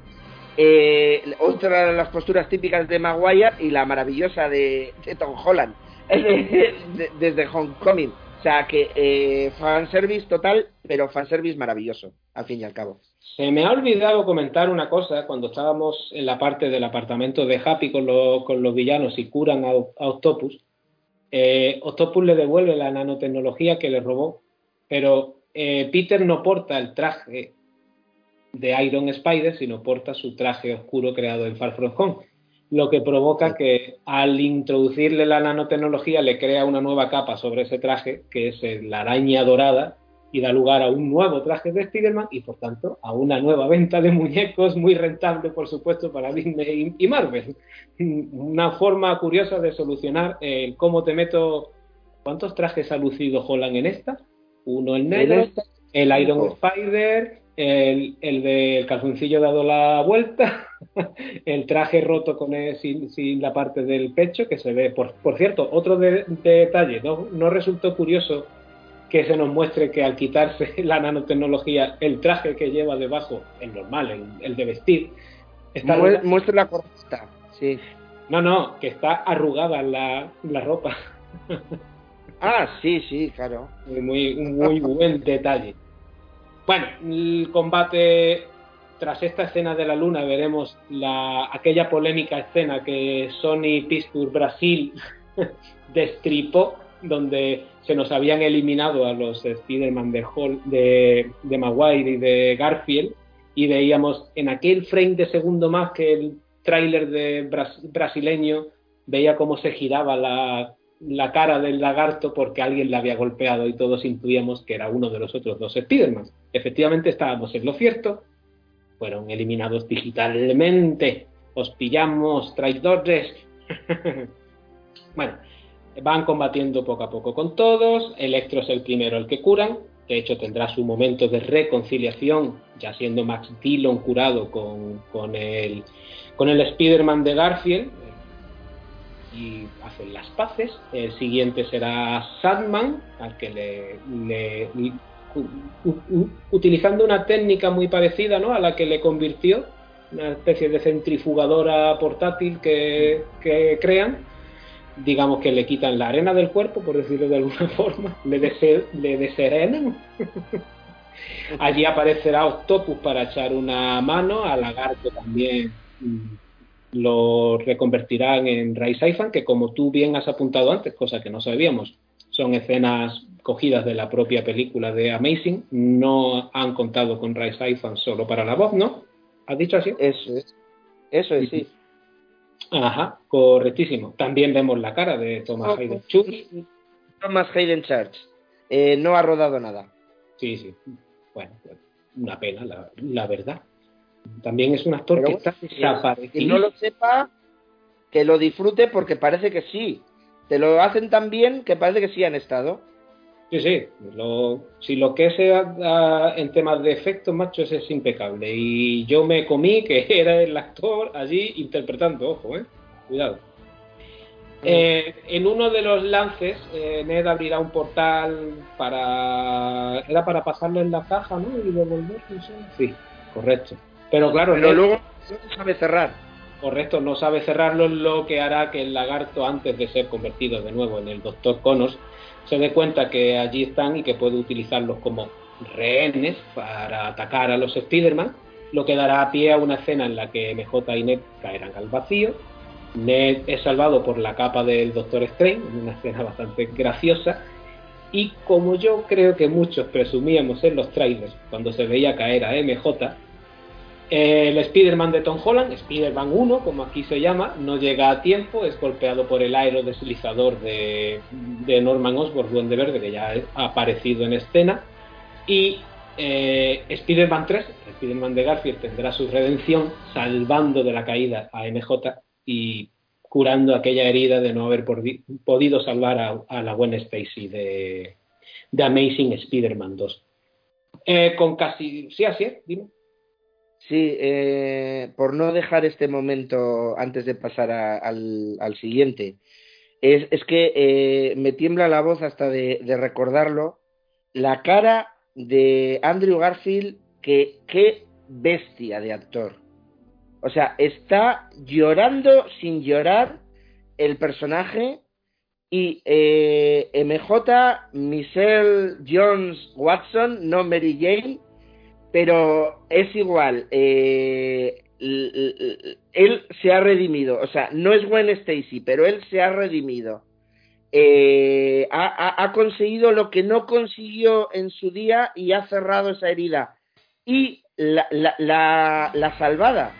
Eh, otra de las posturas típicas de Maguire y la maravillosa de, Tom Holland <laughs> desde Homecoming. O sea que eh, fanservice total, pero fanservice maravilloso, al fin y al cabo. Se me ha olvidado comentar una cosa cuando estábamos en la parte del apartamento de Happy con, los villanos y curan a, Octopus. Eh, Octopus le devuelve la nanotecnología que le robó, pero eh, Peter no porta el traje de Iron Spider, sino porta su traje oscuro creado en Far From Home, lo que provoca que al introducirle la nanotecnología le crea una nueva capa sobre ese traje, que es la araña dorada, y da lugar a un nuevo traje de Spider-Man y por tanto a una nueva venta de muñecos muy rentable por supuesto para Disney y Marvel. Una forma curiosa de solucionar el cómo te meto... ¿Cuántos trajes ha lucido Holland en esta? Uno el negro, el Iron Spider, el, el del calzoncillo dado la vuelta, <laughs> el traje roto con sin, la parte del pecho que se ve. Por, por cierto, otro detalle, ¿no? no resultó curioso que se nos muestre que al quitarse <laughs> la nanotecnología, el traje que lleva debajo, el normal, el, de vestir, está muestra la corbata, sí. No, no, que está arrugada la, la ropa. <laughs> ah, sí, sí, claro. Muy, muy buen detalle. Bueno, el combate tras esta escena de la luna veremos la, aquella polémica escena que Sony Pictures Brasil <laughs> destripó donde se nos habían eliminado a los Spider-Man de, de, de, Maguire y de Garfield y veíamos en aquel frame de segundo más que el tráiler de brasileño veía cómo se giraba la, la, cara del lagarto porque alguien le había golpeado y todos intuíamos que era uno de los otros dos Spider-Man. Efectivamente estábamos en lo cierto, fueron eliminados digitalmente, os pillamos, traidores. <laughs> bueno, Van combatiendo poco a poco con todos. Electro es el primero el que curan. De hecho, tendrá su momento de reconciliación, ya siendo Max Dillon curado con, con el, con el Spider-Man de Garfield. Y hacen las paces. El siguiente será Sandman, al que le, utilizando una técnica muy parecida ¿no? a la que le convirtió, una especie de centrifugadora portátil que, que crean digamos que le quitan la arena del cuerpo, por decirlo de alguna <laughs> forma, le, le deserenan. Allí aparecerá Octopus para echar una mano, a Lagarto también lo reconvertirán en Ray Saifan, que como tú bien has apuntado antes, cosa que no sabíamos, son escenas cogidas de la propia película de Amazing. No han contado con Rice Ifans solo para la voz, ¿no? ¿Has dicho así? Eso es. Eso es, sí. Ajá, correctísimo. También vemos la cara de Thomas Hayden Church. Thomas Hayden Church. Eh, no ha rodado nada. Sí, sí. Bueno, pues, una pena, la, la verdad. También es un actor que está desaparecido. Que no lo sepa, que lo disfrute porque parece que sí. Te lo hacen tan bien que parece que sí han estado. Sí, sí. Lo, si lo que sea en temas de efectos, macho, ese es impecable. Y yo me comí que <laughs> era el actor allí interpretando, ojo, eh. Cuidado. Eh, en uno de los lances, eh, Ned abrirá un portal para. Era para pasarlo en la caja, ¿no? Y devolverlo, Sí, correcto. Pero claro, Pero luego no sabe cerrar. Correcto, no sabe cerrarlo, lo que hará que el lagarto, antes de ser convertido de nuevo en el Doctor Connors, se dé cuenta que allí están y que puede utilizarlos como rehenes para atacar a los Spider-Man, lo que dará pie a una escena en la que MJ y Ned caerán al vacío. Ned es salvado por la capa del Doctor Strange, una escena bastante graciosa. Y como yo creo que muchos presumíamos en los trailers cuando se veía caer a MJ, el Spider-Man de Tom Holland, Spider-Man 1, como aquí se llama, no llega a tiempo, es golpeado por el aerodeslizador de, de Norman Osborn, Duende Verde, que ya ha aparecido en escena. Y eh, Spider-Man 3, Spider-Man de Garfield, tendrá su redención salvando de la caída a MJ y curando aquella herida de no haber podido salvar a, la buena de, de Amazing Spider-Man 2. Eh, con casi. Sí, así es, dime. Sí, eh, por no dejar este momento antes de pasar al, al, siguiente, es, es que eh, me tiembla la voz hasta de, de, recordarlo, la cara de Andrew Garfield, que qué bestia de actor. O sea, está llorando sin llorar el personaje y eh, MJ, Michelle Jones Watson, no Mary Jane, pero es igual. Eh, él se ha redimido. O sea, no es Gwen Stacy, pero él se ha redimido. Eh, ha, conseguido lo que no consiguió en su día y ha cerrado esa herida. Y la, la, la, la salvada,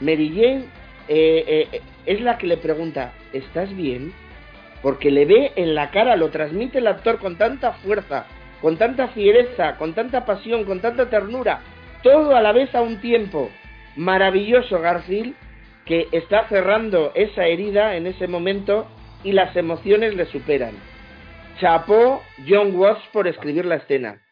Mary Jane, eh, eh, es la que le pregunta, ¿estás bien? Porque le ve en la cara, lo transmite el actor con tanta fuerza, con tanta fiereza, con tanta pasión, con tanta ternura, todo a la vez a un tiempo. Maravilloso Garfield, que está cerrando esa herida en ese momento y las emociones le superan. Chapó John Watts por escribir la escena.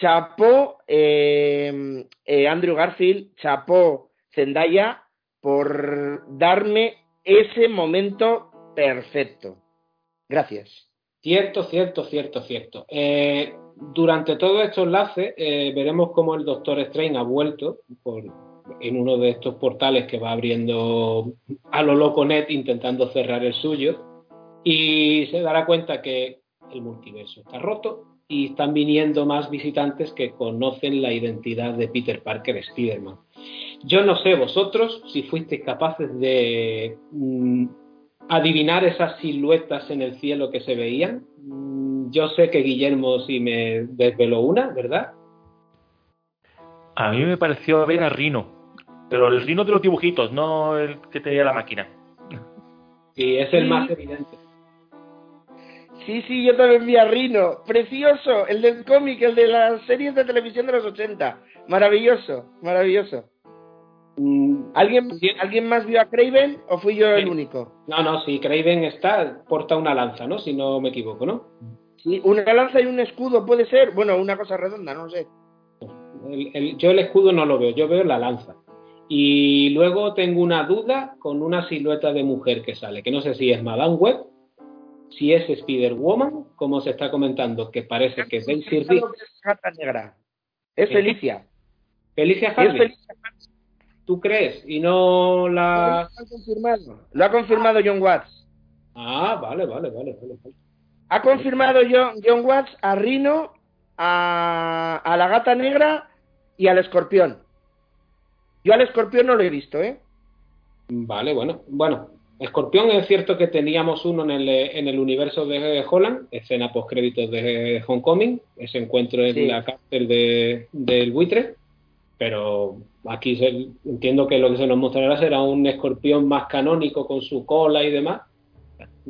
Chapó eh, eh, Andrew Garfield, chapó Zendaya por darme ese momento perfecto. Gracias. Cierto, cierto, cierto, cierto. Eh, durante todo estos enlaces eh, veremos cómo el Doctor Strange ha vuelto por, en uno de estos portales que va abriendo a lo loco net intentando cerrar el suyo y se dará cuenta que el multiverso está roto y están viniendo más visitantes que conocen la identidad de Peter Parker Spider-Man. Yo no sé vosotros si fuisteis capaces de mmm, adivinar esas siluetas en el cielo que se veían. Mm, yo sé que Guillermo sí me desveló una, ¿verdad? A mí me pareció ver a Rino, pero el Rino de los dibujitos, no el que tenía la máquina. Sí, es el sí. más evidente. Sí, sí, yo también vi a Rino. Precioso, el del cómic, el de las series de televisión de los 80. Maravilloso, maravilloso. ¿Alguien, ¿Alguien más vio a Craven o fui yo el único? No, no, sí, Craven está, porta una lanza, ¿no? Si no me equivoco, ¿no? Sí, una lanza y un escudo puede ser, bueno, una cosa redonda, no sé. El, el, yo el escudo no lo veo, yo veo la lanza. Y luego tengo una duda con una silueta de mujer que sale, que no sé si es Madame Web, si es Spider-Woman, como se está comentando, que parece que es Daisy Ridley. Es negra. Es Felicia. Felicia Harley. Es Felicia ¿Tú crees? Y no la... Lo ha confirmado, lo ha confirmado John Watts. Ah, vale, vale, vale. vale. Ha confirmado John, John Watts a Rino, a, a, la gata negra y al escorpión. Yo al escorpión no lo he visto, ¿eh? Vale, bueno, bueno. Escorpión es cierto que teníamos uno en el, en el universo de Holland, escena post créditos de Homecoming, ese encuentro en la cárcel de, del buitre, pero aquí entiendo que lo que se nos mostrará será un escorpión más canónico con su cola y demás.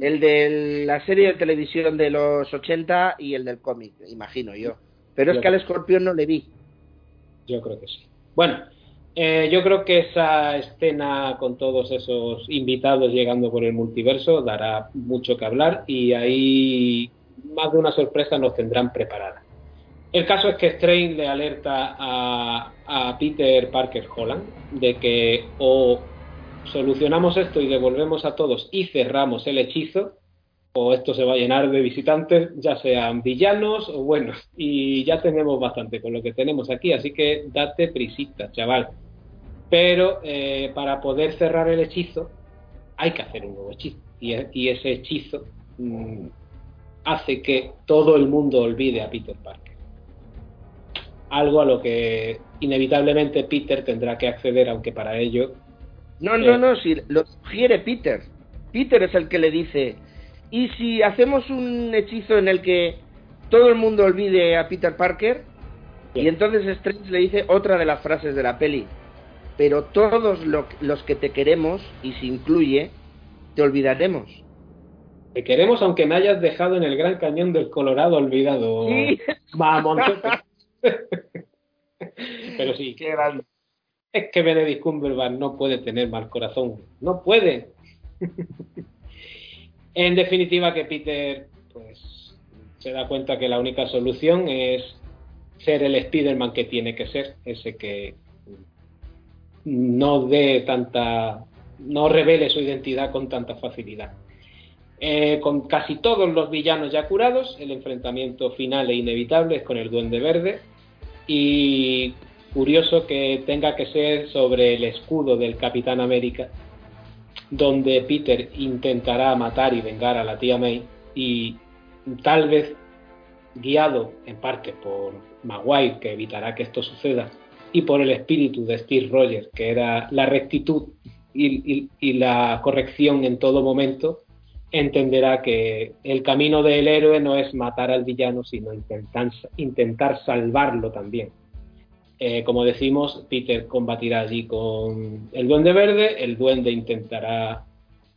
El de la serie de televisión de los 80 y el del cómic, imagino yo. Pero es que al escorpión no le vi. Yo creo que sí. Bueno, eh, yo creo que esa escena con todos esos invitados llegando por el multiverso dará mucho que hablar y ahí más de una sorpresa nos tendrán preparada. El caso es que Strange le alerta a, Peter Parker Holland de que o solucionamos esto y devolvemos a todos y cerramos el hechizo, o esto se va a llenar de visitantes, ya sean villanos o buenos. Y ya tenemos bastante con lo que tenemos aquí, así que date prisita, chaval. Pero eh, para poder cerrar el hechizo, hay que hacer un nuevo hechizo. Y, ese hechizo mm, hace que todo el mundo olvide a Peter Parker. Algo a lo que inevitablemente Peter tendrá que acceder, aunque para ello. No, no, eh, no, si lo sugiere Peter. Peter es el que le dice, ¿Y si hacemos un hechizo en el que todo el mundo olvide a Peter Parker? Y entonces Strange le dice otra de las frases de la peli. Pero todos los que te queremos, y se incluye, te olvidaremos. Te queremos aunque me hayas dejado en el Gran Cañón del Colorado olvidado. Sí. <laughs> Pero sí. Qué grande. Es que Benedict Cumberbatch no puede tener mal corazón. No puede. <laughs> En definitiva, que Peter pues, se da cuenta que la única solución es ser el Spider-Man que tiene que ser, ese que no dé tanta, no revele su identidad con tanta facilidad. Eh, con casi todos los villanos ya curados, el enfrentamiento final e inevitable es con el Duende Verde. Y curioso que tenga que ser sobre el escudo del Capitán América, donde Peter intentará matar y vengar a la tía May y tal vez guiado en parte por Maguire, que evitará que esto suceda, y por el espíritu de Steve Rogers, que era la rectitud y, la corrección en todo momento, entenderá que el camino del héroe no es matar al villano, sino intentar salvarlo también. Eh, como decimos, Peter combatirá allí con el duende verde, el duende intentará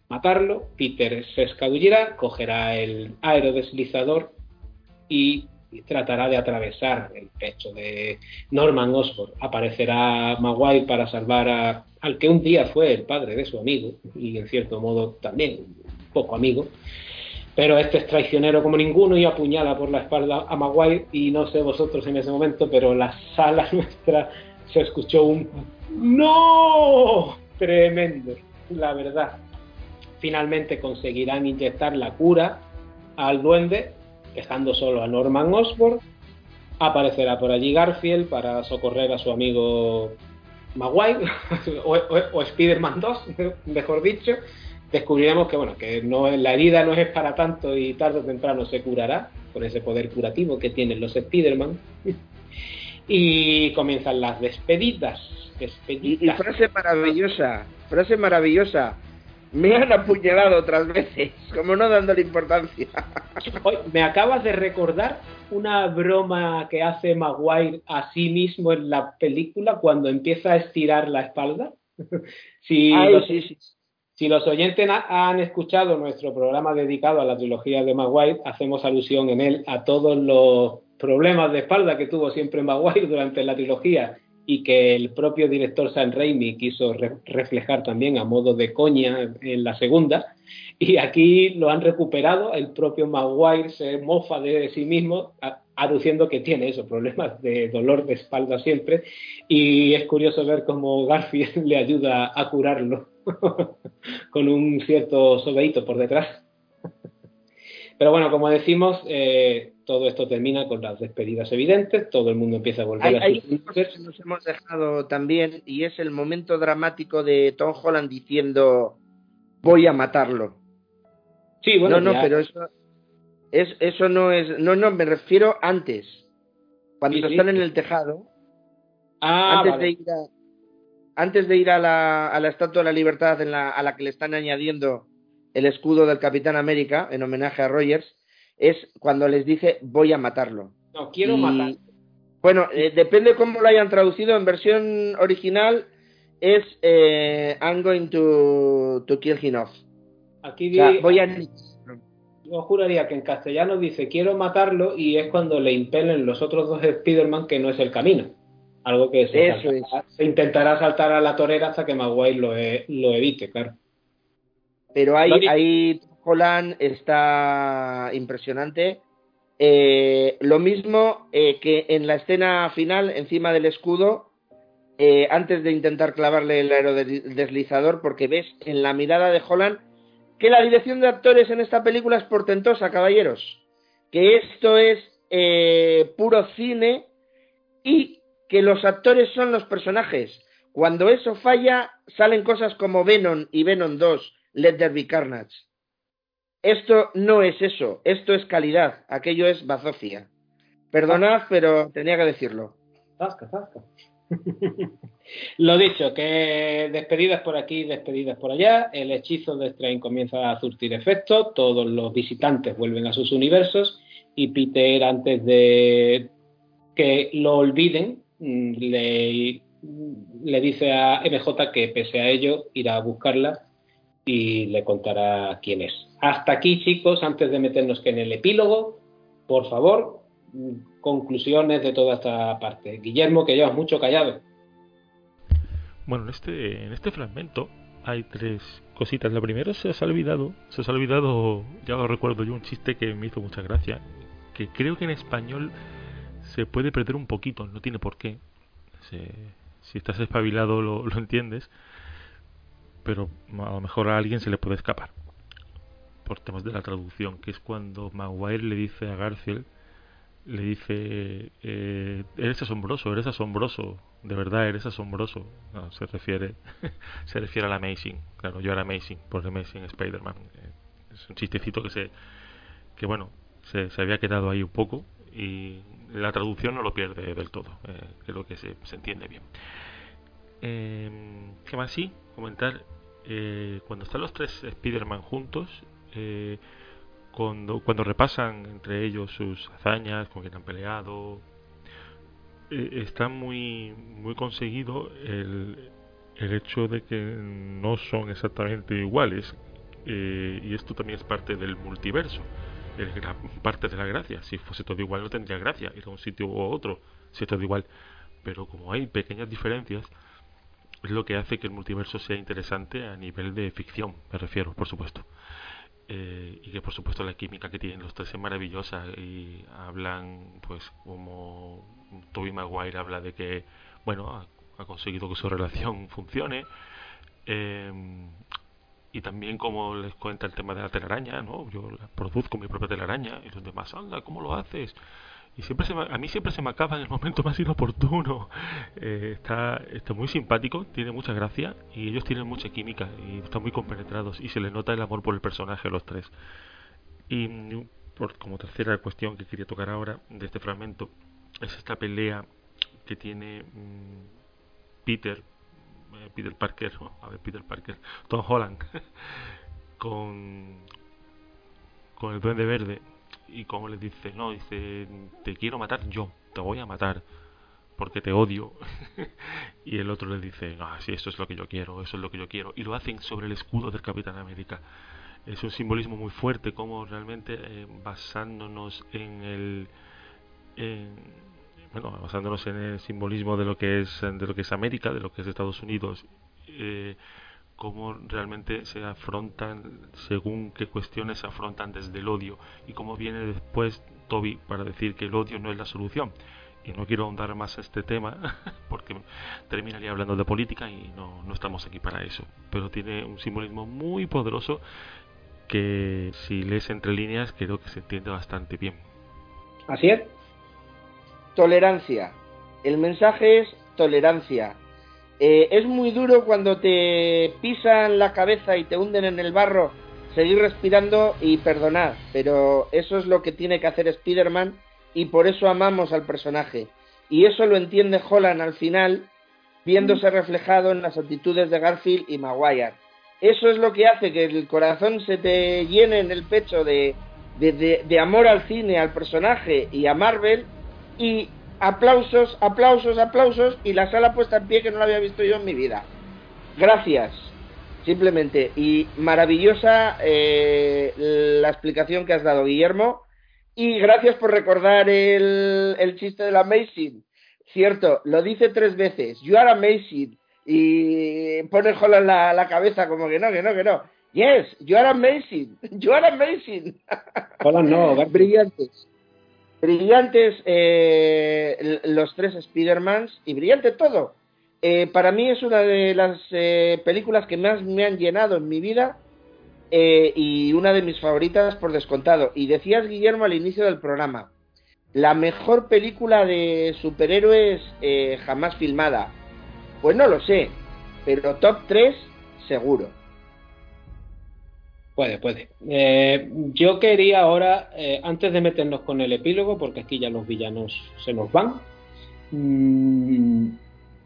matarlo, Peter se escabullirá, cogerá el aerodeslizador y tratará de atravesar el pecho de Norman Osborn. Aparecerá Maguire para salvar al que un día fue el padre de su amigo y en cierto modo también poco amigo pero este es traicionero como ninguno y apuñala por la espalda a Maguire y no sé vosotros en ese momento, pero la sala <laughs> nuestra se escuchó un ¡No! Tremendo, la verdad. Finalmente conseguirán inyectar la cura al duende, dejando solo a Norman Osborn. Aparecerá por allí Garfield para socorrer a su amigo Maguire, <laughs> o, o Spider-Man 2, mejor dicho descubriremos que bueno que no la herida no es para tanto y tarde o temprano se curará con ese poder curativo que tienen los Spider-Man <laughs> y comienzan las despedidas, despedidas. Y, frase maravillosa frase maravillosa me han apuñalado otras veces, como no dándole importancia. <laughs> me acabas de recordar una broma que hace Maguire a sí mismo en la película cuando empieza a estirar la espalda. <laughs> sí, sí. Si los oyentes han escuchado nuestro programa dedicado a la trilogía de Maguire, hacemos alusión en él a todos los problemas de espalda que tuvo siempre Maguire durante la trilogía y que el propio director Sam Raimi quiso reflejar también a modo de coña en la segunda. Y aquí lo han recuperado, el propio Maguire se mofa de sí mismo, aduciendo que tiene esos problemas de dolor de espalda siempre. Y es curioso ver cómo Garfield <laughs> le ayuda a curarlo. <laughs> con un cierto sobeito por detrás. Pero bueno, como decimos, eh, todo esto termina con las despedidas evidentes, todo el mundo empieza a volver a sus que nos hemos dejado también y es el momento dramático de Tom Holland diciendo voy a matarlo. Sí, bueno, no, no, pero eso es, eso no es, no, no, me refiero antes, cuando están en el tejado, ah, antes de ir a antes de ir a la, a la Estatua de la Libertad en la, a la que le están añadiendo el escudo del Capitán América en homenaje a Rogers, es cuando les dice voy a matarlo. No, quiero Y- matar. Bueno, eh, depende cómo lo hayan traducido. En versión original es eh, I'm going to, to kill him off. Aquí O sea, di- voy a... yo juraría que en castellano dice quiero matarlo y es cuando le impelen los otros dos Spider-Man que no es el camino. Algo que se, Eso saltará- se intentará saltar a la torera hasta que Maguire lo, e- lo evite, claro. Pero ahí, ahí Holland está impresionante. Eh, lo mismo eh, que en la escena final, encima del escudo, eh, antes de intentar clavarle el aerodeslizador, porque ves en la mirada de Holland que la dirección de actores en esta película es portentosa, caballeros. Que esto es eh, puro cine y que los actores son los personajes. Cuando eso falla, salen cosas como Venom y Venom 2, Let There Be Carnage. Esto no es eso, esto es calidad, aquello es bazofia. Perdonad, pero tenía que decirlo. Zasca, zasca. <laughs> Lo dicho, que despedidas por aquí, despedidas por allá, el hechizo de Strange comienza a surtir efecto, todos los visitantes vuelven a sus universos y Peter antes de que lo olviden le, dice a MJ que pese a ello irá a buscarla y le contará quién es. Hasta aquí chicos, antes de meternos en el epílogo, por favor, conclusiones de toda esta parte. Guillermo, que llevas mucho callado. Bueno, en este, este fragmento hay tres cositas. La primera se os ha olvidado, se ha olvidado, ya lo recuerdo yo, un chiste que me hizo mucha gracia, que creo que en español se puede perder un poquito, no tiene por qué. Se- si estás espabilado lo, lo entiendes, pero a lo mejor a alguien se le puede escapar. Por temas de la traducción, que es cuando Maguire le dice a Garfield, le dice, eh, eres asombroso, eres asombroso, de verdad eres asombroso. Se refiere, <laughs> se refiere al Amazing, claro, yo era Amazing, por Amazing Spider-Man. Eh, es un chistecito que se, que bueno, se, se había quedado ahí un poco y la traducción no lo pierde del todo, eh, creo que se, entiende bien. Eh, ¿Qué más? Comentar, eh, cuando están los tres Spider-Man juntos, eh, cuando, cuando repasan entre ellos sus hazañas, con quien han peleado, eh, está muy, muy conseguido el, el hecho de que no son exactamente iguales. y esto también es parte del multiverso. Es gra- parte de la gracia. Si fuese todo igual no tendría gracia ir a un sitio u otro, si es todo igual. Pero como hay pequeñas diferencias, es lo que hace que el multiverso sea interesante a nivel de ficción, me refiero, por supuesto. Eh, y que por supuesto la química que tienen los tres es maravillosa y hablan pues como Toby Maguire habla de que bueno ha, ha conseguido que su relación funcione eh, y también como les cuenta el tema de la telaraña no yo produzco mi propia telaraña y los demás anda cómo lo haces y siempre se me- a mí siempre se me acaba en el momento más inoportuno. <laughs> Eh, está está muy simpático tiene mucha gracia y ellos tienen mucha química y están muy compenetrados y se les nota el amor por el personaje a los tres. Y por, como tercera cuestión que quería tocar ahora de este fragmento es esta pelea que tiene mm, Peter Peter Parker a ver Peter Parker Tom Holland <laughs> con con el Duende Verde y como le dice no dice te quiero matar yo te voy a matar porque te odio <laughs> y el otro le dice no sí eso es lo que yo quiero eso es lo que yo quiero y lo hacen sobre el escudo del Capitán América. Es un simbolismo muy fuerte como realmente eh, basándonos en el bueno basándonos en el simbolismo de lo que es de lo que es América de lo que es Estados Unidos eh, cómo realmente se afrontan según qué cuestiones se afrontan desde el odio y cómo viene después Toby para decir que el odio no es la solución. Y no quiero ahondar más este tema <laughs> porque terminaría hablando de política y no, no estamos aquí para eso. Pero tiene un simbolismo muy poderoso que si lees entre líneas creo que se entiende bastante bien. Así es. Tolerancia. El mensaje es tolerancia. Eh, es muy duro cuando te pisan la cabeza y te hunden en el barro seguir respirando y perdonar, pero eso es lo que tiene que hacer Spider-Man y por eso amamos al personaje. Y eso lo entiende Holland al final viéndose reflejado en las actitudes de Garfield y Maguire. Eso es lo que hace que el corazón se te llene en el pecho de, de, amor al cine, al personaje y a Marvel. Y aplausos, aplausos, aplausos. Y la sala puesta en pie que no la había visto yo en mi vida. Gracias. Simplemente. Y maravillosa eh, la explicación que has dado, Guillermo. Y gracias por recordar el, el chiste de la Amazing. Cierto, lo dice tres veces. You are amazing. Y pone Holland la, la cabeza como que no, que no, que no. Yes, you are amazing. <laughs> You are amazing. Holland no, <laughs> brillantes. Brillantes eh, los tres Spider-Mans y brillante todo. Eh, para mí es una de las eh, películas que más me han llenado en mi vida y una de mis favoritas por descontado. Y decías, Guillermo, al inicio del programa, la mejor película de superhéroes jamás filmada. Pues no lo sé, pero top 3 seguro. Puede, puede. Eh, yo quería ahora, eh, antes de meternos con el epílogo, porque aquí ya los villanos se nos van, mm,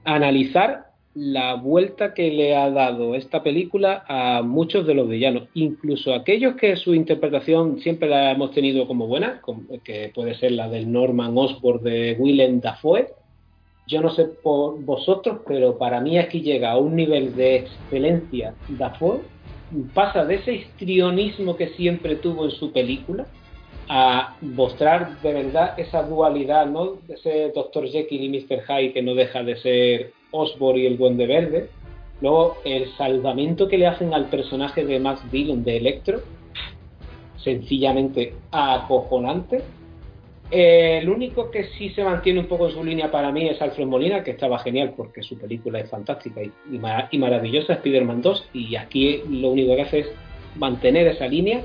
analizar la vuelta que le ha dado esta película a muchos de los villanos, incluso aquellos que su interpretación siempre la hemos tenido como buena, que puede ser la del Norman Osborn de Willem Dafoe. Yo no sé por vosotros, pero para mí aquí llega a un nivel de excelencia Dafoe, pasa de ese histrionismo que siempre tuvo en su película a mostrar de verdad esa dualidad, ¿no? Ese Dr. Jekyll y Mr. Hyde que no deja de ser Osborn y el Duende Verde. Luego, el salvamento que le hacen al personaje de Max Dillon de Electro, sencillamente acojonante. Eh, el único que sí se mantiene un poco en su línea para mí es Alfred Molina, que estaba genial porque su película es fantástica y, y maravillosa, Spider-Man 2, y aquí lo único que hace es mantener esa línea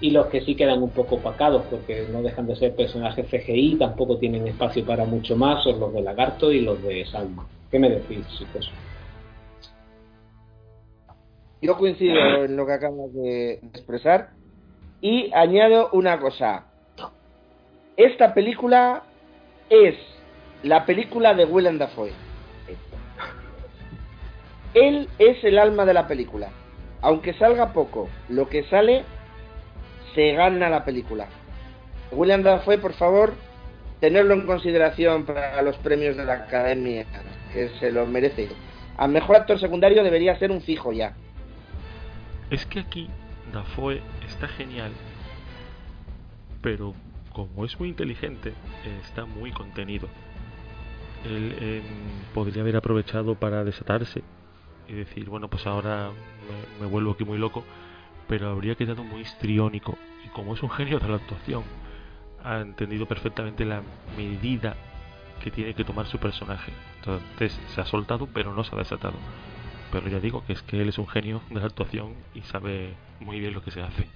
y los que sí quedan un poco opacados porque no dejan de ser personajes CGI, tampoco tienen espacio para mucho más, son los de Lagarto y los de Salma. ¿Qué me decís, chicos? Yo coincido en lo que acabas de expresar y añado una cosa. Esta película es la película de Willem Dafoe. Él es el alma de la película. Aunque salga poco, lo que sale se gana la película. William Dafoe, por favor, tenerlo en consideración para los premios de la Academia que se lo merece. Al mejor actor secundario debería ser un fijo ya. Es que aquí Dafoe está genial, pero como es muy inteligente, está muy contenido. Él em, podría haber aprovechado para desatarse y decir, bueno, pues ahora me, me, vuelvo aquí muy loco, pero habría quedado muy histriónico. Y como es un genio de la actuación, ha entendido perfectamente la medida que tiene que tomar su personaje. Entonces se ha soltado, pero no se ha desatado. Pero ya digo que es que él es un genio de la actuación y sabe muy bien lo que se hace.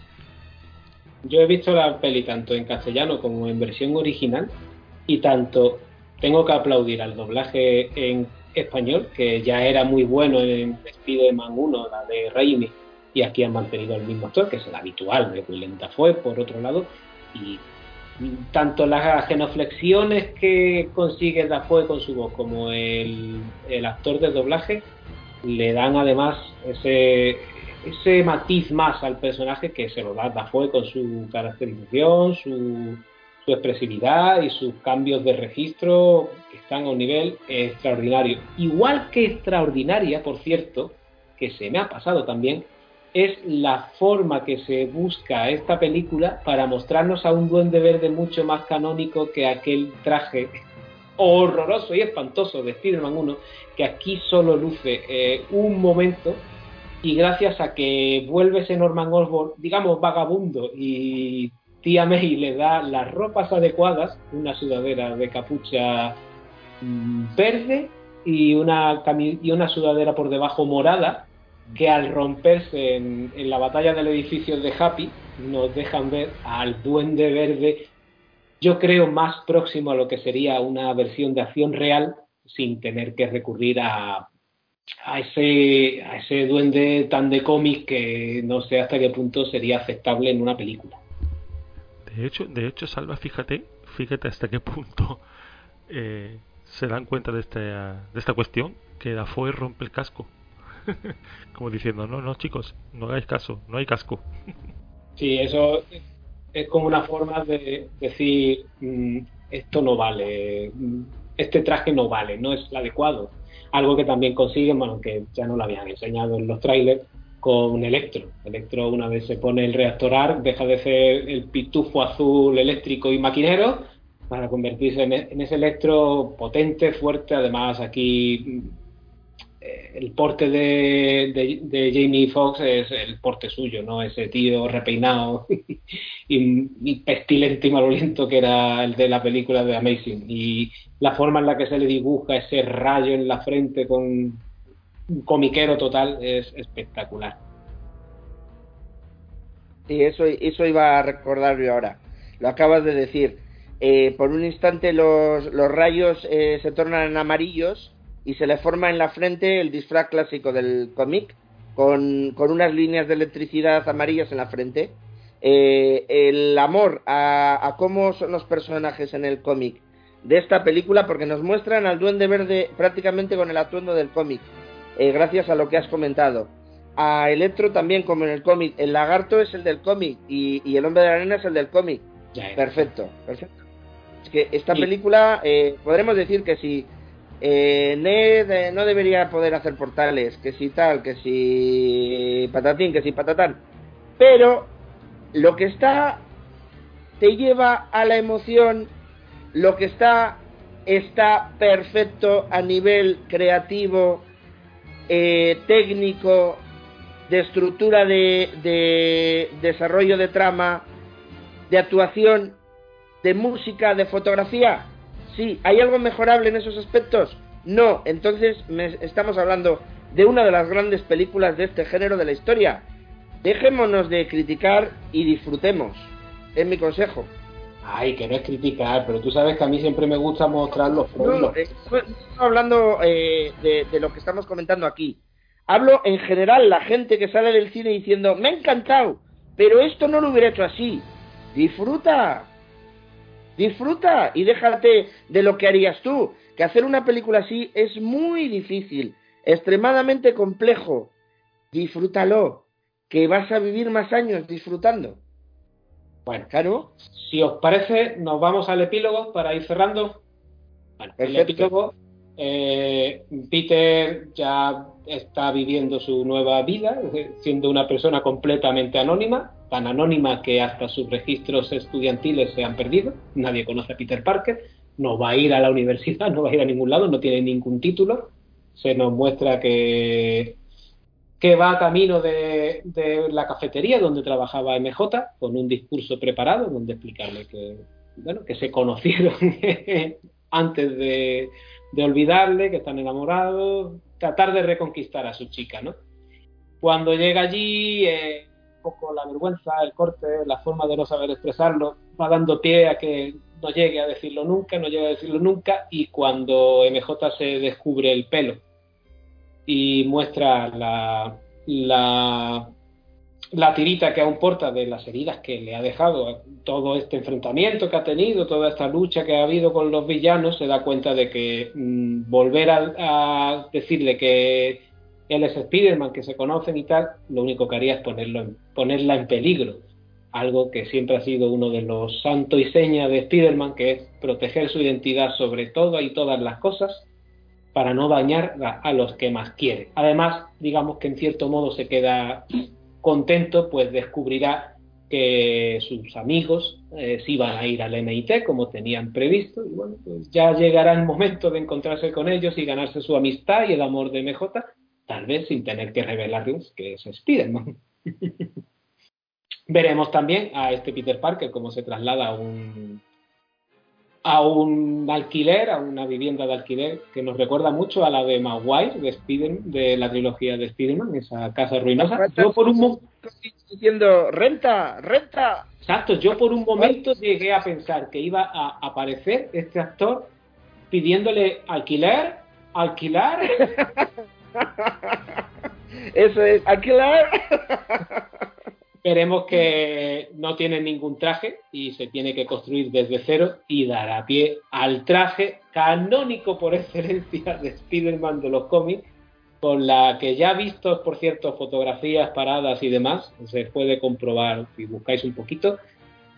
Yo he visto la peli tanto en castellano como en versión original y tanto tengo que aplaudir al doblaje en español, que ya era muy bueno en Spider-Man 1, la de Raimi, y aquí han mantenido el mismo actor, que es el habitual de Willem Dafoe, por otro lado, y tanto las genoflexiones que consigue Dafoe con su voz como el, actor de doblaje le dan además ese, ese matiz más al personaje que se lo da Dafoe con su caracterización, su, expresividad y sus cambios de registro que están a un nivel extraordinario. Igual que extraordinaria, por cierto, que se me ha pasado también, es la forma que se busca esta película para mostrarnos a un duende verde mucho más canónico que aquel traje horroroso y espantoso de Spider-Man 1, que aquí solo luce eh, un momento y gracias a que vuelve ese Norman Osborn, digamos, vagabundo y tía May le da las ropas adecuadas, una sudadera de capucha mm, verde y una, y una sudadera por debajo morada, que al romperse en, la batalla del edificio de Happy nos dejan ver al duende verde, yo creo más próximo a lo que sería una versión de acción real sin tener que recurrir a, a, ese, a ese duende tan de cómic que no sé hasta qué punto sería aceptable en una película. De hecho, de hecho Salva, fíjate, fíjate hasta qué punto eh, se dan cuenta de esta, de esta cuestión que Dafoe rompe el casco. <laughs> Como diciendo, no, no, chicos, no hagáis caso, no hay casco. Sí, eso es como una forma de decir, mm, esto no vale, mm, este traje no vale, no es el adecuado. Algo que también consiguen, bueno, que ya no lo habían enseñado en los trailers, con Electro. Electro una vez se pone el reactor ARC, deja de ser el pitufo azul eléctrico y maquinero para convertirse en, en ese Electro potente, fuerte, además aquí eh, el porte de, de, Jamie Foxx es el porte suyo, ¿no? Ese tío repeinado <laughs> y, pestilente y maloliento que era el de la película de Amazing. Y la forma en la que se le dibuja ese rayo en la frente con un comiquero total es espectacular. Sí, eso, eso iba a recordar ahora. Lo acabas de decir. Eh, por un instante los, los rayos eh, se tornan amarillos y se le forma en la frente el disfraz clásico del cómic, con, unas líneas de electricidad amarillas en la frente. Eh, el amor a, cómo son los personajes en el cómic de esta película, porque nos muestran al Duende Verde prácticamente con el atuendo del cómic, eh, gracias a lo que has comentado. A Electro también, como en el cómic. El lagarto es el del cómic y, el hombre de la arena es el del cómic. Perfecto, perfecto. Es que esta película, eh, podremos decir que si eh, no debería poder hacer portales, que si tal, que si patatín, que si patatán. Pero lo que está te lleva a la emoción, lo que está está perfecto a nivel creativo, eh, técnico, de estructura de desarrollo de trama, de actuación, de música, de fotografía Sí, ¿hay algo mejorable en esos aspectos? No, entonces estamos hablando de una de las grandes películas de este género de la historia. Dejémonos de criticar y disfrutemos. Es mi consejo. Ay, que no es criticar, pero tú sabes que a mí siempre me gusta mostrar los problemas. No, estoy hablando eh, de, de, lo que estamos comentando aquí. Hablo en general, la gente que sale del cine diciendo, me ha encantado, pero esto no lo hubiera hecho así. Disfruta, Disfruta y déjate de lo que harías tú. Que hacer una película así es muy difícil, extremadamente complejo. Disfrútalo, que vas a vivir más años disfrutando. Bueno, claro. Si os parece, nos vamos al epílogo para ir cerrando. Bueno, el epílogo, eh, Peter ya está viviendo su nueva vida, siendo una persona completamente anónima, tan anónima que hasta sus registros estudiantiles se han perdido, nadie conoce a Peter Parker, no va a ir a la universidad, <laughs> no va a ir a ningún lado, no tiene ningún título, se nos muestra que, que va camino de, de la cafetería donde trabajaba MJ, con un discurso preparado donde explicarle que, bueno, que se conocieron <laughs> antes de, de olvidarle, que están enamorados, tratar de reconquistar a su chica, ¿no? Cuando llega allí, eh, poco la vergüenza, el corte, la forma de no saber expresarlo, va dando pie a que no llegue a decirlo nunca, no llegue a decirlo nunca, y cuando MJ se descubre el pelo y muestra la, la, la tirita que aún porta de las heridas que le ha dejado, todo este enfrentamiento que ha tenido, toda esta lucha que ha habido con los villanos, se da cuenta de que mm, volver a, a decirle que él es Spider-Man, que se conocen y tal, lo único que haría es ponerlo en, ponerla en peligro. Algo que siempre ha sido uno de los santos y señas de Spider-Man, que es proteger su identidad sobre todo y todas las cosas para no dañar a, los que más quiere. Además, digamos que en cierto modo se queda contento, pues descubrirá que sus amigos eh, sí van a ir al MIT como tenían previsto y bueno, pues ya llegará el momento de encontrarse con ellos y ganarse su amistad y el amor de MJ tal vez sin tener que revelarles que es Spider-Man. <laughs> Veremos también a este Peter Parker cómo se traslada a un a un alquiler, a una vivienda de alquiler que nos recuerda mucho a la de Maguire de Spider de la trilogía de Spider-Man, esa casa ruinosa. Yo por un momento diciendo renta, renta. Exacto, yo por un momento llegué a pensar que iba a aparecer este actor pidiéndole alquiler, alquilar. <laughs> Eso es, alquilar. <laughs> Veremos que no tiene ningún traje y se tiene que construir desde cero y dar a pie al traje canónico por <laughs> excelencia de Spider-Man de los cómics, con la que ya visto, por cierto, fotografías paradas y demás, se puede comprobar si buscáis un poquito,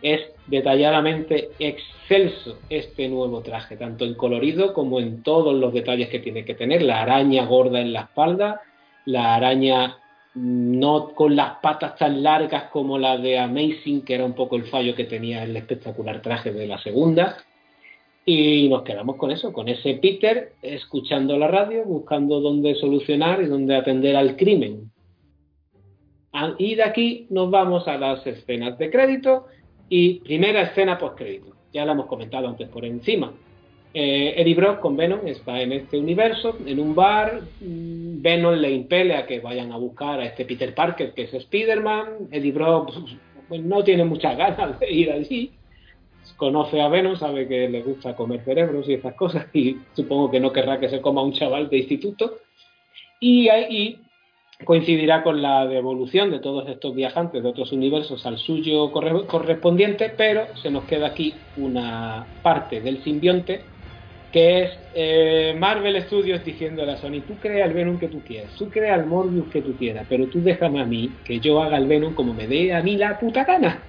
es detalladamente excelso este nuevo traje, tanto en colorido como en todos los detalles que tiene que tener, la araña gorda en la espalda, la araña no con las patas tan largas como la de Amazing, que era un poco el fallo que tenía el espectacular traje de la segunda. Y nos quedamos con eso, con ese Peter escuchando la radio, buscando dónde solucionar y dónde atender al crimen. Ah, y de aquí nos vamos a las escenas de crédito y primera escena post crédito. Ya la hemos comentado antes por encima. Eh, Eddie Brock con Venom está en este universo, en un bar. Mm, Venom le impele a que vayan a buscar a este Peter Parker, que es Spider-Man. Eddie Brock pues, no tiene muchas ganas de ir allí. Conoce a Venom, sabe que le gusta comer cerebros y esas cosas, y supongo que no querrá que se coma un chaval de instituto. Y, ahí coincidirá con la devolución de todos estos viajantes de otros universos al suyo correspondiente, pero se nos queda aquí una parte del simbionte que es eh, Marvel Studios diciéndole a Sony, tú crea el Venom que tú quieras, tú crea el Morbius que tú quieras, pero tú déjame a mí que yo haga el Venom como me dé a mí la puta gana.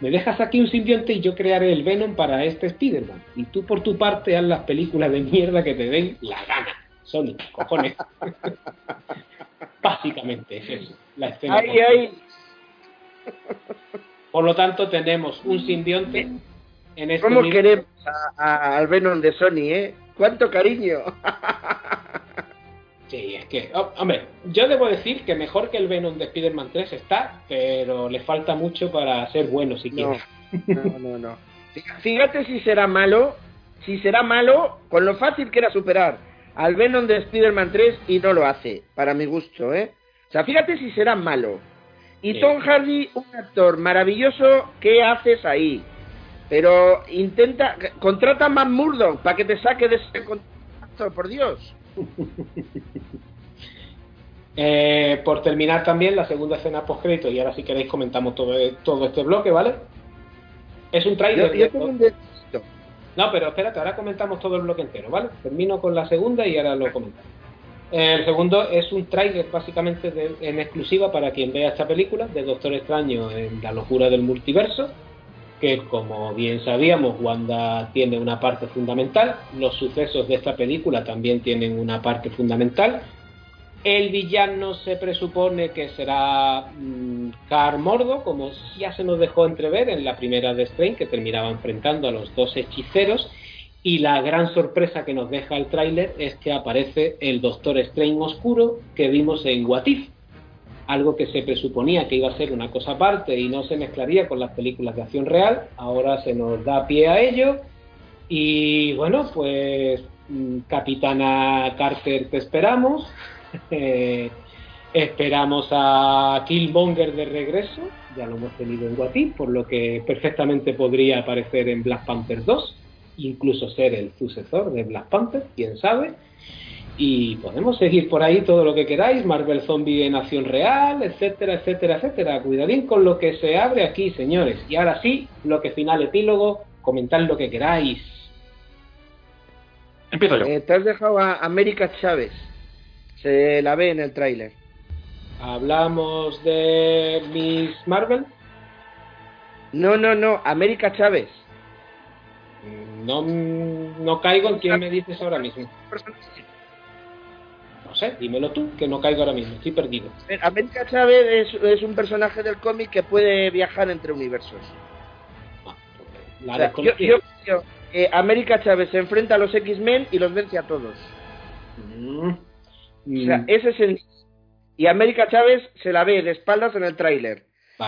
Me dejas aquí un simbionte y yo crearé el Venom para este Spider-Man. Y tú por tu parte haz las películas de mierda que te den la gana. Sony, cojones. <laughs> Básicamente es eso, la escena. Por lo tanto, tenemos un simbionte este ¿Cómo queremos al Venom de Sony, eh? ¿Cuánto cariño? sí, es que, oh, hombre, yo debo decir que mejor que el Venom de Spider-Man 3 está, pero le falta mucho para ser bueno si no, No, no, no. Fíjate si será malo, si será malo, con lo fácil que era superar al Venom de Spider-Man 3 y no lo hace, para mi gusto, ¿eh? O sea, fíjate si será malo. Y Tom Hardy, un actor maravilloso, ¿qué haces ahí? Pero intenta, contrata a Matt Murdock para que te saque de ese contacto, por Dios. <laughs> Eh, por terminar también la segunda escena post crédito y ahora si queréis comentamos todo, todo este bloque, ¿vale? Es un trailer. no, pero espérate, ahora comentamos todo el bloque entero, ¿vale? Termino con la segunda y ahora lo comentamos. El segundo es un trailer básicamente en exclusiva para quien vea esta película de Doctor Extraño en la locura del multiverso que como bien sabíamos, Wanda tiene una parte fundamental, los sucesos de esta película también tienen una parte fundamental. El villano se presupone que será mm, Car Mordo, como ya se nos dejó entrever en la primera de Strange, que terminaba enfrentando a los dos hechiceros. Y la gran sorpresa que nos deja el tráiler es que aparece el Doctor Strange oscuro que vimos en What algo que se presuponía que iba a ser una cosa aparte y no se mezclaría con las películas de acción real, ahora se nos da pie a ello. Y bueno, pues mm, Capitana Carter te esperamos, <laughs> eh, esperamos a Killmonger de regreso, ya lo hemos tenido en Guatí, por lo que perfectamente podría aparecer en Black Panther 2, incluso ser el sucesor de Black Panther, quién sabe. Y podemos seguir por ahí todo lo que queráis, Marvel Zombie en acción real, etcétera, etcétera, etcétera. Cuidadín con lo que se abre aquí, señores. Y ahora sí, bloque final epílogo, comentad lo que queráis. Empiezo yo. Eh, te has dejado a América Chávez. Se la ve en el tráiler. ¿Hablamos de Miss Marvel? No, no, no, América Chávez. No, no caigo en quién me dices ahora mismo. No sé, dímelo tú, que no caigo ahora mismo, estoy perdido. América Chávez es, un personaje del cómic que puede viajar entre universos. Ah, yo, América Chávez se enfrenta a los X-Men y los vence a todos. Mm. O sea, ese es el... Y América Chávez se la ve de espaldas en el tráiler.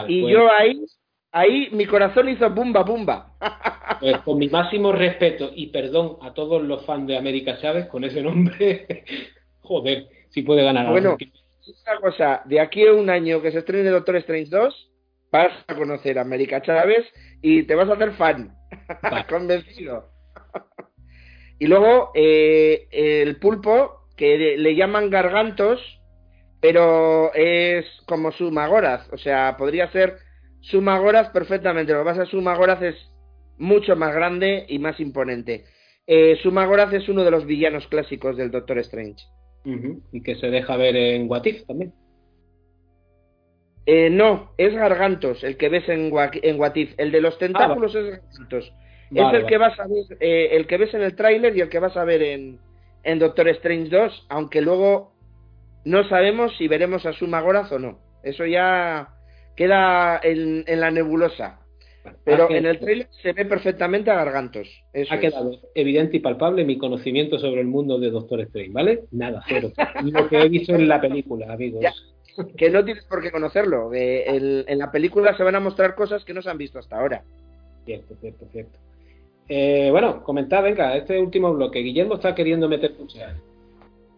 y pues- yo ahí, ahí mi corazón hizo bumba bumba. <laughs> Pues con mi máximo respeto y perdón a todos los fans de América Chávez con ese nombre, joder, si puede ganar Bueno, una cosa, de aquí a un año que se estrene Doctor Strange 2, vas a conocer a América Chávez y te vas a hacer fan. <laughs> Convencido. y luego, eh, el pulpo, que le llaman gargantos, pero es como Sumagoraz, o sea, podría ser Sumagoraz perfectamente. Lo que pasa es que Sumagoraz es mucho más grande y más imponente. Eh, Sumagoraz es uno de los villanos clásicos del Doctor Strange. Y que se deja ver en Watif también. Eh, no, es Gargantos el que ves en, en Watif. El de los tentáculos es Gargantos. es el que vas a ver, eh, el que ves en el tráiler y el que vas a ver en, en Doctor Strange 2, aunque luego no sabemos si veremos a Sumagoraz o no. Eso ya queda en, en la nebulosa. Pero en el trailer se ve perfectamente a Gargantos. ha quedado evidente y palpable mi conocimiento sobre el mundo de Doctor Strange, ¿vale? Nada, cero. Lo que he visto en la película, amigos. que no tienes por qué conocerlo. en la película se van a mostrar cosas que no se han visto hasta ahora. Cierto, cierto, cierto. Eh, bueno, comentad, venga, este último bloque. Guillermo está queriendo meter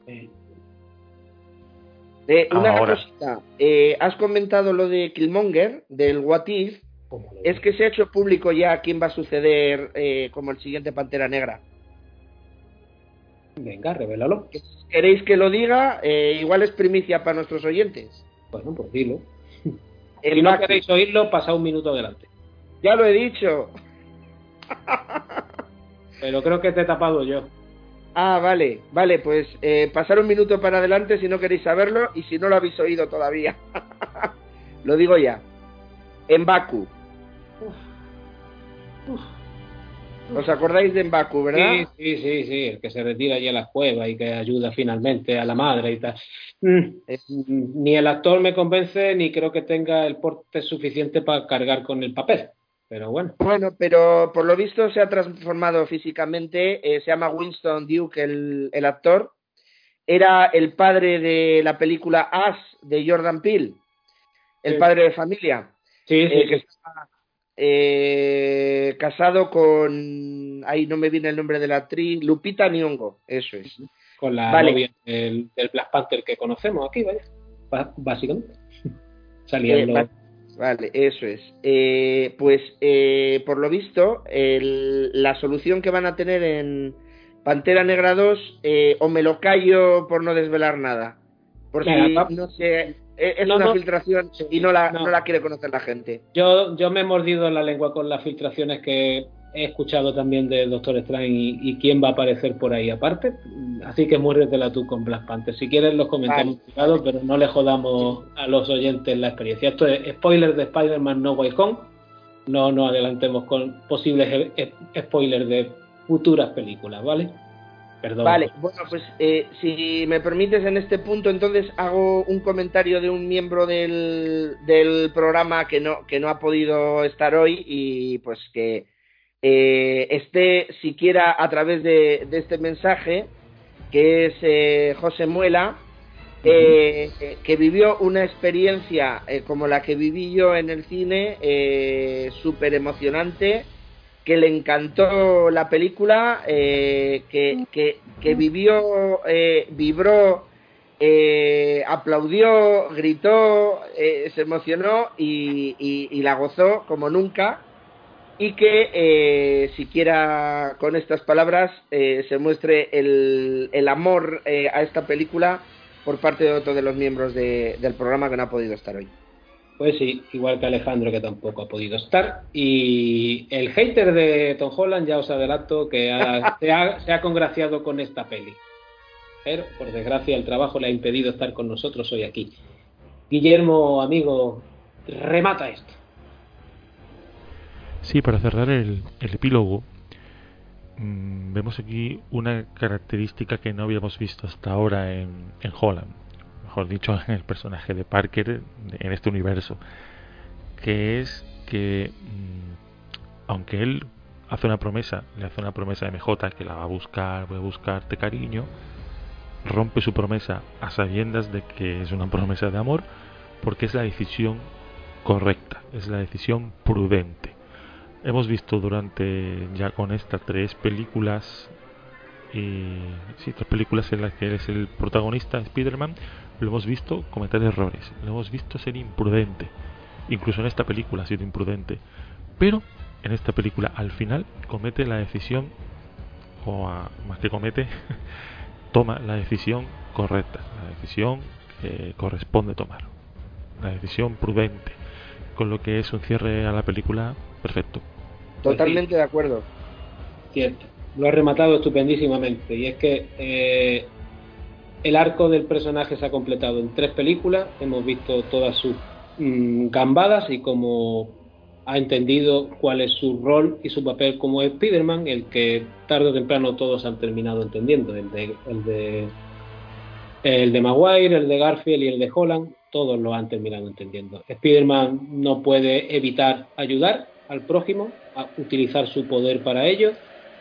eh. eh, una cosita, eh, has comentado lo de Killmonger, del What If, es que se ha hecho público ya quién va a suceder eh, como el siguiente Pantera Negra. Venga, revélalo. ¿Queréis que lo diga? Eh, igual es primicia para nuestros oyentes. Bueno, pues dilo. <laughs> si no queréis oírlo, pasa un minuto adelante. Ya lo he dicho. <laughs> Pero creo que te he tapado yo. Ah, vale, vale, pues eh, pasar un minuto para adelante si no queréis saberlo y si no lo habéis oído todavía. <laughs> lo digo ya. En Baku, ¿Os acordáis de Mbaku, verdad? Sí, sí, sí, sí, el que se retira allí a la cueva y que ayuda finalmente a la madre y tal. Mm, ni el actor me convence ni creo que tenga el porte suficiente para cargar con el papel. Pero bueno. Bueno, pero por lo visto se ha transformado físicamente. Eh, se llama Winston Duke, el, el, actor. Era el padre de la película As de Jordan Peele, el padre de familia. Sí, sí, eh, eh, casado con, ahí no me viene el nombre de la actriz, Lupita Nyong'o, eso es. Con la novia del, Black Panther que conocemos aquí, <laughs> ¿vale? Básicamente. Saliendo. Eh, vale, eso es. Eh, pues, eh, por lo visto, la solución que van a tener en Pantera Negra 2, o me lo callo por no desvelar nada. Por si no sé eh, es una filtración y no la, no. la, quiere conocer la gente. Yo, yo me he mordido la lengua con las filtraciones que he escuchado también de Doctor Strange y, quién va a aparecer por ahí aparte. Así que muérretela tú con Black Panther. Si quieres los comentarios vale. pero no le jodamos a los oyentes la experiencia. Esto es spoiler de Spider-Man No Way Home. No nos adelantemos con posibles spoilers de futuras películas, ¿vale? Vale, bueno, pues eh, si me permites en este punto, entonces hago un comentario de un miembro del, del programa que no, que no ha podido estar hoy y pues que eh, esté siquiera a través de, de, este mensaje, que es eh, José Muela, eh, que vivió una experiencia eh, como la que viví yo en el cine, súper emocionante que le encantó la película, eh, que, que, vivió, eh, vibró, eh, aplaudió, gritó, se emocionó y, y, la gozó como nunca. Y que siquiera con estas palabras se muestre el, el amor a esta película por parte de otro de los miembros de, del programa que no ha podido estar hoy. Pues sí, igual que Alejandro que tampoco ha podido estar. Y el hater de Tom Holland ya os adelanto que <laughs> se, ha, congraciado con esta peli. Pero por desgracia el trabajo le ha impedido estar con nosotros hoy aquí. Guillermo, amigo, remata esto. Sí, para cerrar el, epílogo, mm, vemos aquí una característica que no habíamos visto hasta ahora en, en Holland mejor dicho, en <laughs> el personaje de Parker en este universo, que es que mm, aunque él hace una promesa, le hace una promesa a MJ que la va a buscar, voy a buscarte cariño, rompe su promesa a sabiendas de que es una <laughs> promesa de amor, porque es la decisión correcta, es la decisión prudente. Hemos visto durante ya con estas tres películas y sí, tres películas en las que él es el protagonista, Spider-Man, lo hemos visto cometer errores, lo hemos visto ser imprudente. Incluso en esta película ha sido imprudente. Pero en esta película al final comete la decisión, o más que comete, <laughs> toma la decisión correcta, la decisión eh, corresponde tomar. Una decisión prudente, con lo que es un cierre a la película perfecto. Totalmente de acuerdo. Cierto. Lo ha rematado estupendísimamente. Y es que eh, el arco del personaje se ha completado en tres películas. Hemos visto todas sus mm, gambadas y cómo ha entendido cuál es su rol y su papel como Spider-Man, el que tarde o temprano todos han terminado entendiendo, el de, el de, el de Maguire, el de Garfield y el de Holland, todos lo han terminado entendiendo. Spider-Man no puede evitar ayudar al prójimo, a utilizar su poder para ello,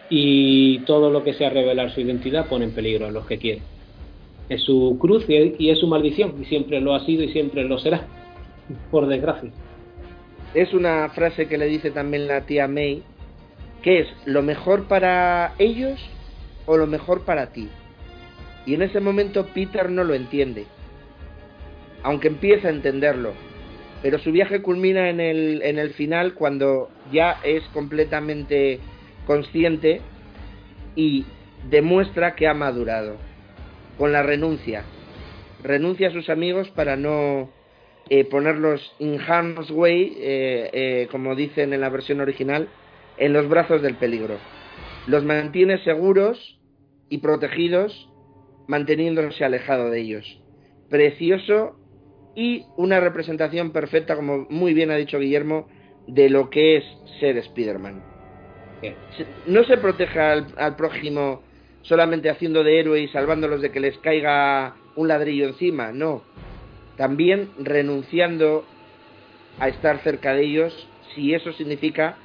y todo lo que sea revelar su identidad pone en peligro a los que quiere. Es su cruz y es su maldición, y siempre lo ha sido y siempre lo será, por desgracia es una frase que le dice también la tía May, que es lo mejor para ellos o lo mejor para ti. Y en ese momento Peter no lo entiende, aunque empieza a entenderlo. Pero su viaje culmina en el, en el final cuando ya es completamente consciente y demuestra que ha madurado con la renuncia. Renuncia a sus amigos para no eh, ponerlos in harm's way, eh, eh, como dicen en la versión original, en los brazos del peligro. Los mantiene seguros y protegidos, manteniéndose alejado de ellos. Precioso y una representación perfecta, como muy bien ha dicho Guillermo, de lo que es ser Spider-Man. No se protege al prójimo solamente haciendo de héroe y salvándolos de que les caiga un ladrillo encima, no también renunciando a estar cerca de ellos si eso significa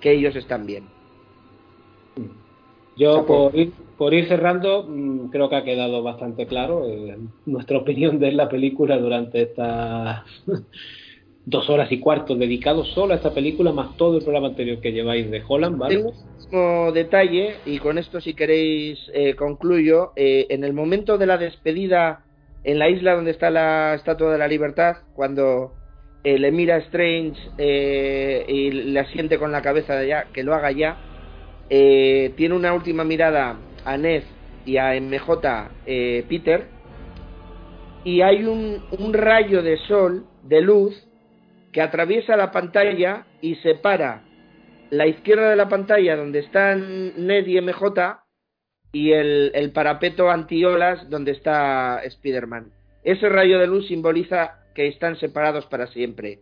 que ellos están bien. Yo por ir, por ir cerrando, mm, creo que ha quedado bastante claro eh, nuestra <laughs> opinión de la película durante estas <laughs> dos horas y cuarto dedicados solo a esta película, más todo el programa anterior que lleváis de Holland, ¿vale? Tengo detalle, y con esto si queréis eh, concluyo, eh, en el momento de la despedida en la isla donde está la Estatua de la Libertad, cuando eh, le mira Strange eh, y le asiente con la cabeza de allá, que lo haga ya, tiene una última mirada a Ned y a MJ Peter, y hay un, un rayo de sol, de luz, que atraviesa la pantalla y separa la izquierda de la pantalla donde están Ned y MJ y el, el parapeto antiolas donde está Spider-Man. Ese rayo de luz simboliza que están separados para siempre.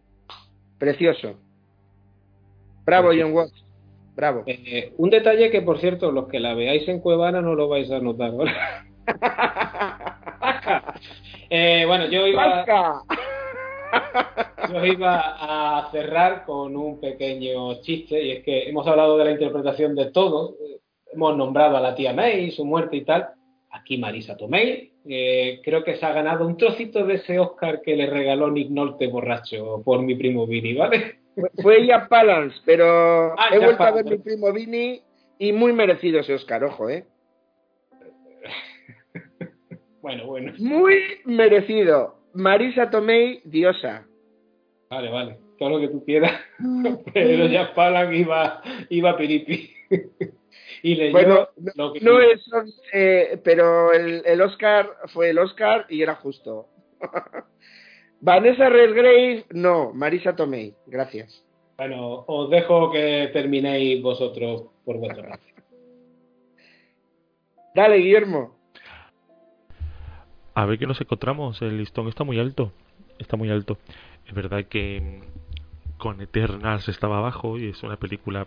Precioso. Bravo, John Watts. Bravo. Eh, un detalle que, por cierto, los que la veáis en Cuevana no lo vais a notar. <laughs> eh, bueno, yo iba, yo iba a cerrar con un pequeño chiste y es que hemos hablado de la interpretación de todos hemos nombrado a la tía May, su muerte y tal. Aquí Marisa Tomei, eh, creo que se ha ganado un trocito de ese Oscar que le regaló Nick Nolte borracho por mi primo Vini, ¿vale? Fue ella Palance, pero ah, he vuelto a ver mi primo Vini y muy merecido ese Oscar, ojo, ¿eh? bueno, bueno. Muy merecido. Marisa Tomei, diosa. Vale, vale, todo lo que tú quieras. <laughs> pero ya Palance iba, iba piripi. <laughs> Y bueno, no, es, eh, pero el, Oscar fue el Oscar y era justo. <laughs> Vanessa Redgrave, no, Marisa Tomei, gracias. Bueno, os dejo que terminéis vosotros por vuestro Dale, Guillermo. A ver qué nos encontramos. El listón está muy alto. Está muy alto. Es verdad que mm, con Eternals estaba abajo y es una película,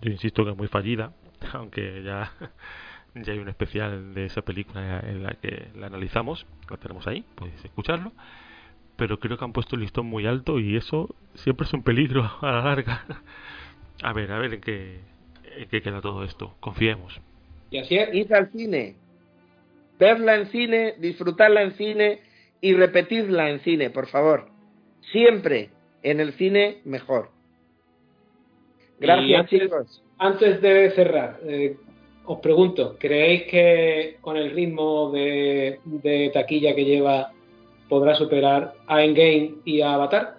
yo insisto que muy fallida. <laughs> aunque ya, ya hay un especial de esa película en la que la analizamos, la tenemos ahí, podéis escucharlo, pero creo que han puesto el listón muy alto y eso siempre es un peligro <laughs> a la larga. A ver, a ver en qué, en qué queda todo esto, confiemos. Y así es, ir al cine, verla en cine, disfrutarla en cine y repetirla en cine, por favor. Siempre en el cine mejor. Gracias, chicos antes de cerrar, eh, os pregunto, ¿creéis que con el ritmo de, taquilla que lleva podrá superar a Endgame y a Avatar?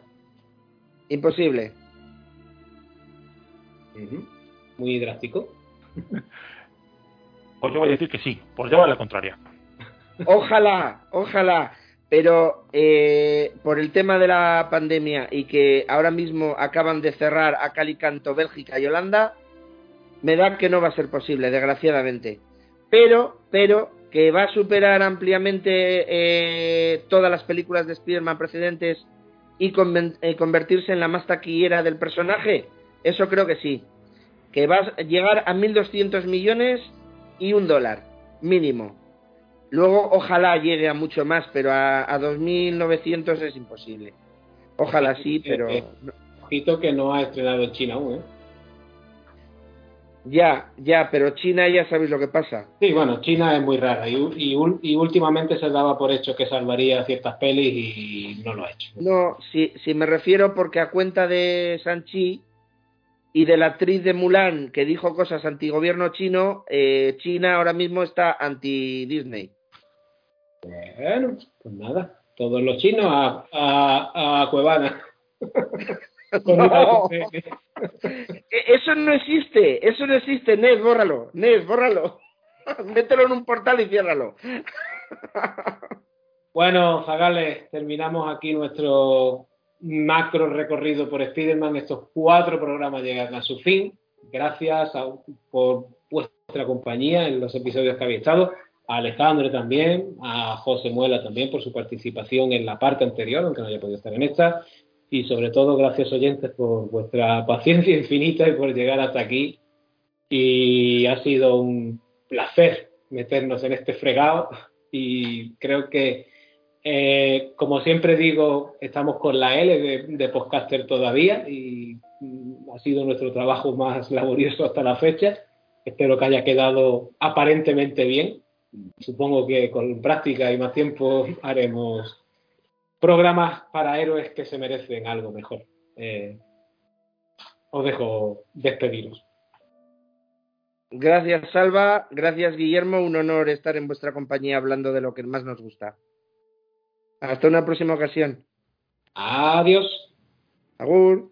Imposible. Muy drástico. <laughs> Pues yo voy a decir que sí, por llevar la contraria. Ojalá, ojalá. Pero eh, por el tema de la pandemia y que ahora mismo acaban de cerrar a Calicanto, Bélgica y Holanda, me da que no va a ser posible, desgraciadamente. Pero, pero, que va a superar ampliamente eh, todas las películas de Spider-Man precedentes y eh, convertirse en la más taquillera del personaje, eso creo que sí. Que va a llegar a 1.200 millones y un dólar, mínimo. Luego, ojalá llegue a mucho más, pero a, a 2.900 es imposible. Ojalá sí, pero... Ojito que no ha estrenado en China aún, ¿eh? Ya, ya, pero China ya sabéis lo que pasa. Sí, bueno, China es muy rara y, y, últimamente se daba por hecho que salvaría ciertas pelis y no lo ha hecho. No, si, si me refiero porque a cuenta de Sanchi y de la actriz de Mulan que dijo cosas anti-gobierno chino, eh, China ahora mismo está anti-Disney. Bueno, pues nada, todos los chinos a, a, a Cuevana. <laughs> E, eso no existe, eso no existe, Nes, bórralo, Nes, bórralo. <laughs> Mételo en un portal y ciérralo. <laughs> bueno, Zagales, terminamos aquí nuestro macro recorrido por Spider-Man. Estos cuatro programas llegan a su fin. Gracias por vuestra compañía en los episodios que habéis estado. A Alejandro también, a José Muela también por su participación en la parte anterior, aunque no haya podido estar en esta y sobre todo gracias oyentes por vuestra <laughs> paciencia infinita y por llegar hasta aquí. Y ha sido un placer meternos en este fregado y creo que, eh, como siempre digo, estamos con la L de, de podcaster todavía y mm, ha sido nuestro trabajo más <laughs> laborioso hasta la fecha. Espero que haya quedado aparentemente bien. Supongo que con práctica y más tiempo haremos programas para héroes que se merecen algo mejor. Eh, os dejo despediros. Gracias, Salva. Gracias, Guillermo. Un honor estar en vuestra compañía hablando de lo que más nos gusta. Hasta una próxima ocasión. Adiós. Agur.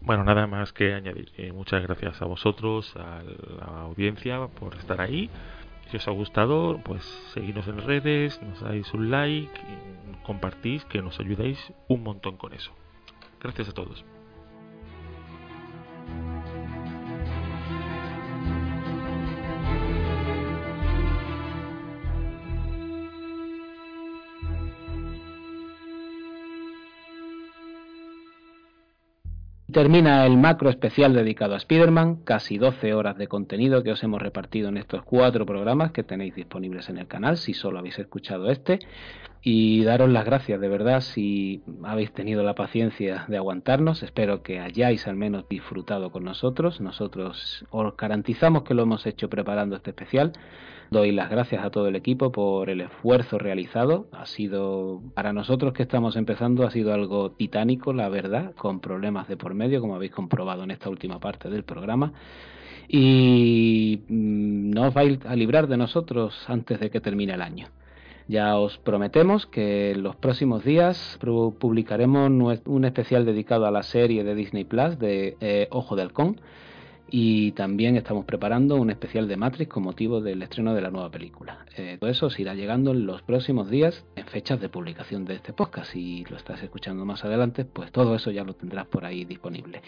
Bueno, nada más que añadir. Eh, muchas gracias a vosotros, a la audiencia, por estar ahí. Si os ha gustado, pues seguidnos en redes, nos dais un like, compartís, que nos ayudáis un montón con eso. Gracias a todos. Termina el macro especial dedicado a Spider-Man, casi 12 horas de contenido que os hemos repartido en estos cuatro programas que tenéis disponibles en el canal, si solo habéis escuchado este. Y daros las gracias de verdad si habéis tenido la paciencia de aguantarnos. Espero que hayáis al menos disfrutado con nosotros. Nosotros os garantizamos que lo hemos hecho preparando este especial. Doy las gracias a todo el equipo por el esfuerzo realizado. Ha sido, para nosotros que estamos empezando, ha sido algo titánico, la verdad, con problemas de por medio, como habéis comprobado en esta última parte del programa. Y mm, no os vais a librar de nosotros antes de que termine el año. Ya os prometemos que en los próximos días publicaremos un especial dedicado a la serie de Disney Plus de eh, Ojo de Halcón y también estamos preparando un especial de Matrix con motivo del estreno de la nueva película. Eh, todo eso se irá llegando en los próximos días en fechas de publicación de este podcast. Si lo estás escuchando más adelante, pues todo eso ya lo tendrás por ahí disponible.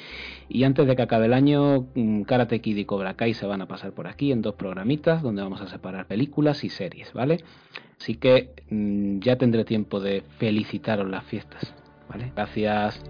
Y antes de que acabe el año, mm, Karate Kid y Cobra Kai se van a pasar por aquí en dos programitas donde vamos a separar películas y series, ¿vale? Así que mm, ya tendré tiempo de felicitaros las fiestas, ¿vale? Gracias.